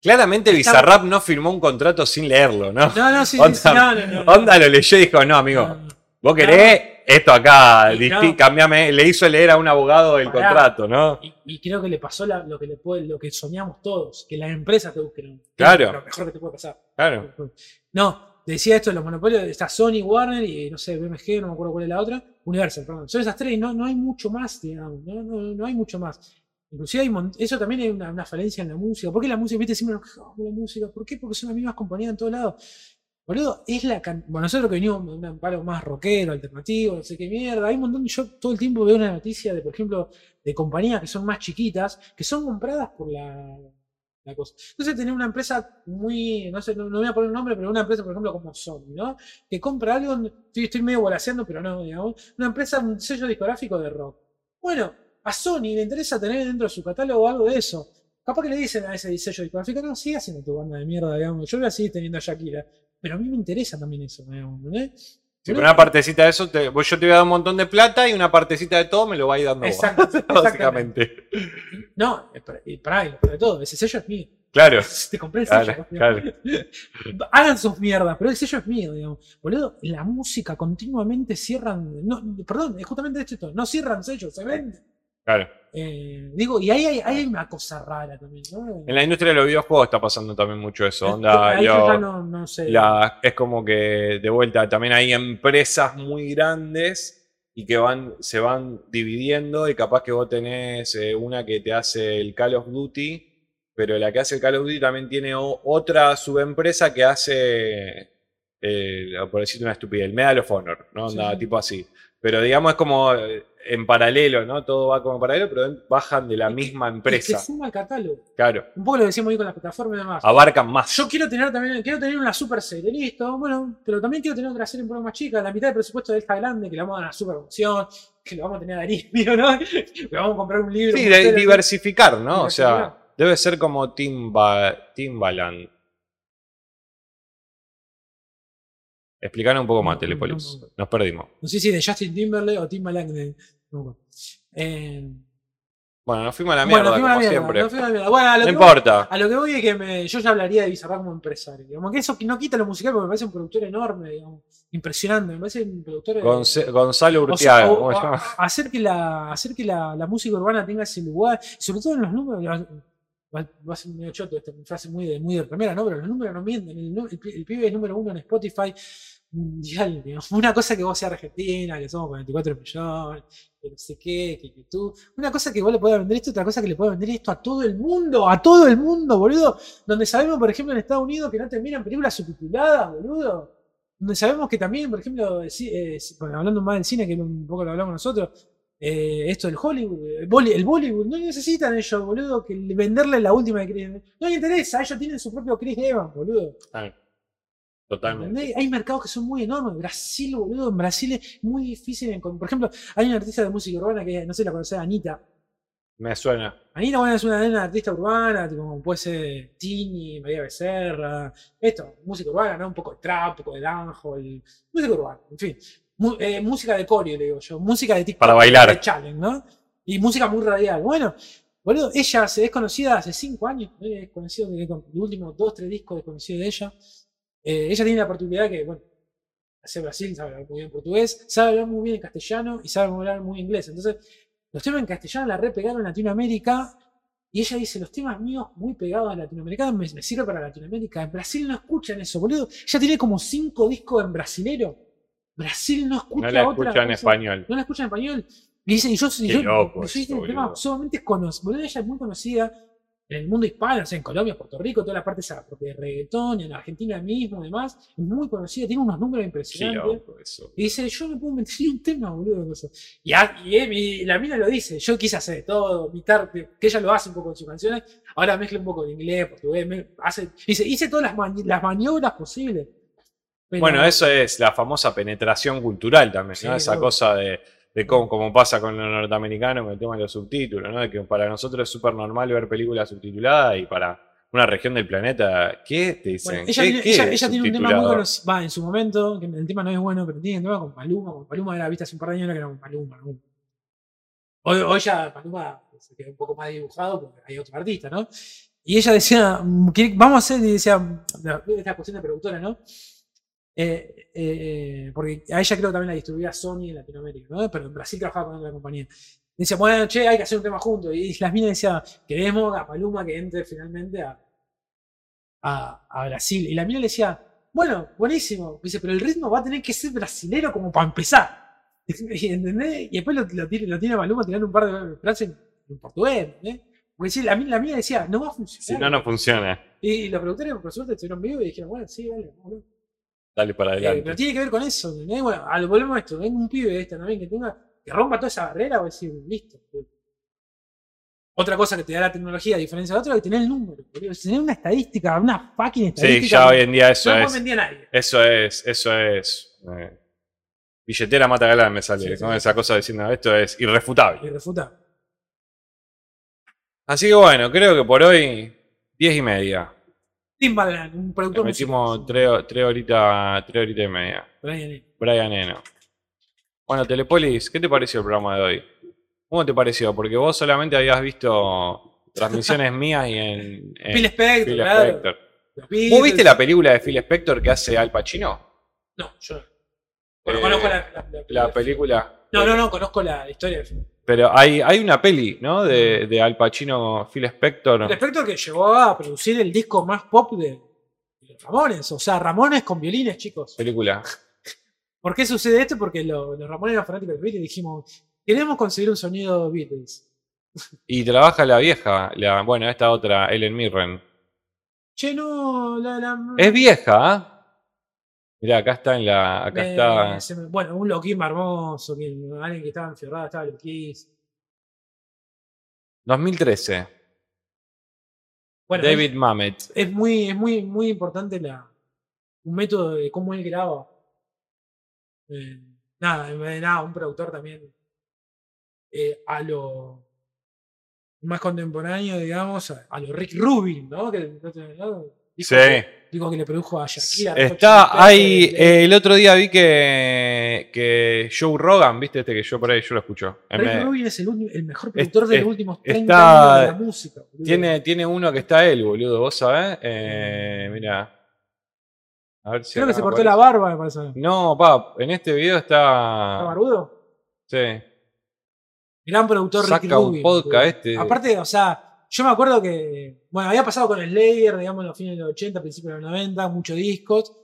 claramente está- Bizarrap no firmó un contrato sin leerlo, ¿no? No, no, sí, sí, Onda, sí, no, no, no, no. Onda lo leyó y dijo, no, amigo, vos querés esto acá, no. cambiame, le hizo leer a un abogado el Pará. contrato, ¿no? Y, y creo que le pasó la- lo, que le puede, lo que soñamos todos, que las empresas te busquen. Claro. Lo mejor que te puede pasar. Claro. No, decía esto los monopolios, está Sony, Warner y no sé, BMG, no me acuerdo cuál es la otra, Universal, perdón. Son esas tres y no, no hay mucho más, digamos, no, no, no hay mucho más. Inclusive hay eso también es una, una falencia en la música. ¿Por qué la música, viste, siempre nos quejamos de la música? ¿Por qué? Porque son las mismas compañías en todos lados. Boludo, es la Bueno, nosotros que venimos de un palo más rockero, alternativo, no sé qué mierda. Hay un montón. Yo todo el tiempo veo una noticia de, por ejemplo, de compañías que son más chiquitas, que son compradas por la, cosa. Entonces tenés una empresa muy, no sé, no, voy a poner un nombre, pero una empresa, por ejemplo, como Sony, ¿no? Que compra algo, estoy, estoy medio volaseando, pero no, digamos, una empresa, un sello discográfico de rock. Bueno, a Sony le interesa tener dentro de su catálogo algo de eso. Capaz que le dicen a ese sello discográfico, no, sigue haciendo tu banda de mierda, digamos, yo voy a seguir teniendo a Shakira. Pero a mí me interesa también eso, digamos, ¿entendés? Si por una partecita de eso, te- vos- yo te voy a dar un montón de plata y una partecita de todo me lo va a ir dando. Exacto. Básicamente. No, para- y pará, y para todo, ese sello es mío. Claro. Te compré el Claro. Hagan sus mierdas, pero el sello es mío, digamos. Boludo, la música continuamente cierran. No, perdón, es justamente esto. No cierran sellos, se venden. Claro. Eh, digo, y ahí hay, una cosa rara también, ¿no? En la industria de los videojuegos está pasando también mucho eso. Es- Onda, ahí yo lo- ya no, no sé. la- es como que de vuelta también hay empresas muy grandes y que van, se van dividiendo y capaz que vos tenés eh, una que te hace el Call of Duty, pero la que hace el Call of Duty también tiene o- otra subempresa que hace, eh, por decirte una estupidez, el Medal of Honor, ¿no? Sí, Onda, sí. tipo así. Pero digamos es como eh, en paralelo, ¿no? Todo va como en paralelo, pero bajan de la Es que- misma Es que empresa. suma el catálogo. Claro. Un poco lo decíamos ahí con las plataformas y demás. Abarcan más. Yo quiero tener también, quiero tener una super serie, listo, bueno, pero también quiero tener otra serie un poco más chica, la mitad del presupuesto de esta grande, que la vamos a dar una super opción, que lo vamos a tener a Darío, ¿no? Que vamos a comprar un libro. Sí, un de- hotel, diversificar, ¿no? O sea, debe ser como Timba, Timbaland. Explicar un poco más, Telepolis. no, no. Nos perdimos. No sé si de Justin Timberlake o Timbaland de. Eh, Bueno, nos fuimos a la mierda, bueno, como mierda, siempre. nos fuimos a la mierda. Bueno, a lo, No que importa. Voy, a lo que voy es que me- yo ya hablaría de Bizarrap como empresario. Digamos que eso no quita lo musical porque me parece un productor enorme, digamos, impresionante. Me parece un productor. de- Gonce- Gonzalo O sea, Urtiaga, hacer que, la, hacer que la, la música urbana tenga ese lugar, sobre todo en los números, va, a ser medio choto esta frase muy de, muy de primera, ¿no? Pero los números no mienten, el, el pi- el pibe es número uno en Spotify mundial, digamos. una cosa que vos seas argentina, que somos 44 millones, que no sé qué, que YouTube, una cosa que vos le podés vender esto, otra cosa que le podés vender esto a todo el mundo, a todo el mundo, boludo, donde sabemos, por ejemplo, en Estados Unidos que no terminan películas subtituladas, boludo. Donde sabemos que también, por ejemplo, eh, bueno, hablando más del cine, que un poco lo hablamos nosotros, eh, esto del Hollywood, el, Bolly- el Bollywood, no necesitan ellos, boludo, que le- venderle la última de Chris No les interesa, ellos tienen su propio Chris Evans, boludo. Ah, Totalmente. Hay mercados que son muy enormes. Brasil, boludo, en Brasil es muy difícil. encon- Por ejemplo, hay una artista de música urbana que, no sé si la conocés, Anita. Me suena. Anita, bueno, es una, una artista urbana, tipo, como puede ser Tini, María Becerra, esto, música urbana, ¿no? Un poco de trap, un poco de dancehall, música urbana, en fin. Eh, música de coreo, le digo yo, música de TikTok. Para bailar. De challenge, ¿no? Y música muy radial. Bueno, boludo, ella se es conocida hace cinco años, ¿eh? es conocido, los últimos dos, tres discos es conocido de ella. Eh, ella tiene la particularidad que, bueno, hace Brasil, sabe hablar muy bien portugués, sabe hablar muy bien en castellano y sabe hablar muy inglés. Entonces, los temas en castellano la re pegaron en Latinoamérica. Y ella dice, los temas míos muy pegados a Latinoamérica me, me sirve para Latinoamérica. En Brasil no escuchan eso, boludo. Ella tiene como cinco discos en brasilero. Brasil no escucha No la otra escucho en cosa. español. No la escuchan en español. Y dice, y yo, y Qué yo, loco yo eso, el tema boludo. sumamente conocido. Ella es muy conocida en el mundo hispano, o sea, en Colombia, Puerto Rico, toda la parte esa de reggaetón, en Argentina mismo, demás. Es muy conocida, tiene unos números impresionantes. loco eso. Y dice, yo no puedo ni un tema, boludo. Y, a- y, y la mina lo dice, yo quise hacer de todo, imitar, que ella lo hace un poco en sus canciones, ahora mezcla un poco de inglés, portugués, me- hace, dice, hice todas las, mani- las maniobras posibles. Pero- Bueno, eso es la famosa penetración cultural también, Sí, ¿no? Esa obvio. cosa de, de cómo, como pasa con los norteamericanos con el tema de los subtítulos, ¿no? De que para nosotros es súper normal ver películas subtituladas y para una región del planeta, ¿qué te dicen? Bueno, ella, ¿Qué- tiene, qué ella- ella tiene un tema muy conocido, va, en su momento, que el tema no es bueno, pero tiene un tema con Paluma, con Paluma era vista hace un par de años, que era con Paluma. ¿no? Hoy, hoy ya Paluma se quedó un poco más dibujado porque hay otro artista, ¿no? Y ella decía, mm, vamos a hacer, y decía, esta cuestión de productora, ¿no? Eh, eh, porque a ella creo que también la distribuía Sony en Latinoamérica, ¿no? Pero en Brasil trabajaba con otra compañía. Decía, bueno, che, hay que hacer un tema juntos. Y las minas decían, queremos a Paluma que entre finalmente a, a, a Brasil. Y la mina le decía, bueno, buenísimo. Dice, pero el ritmo va a tener que ser brasilero como para empezar. Y, ¿Entendés? Y después lo, lo tiene, lo tiene Maluma tirando un par de frases en portugués, ¿eh? Porque la, la mía decía, no va a funcionar. Si no, no funciona. Y, y los productores, por suerte, estuvieron vivos y dijeron, bueno, sí, dale, boludo. Dale para Eh, pero tiene que ver con eso, ¿entendés? Bueno, al, volvemos a esto, venga un pibe de esta también que tenga, que rompa toda esa barrera, a decir, listo. Otra cosa que te da la tecnología, a diferencia de otra, es que tener el número. Tener una estadística, una fucking estadística. Sí, ya hoy en día eso no es. nadie. Eso es, eso es. eh, billetera mata galán me sale. Sí, sí, ¿no? sí. Esa cosa diciendo esto es irrefutable. Irrefutable. Así que bueno, creo que por hoy, 10 y media. Timbaland, un Le productor metimos musical. 3 tres horitas, tres horitas y media. Brian Eno. Brian Eno. Bueno, Telepolis, ¿qué te pareció el programa de hoy? ¿Cómo te pareció? Porque vos solamente habías visto transmisiones mías y en, en Phil Spector, Phil claro. Spector. Los ¿Vos viste la película de Phil Spector que hace Al Pacino? No, yo no. Bueno, Eh, conozco la, la- la- La película. No, no, no, conozco la historia del film. Pero hay, hay una peli, ¿no? De, de Al Pacino, Phil Spector. El Spector que llegó a producir el disco más pop de, de los Ramones. O sea, Ramones con violines, chicos. Película. ¿Por qué sucede esto? Porque lo- los Ramones eran fanáticos de Beatles y dijimos, queremos conseguir un sonido Beatles. Y trabaja la vieja, la, bueno, esta otra, Ellen Mirren. Che, no, la... la Es vieja, ¿ah? Mirá, acá está en la. Acá me- está. se bueno, un loquín hermoso, que, alguien que estaba enfierrado, estaba loquísimo. 2013. Bueno, David Mamet. es muy, es muy, muy importante la, un método de cómo él graba. Eh, nada, nada, un productor también eh, a lo más contemporáneo, digamos, a, a lo Rick Rubin, ¿no? Que, ¿no? Dijo Sí. que- dijo que le produjo a Shakira. Está ahí. eh, el otro día vi que, que Joe Rogan, ¿viste? Este que yo por ahí yo lo escucho. Rick Me- Rubin es el, el mejor productor de los últimos 30 está- años de la música. boludo. tiene, tiene uno que está él, boludo. ¿Vos sabés? Eh, mira. A ver si Creo que se cortó la barba, me parece. ¿Está No, pa, en este video está. barbudo? Sí. Gran productor Rick Saca un Rubin. podcast boludo. este. Aparte, o sea, yo me acuerdo que, bueno, había pasado con Slayer, digamos, en los fines de los 80, principios de los 90, muchos discos.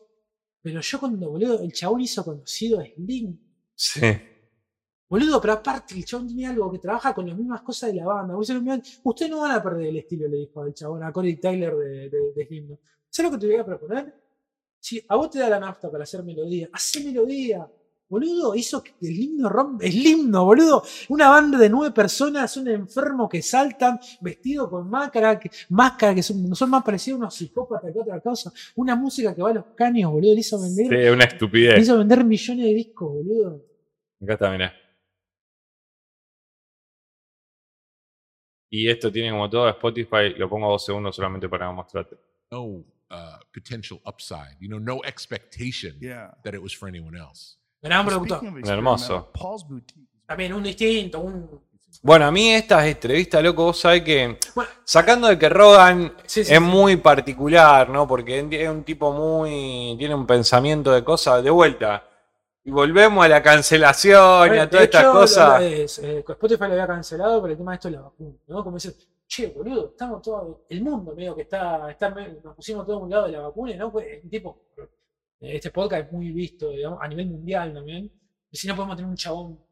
Pero yo cuando, boludo, el chabón hizo conocido a Slim. Sí. Boludo, pero aparte el chabón tiene algo que trabaja con las mismas cosas de la banda. Ustedes no, van a perder el estilo, le dijo al chabón, a Corey Tyler de, de, de Slim. ¿Sabes lo que te voy a proponer? Si a vos te da la nafta para hacer melodía, hace melodía. Boludo, hizo que el himno rompe. El himno, boludo. Una banda de nueve personas, un enfermo que saltan, vestido con máscara, que, máscara que son, son más parecidos a unos psicópatas que otra cosa. Una música que va a los caños, boludo. Le hizo vender, Sí, una le estupidez. hizo vender millones de discos, boludo. Acá está, mirá. Y esto tiene como todo Spotify, lo pongo dos segundos solamente para mostrarte. no uh, potential upside, you know, no expectation Yeah. that it was for anyone else. Gran productor. hermoso. También un distinto, un. Bueno, a mí estas entrevistas, loco, vos sabés que, Bueno, sacando de que Rogan sí, sí, es sí. muy particular, ¿no? Porque es un tipo muy, tiene un pensamiento de cosas de vuelta. Y volvemos a la cancelación y a De todas estas cosas. es, eh, Spotify lo había cancelado por el tema de esto de la vacuna, ¿no? Como dice, che, boludo, estamos todos, el mundo medio que está, está nos pusimos todos a un lado de la vacuna, ¿no? Pues, un tipo, eh, este podcast es muy visto, digamos, a nivel mundial también. Y si no podemos tener un chabón.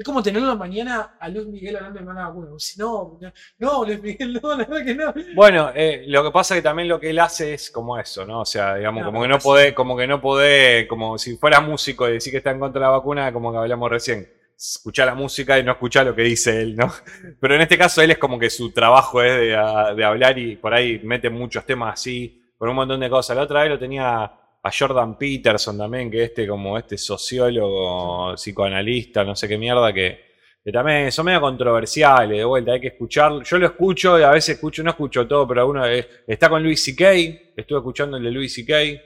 Es como tenerlo mañana a Luis Miguel hablando de una vacuna. Si no, no, no, Luis Miguel, no, la verdad que no. Bueno, eh, lo que pasa es que también lo que él hace es como eso, ¿no? O sea, digamos, No, como que no podés, como que no podés, como si fuera músico y decir que está en contra de la vacuna, como que hablamos recién. Escuchar la música y no escuchar lo que dice él, ¿no? Pero en este caso él es como que su trabajo es de, hablar y por ahí mete muchos temas así, con un montón de cosas. La otra vez lo tenía a Jordan Peterson también, que este como este sociólogo, psicoanalista, no sé qué mierda, que, que también son medio controversiales, de vuelta, hay que escuchar. Yo lo escucho y a veces escucho, no escucho todo, pero alguno eh, está con Louis C.K., estuve escuchando el de Louis C.K.,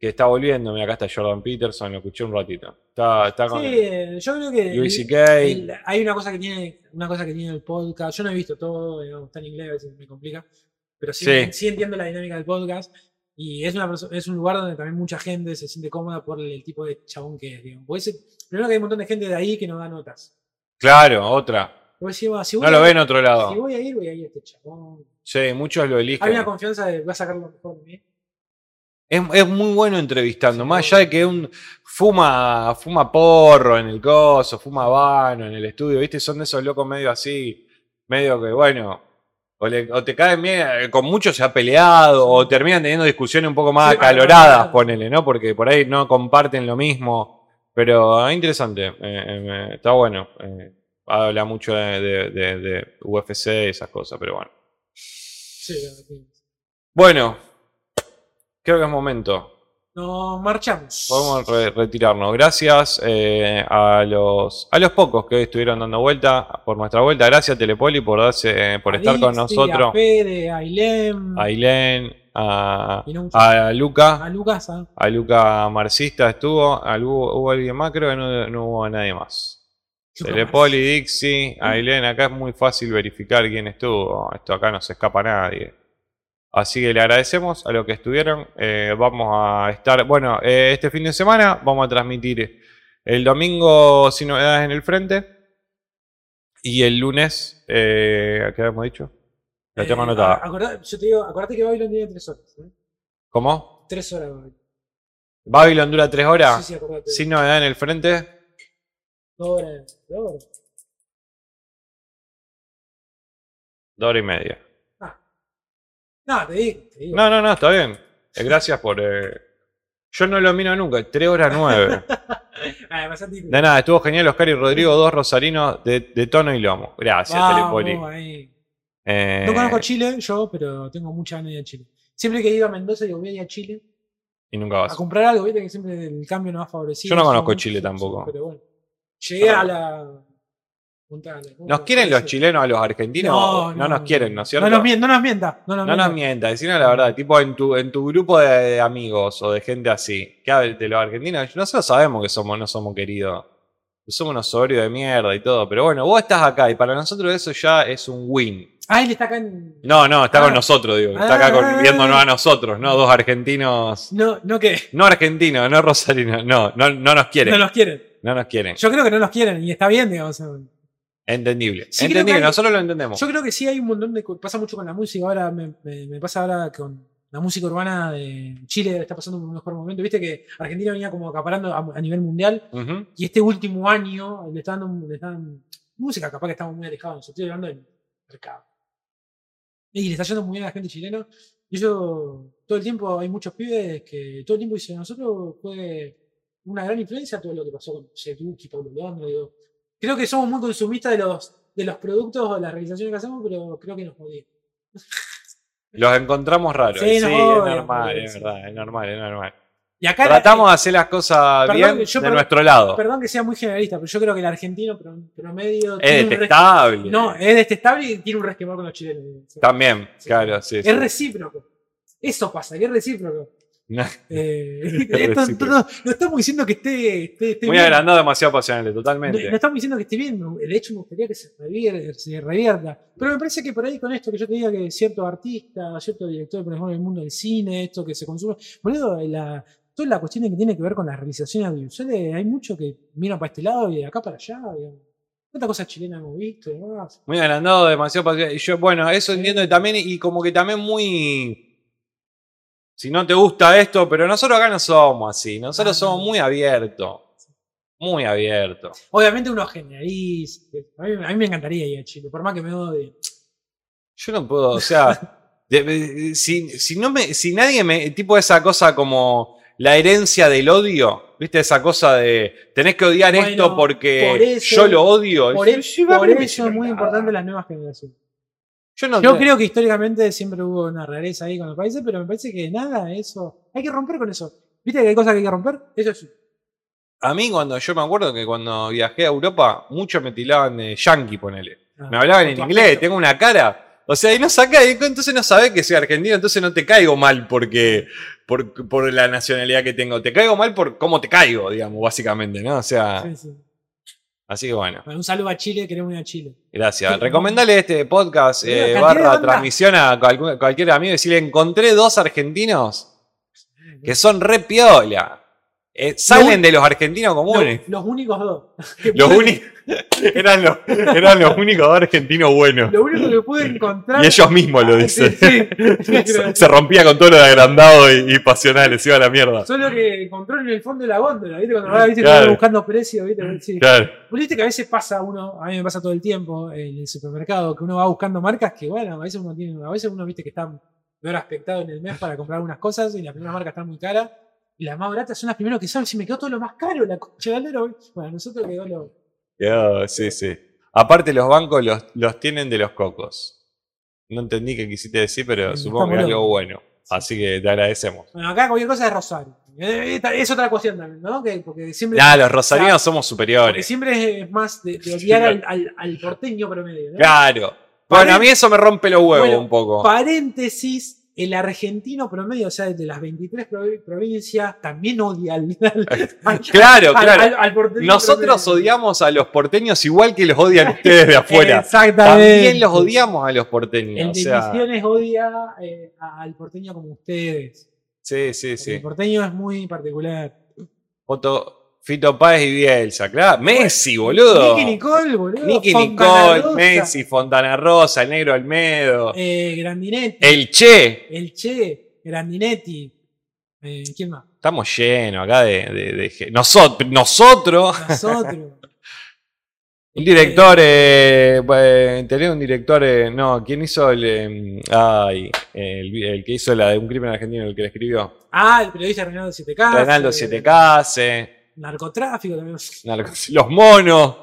que está volviendo, mira, acá está Jordan Peterson, lo escuché un ratito. Está, está con Sí, eh, yo creo que. Louis el- C.K., el- hay una cosa que tiene una cosa que tiene el podcast yo no he visto todo digamos, está en inglés a veces me complica pero sí, Sí. sí entiendo la dinámica del podcast y es una es un lugar donde también mucha gente se siente cómoda por el tipo de chabón que es digamos. Ese- primero que hay un montón de gente de ahí que no da notas Claro, otra. Vos decís, "Bueno, si voy No lo a- ve en otro si lado. voy a ir voy a ir a este chabón Sí, muchos lo eligen. hay una confianza de voy a sacar lo mejor de mí Es, es muy bueno entrevistando, Sí. más allá de que un fuma, fuma porro en el coso, fuma vano en el estudio, ¿viste? Son de esos locos medio así. medio que, bueno, o, le- o te caen bien, eh, con muchos se ha peleado, o terminan teniendo discusiones un poco más acaloradas, ponele, ¿no? Porque por ahí no comparten lo mismo. Pero es interesante, eh, eh, está bueno. eh, habla mucho de, de- de- de UFC y esas cosas, pero bueno. Sí. Bueno, creo que es momento. Nos marchamos. Podemos re- retirarnos. Gracias eh, a los a los pocos que hoy estuvieron dando vuelta por nuestra vuelta. Gracias Telepoli por darse eh, por A estar con nosotros. A Fede, a Ailem. A Ailén, a, a Luca, a Lucas. ¿ah? a Luca Marcista estuvo, a Lu- hubo alguien más, creo que no, no hubo nadie más. Telepoli, Dixie, Ailén, acá es muy fácil verificar quién estuvo. Esto acá no se escapa a nadie. Así que le agradecemos a los que estuvieron. Eh, vamos a estar, bueno, eh, este fin de semana vamos a transmitir el domingo sin novedades en el frente. Y el lunes, eh, ¿qué habíamos dicho? La tengo Eh, anotada. acordá- yo te digo, acordate que Babylon tiene tres horas. ¿eh? ¿Cómo? Tres horas. Babylon. Babylon dura tres horas. Sí, sí, acordate. Sin novedad en el frente. Dos horas. Dos horas. Dos horas y media. No, te digo. Te digo. No, no, no, está bien. Eh, Gracias por. eh, Yo no lo miro nunca. Tres horas nueve. Ah, pasate- De nada, estuvo genial Oscar y Rodrigo, dos rosarinos de, de tono y lomo. Gracias, Vamos, Telepoli. ahí. Eh, No conozco Chile, yo, pero tengo mucha ganas de ir a Chile. Siempre que he ido a Mendoza, digo, voy a ir a Chile y nunca a vas. comprar algo, viste que siempre el cambio nos ha favorecido. Yo no conozco Chile tampoco. Pero bueno. Llegué a la. ¿Nos quieren los chilenos a los argentinos? No, nos quieren, ¿no es cierto? No nos, mien- no nos mienta. No nos No nos mientas, decinos la verdad. Tipo, en tu, en tu grupo de, de amigos o de gente así, que de los argentinos, nosotros sabemos que somos, no somos queridos. Que Somos unos sobrios de mierda y todo. Pero bueno, vos estás acá y para nosotros eso ya es un win. Ah, él está acá en. No, no, está Ah. con nosotros, digo. Está acá con- Ah. viéndonos a nosotros, ¿no? Dos argentinos. No, no que. No argentinos, no rosarinos. No, no, no nos quieren. No nos quieren. No nos quieren. Yo creo que no nos quieren y está bien, digamos. Entendible. Sí, Entendible, nosotros lo entendemos. Yo creo que sí hay un montón de. Pasa mucho con la música. Ahora me, me- me pasa ahora con la música urbana de Chile. Está pasando un mejor momento. Viste que Argentina venía como acaparando a, a nivel mundial. Ujú. Y este último año le están dando. Le están, música capaz que estamos muy alejados. Estoy hablando del mercado. Y le está yendo muy bien a la gente chilena. Y yo. Todo el tiempo hay muchos pibes que todo el tiempo dicen: nosotros fue una gran influencia todo lo que pasó con Seduki, Pablo Londra. Digo, creo que somos muy consumistas de los, de los productos o las realizaciones que hacemos, pero creo que nos jodía. Los encontramos raros. Sí, es normal, es sí. verdad, es normal, es normal. Y acá la- Tratamos de hacer las cosas Perdón, bien yo de perdón- nuestro lado. Perdón que sea muy generalista, pero yo creo que el argentino pro- promedio. es res- detestable. No, es detestable y tiene un resquemor con los chilenos. También, Sí. claro, sí. sí. Es recíproco. Eso pasa, que es recíproco. No, Eh, esto- no, no estamos diciendo que esté, esté, esté Muy bien. agrandado, demasiado apasionante, No, totalmente. no estamos diciendo que esté bien, de hecho me gustaría que se revierta, se revierta. Pero me parece que por ahí con esto que yo te diga que cierto artista, cierto director, por ejemplo, en el mundo del cine, esto que se consume, boludo, la, toda la cuestión que tiene que ver con las realizaciones audiovisuales, hay mucho que mira para este lado y de acá para allá. digamos. ¿Cuántas cosas chilenas hemos visto? y demás? Muy agrandado, demasiado apasionante. Y yo, bueno, eso entiendo también, y como que también muy. Si no te gusta esto, pero nosotros acá no somos así. Nosotros Ah, somos muy abiertos. Muy abiertos. Obviamente uno generaliza. A mí, a mí me encantaría ir a Chile, por más que me odie. Yo no puedo, o sea, de- de- si, si no me, si nadie me, tipo esa cosa como la herencia del odio, viste esa cosa de tenés que odiar Bueno, esto porque por eso- yo lo odio. Por, e- por eso es muy importante las nuevas generaciones. Yo no Yo creo que históricamente siempre hubo una rareza ahí con los países, pero me parece que nada, eso. Hay que romper con eso. ¿Viste que hay cosas que hay que romper? Eso sí. A mí cuando yo me acuerdo que cuando viajé a Europa, muchos me tilaban de yankee, ponele. Ah, Me hablaban en inglés, tengo una cara. O sea, y no saca, y entonces no sabés que soy argentino, entonces no te caigo mal porque por, por la nacionalidad que tengo. Te caigo mal por cómo te caigo, digamos, básicamente, ¿no? O sea, Sí, sí. Así que bueno. Bueno, un saludo a Chile, queremos ir a Chile. Gracias. Recomendale este podcast eh, barra transmisión a cualquier amigo y decirle, encontré dos argentinos que son re piola. Eh, salen de los argentinos comunes. Los, los únicos dos. Los, uni- eran, los, eran los únicos argentinos buenos. Lo único que pude encontrar. Y ellos mismos lo Ah, dicen. sí, sí. Se, se rompía con todo lo de agrandado y, y pasional, se iba a la mierda. Solo que encontró en el fondo de la góndola, ¿viste? Cuando ¿viste? Claro. Buscando precios, ¿viste? Sí. Claro. Viste que a veces pasa uno, a mí me pasa todo el tiempo en el supermercado, que uno va buscando marcas que, bueno, a veces uno tiene, a veces uno viste que está peor aspectado en el mes para comprar algunas cosas y las primeras marcas están muy caras y las más baratas son las primeras que saben si me quedó todo lo más caro, la concha de. Bueno, nosotros quedó lo. Sí, sí. Aparte, los bancos los, los tienen de los cocos. No entendí qué quisiste decir, pero supongo que es algo bueno. Así que te agradecemos. Bueno, acá cualquier cosa es Rosario. Eh, Es otra cuestión también, ¿no? Que, porque siempre. Nah, los rosarinos somos superiores. siempre es más de, de odiar al, al- al porteño promedio, ¿no? Claro. Bueno, a mí eso me rompe los huevos Bueno, un poco. Paréntesis, el argentino promedio, o sea, de las 23 provi- provincias, también odia al, al- al- Claro, claro. al- Nosotros promedio. odiamos a los porteños igual que los odian ustedes de afuera. Exactamente. También los odiamos a los porteños. El o de sea, Misiones odia eh, al porteño como ustedes. sí, sí, Porque sí. El porteño es muy particular. Foto, Fito Páez y Bielsa, claro. Messi, boludo. Nicky Nicole, boludo. Nicky Fontana Nicole, Rosa, Messi, Fontana Rosa, el negro Almedo. eh, Grandinetti. El Che. El Che. Grandinetti. Eh, ¿Quién más? Estamos llenos acá de. de- de nosotros, nosotros. Nosotros. Un director, eh, bueno, tenía un director, eh, no, ¿quién hizo el, eh, ay, el, el que hizo la de un crimen argentino, el que le escribió? Ah, el periodista Reinaldo 7K. Reinaldo 7K, Narcotráfico también. los monos,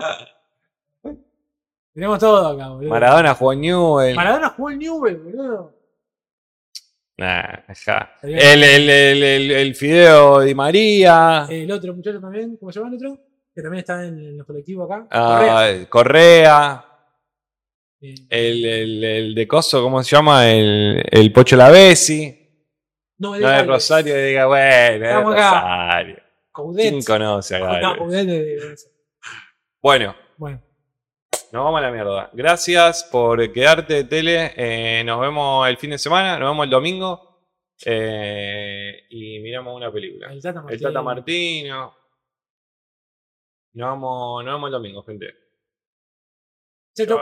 Tenemos todo acá, boludo. Maradona jugó en Newell. Maradona jugó el Newell, boludo. Nah. Sería- el, el, el, el- el Fideo Di María, El otro muchacho también, ¿cómo se llama el otro? Que también está en, en los colectivos acá. ah, Correa, el, el, el de Coso, ¿cómo se llama? El, el Pocho Lavesi. no, No es Rosario, diga, bueno, es Estamos acá. Rosario. Coudet. ¿Quién conoce? No, Coudet de- Bueno, Bueno, nos vamos a la mierda. Gracias por quedarte, Tele. Eh, nos vemos el fin de semana, nos vemos el domingo. Eh, y miramos una película. el Tata El Martino. Tata Martino. Nos vemos, nos vemos el domingo, gente. Chau.